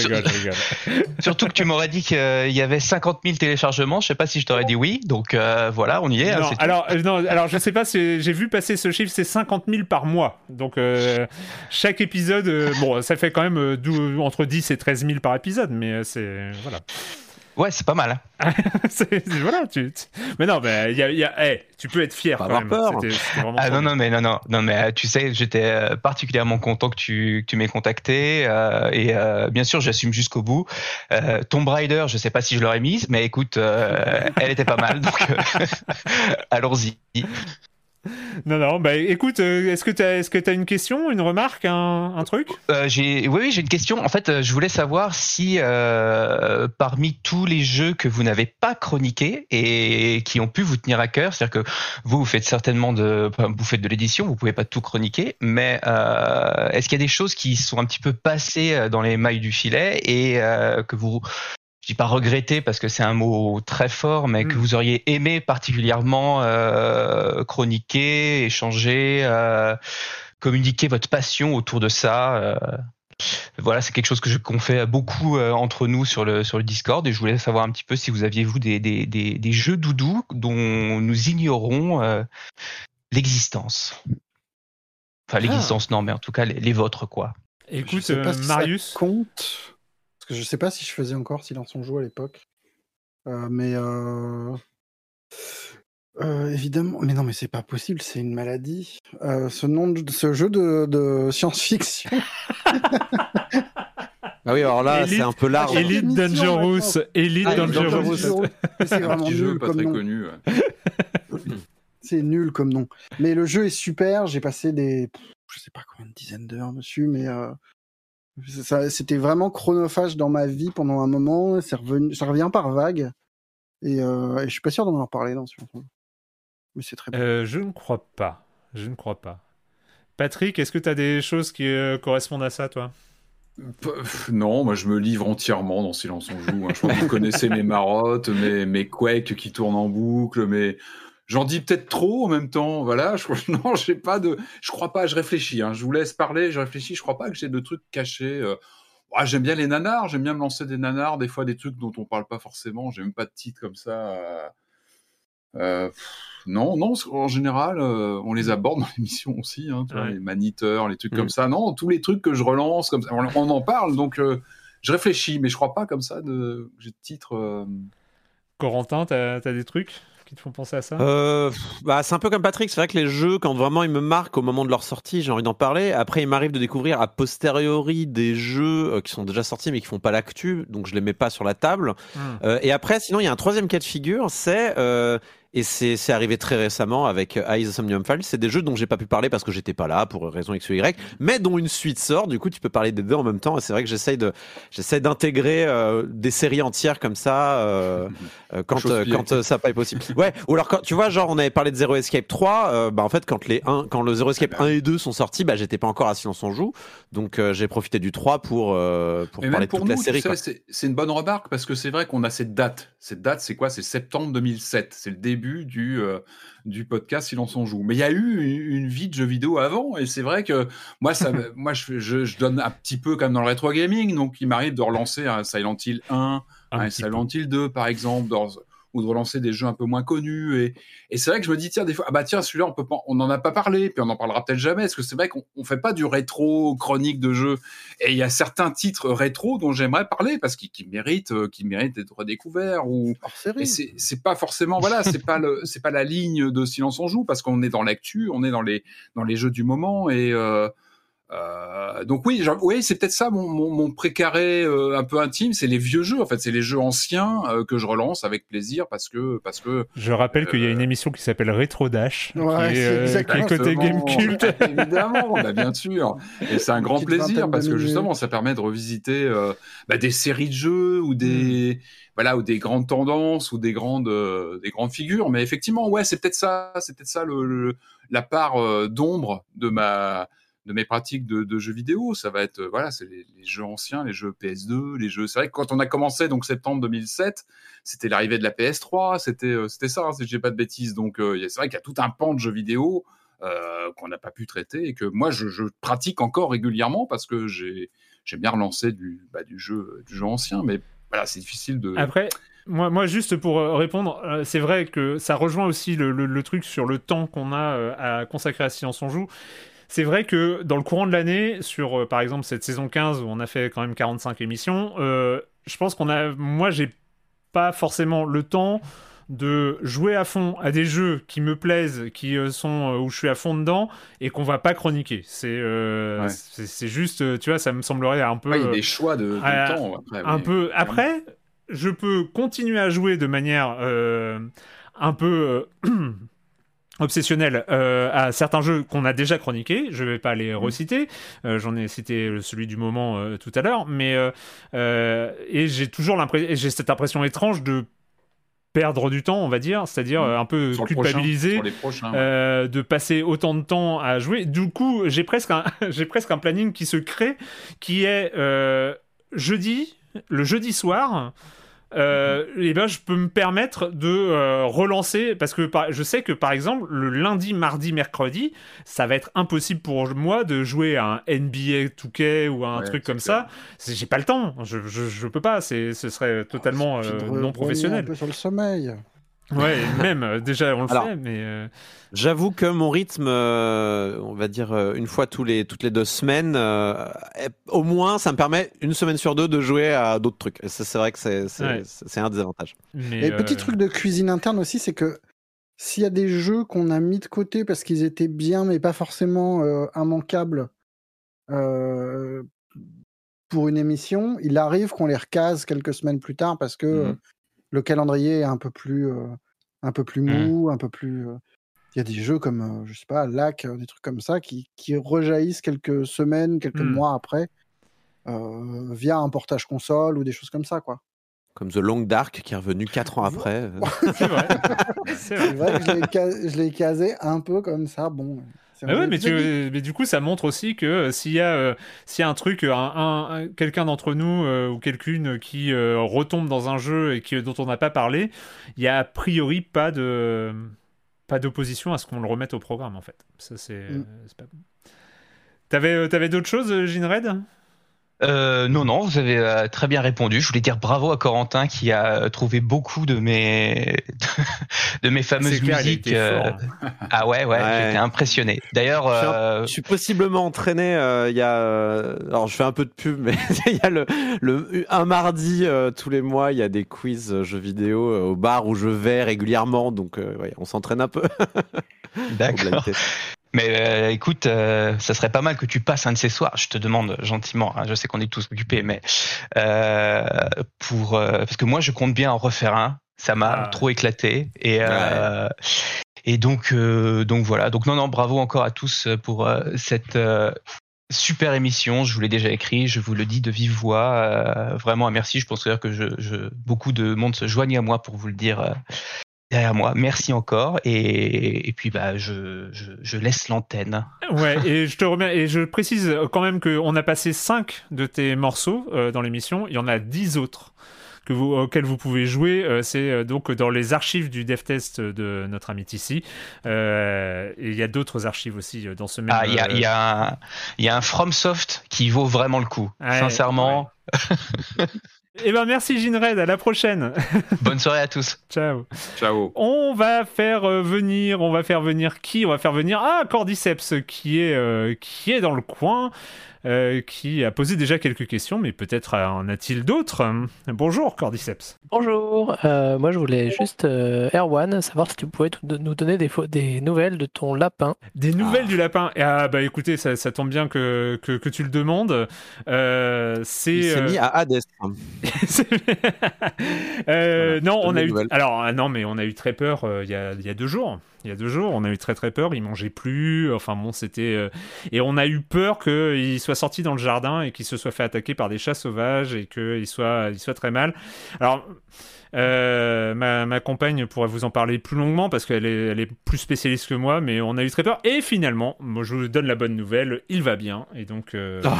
S12: Surtout que tu m'aurais dit qu'il y avait 50 000 téléchargements. Je sais pas si je t'aurais dit oui. Donc euh, voilà, on y est.
S1: Hein, alors, euh, non, alors je sais pas. J'ai vu passer ce chiffre, c'est 50 000 par mois. Donc euh, chaque épisode, bon, ça fait quand même entre 10 et 13 000 par épisode, mais c'est voilà.
S12: Ouais, c'est pas mal.
S1: Hein. voilà, tu, mais non, mais y a, y a, tu peux être fier. Pas quand même. peur.
S12: ah non, non, mais non, non, non, mais euh, tu sais, j'étais euh, particulièrement content que tu, que tu m'aies contacté euh, et euh, bien sûr, j'assume jusqu'au bout. Euh, Tomb Raider, je sais pas si je l'aurais mise, mais écoute, elle était pas mal, donc allons-y.
S1: Non, non, bah écoute, euh, est-ce que tu as, que as une question, une remarque, un, un truc?
S12: Euh, Oui, oui, j'ai une question. En fait, euh, je voulais savoir si parmi tous les jeux que vous n'avez pas chroniqués et qui ont pu vous tenir à cœur, c'est-à-dire que vous, vous faites certainement de, vous faites de l'édition, vous pouvez pas tout chroniquer, mais est-ce qu'il y a des choses qui sont un petit peu passées dans les mailles du filet et que vous je dis pas regretter parce que c'est un mot très fort, mais que mm. vous auriez aimé particulièrement euh, chroniquer, échanger, euh, communiquer votre passion autour de ça. Euh. voilà, c'est quelque chose que qu'on fait beaucoup euh, entre nous sur le sur le Discord et je voulais savoir un petit peu si vous aviez vous des des, des, des jeux doudous dont nous ignorons euh, l'existence. Enfin l'existence ah. non, mais en tout cas les, les vôtres quoi.
S1: Écoute, Marius.
S7: compte parce que je sais pas si je faisais encore Silence on joue à l'époque. Euh, mais euh... Euh, évidemment, mais non, mais c'est pas possible, c'est une maladie. Euh, ce nom de ce jeu de, de science-fiction.
S8: Ah oui, alors là, c'est un peu large.
S1: Elite Dangerous. Elite ah, Dangerous.
S7: C'est vraiment nul
S3: pas
S7: comme
S3: très
S7: nom.
S3: connu.
S7: c'est nul comme nom. Mais le jeu est super. J'ai passé des, je sais pas combien de dizaines d'heures dessus, mais euh, c'était vraiment chronophage dans ma vie pendant un moment. Revenu, ça revient par vague. Et, euh, et je suis pas sûr d'en avoir parlé dans ce Mais c'est très
S1: bien. Euh, je ne crois pas. Je ne crois pas. Patrick, est-ce que tu as des choses qui euh, correspondent à ça, toi?
S3: Non, moi je me livre entièrement dans Silence on joue. Hein. Je crois que vous connaissez mes marottes, mes, mes quakes qui tournent en boucle, mes, J'en dis peut-être trop en même temps, voilà. Je, non, j'ai pas de, je crois pas. Je réfléchis. Hein. Je vous laisse parler. Je réfléchis. Je crois pas que j'ai de trucs cachés. Euh. j'aime bien les nanars. J'aime bien me lancer des nanars. Des fois, des trucs dont on parle pas forcément. J'ai même pas de titre comme ça. Euh... Euh, non, non. En général, euh, on les aborde dans l'émission aussi. Hein, tu vois, les maniteurs, les trucs comme mm. ça. Non, tous les trucs que je relance comme ça, on, on en parle. Donc, euh, je réfléchis, mais je crois pas comme ça de. J'ai de titre.
S1: Corentin, t'as as des trucs? Qui te font penser à ça?
S8: Euh, bah, C'est un peu comme Patrick. C'est vrai que les jeux, quand vraiment ils me marquent au moment de leur sortie, j'ai envie d'en parler. Après, il m'arrive de découvrir a posteriori des jeux euh, qui sont déjà sortis mais qui font pas l'actu, donc je les mets pas sur la table. Hmm. Euh, et après, sinon, il y a un troisième cas de figure, c'est et c'est arrivé très récemment avec Eyes Somnium Files. C'est des jeux dont j'ai pas pu parler parce que j'étais pas là pour raison X ou Y, mais dont une suite sort. Du coup, tu peux parler des deux en même temps. Et c'est vrai que j'essaye de, j'essaie d'intégrer euh, des séries entières comme ça euh, euh quand quand ça pas est possible. Ouais. Ou alors quand tu vois, genre on avait parlé de Zero Escape 3. Euh, bah en fait, quand les 1, quand le Zero Escape 1 et 2 sont sortis, bah j'étais pas encore à Silence on joue. Donc j'ai profité du 3 pour pour parler de toute la série.
S3: C'est une bonne remarque parce que c'est vrai qu'on a cette date. Cette date, c'est quoi? C'est septembre 2007. C'est le début du, euh, du podcast Silence on joue. Mais il y a eu une, vie de jeux vidéo avant, et c'est vrai que moi, ça, moi je, je, donne un petit peu comme dans le rétro gaming, donc il m'arrive de relancer un Silent Hill 1, un, Silent Hill 2 par exemple, dans, ou de relancer des jeux un peu moins connus. Et, et c'est vrai que je me dis, tiens, des fois, ah bah tiens, celui-là, on peut pas, on n'en a pas parlé, puis on en parlera peut-être jamais, parce que c'est vrai qu'on on fait pas du rétro chronique de jeux. Et il y a certains titres rétro dont j'aimerais parler, parce qu'ils méritent, euh, qui méritent d'être redécouverts. Ou, c'est pas forcément, voilà, c'est pas le, pas la ligne de Silence on joue, parce qu'on est dans l'actu, on est dans les, dans les jeux du moment, et, euh, euh, donc oui, oui, c'est peut-être ça mon, mon, mon précaré euh, un peu intime, c'est les vieux jeux en fait, c'est les jeux anciens euh, que je relance avec plaisir parce que parce que.
S1: Je rappelle qu'il y a une émission qui s'appelle Retro Dash, qui, est, côté Game Cult.
S3: Évidemment, bah, bien sûr, et c'est un grand plaisir parce que justement ça permet de revisiter bah, des séries de jeux ou des hmm. voilà ou des grandes tendances ou des grandes des grandes figures. Mais effectivement, ouais, c'est peut-être ça, c'est peut-être ça le, la part d'ombre de ma de mes pratiques de, jeux vidéo. Ça va être, euh, voilà, c'est les, jeux anciens, les jeux PS2, les jeux. C'est vrai que quand on a commencé, donc septembre 2007, c'était l'arrivée de la PS3, c'était, euh, c'était ça, hein, si j'ai pas de bêtises. Donc, euh, c'est vrai qu'il y a tout un pan de jeux vidéo qu'on n'a pas pu traiter et que moi, je, pratique encore régulièrement parce que j'ai, j'ai bien relancé du, bah, du jeu, du jeu ancien, mais voilà, c'est difficile de.
S1: Après. Moi, moi, juste pour répondre, c'est vrai que ça rejoint aussi le, le, truc sur le temps qu'on a à consacrer à Silence on joue c'est vrai que dans le courant de l'année, sur euh, par exemple cette saison 15 où on a fait quand même 45 émissions, euh, je pense qu'on a. Moi, j'ai pas forcément le temps de jouer à fond à des jeux qui me plaisent, qui euh, sont où je suis à fond dedans et qu'on va pas chroniquer. C'est c'est juste, tu vois, ça me semblerait un peu.
S3: il y a des choix de, temps.
S1: Après, un peu. Après, je peux continuer à jouer de manière un peu obsessionnel euh, à certains jeux qu'on a déjà chroniqués. Je vais pas les reciter. Euh, j'en ai cité celui du moment euh, tout à l'heure, mais et j'ai toujours l'impression, j'ai cette impression étrange de perdre du temps, on va dire, c'est-à-dire mm. un peu culpabilisé de passer autant de temps à jouer. Du coup, j'ai presque un, j'ai presque un planning qui se crée, qui est jeudi, le jeudi soir euh, et ben je peux me permettre de euh, relancer parce que je sais que par exemple le lundi, mardi, mercredi, ça va être impossible pour moi de jouer à un NBA 2K ou à un truc comme ça. J'ai pas le temps, je, je, peux pas, ce serait totalement euh, non professionnel. Un
S7: peu sur le sommeil.
S1: Ouais, même, euh, déjà, on le fait, mais. Euh,
S8: j'avoue que mon rythme, euh, on va dire une fois tous les, toutes les deux semaines, au moins, ça me permet une semaine sur deux de jouer à d'autres trucs. Et ça, c'est vrai que c'est un des avantages.
S7: Et petit truc de cuisine interne aussi, c'est que s'il y a des jeux qu'on a mis de côté parce qu'ils étaient bien, mais pas forcément immanquables pour une émission, il arrive qu'on les recase quelques semaines plus tard parce que. Mmh le calendrier est un peu plus, euh, un peu plus mmh. mou, un peu plus. Euh, il y a des jeux comme, euh, je sais pas, LAC, des trucs comme ça, qui, qui rejaillissent quelques semaines, quelques mmh. mois après, via un portage console ou des choses comme ça, quoi.
S8: Comme The Long Dark qui est revenu 4 ans après.
S1: C'est vrai.
S7: C'est vrai. que je l'ai casé un peu comme ça. Bon,
S1: ah mais, mais, du coup, ça montre aussi que euh, s'il y, a, euh, y a un truc, un, quelqu'un d'entre nous euh, ou quelqu'une qui retombe dans un jeu et qui, dont on n'a pas parlé, il y a a priori pas de pas d'opposition à ce qu'on le remette au programme en fait. Ça c'est mm. pas T'avais avais, d'autres choses, Ginred?
S12: Euh, non, non, vous avez euh, très bien répondu. Je voulais dire bravo à Corentin qui a trouvé beaucoup de mes de mes fameuses musiques. Euh, ah ouais, ouais, j'étais impressionné. D'ailleurs,
S8: je, suis possiblement entraîné. Il y a, alors je fais un peu de pub, mais il y a le, le un mardi tous les mois, il y a des quiz jeux vidéo au bar où je vais régulièrement, donc ouais, on s'entraîne un peu.
S12: D'accord. Mais euh, écoute, euh, ça serait pas mal que tu passes un de ces soirs. Je te demande gentiment. Hein, je sais qu'on est tous occupés, mais euh, pour parce que moi je compte bien en refaire un. Ça m'a ah. trop éclaté et et donc donc voilà. Donc non non bravo encore à tous pour cette super émission. Je vous l'ai déjà écrit. Je vous le dis de vive voix. vraiment un merci. Je pense que je, je, beaucoup de monde se joignent à moi pour vous le dire derrière moi. Merci encore. Et, et puis, bah, je, je, je laisse l'antenne.
S1: Ouais, et je te remercie. Et je précise quand même qu'on a passé 5 de tes morceaux euh, dans l'émission. Il y en a 10 autres que vous, auxquels vous pouvez jouer. Euh, c'est euh, donc dans les archives du DevTest de notre ami et il y a d'autres archives aussi dans ce même.
S12: Ah, il y a un FromSoft qui vaut vraiment le coup. Sincèrement.
S1: Eh ben merci Ginred, à la prochaine.
S12: Bonne soirée à tous.
S1: Ciao.
S3: Ciao.
S1: On va faire euh, venir, on va faire venir qui? On va faire venir ah Cordyceps qui est euh, qui est dans le coin. Euh, qui a posé déjà quelques questions, mais peut-être en a-t-il d'autres? Bonjour Cordyceps.
S13: Bonjour, euh, moi je voulais juste, euh, Erwan, savoir si tu pouvais nous donner des, des nouvelles de ton lapin.
S1: Des nouvelles ah. du lapin? Ah bah écoutez, ça, tombe bien que, que, tu le demandes. c'est... Il
S8: s'est mis à Hades.
S1: non, on a eu... Alors ah non, mais on a eu très peur il y, a, y a deux jours il y a deux jours. On a eu très très peur. Il mangeait plus. Enfin bon, c'était. Euh, et on a eu peur qu'il soit sorti dans le jardin et qu'il se soit fait attaquer par des chats sauvages et qu'il soit, il soit très mal. Alors. Euh, ma, compagne pourrait vous en parler plus longuement parce qu'elle est, elle est plus spécialiste que moi, mais on a eu très peur. Et finalement, moi je vous donne la bonne nouvelle, il va bien. Et donc, euh, ah.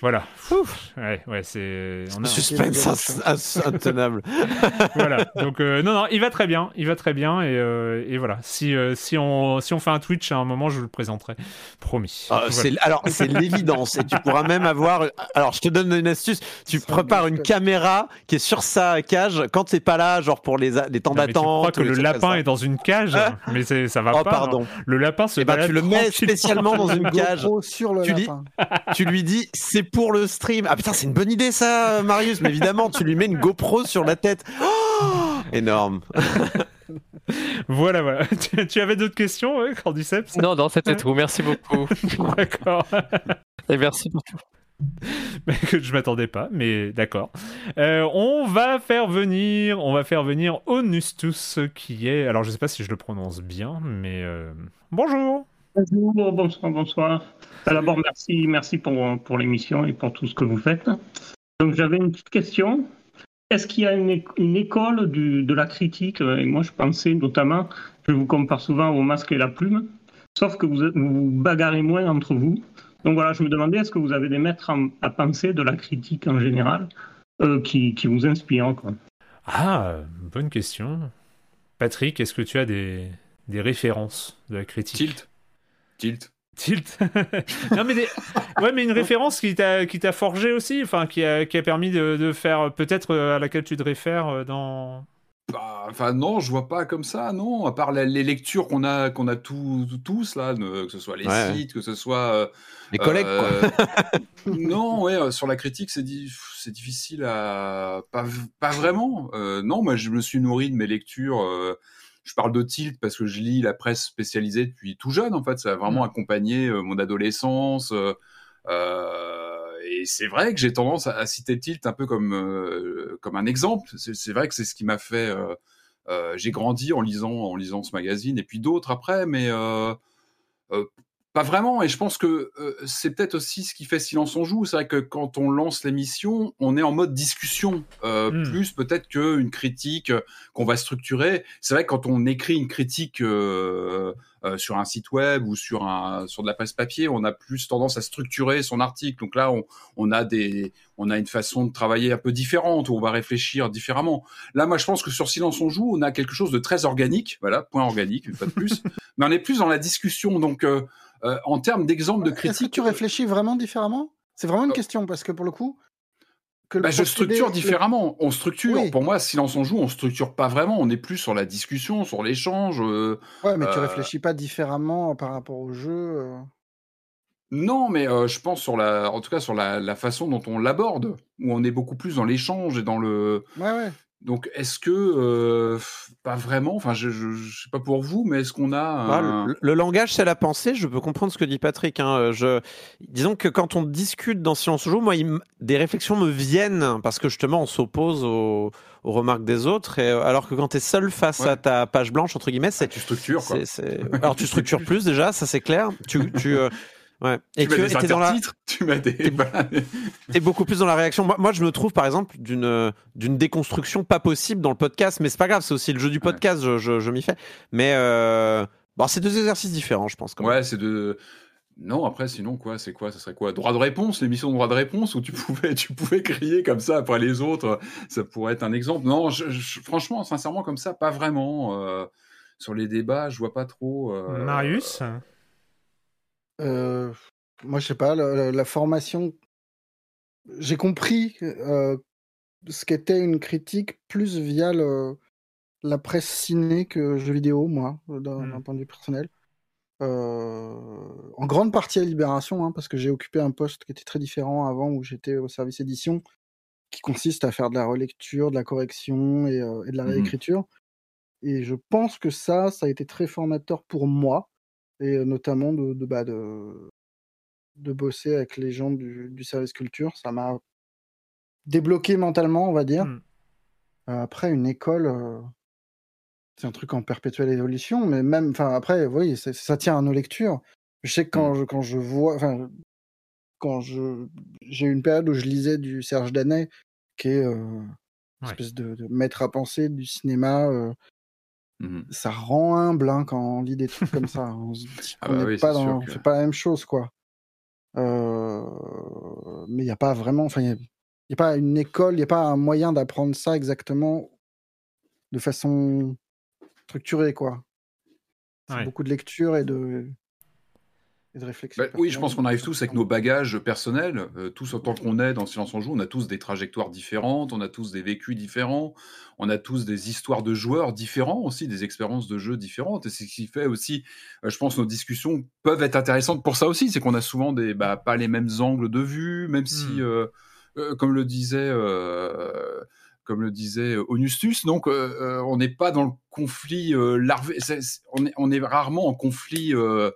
S1: Voilà. Ouais, ouais, c'est.
S8: On a... Suspense intenable.
S1: voilà. Donc euh, non, non, il va très bien, il va très bien et, euh, et voilà. Si euh, si on si on fait un Twitch à un moment, je vous le présenterai, promis.
S8: Ah, alors c'est l'évidence et tu pourras même avoir. Alors je te donne une astuce. Tu prépares une caméra qui est sur sa cage quand t'es pas là, genre pour les les temps d'attente. Tu crois
S1: que le lapin est dans une cage, hein mais ça va oh, pas.
S8: Pardon.
S1: Le lapin se.
S8: Eh ben, tu le mets spécialement dans une cage.
S7: Sur le
S8: tu,
S7: lapin.
S8: tu lui dis c'est pour le stream. Ah putain, c'est une bonne idée ça, Marius. Mais évidemment, tu lui mets une GoPro sur la tête. Oh énorme.
S1: voilà, voilà. Tu, avais d'autres questions, ouais, Cordyceps?
S13: Non, non, c'était tout. Merci beaucoup.
S1: D'accord.
S13: Et merci pour tout.
S1: je m'attendais pas, mais d'accord. Euh, on va faire venir, on va faire venir Onustus, qui est, alors je sais pas si je le prononce bien, mais euh, bonjour.
S14: Bonjour, bonsoir, bonsoir. D'abord, merci, merci pour, pour l'émission et pour tout ce que vous faites. Donc, j'avais une petite question. Est-ce qu'il y a une, une école du, de la critique? Et moi, je pensais notamment, je vous compare souvent au masque et la plume, sauf que vous vous bagarrez moins entre vous. Donc voilà, je me demandais, est-ce que vous avez des maîtres à penser de la critique en général euh, qui, qui, vous inspirent quoi?
S1: Ah, bonne question. Patrick, est-ce que tu as des, des références de la critique?
S3: Tilt. Tilt.
S1: Tilt. non mais ouais mais une référence qui t'a qui t'a forgé aussi, enfin qui a qui a permis de, de faire peut-être euh, à laquelle tu te réfères euh, dans.
S3: Bah, enfin non, je vois pas comme ça, non. À part les lectures qu'on a qu'on a tous tous là, que ce soit les sites, que ce soit euh,
S8: les collègues. Quoi.
S3: non, ouais, sur la critique c'est c'est difficile à pas pas vraiment. non, moi je me suis nourri de mes lectures je parle de Tilt parce que je lis la presse spécialisée depuis tout jeune, en fait. Ça a vraiment mmh. accompagné euh, mon adolescence. Euh, euh, et c'est vrai que j'ai tendance à, citer Tilt un peu comme, comme un exemple. C'est vrai que c'est ce qui m'a fait. j'ai grandi en lisant, en lisant ce magazine et puis d'autres après, mais pas vraiment, et je pense que euh, c'est peut-être aussi ce qui fait silence on joue. C'est vrai que quand on lance l'émission, on est en mode discussion, euh, hmm. plus peut-être qu'une critique euh, qu'on va structurer. C'est vrai que quand on écrit une critique euh, euh, sur un site web ou sur un sur de la presse papier, on a plus tendance à structurer son article. Donc là, on, on a des on a une façon de travailler un peu différente où on va réfléchir différemment. Là, moi, je pense que sur Silence on joue, on a quelque chose de très organique. Voilà, point organique, pas de plus. Mais on est plus dans la discussion. Donc euh, en termes d'exemple de critique.
S7: tu réfléchis vraiment différemment? C'est vraiment une question parce que pour le coup,
S3: bah, je structure différemment. On structure. Pour moi, silence on joue, on structure pas vraiment. On est plus sur la discussion, sur l'échange. Euh,
S7: ouais, mais tu euh réfléchis pas différemment par rapport au jeu. Euh?
S3: Non, mais je pense sur la, en tout cas sur la, la façon dont on l'aborde, où on est beaucoup plus dans l'échange et dans le.
S7: Ouais, ouais.
S3: Donc, est-ce que, euh, pas vraiment, enfin, je, je, sais pas pour vous, mais est-ce qu'on a.
S8: Bah, le, langage, c'est la pensée, je peux comprendre ce que dit Patrick. Hein. Euh, je... Disons que quand on discute dans Silence Joue, moi, des réflexions me viennent parce que justement, on s'oppose aux... remarques des autres, et, euh, alors que quand tu es seul face à ta page blanche, entre guillemets, c'est.
S3: tu structures, quoi.
S8: Alors, tu structures plus déjà, ça c'est clair. Tu. tu Ouais.
S3: Et tu que dans la... tu mets des.
S8: Et beaucoup plus dans la réaction. Moi, moi je me trouve par exemple d'une d'une déconstruction pas possible dans le podcast, mais c'est pas grave, c'est aussi le jeu du podcast, je, je, m'y fais. Mais euh... bon, c'est deux exercices différents, je pense. Quand
S3: ouais, c'est deux. Non, après, sinon, quoi, c'est quoi? Ça serait quoi? Droit de réponse, l'émission de droit de réponse, où tu pouvais, tu pouvais crier comme ça après les autres, ça pourrait être un exemple? Non, franchement, sincèrement, comme ça, pas vraiment. Euh, sur les débats, je vois pas trop. Euh,
S1: Marius?
S7: Euh, moi, je sais pas, la, formation. J'ai compris ce qu'était une critique plus via la presse ciné que jeux vidéo, moi, d'un mmh. point de vue personnel. En grande partie à Libération, hein, parce que j'ai occupé un poste qui était très différent avant, où j'étais au service édition, qui consiste à faire de la relecture, de la correction et, de la mmh réécriture. Et je pense que ça, ça a été très formateur pour moi, et notamment de, de, bah, de, de, bosser avec les gens du, du service culture. Ça m'a débloqué mentalement, on va dire. Mmh. après, une école, c'est un truc en perpétuelle évolution, mais même, enfin, après, oui, ça tient à nos lectures. Je sais que quand, mmh. je, quand je vois, enfin, quand je, j'ai eu une période où je lisais du Serge Danet, qui est une espèce de, de, maître à penser du cinéma, Mmh ça rend humble hein, quand on lit des trucs comme ça. On se dit ah bah pas dans, fait pas la même chose, quoi. Euh, mais il n'y a pas vraiment, enfin, il n'y a, pas une école, il n'y a pas un moyen d'apprendre ça exactement de façon structurée, quoi. C'est beaucoup de lecture et de, de réflexion.
S3: Bah, oui, je pense qu'on arrive tous avec nos bagages personnels. Euh, tous autant qu'on est dans Silence en Joue, on a tous des trajectoires différentes, on a tous des vécus différents, on a tous des histoires de joueurs différents aussi, des expériences de jeu différentes. Et c'est ce qui fait aussi, euh, je pense, nos discussions peuvent être intéressantes pour ça aussi. C'est qu'on a souvent des, bah, pas les mêmes angles de vue, même si, mmh. euh, comme le disait comme le disait Onustus. Donc, on n'est pas dans le conflit larvé. on, est, on, est, rarement en conflit euh,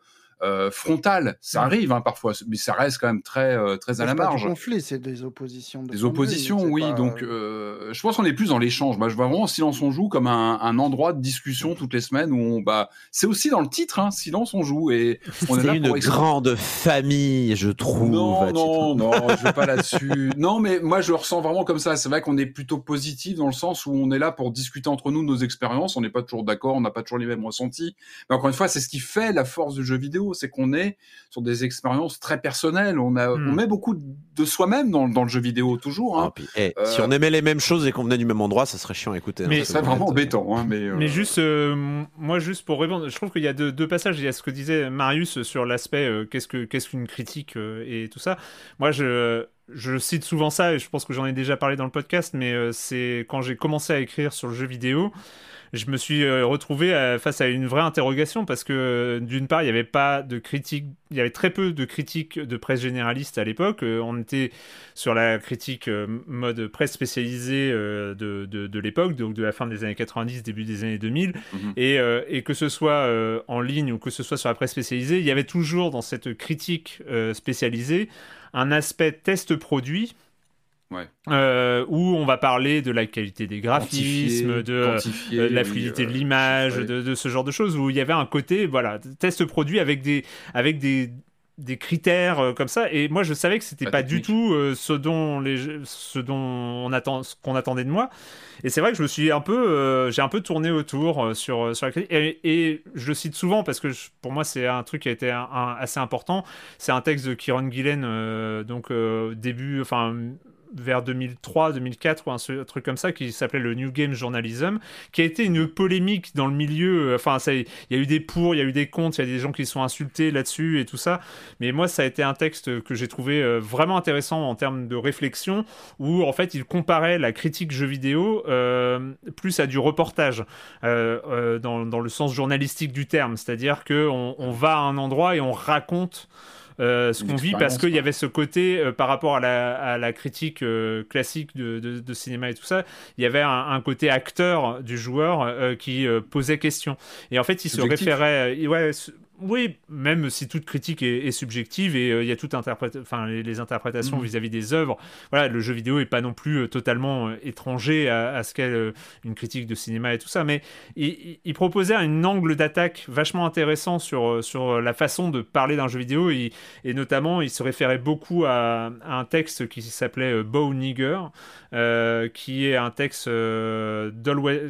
S3: frontale. Ça arrive hein, parfois, mais ça reste quand même très, euh, très à la marge.
S7: C'est conflit, c'est des oppositions.
S3: des oppositions, oui. Donc, euh, je pense qu'on est plus dans l'échange. Moi, je vois vraiment Silence on joue comme un, un, endroit de discussion toutes les semaines où on, bah, c'est aussi dans le titre, hein, Silence on joue et
S8: on est, une grande famille, je trouve.
S3: Non, non, non, je vais pas là-dessus. Non, mais moi, je le ressens vraiment comme ça. C'est vrai qu'on est plutôt positif dans le sens où on est là pour discuter entre nous de nos expériences. On n'est pas toujours d'accord, on n'a pas toujours les mêmes ressentis. Mais encore une fois, c'est ce qui fait la force du jeu vidéo c'est qu'on est sur des expériences très personnelles. On, a, on hmm. met beaucoup de soi-même dans, le jeu vidéo toujours. Hein.
S8: Ah, eh, euh, si on aimait les mêmes choses et qu'on venait du même endroit, ça serait chiant à écouter.
S3: Hein, mais ça serait vraiment embêtant. Hein, mais,
S1: mais, juste, euh, moi, juste pour répondre, je trouve qu'il y a deux, passages. Il y a ce que disait Marius sur l'aspect euh, qu'est-ce que qu'est-ce qu'une critique et tout ça. Moi, je je cite souvent ça et je pense que j'en ai déjà parlé dans le podcast, mais c'est quand j'ai commencé à écrire sur le jeu vidéo je me suis euh, retrouvé euh, face à une vraie interrogation parce que euh, d'une part, il n'y avait pas de critique, il y avait très peu de critiques de presse généraliste à l'époque. On était sur la critique mode presse spécialisée de, de, l'époque, donc de la fin des années 90, début des années 2000. Mhm. Et, et, que ce soit en ligne ou que ce soit sur la presse spécialisée, il y avait toujours dans cette critique spécialisée un aspect test produit euh, où on va parler de la qualité des graphismes, de, euh, la fluidité de euh, l'image, de, ce genre de choses, où il y avait un côté, voilà, test produit avec des, avec des, des critères comme ça. Et moi, je savais que c'était pas, du tout ce dont les, ce dont on attend, ce qu'on attendait de moi. Et c'est vrai que je me suis un peu, j'ai un peu tourné autour sur sur la critique. Et, je le cite souvent parce que pour moi, c'est un truc qui a été assez important. C'est un texte de Kieron Gillen, donc début, enfin vers 2003, 2004 ou un, truc comme ça qui s'appelait le New Game Journalism, qui a été une polémique dans le milieu. Enfin, il y a eu des pour, il y a eu des contre, il y a des gens qui sont insultés là-dessus et tout ça. Mais moi, ça a été un texte que j'ai trouvé euh, vraiment intéressant en termes de réflexion, où en fait, il comparait la critique jeu vidéo euh, plus à du reportage, euh, dans, le sens journalistique du terme. C'est-à-dire qu'on on va à un endroit et on raconte euh, ce qu'on vit parce qu'il y avait ce côté euh, par rapport à la, critique euh, classique de, cinéma et tout ça, il y avait un, côté acteur du joueur qui posait question. Et en fait, il se référait. ouais, oui, même si toute critique est, subjective et euh, il y a toute enfin les, interprétations mm. vis-à-vis des œuvres. Voilà, le jeu vidéo est pas non plus euh, totalement euh, étranger à, ce qu'est une critique de cinéma et tout ça, mais il, proposait un angle d'attaque vachement intéressant sur sur la façon de parler d'un jeu vidéo et, et, notamment il se référait beaucoup à, un texte qui s'appelait Bow Nigger, qui est un texte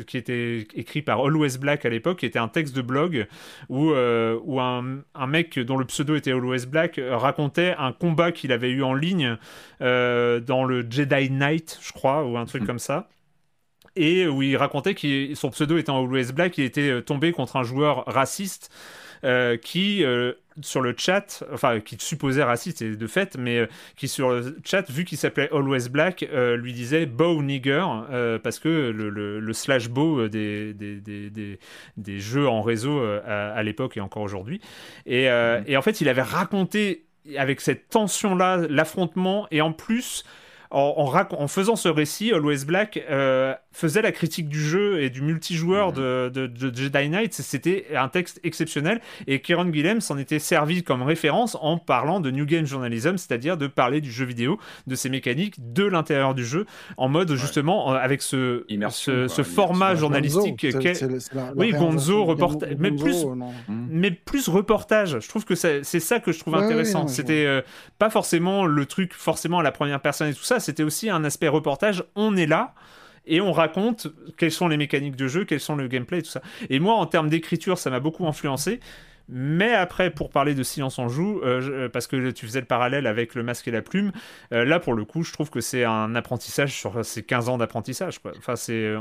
S1: qui était écrit par Always Black à l'époque, qui était un texte de blog où, où un, mec dont le pseudo était Always Black euh, racontait un combat qu'il avait eu en ligne euh, dans le Jedi Knight, je crois, ou un truc hmm. comme ça et où il racontait que son pseudo étant Always Black, il était euh, tombé contre un joueur raciste qui, sur le chat, enfin, qui supposait raciste de fait, mais qui sur le chat, vu qu'il s'appelait Always Black, lui disait Bow Nigger, parce que le, slash bow des, des, jeux en réseau à, l'époque et encore aujourd'hui. Et, mm-hmm. et en fait, il avait raconté avec cette tension-là l'affrontement, et en plus, en, en, faisant ce récit, Always Black euh, faisait la critique du jeu et du multijoueur mhm. de, de, Jedi Knight. C'était un texte exceptionnel et Kieron Gillem s'en était servi comme référence en parlant de New Game Journalism, c'est-à-dire de parler du jeu vidéo, de ses mécaniques, de l'intérieur du jeu, en mode justement euh, avec ce, ce, format journalistique. oui, Gonzo, reportage, mais, plus, mais plus reportage. Je trouve que c'est ça que je trouve intéressant. C'était euh, pas forcément le truc forcément à la première personne et tout c'était aussi un aspect reportage. On est là et on raconte quelles sont les mécaniques de jeu, quels sont le gameplay et tout ça. Et moi, en termes d'écriture, ça m'a beaucoup influencé. Mais après, pour parler de Silence en joue, euh, euh, parce que tu faisais le parallèle avec le masque et la plume, euh, là pour le coup, je trouve que c'est un apprentissage sur ces 15 ans d'apprentissage. Enfin, c'est.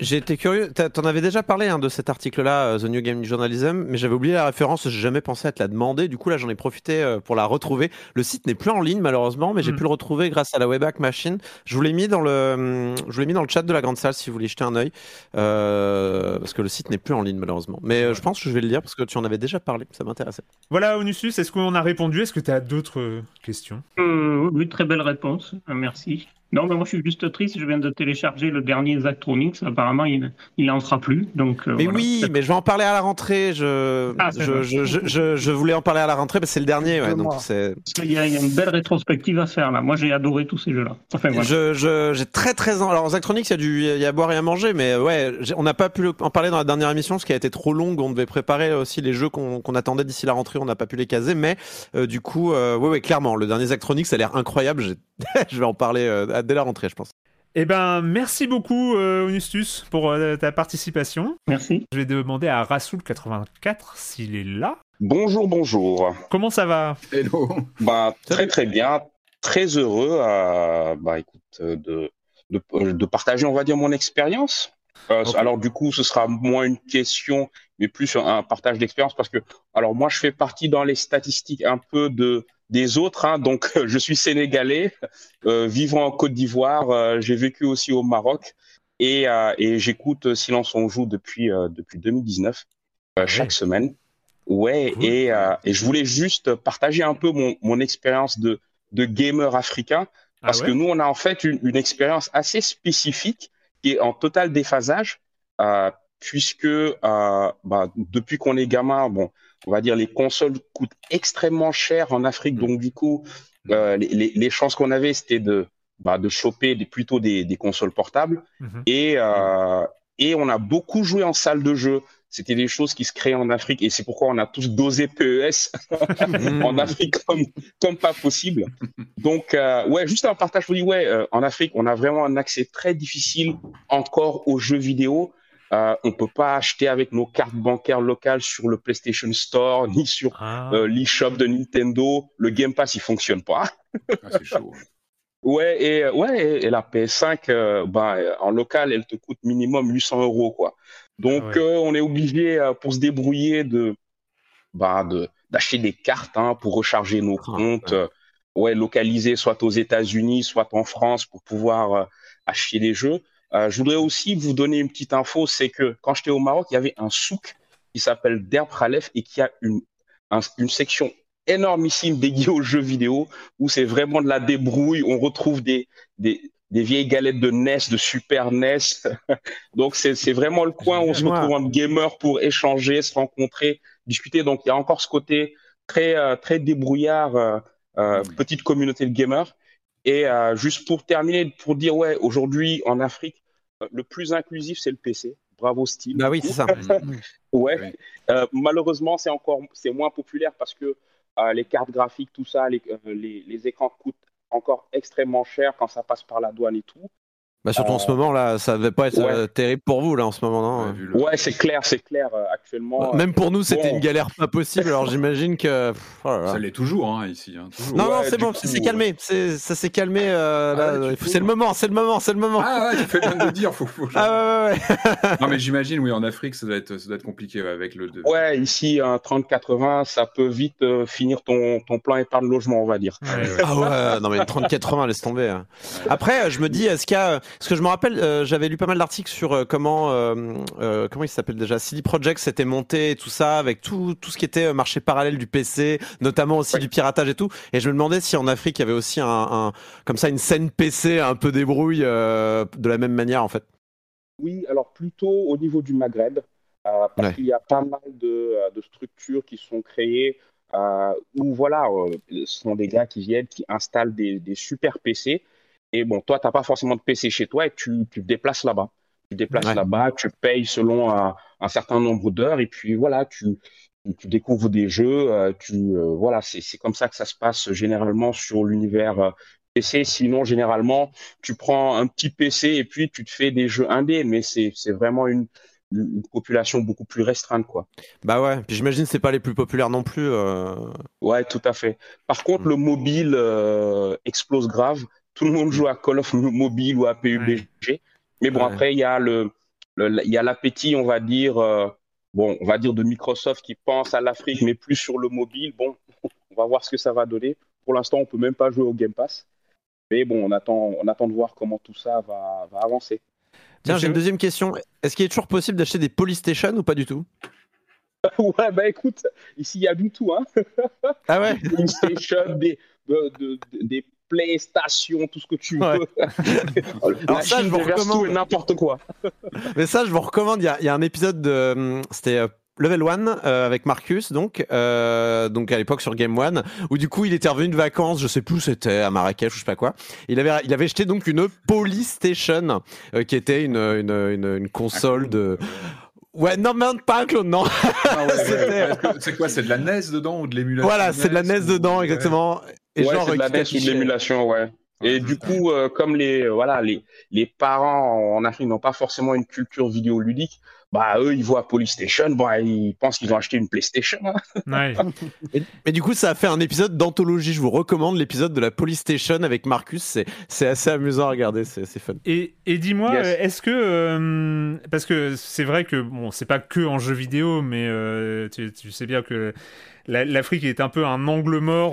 S8: Été curieux. T'en avais déjà parlé hein, de cet article-là, euh, The New Game Journalism, mais j'avais oublié la référence. J'ai jamais pensé à te la demander. Du coup, là, j'en ai profité euh, pour la retrouver. Le site n'est plus en ligne malheureusement, mais j'ai mm. pu le retrouver grâce à la Webback Machine. Je vous l'ai mis dans le, je l'ai mis dans le chat de la grande salle si vous voulez jeter un œil, euh, parce que le site n'est plus en ligne malheureusement. Mais je pense que je vais le lire parce que tu en avais déjà parlé. Ça m'intéressait.
S1: Voilà, Onusus, est-ce qu'on a répondu? Est-ce que tu as d'autres questions?
S14: Oui, très belle réponse. Merci. Non, mais moi je suis juste triste, je viens de télécharger le dernier Zactronix, apparemment il n'en sera plus. Donc,
S8: euh, mais oui, mais je vais en parler à la rentrée, je, ah, je, je, je, je, voulais en parler à la rentrée, parce que c'est le dernier. Ouais, donc c'est...
S14: Il, y a, il, y a, une belle rétrospective à faire là, moi j'ai adoré tous ces jeux-là.
S8: Enfin, voilà. j'ai très très... Alors Zactronix, il y, a du, il y a à boire et à manger, mais ouais, on n'a pas pu en parler dans la dernière émission, parce qu'elle a été trop longue, on devait préparer aussi les jeux qu'on, attendait d'ici la rentrée, on n'a pas pu les caser, mais euh, du coup, euh, ouais, ouais, clairement, le dernier Zactronix, ça a l'air incroyable, je vais en parler dès la rentrée, je pense.
S1: Eh ben, merci beaucoup, euh, Onustus, pour euh, ta participation.
S14: Merci.
S1: Je vais demander à Rasoul84 s'il est là.
S15: Bonjour, bonjour.
S1: Comment ça va?
S15: Hello. Bah, très, très bien. Très heureux à, bah, écoute, de, de, partager, on va dire, mon expérience. Euh, alors, du coup, ce sera moins une question, mais plus un partage d'expérience parce que, alors, moi, je fais partie dans les statistiques un peu de des autres. Hein. Donc, je suis sénégalais, euh, vivant en Côte d'Ivoire. Euh, j'ai vécu aussi au Maroc et, euh, et j'écoute Silence on joue depuis euh, depuis 2019 euh, chaque semaine. Ouais, et, et je voulais juste partager un peu mon, mon expérience de, de gamer africain ah parce que nous, on a en fait une, une expérience assez spécifique qui est en total déphasage puisque bah, depuis qu'on est gamin, bon, on va dire, les consoles coûtent extrêmement cher en Afrique. Mm. Donc, du coup, mm. euh, les, les, chances qu'on avait, c'était de, bah, de choper des, plutôt des, des consoles portables. Mm-hmm. Et, euh, et on a beaucoup joué en salle de jeu. C'était des choses qui se créaient en Afrique et c'est pourquoi on a tous dosé PES en Afrique comme, comme pas possible. Donc, euh, ouais, juste un partage, je vous dis, ouais, euh, en Afrique, on a vraiment un accès très difficile encore aux jeux vidéo. Euh, on peut pas acheter avec nos cartes bancaires locales sur le PlayStation Store ni sur ah. euh, l'eShop de Nintendo. Le Game Pass, il fonctionne pas.
S3: Ah, c'est chaud.
S15: Ouais, et, ouais, et la PS5, bah, en local, elle te coûte minimum 800 euros, quoi. Donc, ah on est obligé, pour se débrouiller, de, bah, de, d'acheter des cartes hein, pour recharger nos ah, comptes, ouais. localisés soit aux États-Unis, soit en France, pour pouvoir acheter des jeux. Je voudrais aussi vous donner une petite info, c'est que quand j'étais au Maroc, il y avait un souk qui s'appelle Derb Khalef et qui a une, une section énormissime dédiée aux jeux vidéo où c'est vraiment de la débrouille. On retrouve des, des, des vieilles galettes de NES, de Super NES. Donc c'est vraiment le coin où on se retrouve en gamer pour échanger, se rencontrer, discuter. Donc il y a encore ce côté très euh, très débrouillard, euh, euh, petite communauté de gamers. Et juste pour terminer, pour dire ouais, aujourd'hui en Afrique, le plus inclusif c'est le PC. Bravo Steam.
S8: Bah oui, c'est ça.
S15: ouais. malheureusement, c'est encore c'est moins populaire parce que les cartes graphiques, tout ça, les, les, les écrans coûtent encore extrêmement cher quand ça passe par la douane et tout.
S8: Bah surtout en ce euh, moment là, ça devait pas être euh, terrible pour vous là en ce moment, non
S15: Ouais, c'est clair, c'est clair euh, actuellement.
S8: Même pour nous, c'était une galère pas possible. alors j'imagine que
S3: oh ça l'est toujours hein, ici. Hein,
S8: Non, non, c'est bon, ça s'est calmé. Ça s'est calmé. Ah c'est le moment, c'est le moment, c'est le moment.
S3: Ah ouais, tu fais bien de le dire. Faut, faut...
S8: Ah ouais, ouais.
S3: non mais j'imagine, oui, en Afrique, ça doit être, ça doit être compliqué avec le.
S15: Ouais, ici un 30-80, ça peut vite finir ton, ton plan épargne logement, on va dire.
S8: ah ouais, non mais 30-80, laisse tomber. Hein. Après, je me dis, est-ce qu'il y a parce que je me rappelle, euh, j'avais lu pas mal d'articles sur euh, comment, euh, comment il s'appelle déjà, CD Projekt s'était monté et tout ça, avec tout, tout ce qui était marché parallèle du PC, notamment aussi du piratage et tout. Et je me demandais si en Afrique il y avait aussi un, comme ça une scène PC un peu débrouille de la même manière en fait.
S15: Oui, alors plutôt au niveau du Maghreb, parce qu'il y a pas mal de, de, structures qui sont créées où voilà, ce sont des gars qui viennent, qui installent des, des super PC et bon, toi, tu n'as pas forcément de PC chez toi et tu, tu te déplaces là-bas. Tu te déplaces là-bas, tu payes selon un, un certain nombre d'heures et puis voilà, tu, tu découvres des jeux. Euh, tu, euh, voilà, c'est comme ça que ça se passe généralement sur l'univers euh, PC. Sinon, généralement, tu prends un petit PC et puis tu te fais des jeux indés, mais c'est vraiment une, une population beaucoup plus restreinte quoi.
S8: Bah ouais, puis j'imagine c'est pas les plus populaires non plus.
S15: Ouais, tout à fait. Par contre, mm. le mobile explose grave tout le monde joue à Call of Mobile ou à PUBG. Mais bon, après, il y a le, il y a l'appétit, on va dire, euh, bon, on va dire de Microsoft qui pense à l'Afrique, mais plus sur le mobile. Bon, on va voir ce que ça va donner. Pour l'instant, on peut même pas jouer au Game Pass. Mais bon, on attend, on attend de voir comment tout ça va, va avancer.
S8: Tiens, j'ai une deuxième question. Est-ce qu'il est toujours possible d'acheter des Polystation ou pas du tout?
S15: Ouais, bah écoute, ici il y a du tout. Hein.
S8: Ah ouais?
S15: Polystation, des, des PlayStation, tout ce que tu veux.
S8: Alors ça, je vous recommande
S15: n'importe quoi.
S8: Mais ça, je vous recommande. Il y a, un épisode de, c'était euh, Level 1 euh, avec Marcus donc euh, donc à l'époque sur Game One où du coup il était revenu de vacances je sais plus où c'était à Marrakech ou je sais pas quoi il avait il avait acheté donc une Polystation qui était une, une, une, console de Ouais, non, mais pas un clone, non.
S3: Ah c'est quoi C'est de la NES dedans ou de l'émulation
S8: Voilà, c'est de la NES dedans, exactement.
S15: Et ouais, c'est de la NES ou de l'émulation, ouais. Et du coup, euh, comme les euh, voilà les les parents en Afrique n'ont pas forcément une culture vidéoludique, bah eux ils voient Polystation, bon ils pensent qu'ils ont acheté une PlayStation. Hein.
S8: Ouais. mais, du coup, ça a fait un épisode d'anthologie. Je vous recommande l'épisode de la Polystation avec Marcus. C'est c'est assez amusant à regarder, c'est fun.
S1: Et, et dis-moi, euh, est-ce que parce que c'est vrai que bon, c'est pas que en jeu vidéo, mais tu, tu, sais bien que l'Afrique est un peu un angle mort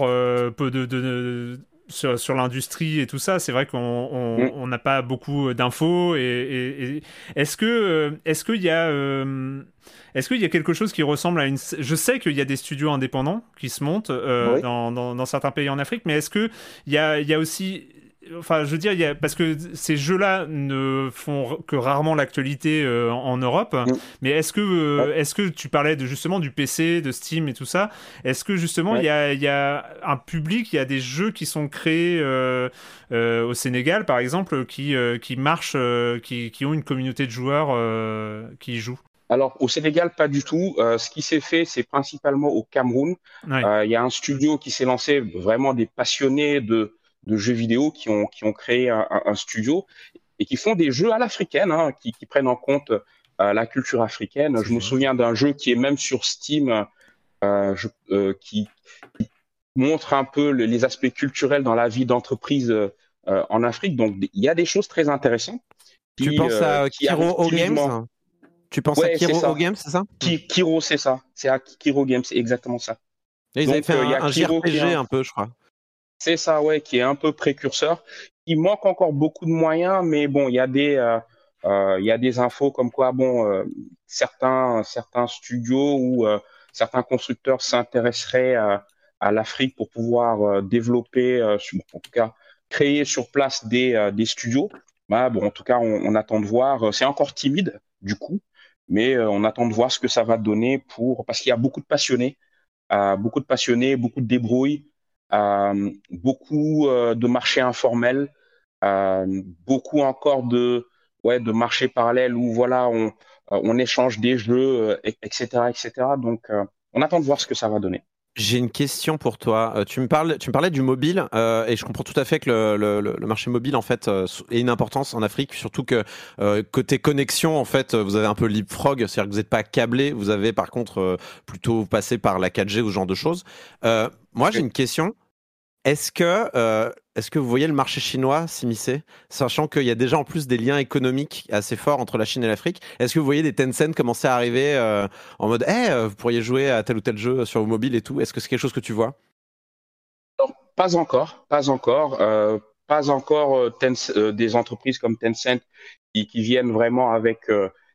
S1: peu de, de sur, sur l'industrie et tout ça, c'est vrai qu'on n'a pas beaucoup d'infos. Et, est-ce que euh, est-ce qu'il y a euh, est-ce qu'il y a quelque chose qui ressemble à une Je sais qu'il y a des studios indépendants qui se montent euh, dans, dans, certains pays en Afrique, mais est-ce que il y a, il y a aussi Enfin, je veux dire, il y a, parce que ces jeux-là ne font que rarement l'actualité euh, en, Europe. Mm. Mais est-ce que, euh, est-ce que tu parlais de, justement du PC, de Steam et tout ça Est-ce que justement il y, a, y, a, un public, il y a des jeux qui sont créés euh, au Sénégal, par exemple, qui, qui marchent, qui, qui, ont une communauté de joueurs qui y jouent?
S15: Alors au Sénégal, pas du tout. ce qui s'est fait, c'est principalement au Cameroun. Il y a un studio qui s'est lancé, vraiment des passionnés de de jeux vidéo qui ont, qui ont créé un, un studio et qui font des jeux à l'africaine, hein, qui, qui, prennent en compte euh, la culture africaine. Je me souviens d'un jeu qui est même sur Steam, euh, je, euh, qui, qui, montre un peu les aspects culturels dans la vie d'entreprise en Afrique. Donc il y a des choses très intéressantes.
S8: tu penses à Kiro Games Tu penses à Kiro Games, c'est ça?
S15: Kiro, c'est ça. C'est à Kiro Games, c'est exactement ça.
S8: ils avaient fait un, un JRPG un peu, je crois.
S15: C'est ça, ouais, qui est un peu précurseur. Il manque encore beaucoup de moyens, mais bon, il y a des, euh, euh, infos comme quoi, bon, euh, certains, studios ou certains constructeurs s'intéresseraient à, l'Afrique pour pouvoir développer, en tout cas, créer sur place des, des studios. Bah, bon, en tout cas, on, on attend de voir. C'est encore timide, du coup, mais on attend de voir ce que ça va donner pour, parce qu'il y a beaucoup de passionnés, beaucoup de passionnés, beaucoup de débrouilles. Euh, beaucoup euh, de marchés informels, euh, beaucoup encore de, ouais, de marchés parallèles où voilà, on, on échange des jeux, etc., etc. Donc, on attend de voir ce que ça va donner.
S8: J'ai une question pour toi. tu, me parles, tu me parlais du mobile et je comprends tout à fait que le, le, marché mobile en fait ait une importance en Afrique, surtout que côté connexion en fait vous avez un peu leapfrog, c'est-à-dire que vous n'êtes pas câblé, vous avez par contre plutôt passé par la 4G ou ce genre de choses. moi j'ai une question. Est-ce que, euh, est que vous voyez le marché chinois s'immiscer, sachant qu'il y a déjà en plus des liens économiques assez forts entre la Chine et l'Afrique? Est-ce que vous voyez des Tencent commencer à arriver euh, en mode hey, eh, vous pourriez jouer à tel ou tel jeu sur vos mobiles et tout? Est-ce que c'est quelque chose que tu vois?
S15: Pas encore, pas encore. Euh, pas encore des entreprises comme Tencent qui, qui viennent vraiment avec,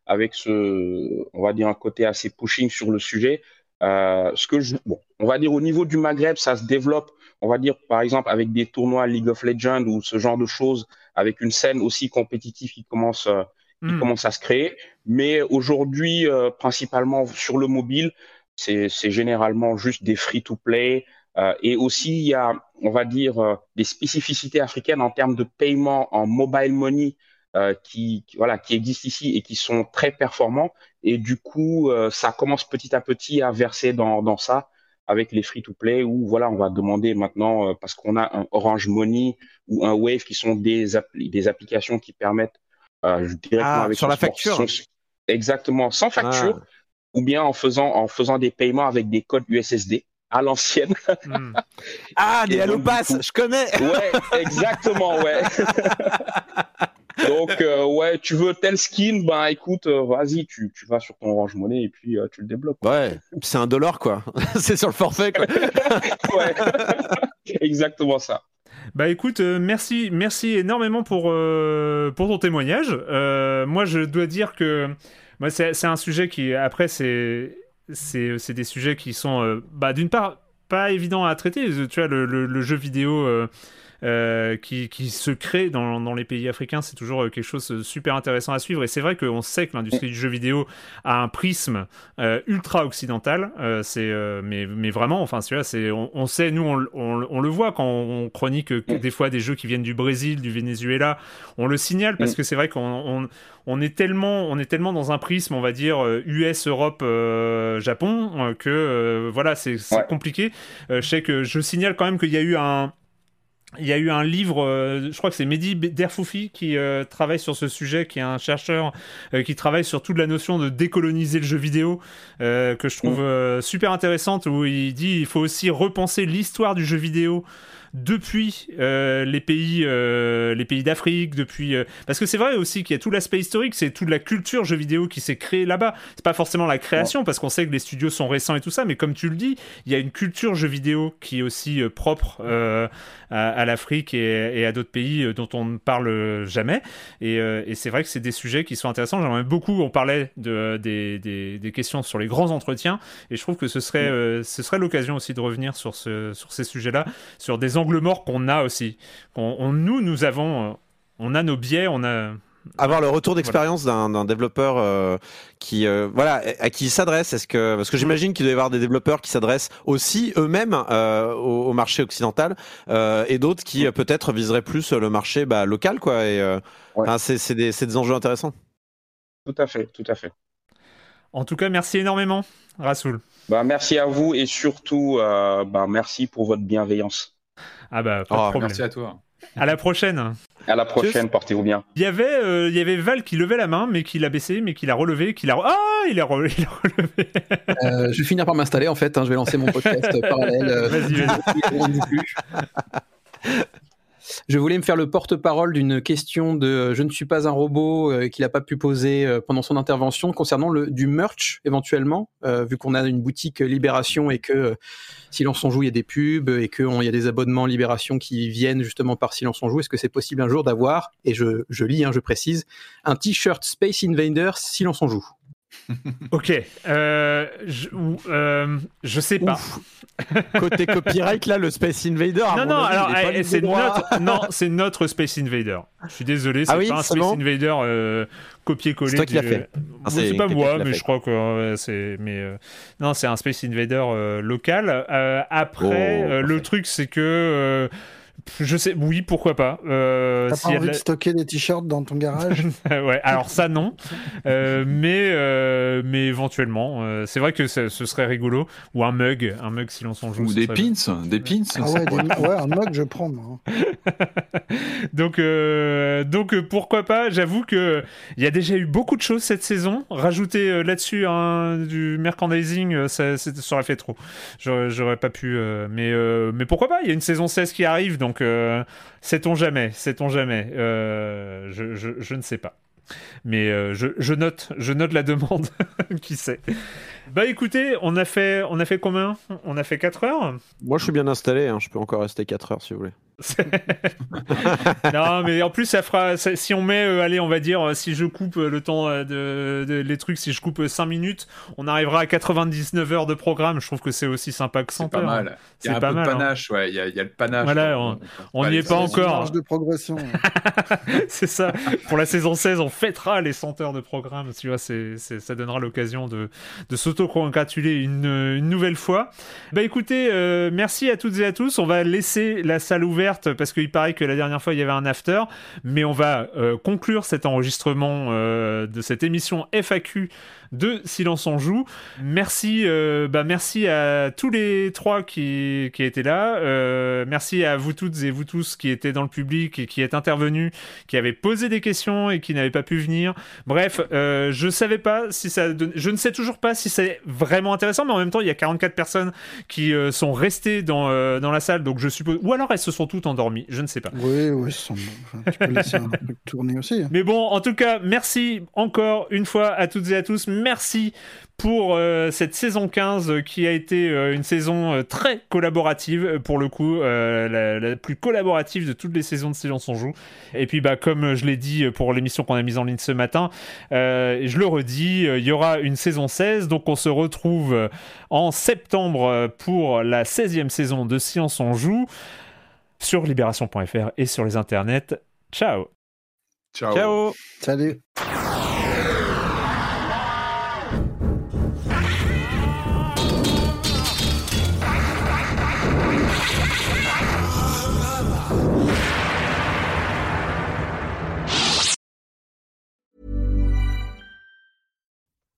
S15: avec ce, on va dire, un côté assez pushing sur le sujet. ce que je, bon, on va dire au niveau du Maghreb, ça se développe on va dire par exemple avec des tournois League of Legends ou ce genre de choses, avec une scène aussi compétitive qui commence, euh, qui hmm. commence à se créer. Mais aujourd'hui, euh, principalement sur le mobile, c'est généralement juste des free-to-play. Euh, et aussi, il y a, on va dire, des spécificités africaines en termes de paiement en mobile money qui, voilà, qui existent ici et qui sont très performants. Et du coup, ça commence petit à petit à verser dans, dans ça avec les free-to-play où voilà, on va demander maintenant euh, parce qu'on a un Orange Money ou un Wave qui sont des, des applications qui permettent euh, directement
S8: ah, avec sur la facture.
S15: exactement sans facture ah. ou bien en faisant en faisant des paiements avec des codes USSD à l'ancienne.
S8: Hmm. Ah, des Allopass, je connais.
S15: Ouais, exactement, ouais. Donc, euh, ouais, tu veux tel skin, ben écoute, euh, vas-y, tu, tu, vas sur ton Orange Money et puis euh, tu le débloques.
S8: Ouais, c'est un dollar, quoi. c'est sur le forfait, quoi.
S15: ouais, exactement ça.
S1: Bah écoute, merci, merci énormément pour, pour ton témoignage. moi, je dois dire que moi, c'est un sujet qui, après, c'est des sujets qui sont, bah, d'une part, pas évidents à traiter. Tu vois, le, le jeu vidéo euh, qui, qui, se crée dans, dans les pays africains. C'est toujours euh, quelque chose de super intéressant à suivre. Et c'est vrai qu'on sait que l'industrie du jeu vidéo a un prisme euh, ultra occidental. c'est, mais, mais vraiment, enfin, c'est, on, on sait, nous, on, on, le voit quand on chronique des fois des jeux qui viennent du Brésil, du Venezuela. On le signale parce que c'est vrai qu'on on est tellement on est tellement dans un prisme on va dire US Europe Japon que voilà c'est compliqué je sais que je signale quand même qu'il y a eu un il y a eu un livre, euh, je crois que c'est Mehdi Derfoufi qui euh, travaille sur ce sujet, qui est un chercheur euh, qui travaille sur toute la notion de décoloniser le jeu vidéo, que je trouve mmh. super intéressante, où il dit il faut aussi repenser l'histoire du jeu vidéo depuis euh, les pays, euh, les pays d'Afrique, depuis euh, parce que c'est vrai aussi qu'il y a tout l'aspect historique, c'est toute la culture jeu vidéo qui s'est créée là-bas. C'est pas forcément la création parce qu'on sait que les studios sont récents et tout ça, mais comme tu le dis, il y a une culture jeu vidéo qui est aussi propre à, l'Afrique et, à d'autres pays dont on ne parle jamais. Et, et c'est vrai que c'est des sujets qui sont intéressants. J'aimerais beaucoup. On parlait de, des, des, des, questions sur les grands entretiens, et je trouve que ce serait, ce serait l'occasion aussi de revenir sur, ce, sur ces sujets-là, sur des angle mort qu'on a aussi. On, nous, nous avons, euh, on a nos biais, on a
S8: avoir le retour d'expérience d'un développeur euh, qui euh, voilà à qui il s'adresse. Est-ce que parce que j'imagine qu'il doit y avoir des développeurs qui s'adressent aussi eux-mêmes au, marché occidental et d'autres qui peut-être viseraient plus le marché bah, local quoi et c'est des, des, enjeux intéressants.
S15: Tout à fait tout à fait.
S1: En tout cas merci énormément Rasoul.
S15: Bah, merci à vous et surtout bah, merci pour votre bienveillance
S1: ah bah, pas de oh, problème.
S3: Merci à toi.
S1: À la prochaine.
S15: À la prochaine, portez-vous bien.
S1: Il y avait, euh, il y avait Val qui levait la main, mais qui l'a baissé, mais qui l'a relevé, qui l'a. Ah, il a, relevé.
S9: Euh, je vais finir par m'installer en fait. Hein, je vais lancer mon podcast parallèle. Euh, vas-y, vas-y. Je voulais me faire le porte-parole d'une question de je ne suis pas un robot qu'il n'a pas pu poser pendant son intervention concernant le, du merch éventuellement, vu qu'on a une boutique Libération et que Silence on joue, il y a des pubs et qu'il y a des abonnements Libération qui viennent justement par Silence on joue. Est-ce que c'est possible un jour d'avoir, et je, je lis, hein, je précise, un t-shirt Space Invader Silence on joue?
S1: ok, euh, je, euh, je sais pas.
S8: Côté copyright, là, le Space Invader.
S1: Non, non, alors eh, c'est notre, non, c'est notre Space Invader. Je suis désolé, c'est ah pas un Space Invader euh, copier-coller.
S8: C'est toi qui l'as fait.
S1: Ah, c'est pas moi, mais je crois que c'est. Mais euh, non, c'est un Space Invader euh, local. après, oh, le truc, c'est que je sais, oui, pourquoi pas.
S7: Euh, T'as pas envie de stocker des t-shirts dans ton garage?
S1: Ouais, alors ça non, euh, mais euh, mais éventuellement, euh, c'est vrai que ce serait rigolo ou un mug, un mug si l'on s'en joue.
S3: Ou des pins, des pins.
S7: Ah ouais, ouais, un mug je prends.
S1: donc donc pourquoi pas J'avoue que il y a déjà eu beaucoup de choses cette saison. Rajouter là-dessus hein, du merchandising, ça, ça aurait fait trop. J'aurais pas pu, mais mais pourquoi pas Il y a une saison 16 qui arrive donc donc, euh, sait-on jamais, sait-on jamais. Euh, je, ne sais pas. Mais euh, je, note, je note la demande. Qui sait bah écoutez, on a fait, on a fait combien? On a fait 4 heures?
S8: Moi je suis bien installé, hein. je peux encore rester 4 heures si vous voulez.
S1: non mais en plus ça fera, si on met, euh, allez on va dire, si je coupe euh, le temps euh, de, les trucs, si je coupe 5 minutes, on arrivera à 99 heures de programme, je trouve que c'est aussi sympa que 100
S3: C'est pas mal. Il y a pas de hein. panache, ouais, il y, a, il y, a le panache.
S1: Voilà, on n'y est pas encore.
S7: de progression.
S1: c'est ça, pour la saison 16 on fêtera les 100 heures de programme, tu vois, c'est, ça donnera l'occasion de, de s'auto-congratuler une, une, nouvelle fois. Bah écoutez, euh, merci à toutes et à tous. On va laisser la salle ouverte parce qu'il paraît que la dernière fois il y avait un after, mais on va euh, conclure cet enregistrement euh, de cette émission FAQ de Silence en Joue. Merci, euh, bah merci à tous les trois qui, qui étaient là. Euh, merci à vous toutes et vous tous qui étaient dans le public et qui êtes intervenus, qui avaient posé des questions et qui n'avaient pas pu venir. Bref, euh, je savais pas si ça, je ne sais toujours pas si c'est vraiment intéressant, mais en même temps, il y a 44 personnes qui euh, sont restées dans, dans la salle, donc je suppose, ou alors elles se sont toutes endormies, je ne sais pas.
S7: Oui, oui, sont... tu peux laisser un truc tourner aussi. Hein.
S1: Mais bon, en tout cas, merci encore une fois à toutes et à tous merci pour euh, cette saison 15 euh, qui a été euh, une saison très collaborative pour le coup, la, plus collaborative de toutes les saisons de Silence on joue. Et puis bah comme je l'ai dit pour l'émission qu'on a mise en ligne ce matin, je le redis, il y aura une saison 16, donc on se retrouve en septembre pour la 16e saison de Silence on joue sur libération.fr et sur les internets. Ciao.
S3: Ciao.
S1: Ciao.
S7: Salut.